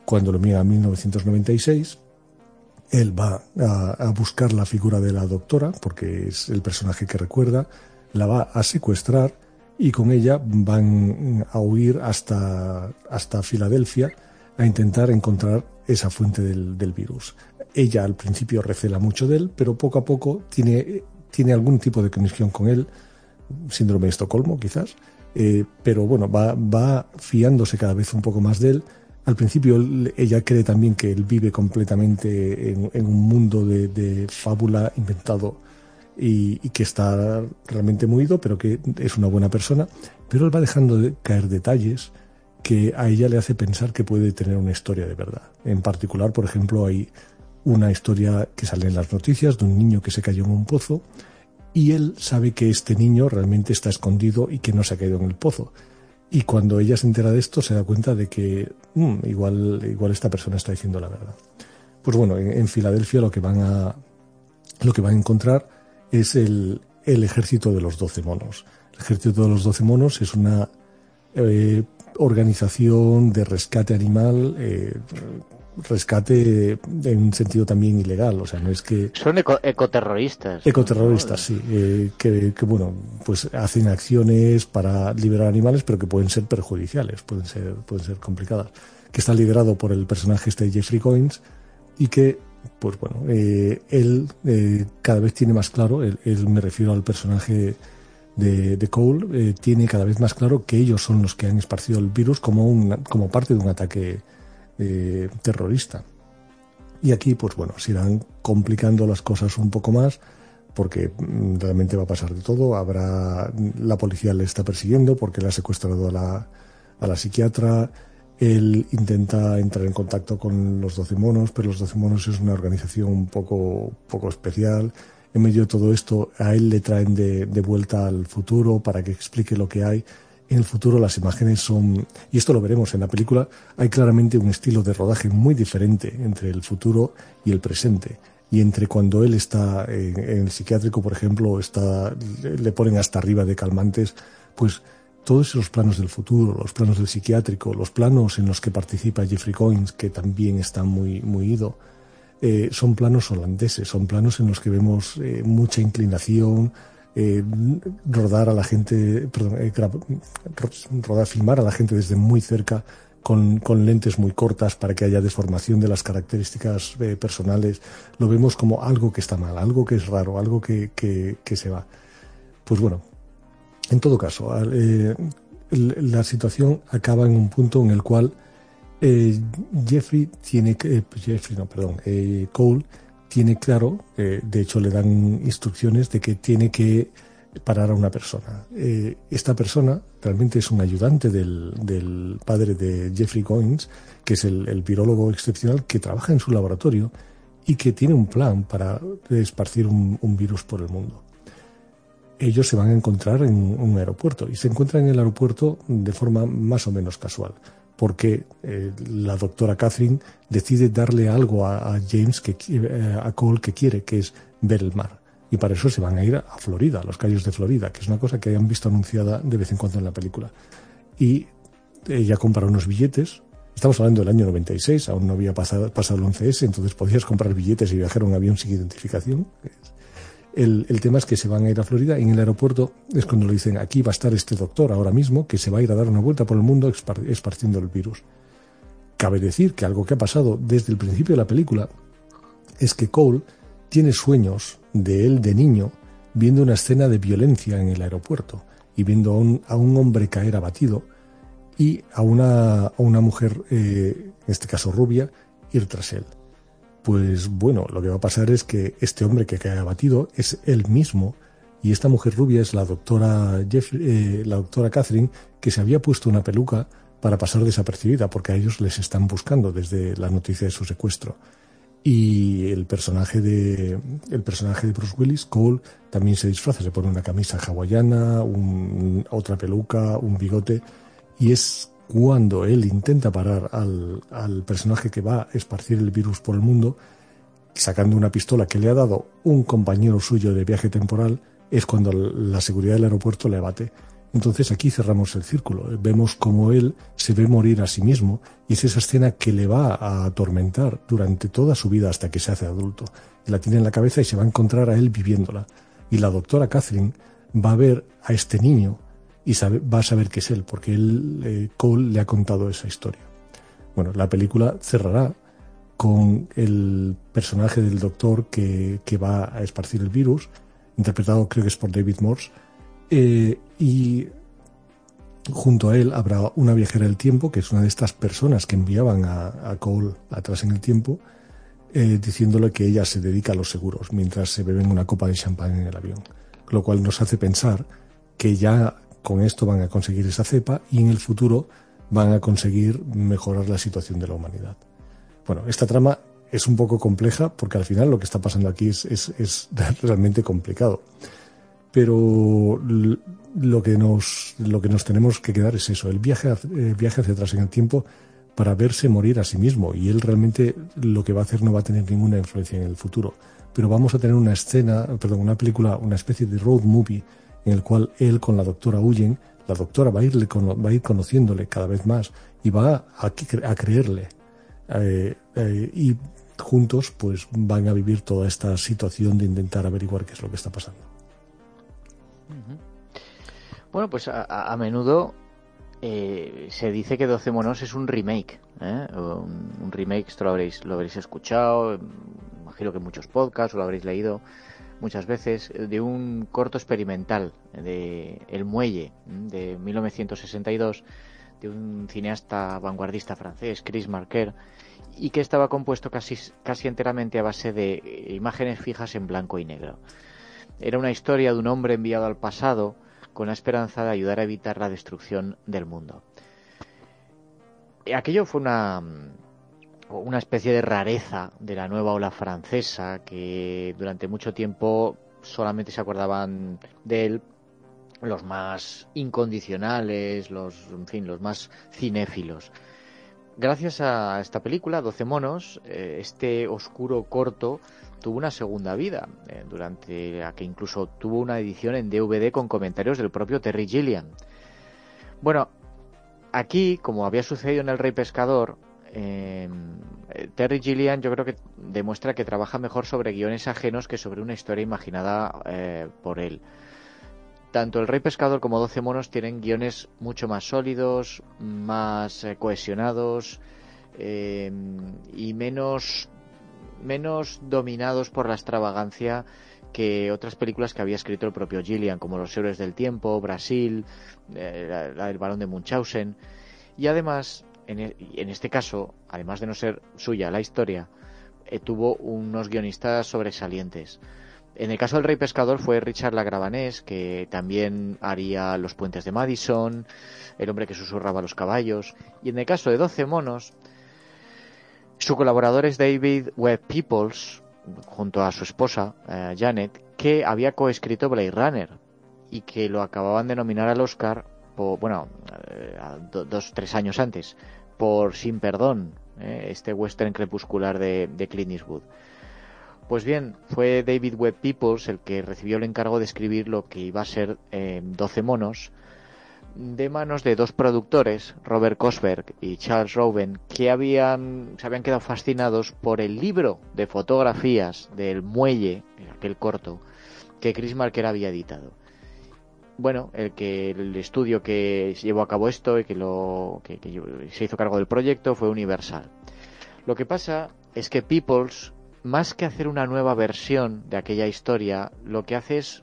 Cuando lo envían a 1996, él va a, buscar la figura de la doctora, porque es el personaje que recuerda, la va a secuestrar y con ella van a huir hasta, hasta Filadelfia a intentar encontrar esa fuente del, virus. Ella al principio recela mucho de él, pero poco a poco tiene, tiene algún tipo de conexión con él, síndrome de Estocolmo quizás, eh, pero bueno, va, va fiándose cada vez un poco más de él. Al principio ella cree también que él vive completamente en, un mundo de, de fábula inventado y, que está realmente muy ido, pero que es una buena persona, pero él va dejando de caer detalles que a ella le hace pensar que puede tener una historia de verdad. En particular, por ejemplo, hay una historia que sale en las noticias de un niño que se cayó en un pozo y él sabe que este niño realmente está escondido y que no se ha caído en el pozo. Y cuando ella se entera de esto, se da cuenta de que mm, igual, igual esta persona está diciendo la verdad. Pues bueno, en, en Filadelfia lo que van a lo que van a encontrar es el, ejército de los doce monos. El ejército de los doce monos es una eh, organización de rescate animal eh, rescate en un sentido también ilegal, o sea, no es que... Son ecoterroristas. Ecoterroristas, sí, eh, que, bueno, pues hacen acciones para liberar animales, pero que pueden ser perjudiciales, pueden ser, pueden ser complicadas. Que está liderado por el personaje este de Jeffrey Coins y que, pues bueno, eh, él eh, cada vez tiene más claro, él, me refiero al personaje de, Cole, tiene cada vez más claro que ellos son los que han esparcido el virus como, como parte de un ataque eh, terrorista. Y aquí, pues bueno, se irán complicando las cosas un poco más porque mm, realmente va a pasar de todo. Habrá la policía le está persiguiendo porque le ha secuestrado a la psiquiatra. Él intenta entrar en contacto con los 12 monos, pero los 12 monos es una organización un poco, poco especial. En medio de todo esto, a él le traen de, de vuelta al futuro para que explique lo que hay en el futuro las imágenes son, y esto lo veremos en la película, hay claramente un estilo de rodaje muy diferente entre el futuro y el presente. Y entre cuando él está en, el psiquiátrico, por ejemplo, está, le ponen hasta arriba de calmantes, pues todos esos planos del futuro, los planos del psiquiátrico, los planos en los que participa Jeffrey Coins, que también está muy, muy ido, eh, son planos holandeses, son planos en los que vemos eh, mucha inclinación, eh, rodar a la gente, perdón, eh, rodar, filmar a la gente desde muy cerca con, con, lentes muy cortas para que haya deformación de las características eh, personales, lo vemos como algo que está mal, algo que es raro, algo que, que, que se va. Pues bueno, en todo caso, eh, la situación acaba en un punto en el cual Jeffrey tiene que, Jeffrey no, perdón, Cole tiene claro, eh, de hecho le dan instrucciones de que tiene que parar a una persona. Eh, esta persona realmente es un ayudante del, padre de Jeffrey Goins, que es el, el, excepcional que trabaja en su laboratorio y que tiene un plan para esparcir un virus por el mundo. Ellos se van a encontrar en un aeropuerto y se encuentran en el aeropuerto de forma más o menos casual porque eh, la doctora Catherine decide darle algo a, James, que, eh, a Cole, que quiere, que es ver el mar. Y para eso se van a ir a Florida, a los callos de Florida, que es una cosa que hayan visto anunciada de vez en cuando en la película. Y ella compra unos billetes. Estamos hablando del año 96, aún no había pasado, pasado el 11S, entonces podías comprar billetes y viajar en un avión sin identificación. El, tema es que se van a ir a Florida y en el aeropuerto es cuando le dicen, aquí va a estar este doctor ahora mismo que se va a ir a dar una vuelta por el mundo esparciendo el virus. Cabe decir que algo que ha pasado desde el principio de la película es que Cole tiene sueños de él de niño viendo una escena de violencia en el aeropuerto y viendo a un, hombre caer abatido y a una, una mujer, eh, en este caso rubia, ir tras él. Pues bueno, lo que va a pasar es que este hombre que cae abatido es él mismo. Y esta mujer rubia es la doctora, eh, la doctora Catherine que se había puesto una peluca para pasar desapercibida porque a ellos les están buscando desde la noticia de su secuestro. Y el personaje de, el personaje de Bruce Willis, Cole, también se disfraza, se pone una camisa hawaiana, otra peluca, un bigote. Y es cuando él intenta parar al, al, personaje que va a esparcir el virus por el mundo, sacando una pistola que le ha dado un compañero suyo de viaje temporal, es cuando la seguridad del aeropuerto le abate. Entonces aquí cerramos el círculo. Vemos cómo él se ve morir a sí mismo y es esa escena que le va a atormentar durante toda su vida hasta que se hace adulto. la tiene en la cabeza y se va a encontrar a él viviéndola. Y la doctora Catherine va a ver a este niño y va a saber que es él, porque él, eh, Cole le ha contado esa historia. Bueno, la película cerrará con el personaje del doctor que, que va a esparcir el virus, interpretado creo que es por David Morse, eh, y junto a él habrá una viajera del tiempo, que es una de estas personas que enviaban a, Cole atrás en el tiempo, eh, diciéndole que ella se dedica a los seguros mientras se beben una copa de champán en el avión. Lo cual nos hace pensar que ya con esto van a conseguir esa cepa y en el futuro van a conseguir mejorar la situación de la humanidad. Bueno, esta trama es un poco compleja porque al final lo que está pasando aquí es, [LAUGHS] realmente complicado. Pero lo que, nos, lo que nos tenemos que quedar es eso, el viaje, el viaje hacia atrás en el tiempo para verse morir a sí mismo. Y él realmente lo que va a hacer no va a tener ninguna influencia en el futuro. Pero vamos a tener una escena, perdón, una película, una especie de road movie en el cual él con la doctora huyen, la doctora va a, irle, va a ir conociéndole cada vez más y va a, a creerle. Eh, eh, y juntos pues van a vivir toda esta situación de intentar averiguar qué es lo que está pasando. Bueno, pues a, menudo eh, se dice que 12 monos es un remake. ¿eh? Un, remake, esto lo habréis, lo habréis escuchado, imagino que en muchos podcasts o lo habréis leído muchas veces, de un corto experimental de El Muelle de 1962 de un cineasta vanguardista francés, Chris Marker, y que estaba compuesto casi, casi enteramente a base de imágenes fijas en blanco y negro. Era una historia de un hombre enviado al pasado con la esperanza de ayudar a evitar la destrucción del mundo. Aquello fue una, una especie de rareza de la nueva ola francesa que durante mucho tiempo solamente se acordaban de él los más incondicionales, los, en fin, los más cinéfilos. Gracias a esta película, 12 monos, eh, este oscuro corto tuvo una segunda vida, eh, durante la que incluso tuvo una edición en DVD con comentarios del propio Terry Gilliam. Bueno, aquí, como había sucedido en El Rey Pescador, eh, Terry Gilliam yo creo que demuestra que trabaja mejor sobre guiones ajenos que sobre una historia imaginada por él tanto El Rey Pescador como Doce Monos tienen guiones mucho más sólidos, más eh, cohesionados eh, y menos, menos dominados por la extravagancia que otras películas que había escrito el propio Gillian, como Los Héroes del Tiempo, Brasil, eh, la, del Barón de Munchausen. Y además, en, e, en, este caso, además de no ser suya la historia, tuvo unos guionistas sobresalientes. En el caso del Rey Pescador fue Richard Lagravanés, que también haría Los Puentes de Madison, El hombre que susurraba los caballos. Y en el caso de Doce monos, su colaborador es David Webb Peoples, junto a su esposa, eh, Janet, que había coescrito Blade Runner y que lo acababan de nominar al Oscar, bueno, eh, dos, tres años antes, por Sin Perdón, eh, este western crepuscular de, de Clint Eastwood. Pues bien, fue David Webb Peoples el que recibió el encargo de escribir lo que iba a ser 12 eh, monos de manos de dos productores, Robert Cosberg y Charles Roven, que habían, se habían quedado fascinados por el libro de fotografías del muelle, aquel corto, que Chris Marker había editado. Bueno, el que el estudio que llevó a cabo esto y que lo que se hizo cargo del proyecto fue Universal. Lo que pasa es que Peoples más que hacer una nueva versión de aquella historia, lo que hace es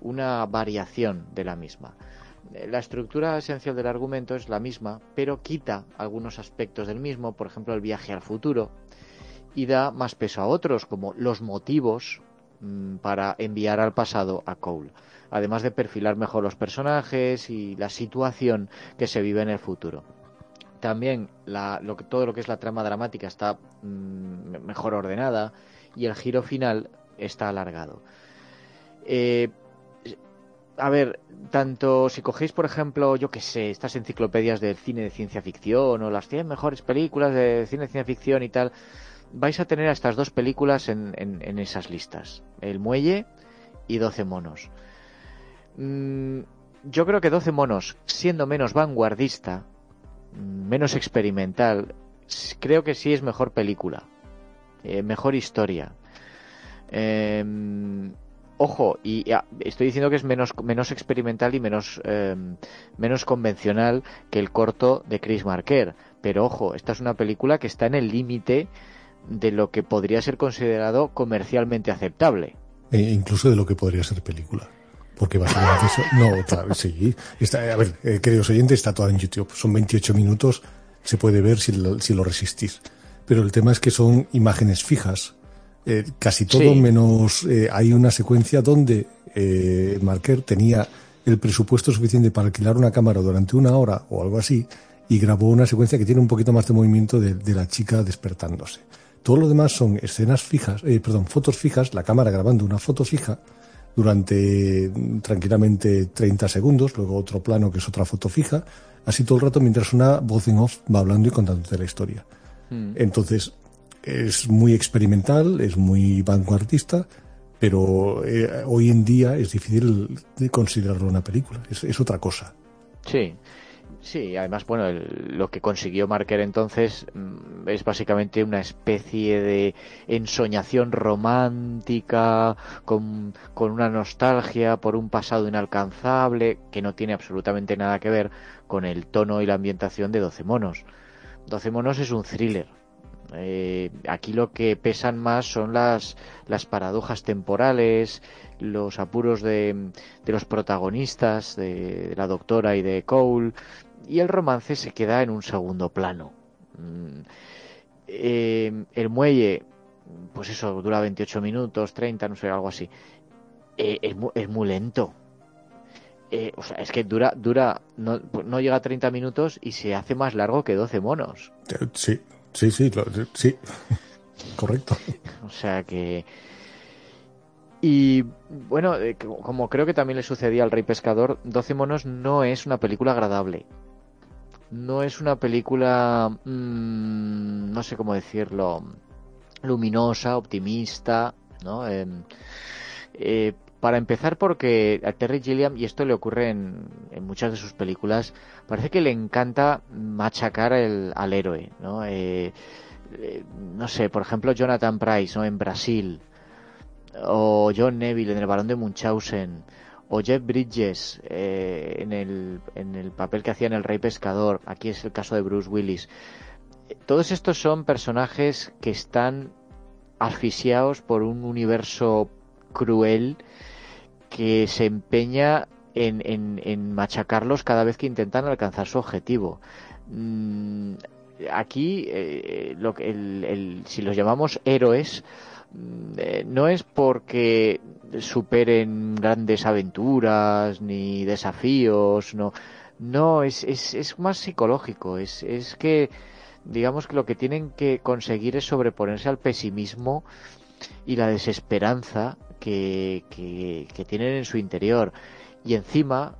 una variación de la misma. La estructura esencial del argumento es la misma, pero quita algunos aspectos del mismo, por ejemplo el viaje al futuro, y da más peso a otros, como los motivos mm, para enviar al pasado a Cole, además de perfilar mejor los personajes y la situación que se vive en el futuro también lo que, todo lo que es la trama dramática está mm, mejor ordenada y el giro final está alargado. Eh, a ver, tanto si cogéis, por ejemplo, yo que sé, estas enciclopedias del cine de ciencia ficción o las 100 mejores películas de cine de ciencia ficción y tal, vais a tener a estas dos películas en, esas listas. El Muelle y 12 monos. Mm, yo creo que 12 monos, siendo menos vanguardista, menos experimental, creo que sí es mejor película, eh, mejor historia. Em, ojo, y estoy diciendo que es menos, menos experimental y menos, em, menos convencional que el corto de Chris Marker. Pero ojo, esta es una película que está en el límite de lo que podría ser considerado comercialmente aceptable. E incluso de lo que podría ser película. Porque básicamente eso, no, claro, sí. Está, a ver, eh, queridos oyentes, está todo en YouTube. Son 28 minutos, se puede ver si lo, si lo resistís. Pero el tema es que son imágenes fijas. Eh, casi todo menos eh, hay una secuencia donde eh, Marker tenía el presupuesto suficiente para alquilar una cámara durante una hora o algo así y grabó una secuencia que tiene un poquito más de movimiento de, de la chica despertándose. Todo lo demás son escenas fijas, eh, perdón, fotos fijas, la cámara grabando una foto fija durante tranquilamente 30 segundos, luego otro plano que es otra foto fija, así todo el rato mientras una voz en off va hablando y contándote la historia. Hmm. Entonces, es muy experimental, es muy vanguardista, pero eh, hoy en día es difícil de considerarlo una película, es, otra cosa. Sí, Sí, además, bueno, lo que consiguió Marker entonces, mm, es básicamente una especie de ensoñación romántica, con, con una nostalgia por un pasado inalcanzable, que no tiene absolutamente nada que ver con el tono y la ambientación de 12 monos. 12 monos es un thriller, eh, aquí lo que pesan más son las, las paradojas temporales, los apuros de, de los protagonistas, de, la doctora y de Cole, y el romance se queda en un segundo plano. Mm, eh, el muelle, pues eso, dura 28 minutos, 30, no sé, algo así. Eh, es, es, muy lento. o sea, es que dura, dura, no, no llega a 30 minutos y se hace más largo que 12 monos. Sí, Sí, sí, sí. [LAUGHS] Correcto. O sea que. Y bueno, eh, como creo que también le sucedía al Rey Pescador, 12 monos no es una película agradable. No es una película. Mmm, no sé cómo decirlo. Luminosa, optimista, ¿no? Em, eh, para empezar, porque a Terry Gilliam, y esto le ocurre en, muchas de sus películas, parece que le encanta machacar al héroe, ¿no? Eh, eh, no sé, por ejemplo, Jonathan Price, ¿no? En Brasil, o John Neville en El Barón de Munchausen, o Jeff Bridges eh, en, el, en el papel que hacía en El Rey Pescador, aquí es el caso de Bruce Willis. Todos estos son personajes que están asfixiados por un universo cruel que se empeña en, en, machacarlos cada vez que intentan alcanzar su objetivo. Mm, aquí, eh, lo que el, si los llamamos héroes, eh, no es porque superen grandes aventuras ni desafíos, no, no es, es, es más psicológico, es, es que digamos que lo que tienen que conseguir es sobreponerse al pesimismo y la desesperanza que, que, tienen en su interior. Y encima,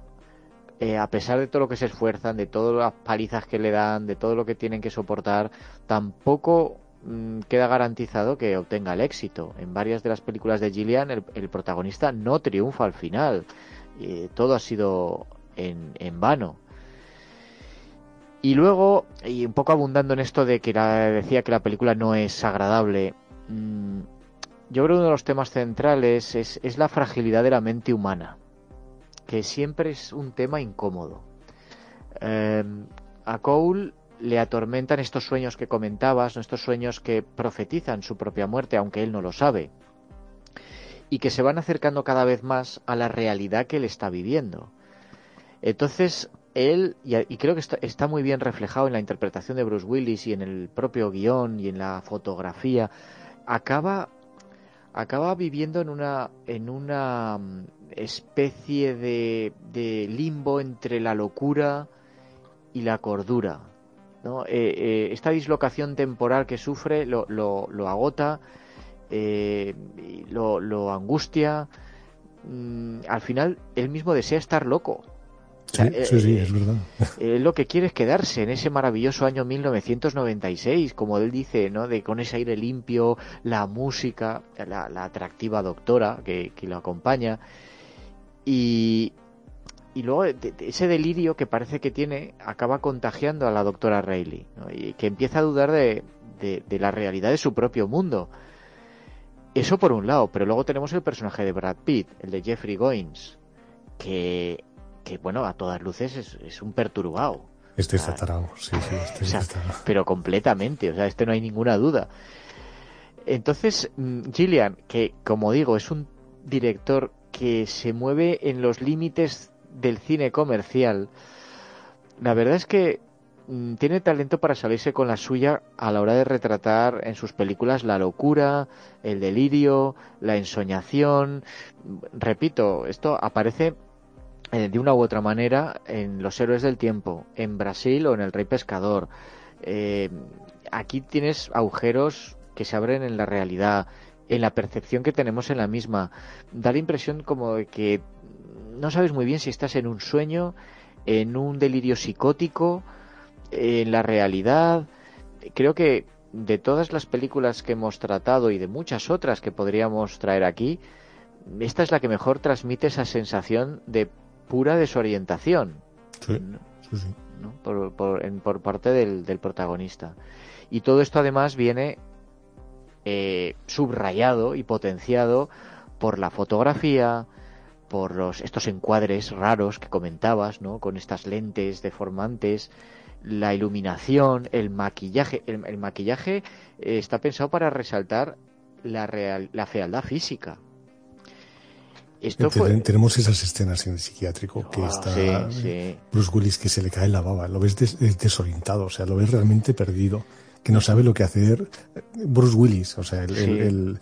eh, a pesar de todo lo que se esfuerzan, de todas las palizas que le dan, de todo lo que tienen que soportar, tampoco mm, queda garantizado que obtenga el éxito. En varias de las películas de Gillian, el, protagonista no triunfa al final. todo ha sido en, vano. Y luego, y un poco abundando en esto de que decía que la película no es agradable, mm, yo creo que uno de los temas centrales es, la fragilidad de la mente humana, que siempre es un tema incómodo. Em, a Cole le atormentan estos sueños que comentabas, estos sueños que profetizan su propia muerte, aunque él no lo sabe, y que se van acercando cada vez más a la realidad que él está viviendo. Entonces, él, y, creo que está, muy bien reflejado en la interpretación de Bruce Willis y en el propio guion y en la fotografía, acaba acaba viviendo en una, en una mm, especie de limbo entre la locura y la cordura. ¿No? Eh, eh, esta dislocación temporal que sufre lo, lo, lo agota, eh, lo, lo, angustia. Mm, al final, él mismo desea estar loco. Sí, sí, es verdad. lo que quiere es quedarse en ese maravilloso año 1996, como él dice, ¿no? De con ese aire limpio, la música, la, atractiva doctora que, lo acompaña y, y luego ese delirio que parece que tiene acaba contagiando a la doctora Rayleigh y que empieza a dudar de, de, la realidad de su propio mundo. Eso por un lado, pero luego tenemos el personaje de Brad Pitt, el de Jeffrey Goins, que que bueno, a todas luces es, un perturbado. Este está tarado, sí, sí, este Pero completamente, o sea, este no hay ninguna duda. Entonces, mm, Gillian, que como digo, es un director que se mueve en los límites del cine comercial, la verdad es que mm, tiene talento para salirse con la suya a la hora de retratar en sus películas la locura, el delirio, la ensoñación. Repito, esto aparece eh, de una u otra manera en Los Héroes del Tiempo, en Brasil o en El Rey Pescador. Eh, aquí tienes agujeros que se abren en la realidad, en la percepción que tenemos en la misma. Da la impresión como de que no sabes muy bien si estás en un sueño, en un delirio psicótico, en la realidad. Creo que de todas las películas que hemos tratado y de muchas otras que podríamos traer aquí, esta es la que mejor transmite esa sensación de pura desorientación. Por, parte del, protagonista. Y todo esto además viene eh, subrayado y potenciado por la fotografía, por los, estos encuadres raros que comentabas, ¿no? Con estas lentes deformantes, la iluminación, el maquillaje. El, maquillaje eh, está pensado para resaltar la, real, la fealdad física. Esto Tenemos esas escenas en el psiquiátrico que ah, está Bruce Willis que se le cae la baba, lo ves desorientado, o sea, lo ves realmente perdido, que no sabe lo que hacer. Bruce Willis, o sea, el,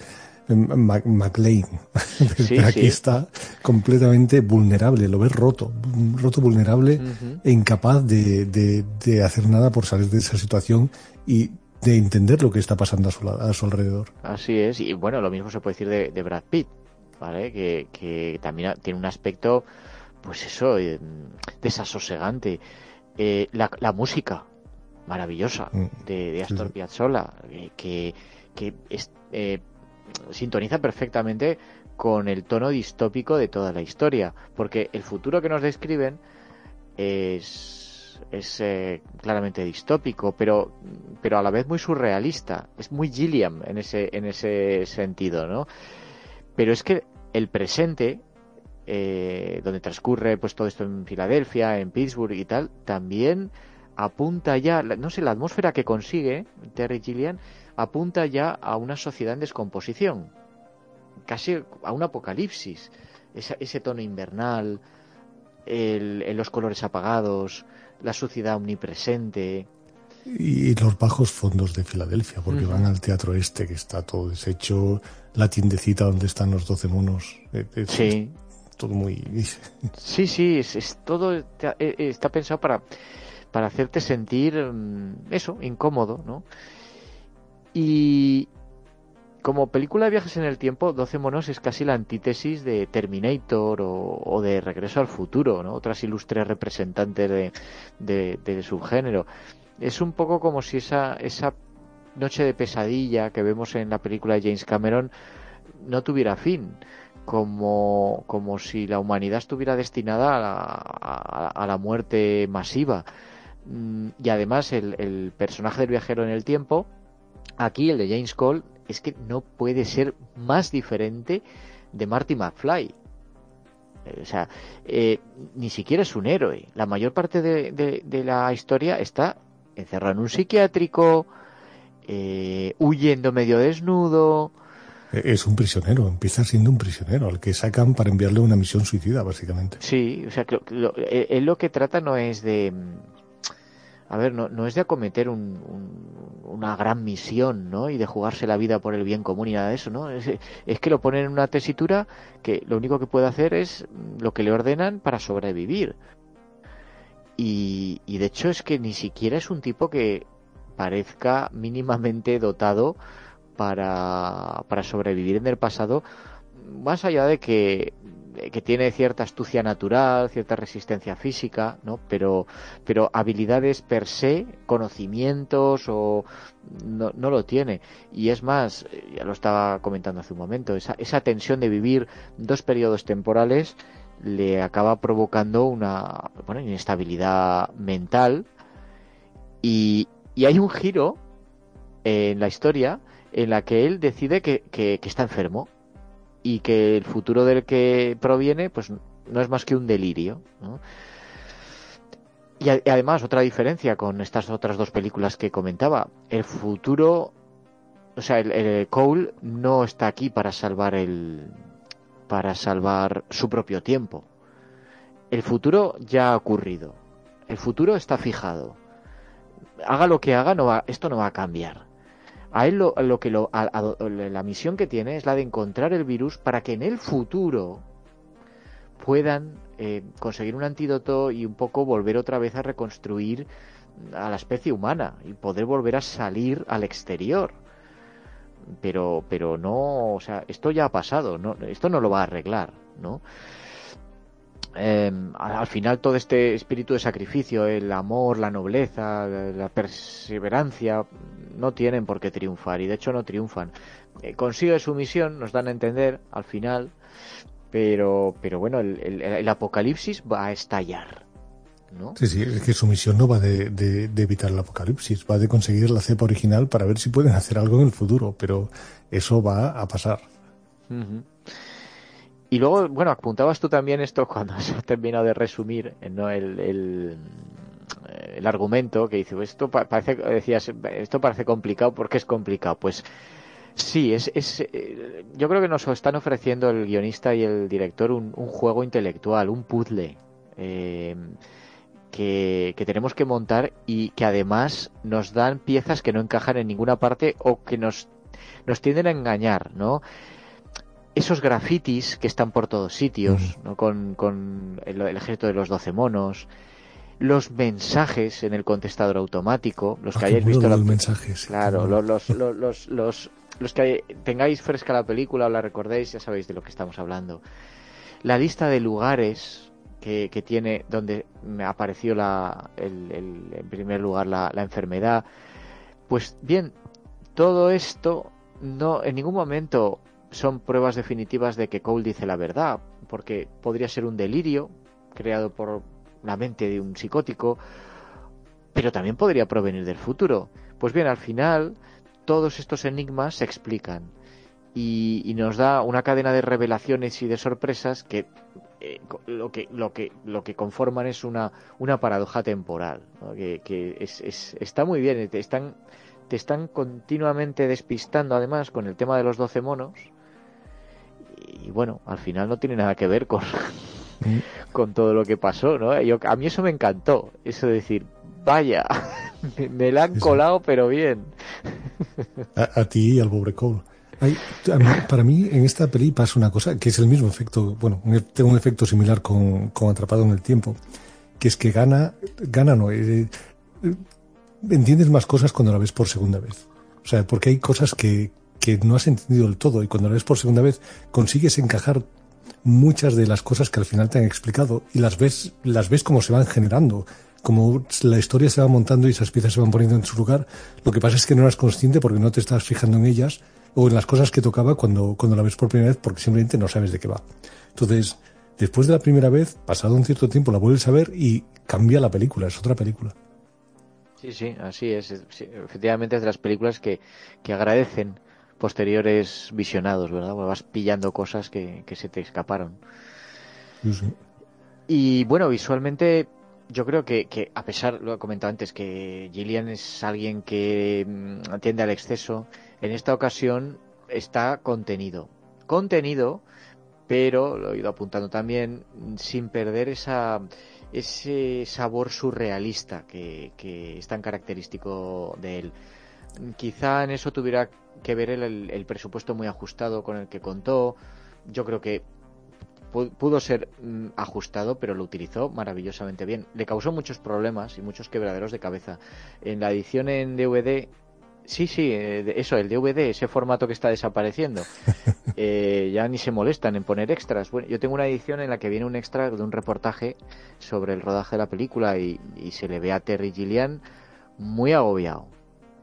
McLean. [LAUGHS] aquí está completamente vulnerable, lo ves roto, roto, vulnerable e incapaz de, de, hacer nada por salir de esa situación y de entender lo que está pasando a su, a su alrededor. Así es, y bueno, lo mismo se puede decir de, Brad Pitt, ¿vale? Que, que, también tiene un aspecto, pues eso, eh, desasosegante. Eh, la, la, música maravillosa mm. de, de, Astor Piazzolla, eh, que, que es, sintoniza perfectamente con el tono distópico de toda la historia, porque el futuro que nos describen es, es eh, claramente distópico, pero, pero a la vez muy surrealista, es muy Gilliam en ese, en ese sentido, ¿no? Pero es que el presente, eh, donde transcurre pues todo esto en Filadelfia, en Pittsburgh y tal, también apunta ya, no sé, la atmósfera que consigue Terry Gilliam apunta ya a una sociedad en descomposición, casi a un apocalipsis. Ese, tono invernal, los colores apagados, la suciedad omnipresente. Y los bajos fondos de Filadelfia, porque van al teatro este, que está todo deshecho, la tiendecita donde están los doce monos. Eh, sí. todo muy. sí, sí, es, todo eh, eh, está pensado para, para hacerte sentir mm, eso, incómodo, ¿no? Y como película de viajes en el tiempo, 12 monos es casi la antítesis de Terminator o, de Regreso al Futuro, ¿no? Otras ilustres representantes de, de, de subgénero. Es un poco como si esa, esa noche de pesadilla que vemos en la película de James Cameron no tuviera fin. Como, como si la humanidad estuviera destinada a la, a, la muerte masiva. Mm, y además el, el personaje del viajero en el tiempo Aquí el de James Cole es que no puede ser más diferente de Marty McFly. O sea, eh, ni siquiera es un héroe. La mayor parte de, la historia está encerrado en un psiquiátrico, eh, huyendo medio desnudo. Es un prisionero, empieza siendo un prisionero, al que sacan para enviarle una misión suicida, básicamente. Sí, o sea, eh, él lo que trata no es de a ver, no, no es de acometer una gran misión, ¿no? Y de jugarse la vida por el bien común y nada de eso, ¿no? Es, que lo ponen en una tesitura que lo único que puede hacer es lo que le ordenan para sobrevivir. Y, y de hecho es que ni siquiera es un tipo que parezca mínimamente dotado para, para sobrevivir en el pasado, más allá de que que tiene cierta astucia natural, cierta resistencia física, ¿no? Pero, pero habilidades per se, conocimientos o no, no lo tiene. Y es más, eh, ya lo estaba comentando hace un momento, esa, esa tensión de vivir dos periodos temporales le acaba provocando una bueno, inestabilidad mental y, y hay un giro en la historia en la que él decide que, que está enfermo y que el futuro del que proviene pues no es más que un delirio y, además otra diferencia con estas otras dos películas que comentaba el futuro o sea el, Cole no está aquí para salvar el para salvar su propio tiempo. El futuro ya ha ocurrido. El futuro está fijado. Haga lo que haga no va, esto no va a cambiar a él lo, que lo, la misión que tiene es la de encontrar el virus para que en el futuro puedan eh, conseguir un antídoto y un poco volver otra vez a reconstruir a la especie humana y poder volver a salir al exterior. Pero, pero no, o sea, esto ya ha pasado, no, esto no lo va a arreglar, ¿no? Em, al final todo este espíritu de sacrificio, el amor, la nobleza, la perseverancia, no tienen por qué triunfar y de hecho no triunfan. Eh, consigue su misión, nos dan a entender al final, pero, pero bueno, el, apocalipsis va a estallar. ¿no? Sí, sí, es que su misión no va de, de, evitar el apocalipsis, va de conseguir la cepa original para ver si pueden hacer algo en el futuro, pero eso va a pasar. Y luego, bueno, apuntabas tú también esto cuando [LAUGHS] has terminado de resumir ¿no? el, el, el argumento que dice, esto parece, decías, esto parece complicado porque es complicado. Pues sí, es, es, eh, yo creo que nos están ofreciendo el guionista y el director un, un juego intelectual, un puzzle. Eh, que, que, tenemos que montar y que además nos dan piezas que no encajan en ninguna parte o que nos, nos tienden a engañar, ¿no? esos grafitis que están por todos sitios, ¿no? con, con el, ejército de los doce monos, los mensajes en el contestador automático, los que ah, hayáis visto los mensajes, claro, los, los, los, los, los que tengáis fresca la película o la recordéis, ya sabéis de lo que estamos hablando. La lista de lugares que, que tiene donde me apareció la, el, el, en primer lugar la, la enfermedad, pues bien, todo esto no en ningún momento son pruebas definitivas de que Cole dice la verdad, porque podría ser un delirio creado por la mente de un psicótico, pero también podría provenir del futuro. Pues bien, al final todos estos enigmas se explican y, nos da una cadena de revelaciones y de sorpresas que eh, lo que lo que lo que conforman es una una paradoja temporal que, es, está muy bien te están te están continuamente despistando además con el tema de los doce monos y bueno, al final no tiene nada que ver con. [LAUGHS] con todo lo que pasó, ¿no? Yo, a mí eso me encantó, eso de decir, vaya, [LAUGHS] me, la han colado, pero bien. A, ti y al pobre Cole. para mí, en esta peli pasa una cosa que es el mismo efecto, bueno, tengo un efecto similar con, con Atrapado en el Tiempo, que es que gana, gana no, eh, eh, entiendes más cosas cuando la ves por segunda vez. O sea, porque hay cosas que, que no has entendido del todo y cuando lo ves por segunda vez consigues encajar muchas de las cosas que al final te han explicado y las ves, las ves como se van generando, como la historia se va montando y esas piezas se van poniendo en su lugar. Lo que pasa es que no eras consciente porque no te estás fijando en ellas o en las cosas que tocaba cuando, cuando la ves por primera vez porque simplemente no sabes de qué va. Entonces, después de la primera vez, pasado un cierto tiempo, la vuelves a ver y cambia la película, es otra película. Sí, sí, así es. efectivamente es de las películas que, que agradecen posteriores visionados, ¿verdad? vas pillando cosas que, se te escaparon. Y bueno, visualmente yo creo que, que, a pesar, lo he comentado antes, que Gillian es alguien que mm, atiende al exceso, en esta ocasión está contenido. Contenido, pero, lo he ido apuntando también, sin perder esa, ese sabor surrealista que, que es tan característico de él. Quizá en eso tuviera que ver el, presupuesto muy ajustado con el que contó. Yo creo que pudo ser mm, ajustado, pero lo utilizó maravillosamente bien. Le causó muchos problemas y muchos quebraderos de cabeza. En la edición en DVD, sí, sí, eh, eso, el DVD, ese formato que está desapareciendo, [LAUGHS] eh, ya ni se molestan en poner extras. Bueno, yo tengo una edición en la que viene un extra de un reportaje sobre el rodaje de la película y, y se le ve a Terry Gillian muy agobiado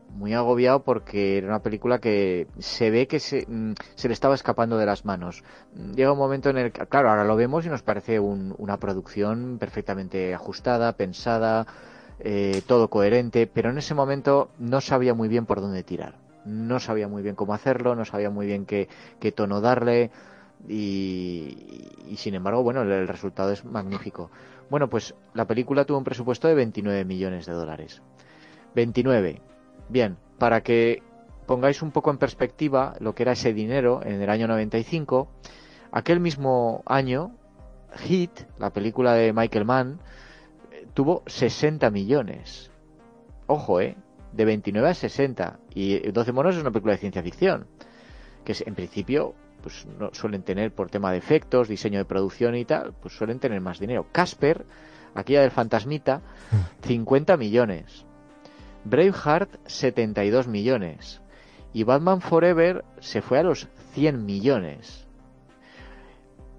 muy agobiado porque era una película que se ve que se, mm, le estaba escapando de las manos. Llega un momento en el que, claro, ahora lo vemos y nos parece una producción perfectamente ajustada, pensada, eh, todo coherente, pero en ese momento no sabía muy bien por dónde tirar. No sabía muy bien cómo hacerlo, no sabía muy bien qué, tono darle y, sin embargo, bueno, el, el resultado es magnífico. Bueno, pues la película tuvo un presupuesto de 29 millones de dólares. 29 Bien, para que pongáis un poco en perspectiva lo que era ese dinero en el año 95, aquel mismo año, Hit, la película de Michael Mann, tuvo 60 millones. Ojo, ¿eh? De 29 a 60. Y 12 monos es una película de ciencia ficción. Que en principio, pues no suelen tener por tema de efectos, diseño de producción y tal, pues suelen tener más dinero. Casper, aquella del fantasmita, 50 millones. Braveheart 72 millones y Batman Forever se fue a los 100 millones.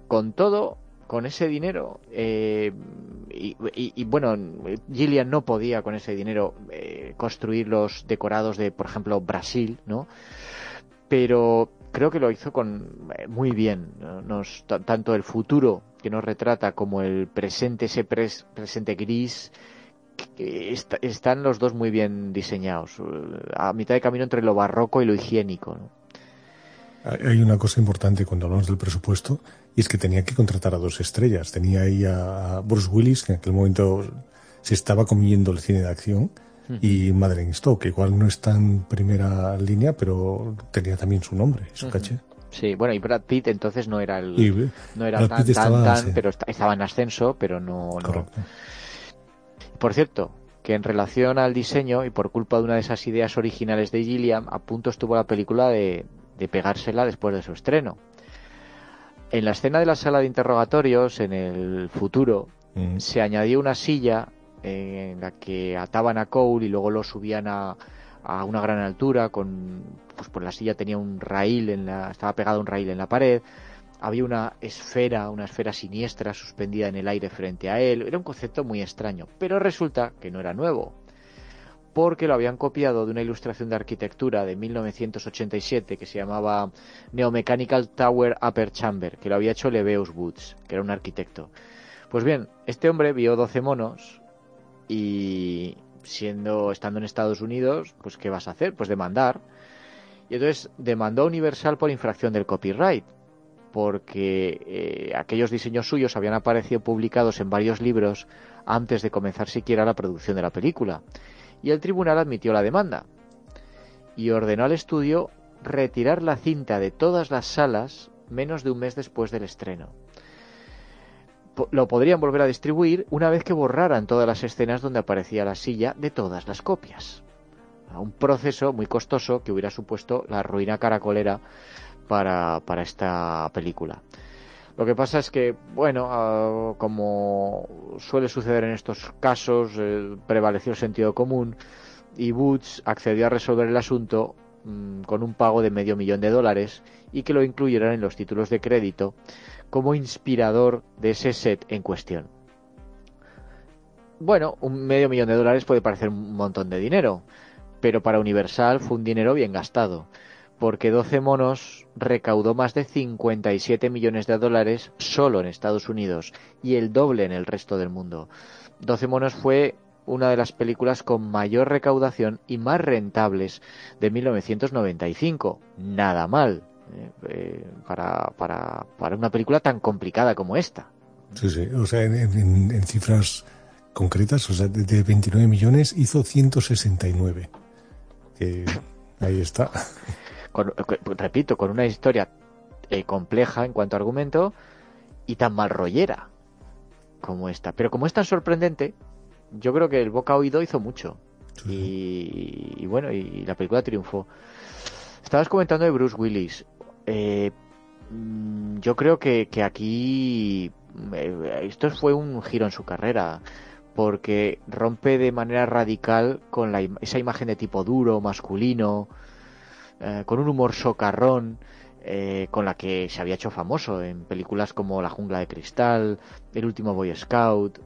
Con todo, con ese dinero, eh, y, bueno, Gillian no podía con ese dinero eh, construir los decorados de, por ejemplo, Brasil, ¿no? Pero creo que lo hizo con eh, muy bien. Nos, tanto el futuro que nos retrata como el presente, ese presente gris, están los dos muy bien diseñados. A mitad de camino entre lo barroco y lo higiénico. Hay una cosa importante cuando hablamos del presupuesto y es que tenía que contratar a dos estrellas. Tenía ahí a Bruce Willis, que en aquel momento se estaba comiendo el cine de acción, y Madeleine Stowe, que igual no está en primera línea, pero tenía también su nombre, su caché. Sí, bueno, y Brad Pitt entonces no era el no era tan, tan, pero estaba en ascenso, pero no, Por cierto, que en relación al diseño y por culpa de una de esas ideas originales de Gilliam, a punto estuvo la película de, de pegársela después de su estreno. En la escena de la sala de interrogatorios, en el futuro, mm. se añadió una silla en la que ataban a Cole y luego lo subían a, a una gran altura con pues por la silla tenía un raíl en la estaba pegado un raíl en la pared había una esfera una esfera siniestra suspendida en el aire frente a él era un concepto muy extraño pero resulta que no era nuevo porque lo habían copiado de una ilustración de arquitectura de 1987 que se llamaba Neomechanical Tower Upper Chamber que lo había hecho Leveus Woods que era un arquitecto pues bien este hombre vio 12 monos y siendo estando en Estados Unidos, pues ¿qué vas a hacer? Pues demandar. Y entonces demandó a Universal por infracción del copyright, porque eh, aquellos diseños suyos habían aparecido publicados en varios libros antes de comenzar siquiera la producción de la película. Y el tribunal admitió la demanda y ordenó al estudio retirar la cinta de todas las salas menos de un mes después del estreno lo podrían volver a distribuir una vez que borraran todas las escenas donde aparecía la silla de todas las copias. Un proceso muy costoso que hubiera supuesto la ruina caracolera para, para esta película. Lo que pasa es que, bueno, ah, como suele suceder en estos casos, eh, prevaleció el sentido común y Woods accedió a resolver el asunto mm, con un pago de medio millón de dólares y que lo incluyeran en los títulos de crédito como inspirador de ese set en cuestión. Bueno, un medio millón de dólares puede parecer un montón de dinero, pero para Universal fue un dinero bien gastado, porque 12 monos recaudó más de 57 millones de dólares solo en Estados Unidos y el doble en el resto del mundo. 12 monos fue una de las películas con mayor recaudación y más rentables de 1995. Nada mal. Eh, eh, para, para, para una película tan complicada como esta. Sí, sí, o sea, en, cifras concretas, o sea, de, 29 millones hizo 169. ahí está. [LAUGHS] repito, con una historia eh, compleja en cuanto a argumento y tan mal rollera como esta. Pero como es tan sorprendente, yo creo que el boca oído hizo mucho. Y, bueno, y la película triunfó. Estabas comentando de Bruce Willis. Eh, mm, yo creo que, aquí eh, esto fue un giro en su carrera porque rompe de manera radical con la, esa imagen de tipo duro, masculino, eh, con un humor socarrón, con la que se había hecho famoso en películas como La jungla de cristal, El último Boy Scout,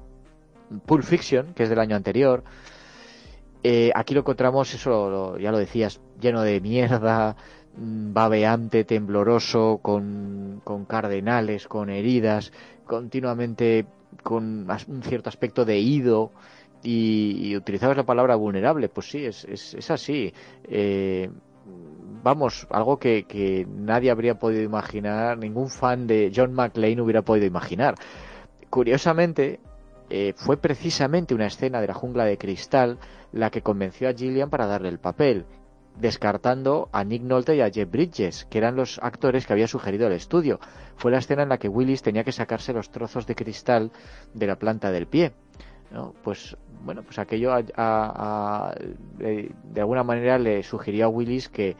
Pulp Fiction, que es del año anterior. aquí lo encontramos, eso ya lo decías, lleno de mierda, Mm, babeante, tembloroso, con, con cardenales, con heridas, continuamente con un cierto aspecto de ido. Y, utilizabas la palabra vulnerable, pues sí, es, es, así. Eh, vamos, algo que, nadie habría podido imaginar, ningún fan de John McClane hubiera podido imaginar. Curiosamente, eh, fue precisamente una escena de la jungla de cristal la que convenció a Gillian para darle el papel descartando a Nick Nolte y a Jeff Bridges, que eran los actores que había sugerido el estudio. Fue la escena en la que Willis tenía que sacarse los trozos de cristal de la planta del pie. Pues bueno, pues aquello de alguna manera le sugirió a Willis que,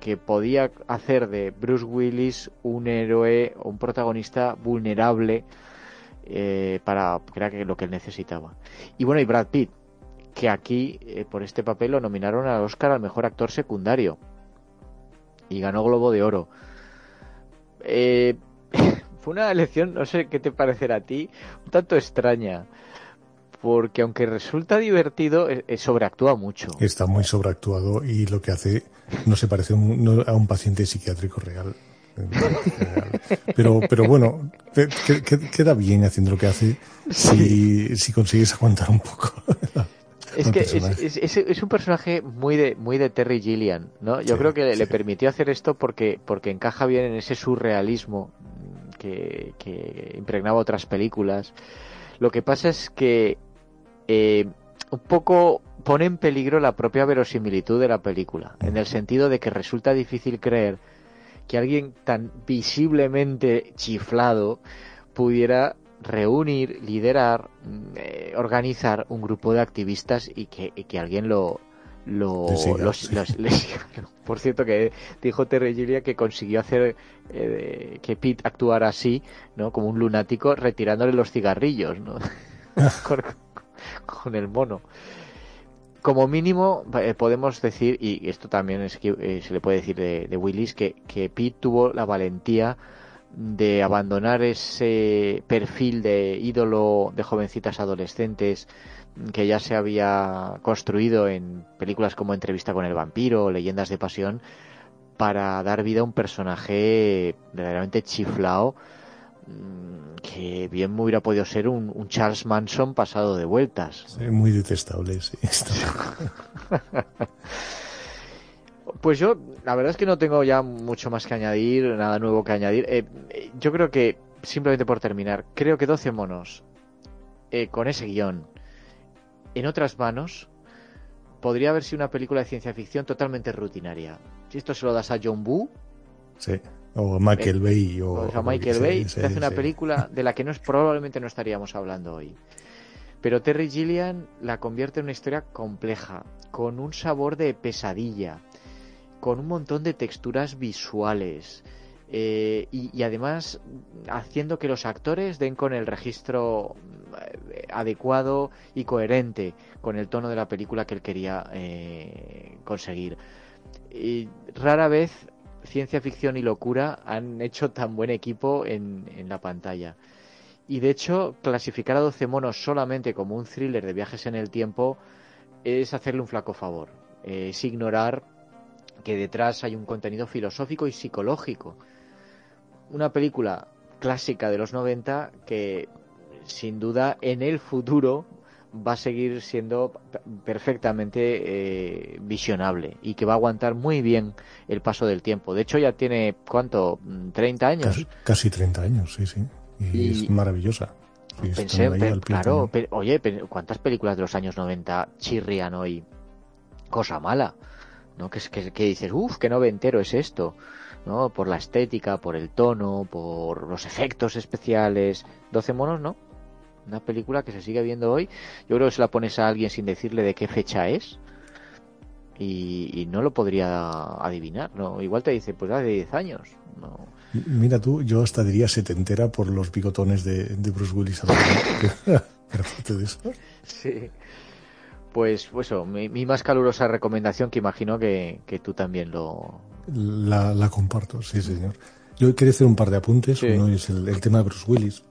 que podía hacer de Bruce Willis un héroe o un protagonista vulnerable eh, para crear lo que él necesitaba. Y bueno, y Brad Pitt, que aquí eh, por este papel lo nominaron al Oscar al mejor actor secundario y ganó Globo de Oro. Eh, [LAUGHS] fue una elección, no sé qué te parecerá a ti, un tanto extraña, porque aunque resulta divertido, eh, eh, sobreactúa mucho. Está muy sobreactuado y lo que hace no se parece a un paciente psiquiátrico real. [LAUGHS] Pero, pero bueno, queda bien haciendo lo que hace si, si consigues aguantar un poco. [LAUGHS] Es que es, un personaje muy de, muy de Terry Gilliam, ¿no? Yo creo que le permitió hacer esto porque, porque encaja bien en ese surrealismo que, que impregnaba otras películas. Lo que pasa es que eh, un poco pone en peligro la propia verosimilitud de la película, en el sentido de que resulta difícil creer que alguien tan visiblemente chiflado pudiera reunir, liderar, mm, eh, organizar un grupo de activistas y que, alguien lo, lo los, [LAUGHS] Por cierto, que dijo Terry Gilliam que consiguió hacer eh, que Pete actuara así, ¿no? Como un lunático, retirándole los cigarrillos, ¿no? [LAUGHS] [LAUGHS] con, el mono. Como mínimo, eh, podemos decir, y esto también es que, se le puede decir de, Willis, que, que Pete tuvo la valentía de abandonar ese perfil de ídolo de jovencitas adolescentes que ya se había construido en películas como Entrevista con el vampiro o Leyendas de pasión para dar vida a un personaje verdaderamente chiflao que bien me hubiera podido ser un, Charles Manson pasado de vueltas. [LAUGHS] muy detestable, sí. [LAUGHS] Pues yo, la verdad es que no tengo ya mucho más que añadir, nada nuevo que añadir. Eh, yo creo que, simplemente por terminar, creo que 12 monos, eh, con ese guion, en otras manos, podría haber sido una película de ciencia ficción totalmente rutinaria. Si esto se lo das a John Boo. Sí. O a Michael eh, Bay. O, a Michael Bay. hace una película de la que no es, probablemente no estaríamos hablando hoy. Pero Terry Gilliam la convierte en una historia compleja, con un sabor de pesadilla, con un montón de texturas visuales eh, y, además haciendo que los actores den con el registro eh, adecuado y coherente con el tono de la película que él quería eh, conseguir. Y rara vez ciencia ficción y locura han hecho tan buen equipo en, en la pantalla. Y de hecho, clasificar a 12 monos solamente como un thriller de viajes en el tiempo es hacerle un flaco favor. es ignorar que detrás hay un contenido filosófico y psicológico. Una película clásica de los 90 que sin duda en el futuro va a seguir siendo perfectamente eh, visionable y que va a aguantar muy bien el paso del tiempo. De hecho ya tiene, ¿cuánto? ¿30 años? Casi, 30 años, sí, sí. Y, es maravillosa. pensé, claro, oye, ¿cuántas películas de los años 90 chirrian hoy? Cosa mala. ¿no? Que, que, que dices, uff, qué noventero es esto, ¿no? Por la estética, por el tono, por los efectos especiales. 12 monos, ¿no? Una película que se sigue viendo hoy. Yo creo que se la pones a alguien sin decirle de qué fecha es. Y, no lo podría adivinar, ¿no? Igual te dice, pues hace 10 años, ¿no? Mira tú, yo hasta diría setentera por los bigotones de, de Bruce Willis. [LAUGHS] Pero de eso. Sí. Pues, pues eso, mi, más calurosa recomendación que imagino que, tú también lo... La, comparto, sí, señor. Yo quería hacer un par de apuntes. Uno es el, tema de Bruce Willis.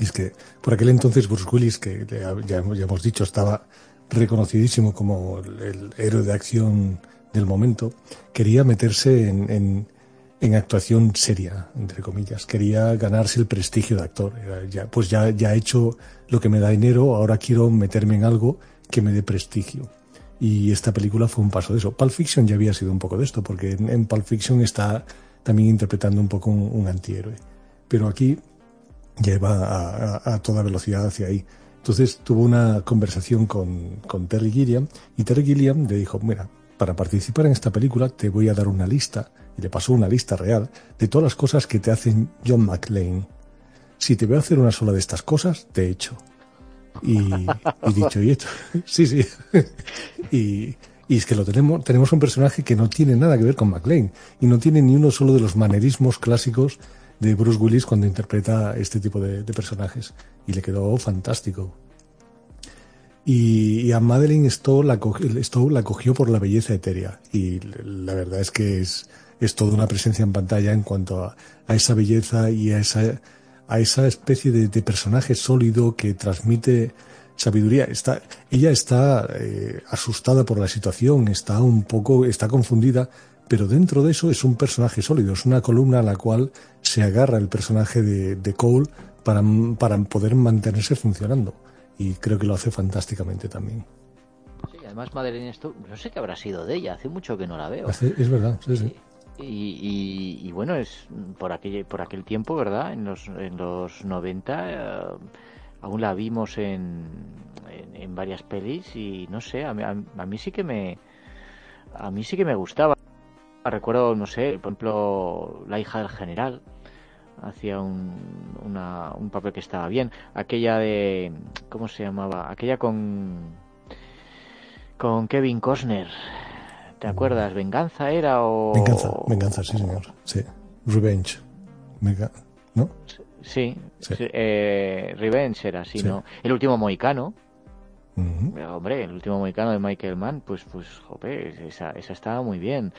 Es que por aquel entonces Bruce Willis, que ya, hemos dicho, estaba reconocidísimo como el héroe de acción del momento, quería meterse en, actuación seria, entre comillas. Quería ganarse el prestigio de actor. pues ya, he hecho lo que me da dinero, ahora quiero meterme en algo que me dé prestigio. Y esta película fue un paso de eso. Pulp Fiction ya había sido un poco de esto, porque en, Pulp Fiction está también interpretando un poco un, antihéroe. Pero aquí ya va a, toda velocidad hacia ahí. Entonces tuvo una conversación con, con Terry Gilliam y Terry Gilliam le dijo, mira, para participar en esta película te voy a dar una lista, y le pasó una lista real, de todas las cosas que te hacen John McClane. Si te a hacer una sola de estas cosas, te echo. Y, dicho y hecho, [LAUGHS] sí, sí. [LAUGHS] Y, es que lo tenemos, tenemos un personaje que no tiene nada que ver con McLean y no tiene ni uno solo de los manerismos clásicos de Bruce Willis cuando interpreta este tipo de, personajes. Y le quedó fantástico. Y, a Madeline Stowe la, la cogió por la belleza etérea. Y la verdad es que es, es toda una presencia en pantalla en cuanto a, a esa belleza y a esa a esa especie de, personaje sólido que transmite sabiduría. Está, ella está eh, asustada por la situación, está un poco, está confundida, pero dentro de eso es un personaje sólido, es una columna a la cual se agarra el personaje de, de Cole para, para poder mantenerse funcionando. Y creo que lo hace fantásticamente también. Sí, además Madeleine Stowe, no sé qué habrá sido de ella, hace mucho que no la veo. es verdad, sí, sí. Y, bueno, es por aquel, por aquel tiempo, ¿verdad? En los, en los 90 eh, aún la vimos en, en, varias pelis y no sé, a mí, a, mí sí que me a mí sí que me gustaba. Recuerdo, no sé, por ejemplo, La hija del general hacía un, una, un papel que estaba bien. Aquella de, ¿cómo se llamaba? Aquella con con Kevin Costner ¿Te acuerdas? ¿Venganza era o...? Venganza, venganza, sí, señor. Sí. Revenge. ¿No? Sí, eh, Revenge era así, ¿no? El último Moicano. Hombre, el último Moicano de Michael Mann, pues, pues, jope, esa, esa estaba muy bien.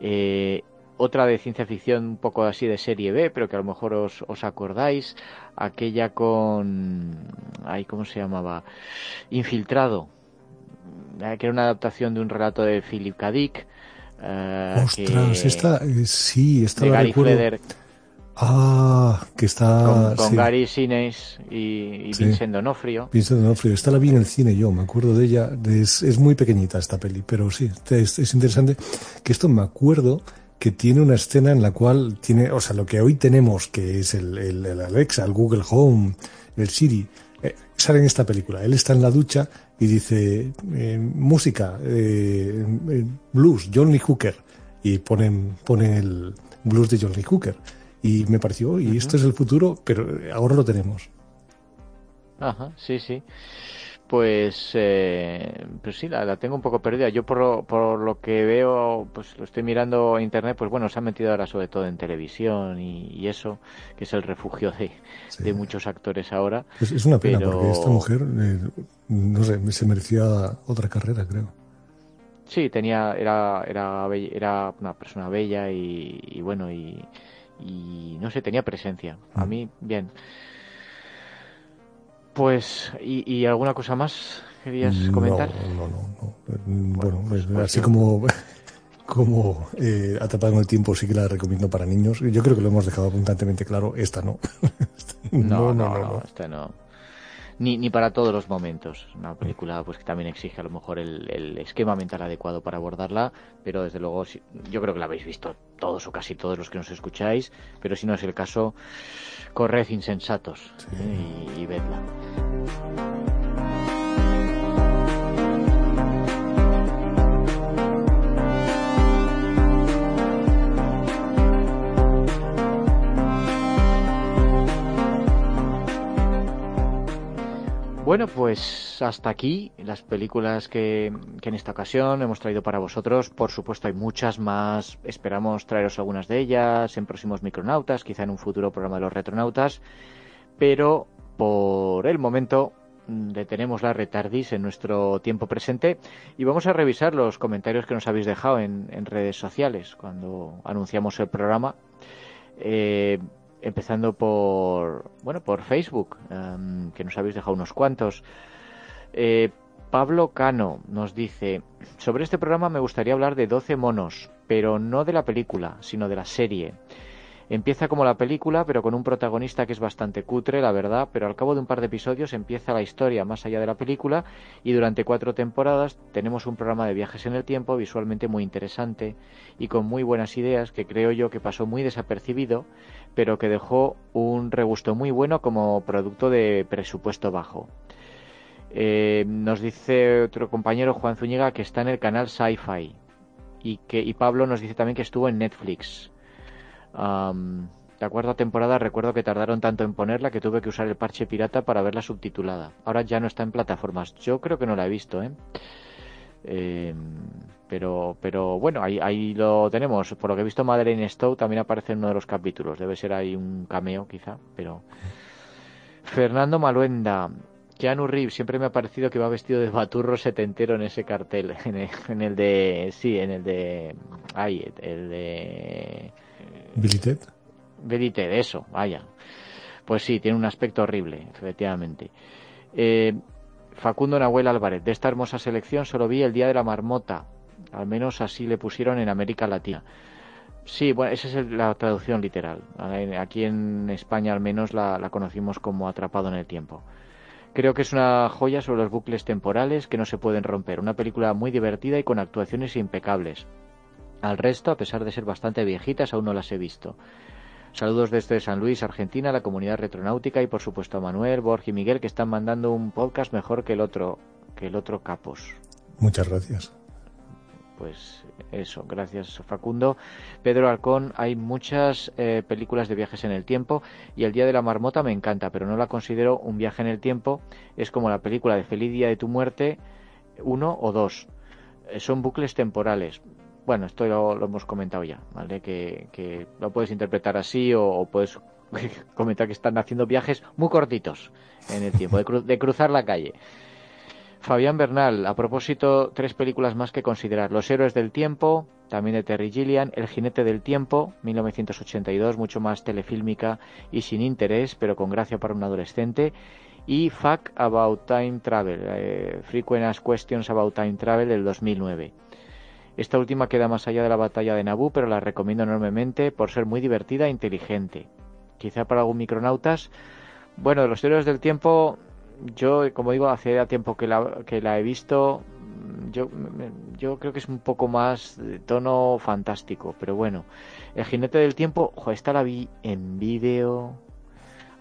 Eh, otra de ciencia ficción un poco así de serie B, pero que a lo mejor os, os acordáis, aquella con... Ay, ¿Cómo se llamaba? Infiltrado eh, que era una adaptación de un relato de Philip K. Dick. Eh, Ostras, esta, eh, sí, esta de Gary Fleder. Ah, que está... Con, Gary Sinise y, Vincent D'Onofrio. Vincent D'Onofrio, esta la vi en el cine yo, me acuerdo de ella. Es, muy pequeñita esta peli, pero sí, es, es, interesante que esto me acuerdo que tiene una escena en la cual tiene, o sea, lo que hoy tenemos, que es el, el, el Alexa, el Google Home, el Siri, sale en esta película. Él está en la ducha y dice eh, música, eh, eh, blues, John Lee Hooker y ponen ponen el blues de John Lee Hooker y me pareció y esto es el futuro, pero ahora lo tenemos. Ajá, sí, sí pues, eh, pues sí, la, tengo un poco perdida. Yo por lo, por lo que veo, pues lo estoy mirando en internet, pues bueno, se ha metido ahora sobre todo en televisión y, eso, que es el refugio de, de muchos actores ahora. Es, una pena porque esta mujer, eh, no sé, se merecía otra carrera, creo. Sí, tenía, era, era, era una persona bella y, bueno, y, y, no sé, tenía presencia. A mm. mí, bien. Pues, ¿y, alguna cosa más querías comentar? No, no, no. Bueno, pues, pues así como, [LAUGHS] como eh, Atrapado en el tiempo sí que la recomiendo para niños. Yo creo que lo hemos dejado abundantemente claro. Esta no. [LAUGHS] no, no, no, esta no. Ni, ni para todos los momentos. Una película pues que también exige a lo mejor el, el esquema mental adecuado para abordarla, pero desde luego yo creo que la habéis visto todos o casi todos los que nos escucháis, pero si no es el caso, corred insensatos ¿eh? y, y vedla. Bueno, pues hasta aquí las películas que, en esta ocasión hemos traído para vosotros. Por supuesto hay muchas más. Esperamos traeros algunas de ellas en próximos micronautas, quizá en un futuro programa de los retronautas. Pero por el momento mm, detenemos la retardis en nuestro tiempo presente y vamos a revisar los comentarios que nos habéis dejado en, redes sociales cuando anunciamos el programa. Eh, empezando por bueno por Facebook em, que nos habéis dejado unos cuantos. Eh, Pablo Cano nos dice sobre este programa me gustaría hablar de 12 monos pero no de la película sino de la serie Empieza como la película, pero con un protagonista que es bastante cutre, la verdad, pero al cabo de un par de episodios empieza la historia más allá de la película y durante cuatro temporadas tenemos un programa de viajes en el tiempo visualmente muy interesante y con muy buenas ideas que creo yo que pasó muy desapercibido, pero que dejó un regusto muy bueno como producto de presupuesto bajo. Eh, nos dice otro compañero Juan Zúñiga que está en el canal Sci-Fi y que y Pablo nos dice también que estuvo en Netflix. La cuarta temporada recuerdo que tardaron tanto en ponerla que tuve que usar el parche pirata para verla subtitulada. Ahora ya no está en plataformas. Yo creo que no la he visto, ¿eh? eh pero, pero bueno, ahí, ahí lo tenemos. Por lo que he visto, Madeleine Stowe también aparece en uno de los capítulos. Debe ser ahí un cameo, quizá, pero... [LAUGHS] Fernando Maluenda. Keanu Reeves siempre me ha parecido que va vestido de baturro setentero en ese cartel. En el, de... Sí, en el de... Ay, el de... Billy Ted. Billy Ted, eso, vaya. Pues sí, tiene un aspecto horrible, efectivamente. Eh, Facundo Nahuel Álvarez, de esta hermosa selección solo vi el Día de la Marmota, al menos así le pusieron en América Latina. Sí, bueno, esa es la traducción literal. Aquí en España al menos la, conocimos como Atrapado en el Tiempo. Creo que es una joya sobre los bucles temporales que no se pueden romper. Una película muy divertida y con actuaciones impecables. Al resto, a pesar de ser bastante viejitas, aún no las he visto. Saludos desde San Luis, Argentina, la comunidad retronáutica y por supuesto a Manuel, Borges y Miguel que están mandando un podcast mejor que el otro, que el otro Capos. Muchas gracias. Pues eso, gracias Facundo. Pedro Alcón, hay muchas eh, películas de viajes en el tiempo y El Día de la Marmota me encanta, pero no la considero un viaje en el tiempo. Es como la película de Feliz Día de tu Muerte, uno o dos. Eh, son bucles temporales bueno, esto lo, hemos comentado ya, ¿vale? Que, lo puedes interpretar así o, puedes [LAUGHS] comentar que están haciendo viajes muy cortitos en el tiempo, de, cruzar la calle. Fabián Bernal, a propósito, tres películas más que considerar. Los héroes del tiempo, también de Terry Gilliam, El jinete del tiempo, 1982, mucho más telefílmica y sin interés, pero con gracia para un adolescente. Y Fact About Time Travel, eh, Frequent Questions About Time Travel del 2009. Esta última queda más allá de la batalla de Naboo, pero la recomiendo enormemente por ser muy divertida e inteligente. Quizá para algún micronautas. Bueno, de los héroes del tiempo, yo, como digo, hace tiempo que la, que la he visto. Yo, yo creo que es un poco más de tono fantástico, pero bueno. El jinete del tiempo, ojo, esta la vi en vídeo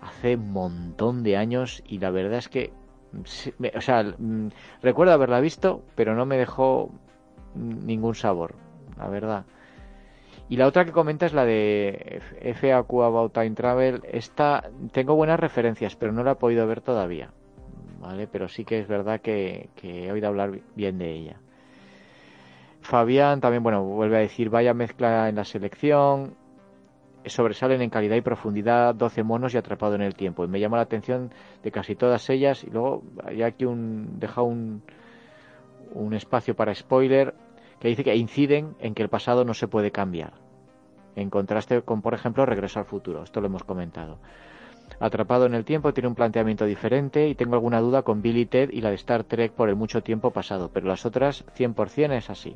hace un montón de años y la verdad es que o sea, recuerdo haberla visto, pero no me dejó ningún sabor, la verdad. Y la otra que comenta es la de FAQ About Time Travel. Esta tengo buenas referencias, pero no la he podido ver todavía. ¿Vale? Pero sí que es verdad que, he oído hablar bien de ella. Fabián también, bueno, vuelve a decir, vaya mezcla en la selección. Sobresalen en calidad y profundidad 12 monos y atrapado en el tiempo. Y me llama la atención de casi todas ellas. Y luego hay aquí un, deja un, un espacio para spoiler que dice que inciden en que el pasado no se puede cambiar. En contraste con, por ejemplo, Regreso al futuro. Esto lo hemos comentado. Atrapado en el tiempo tiene un planteamiento diferente y tengo alguna duda con Billy Ted y la de Star Trek por el mucho tiempo pasado, pero las otras 100% es así.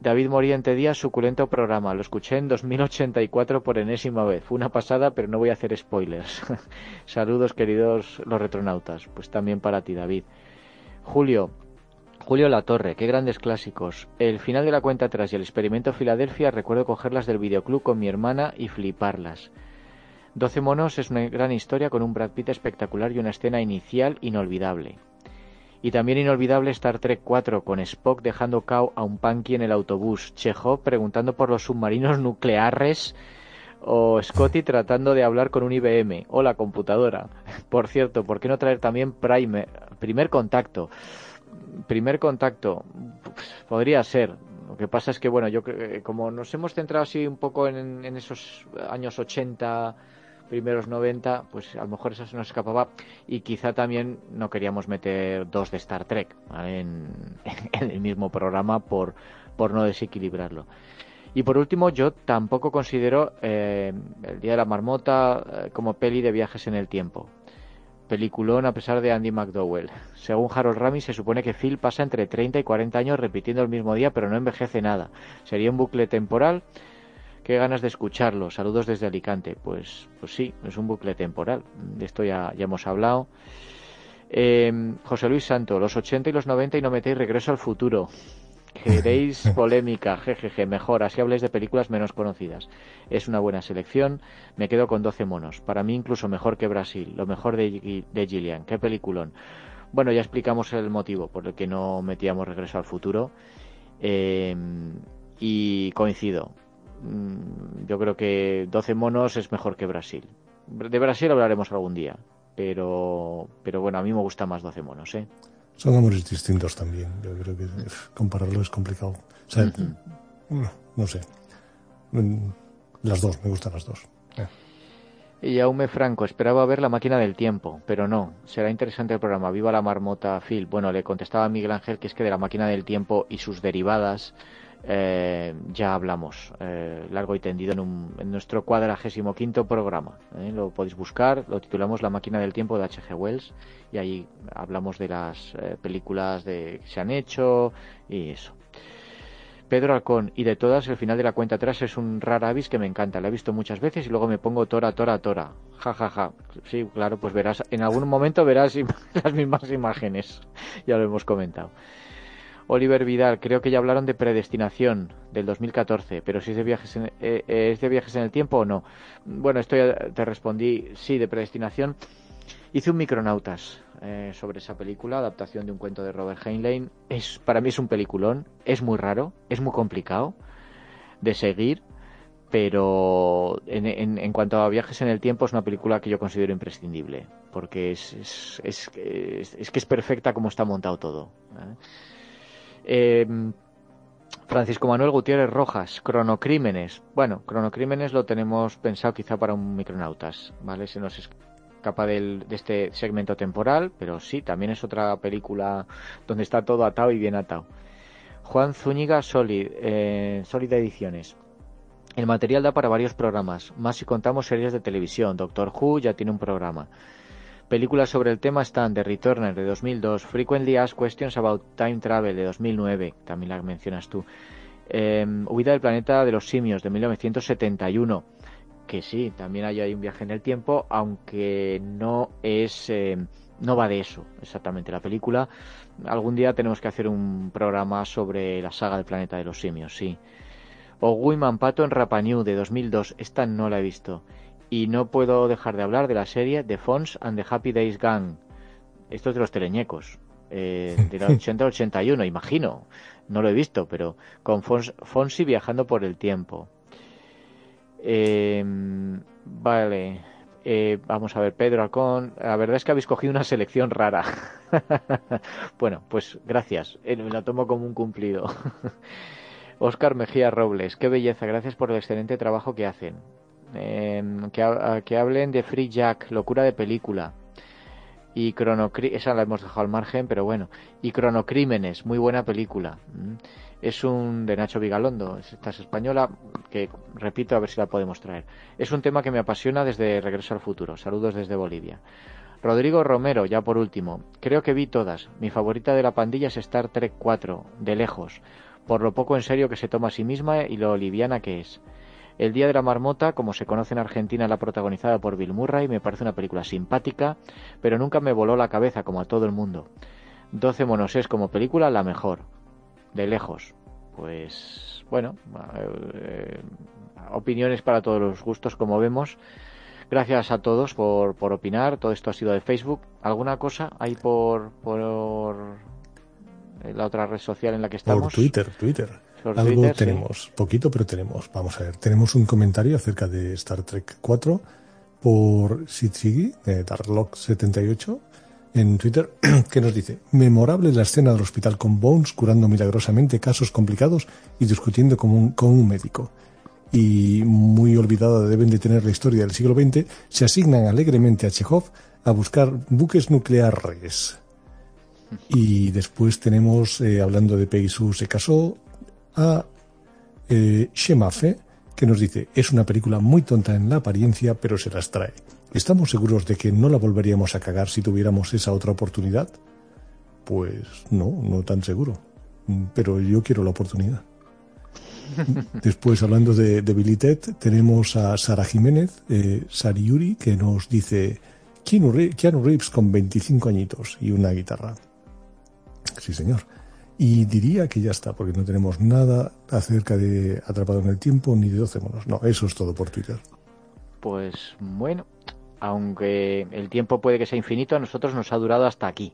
David Moriente Díaz, suculento programa. Lo escuché en 2084 por enésima vez. Fue una pasada, pero no voy a hacer spoilers. [LAUGHS] Saludos, queridos los retronautas. Pues también para ti, David. Julio, Julio La Torre, qué grandes clásicos. El final de la cuenta atrás y el experimento Filadelfia recuerdo cogerlas del videoclub con mi hermana y fliparlas. Doce monos es una gran historia con un Brad Pitt espectacular y una escena inicial inolvidable. Y también inolvidable Star Trek 4 con Spock dejando cao a un punky en el autobús, Chekhov preguntando por los submarinos [LAUGHS] nucleares o Scotty tratando de hablar con un IBM o la computadora. [LAUGHS] Por cierto, ¿por qué no traer también primer, primer contacto? Primer contacto podría ser. Lo que pasa es que, bueno, yo como nos hemos centrado así un poco en, esos años 80, primeros 90, pues a lo mejor eso se nos escapaba y quizá también no queríamos meter dos de Star Trek en, el mismo programa por, por no desequilibrarlo. Y por último, yo tampoco considero eh, El Día de la Marmota eh, como peli de viajes en el tiempo. Peliculón a pesar de Andy McDowell. Según Harold Ramis, se supone que Phil pasa entre 30 y 40 años repitiendo el mismo día, pero no envejece nada. ¿Sería un bucle temporal? Qué ganas de escucharlo. Saludos desde Alicante. Pues, pues sí, es un bucle temporal. De esto ya, ya hemos hablado. Eh, José Luis Santo, los 80 y los 90 y no metéis regreso al futuro. Queréis [LAUGHS] polémica, jejeje, mejor, así habléis de películas menos conocidas. Es una buena selección, me quedo con 12 monos. Para mí incluso mejor que Brasil, lo mejor de, de Gillian. Qué peliculón. Bueno, ya explicamos el motivo por el que no metíamos Regreso al Futuro. Em, y coincido. Mm, yo creo que 12 monos es mejor que Brasil. De Brasil hablaremos algún día. Pero, pero bueno, a mí me gusta más 12 monos, ¿eh? Son amores distintos también. Yo creo que compararlo es complicado. O sea, no, sé. Mm, las dos, me gustan las dos. Eh. Y Aume Franco, esperaba ver la máquina del tiempo, pero no. Será interesante el programa. Viva la marmota, Phil. Bueno, le contestaba a Miguel Ángel que es que de la máquina del tiempo y sus derivadas eh, ya hablamos eh, largo y tendido en, nuestro cuadragésimo quinto programa. ¿eh? Lo podéis buscar, lo titulamos La máquina del tiempo de H.G. Wells y ahí hablamos de las películas de, que se han hecho y eso. Pedro Alcón, y de todas, el final de la cuenta atrás es un rara avis que me encanta. La he visto muchas veces y luego me pongo tora, tora, tora. Ja, ja, ja. Sí, claro, pues verás, en algún momento verás [LAUGHS] las mismas imágenes. ya lo hemos comentado. Oliver Vidal, creo que ya hablaron de predestinación del 2014, pero si es de viajes en, eh, eh, es de viajes en el tiempo o no. Bueno, esto ya te respondí, sí, de predestinación. Hice un Micronautas eh, sobre esa película, adaptación de un cuento de Robert Heinlein. Es, para mí es un peliculón, es muy raro, es muy complicado de seguir, pero en, en, cuanto a viajes en el tiempo es una película que yo considero imprescindible, porque es, es, es, es que es perfecta como está montado todo. Em, Francisco Manuel Gutiérrez Rojas, Cronocrímenes. Bueno, Cronocrímenes lo tenemos pensado quizá para un Micronautas, ¿vale? Se nos escapa del, de este segmento temporal, pero sí, también es otra película donde está todo atado y bien atado. Juan Zúñiga Solid, eh, Sólida Ediciones. El material da para varios programas, más si contamos series de televisión. Doctor Who ya tiene un programa. Películas sobre el tema están The Returner de 2002, Frequently Asked Questions About Time Travel de 2009, también la mencionas tú, eh, Huida del planeta de los simios de 1971, que sí, también hay un viaje en el tiempo, aunque no es... Em, no va de eso exactamente la película. Algún día tenemos que hacer un programa sobre la saga del planeta de los simios, sí. O Pato en Rapanew de 2002, esta no la he visto. Y no puedo dejar de hablar de la serie The Fons and the Happy Days Gang. Esto es de los teleñecos. Eh, de la 80 al 81, imagino. No lo he visto, pero con Fonsi viajando por el tiempo. Em, vale. Eh, vamos a ver, Pedro Alcón. La verdad es que habéis cogido una selección rara. [LAUGHS] bueno, pues gracias. Eh, me la tomo como un cumplido. [LAUGHS] Oscar Mejía Robles, qué belleza. Gracias por el excelente trabajo que hacen. Em, que, hablen de Free Jack, locura de película. Y esa la hemos dejado al margen, pero bueno. Y Cronocrímenes, muy buena película. Mm. Es un de Nacho Vigalondo, esta es española, que repito a ver si la podemos traer. Es un tema que me apasiona desde Regreso al Futuro. Saludos desde Bolivia. Rodrigo Romero, ya por último. Creo que vi todas. Mi favorita de la pandilla es Star Trek 4, de lejos, por lo poco en serio que se toma a sí misma y lo liviana que es. El Día de la Marmota, como se conoce en Argentina, la protagonizada por Bill Murray, me parece una película simpática, pero nunca me voló la cabeza como a todo el mundo. 12 monos es como película la mejor, de lejos. Pues bueno, eh, opiniones para todos los gustos como vemos. Gracias a todos por, por opinar. Todo esto ha sido de Facebook. ¿Alguna cosa hay por, por la otra red social en la que estamos? Por Twitter, Twitter. Algo tenemos, poquito, pero tenemos. Vamos a ver, tenemos un comentario acerca de Star Trek 4 por Sitsigi, de Darlock78, en Twitter, [CLEARS THROAT] que nos dice, memorable la escena del hospital con Bones curando milagrosamente casos complicados y discutiendo con un, con un médico. Y muy olvidada deben de tener la historia del siglo XX, se asignan alegremente a Chekhov a buscar buques nucleares. [LAUGHS] Y después tenemos, eh, hablando de Peggy se casó, a eh, Shemafe, que nos dice, es una película muy tonta en la apariencia, pero se las trae. ¿Estamos seguros de que no la volveríamos a cagar si tuviéramos esa otra oportunidad? Pues no, no tan seguro. Pero yo quiero la oportunidad. [LAUGHS] Después, hablando de, de tenemos a Sara Jiménez, eh, Sariuri, que nos dice Keanu Reeves con 25 añitos y una guitarra. Sí, señor. Y diría que ya está, porque no tenemos nada acerca de Atrapado en el Tiempo ni de 12 monos. No, eso es todo por Twitter. Pues bueno, aunque el tiempo puede que sea infinito, a nosotros nos ha durado hasta aquí,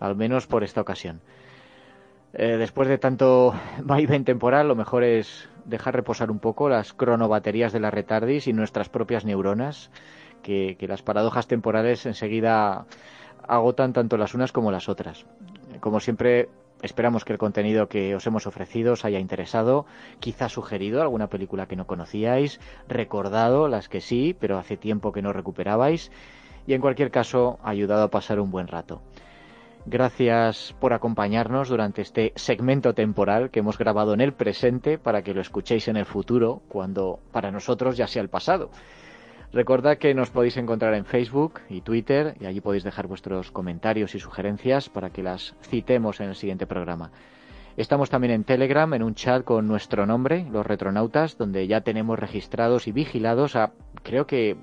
al menos por esta ocasión. Eh, después de tanto [LAUGHS] vaivén temporal, lo mejor es dejar reposar un poco las cronobaterías de la retardis y nuestras propias neuronas, que las paradojas temporales enseguida agotan tanto las unas como las otras. Como siempre, Esperamos que el contenido que os hemos ofrecido os haya interesado, quizá sugerido alguna película que no conocíais, recordado las que sí, pero hace tiempo que no recuperabais, y en cualquier caso ayudado a pasar un buen rato. Gracias por acompañarnos durante este segmento temporal que hemos grabado en el presente para que lo escuchéis en el futuro, cuando para nosotros ya sea el pasado. Recordad que nos podéis encontrar en Facebook y Twitter y allí podéis dejar vuestros comentarios y sugerencias para que las citemos en el siguiente programa. Estamos también en Telegram, en un chat con nuestro nombre, los retronautas, donde ya tenemos registrados y vigilados a creo que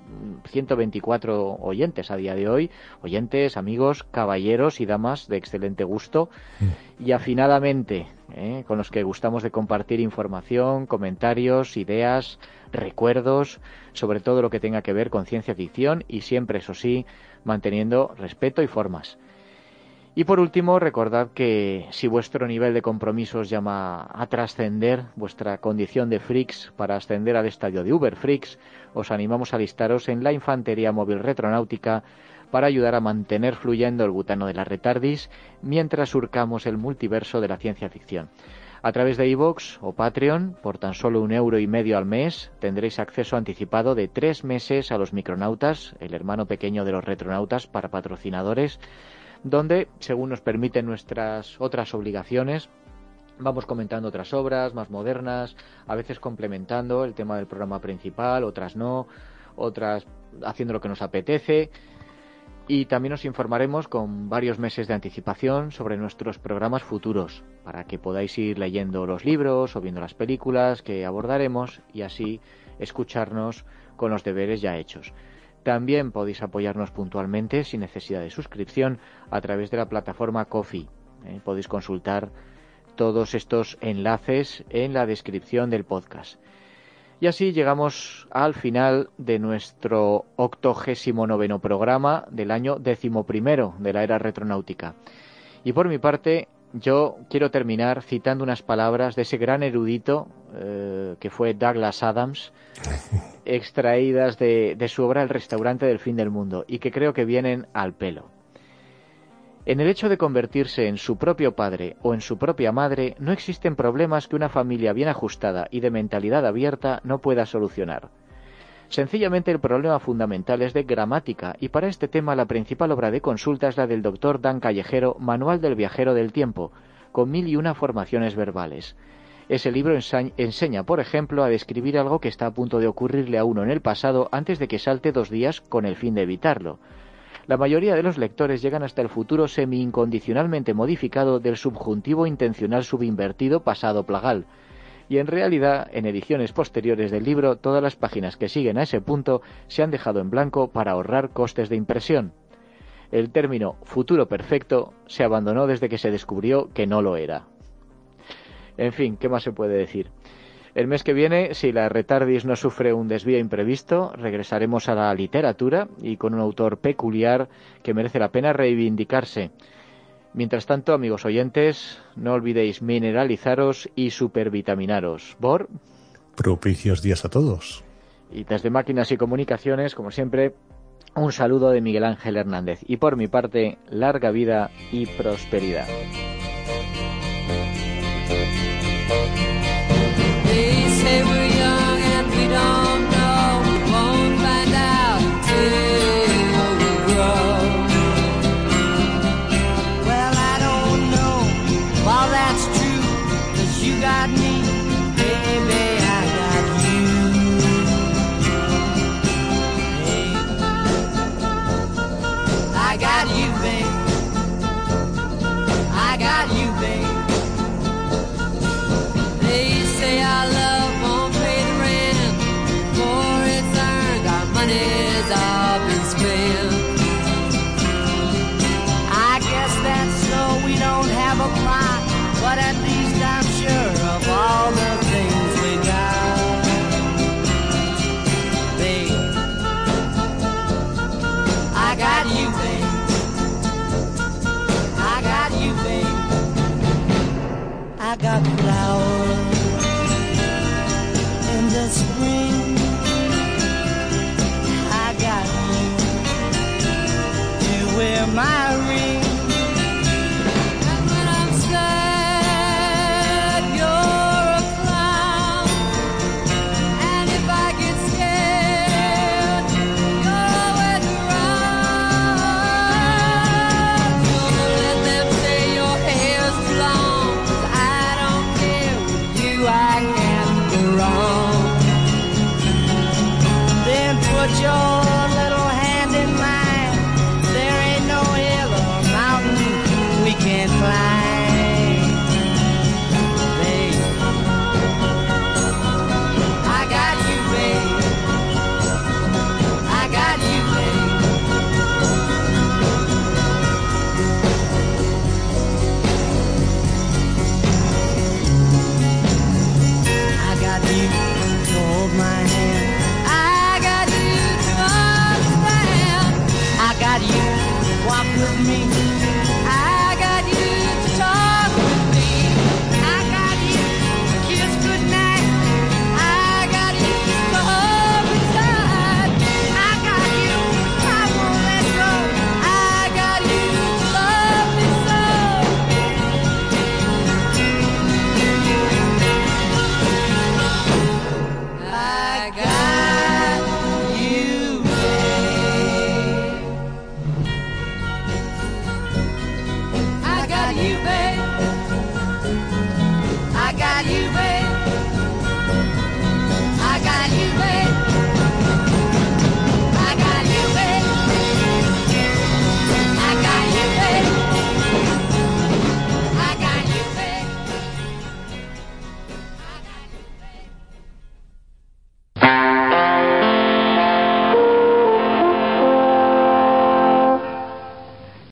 124 oyentes a día de hoy, oyentes, amigos, caballeros y damas de excelente gusto y afinadamente, ¿eh? con los que gustamos de compartir información, comentarios, ideas, recuerdos, sobre todo lo que tenga que ver con ciencia ficción y siempre, eso sí, manteniendo respeto y formas. Y por último, recordad que si vuestro nivel de compromiso os llama a trascender vuestra condición de freaks para ascender al estadio de Uber Freaks, os animamos a listaros en la Infantería Móvil Retronáutica para ayudar a mantener fluyendo el butano de la retardis mientras surcamos el multiverso de la ciencia ficción. A través de iVoox o Patreon, por tan solo un euro y medio al mes, tendréis acceso anticipado de tres meses a los Micronautas, el hermano pequeño de los retronautas para patrocinadores, donde, según nos permiten nuestras otras obligaciones, vamos comentando otras obras más modernas, a veces complementando el tema del programa principal, otras no, otras haciendo lo que nos apetece. Y también os informaremos con varios meses de anticipación sobre nuestros programas futuros, para que podáis ir leyendo los libros o viendo las películas que abordaremos y así escucharnos con los deberes ya hechos. También podéis apoyarnos puntualmente sin necesidad de suscripción a través de la plataforma Coffee. ¿eh? podéis consultar todos estos enlaces en la descripción del podcast. Y así llegamos al final de nuestro octogésimo noveno programa del año décimo primero de la era retronáutica. Y por mi parte, yo quiero terminar citando unas palabras de ese gran erudito eh, que fue Douglas Adams, [LAUGHS] extraídas de, de su obra El restaurante del fin del mundo, y que creo que vienen al pelo. En el hecho de convertirse en su propio padre o en su propia madre no existen problemas que una familia bien ajustada y de mentalidad abierta no pueda solucionar. Sencillamente el problema fundamental es de gramática y para este tema la principal obra de consulta es la del doctor Dan Callejero, Manual del Viajero del Tiempo, con mil y una formaciones verbales. Ese libro enseña, por ejemplo, a describir algo que está a punto de ocurrirle a uno en el pasado antes de que salte dos días con el fin de evitarlo. La mayoría de los lectores llegan hasta el futuro semi-incondicionalmente modificado del subjuntivo intencional subinvertido pasado plagal, y en realidad en ediciones posteriores del libro todas las páginas que siguen a ese punto se han dejado en blanco para ahorrar costes de impresión. El término futuro perfecto se abandonó desde que se descubrió que no lo era. En fin, ¿qué más se puede decir? El mes que viene, si la retardis no sufre un desvío imprevisto, regresaremos a la literatura y con un autor peculiar que merece la pena reivindicarse. Mientras tanto, amigos oyentes, no olvidéis mineralizaros y supervitaminaros. Bor. Propicios días a todos. Y desde Máquinas y Comunicaciones, como siempre, un saludo de Miguel Ángel Hernández. Y por mi parte, larga vida y prosperidad. my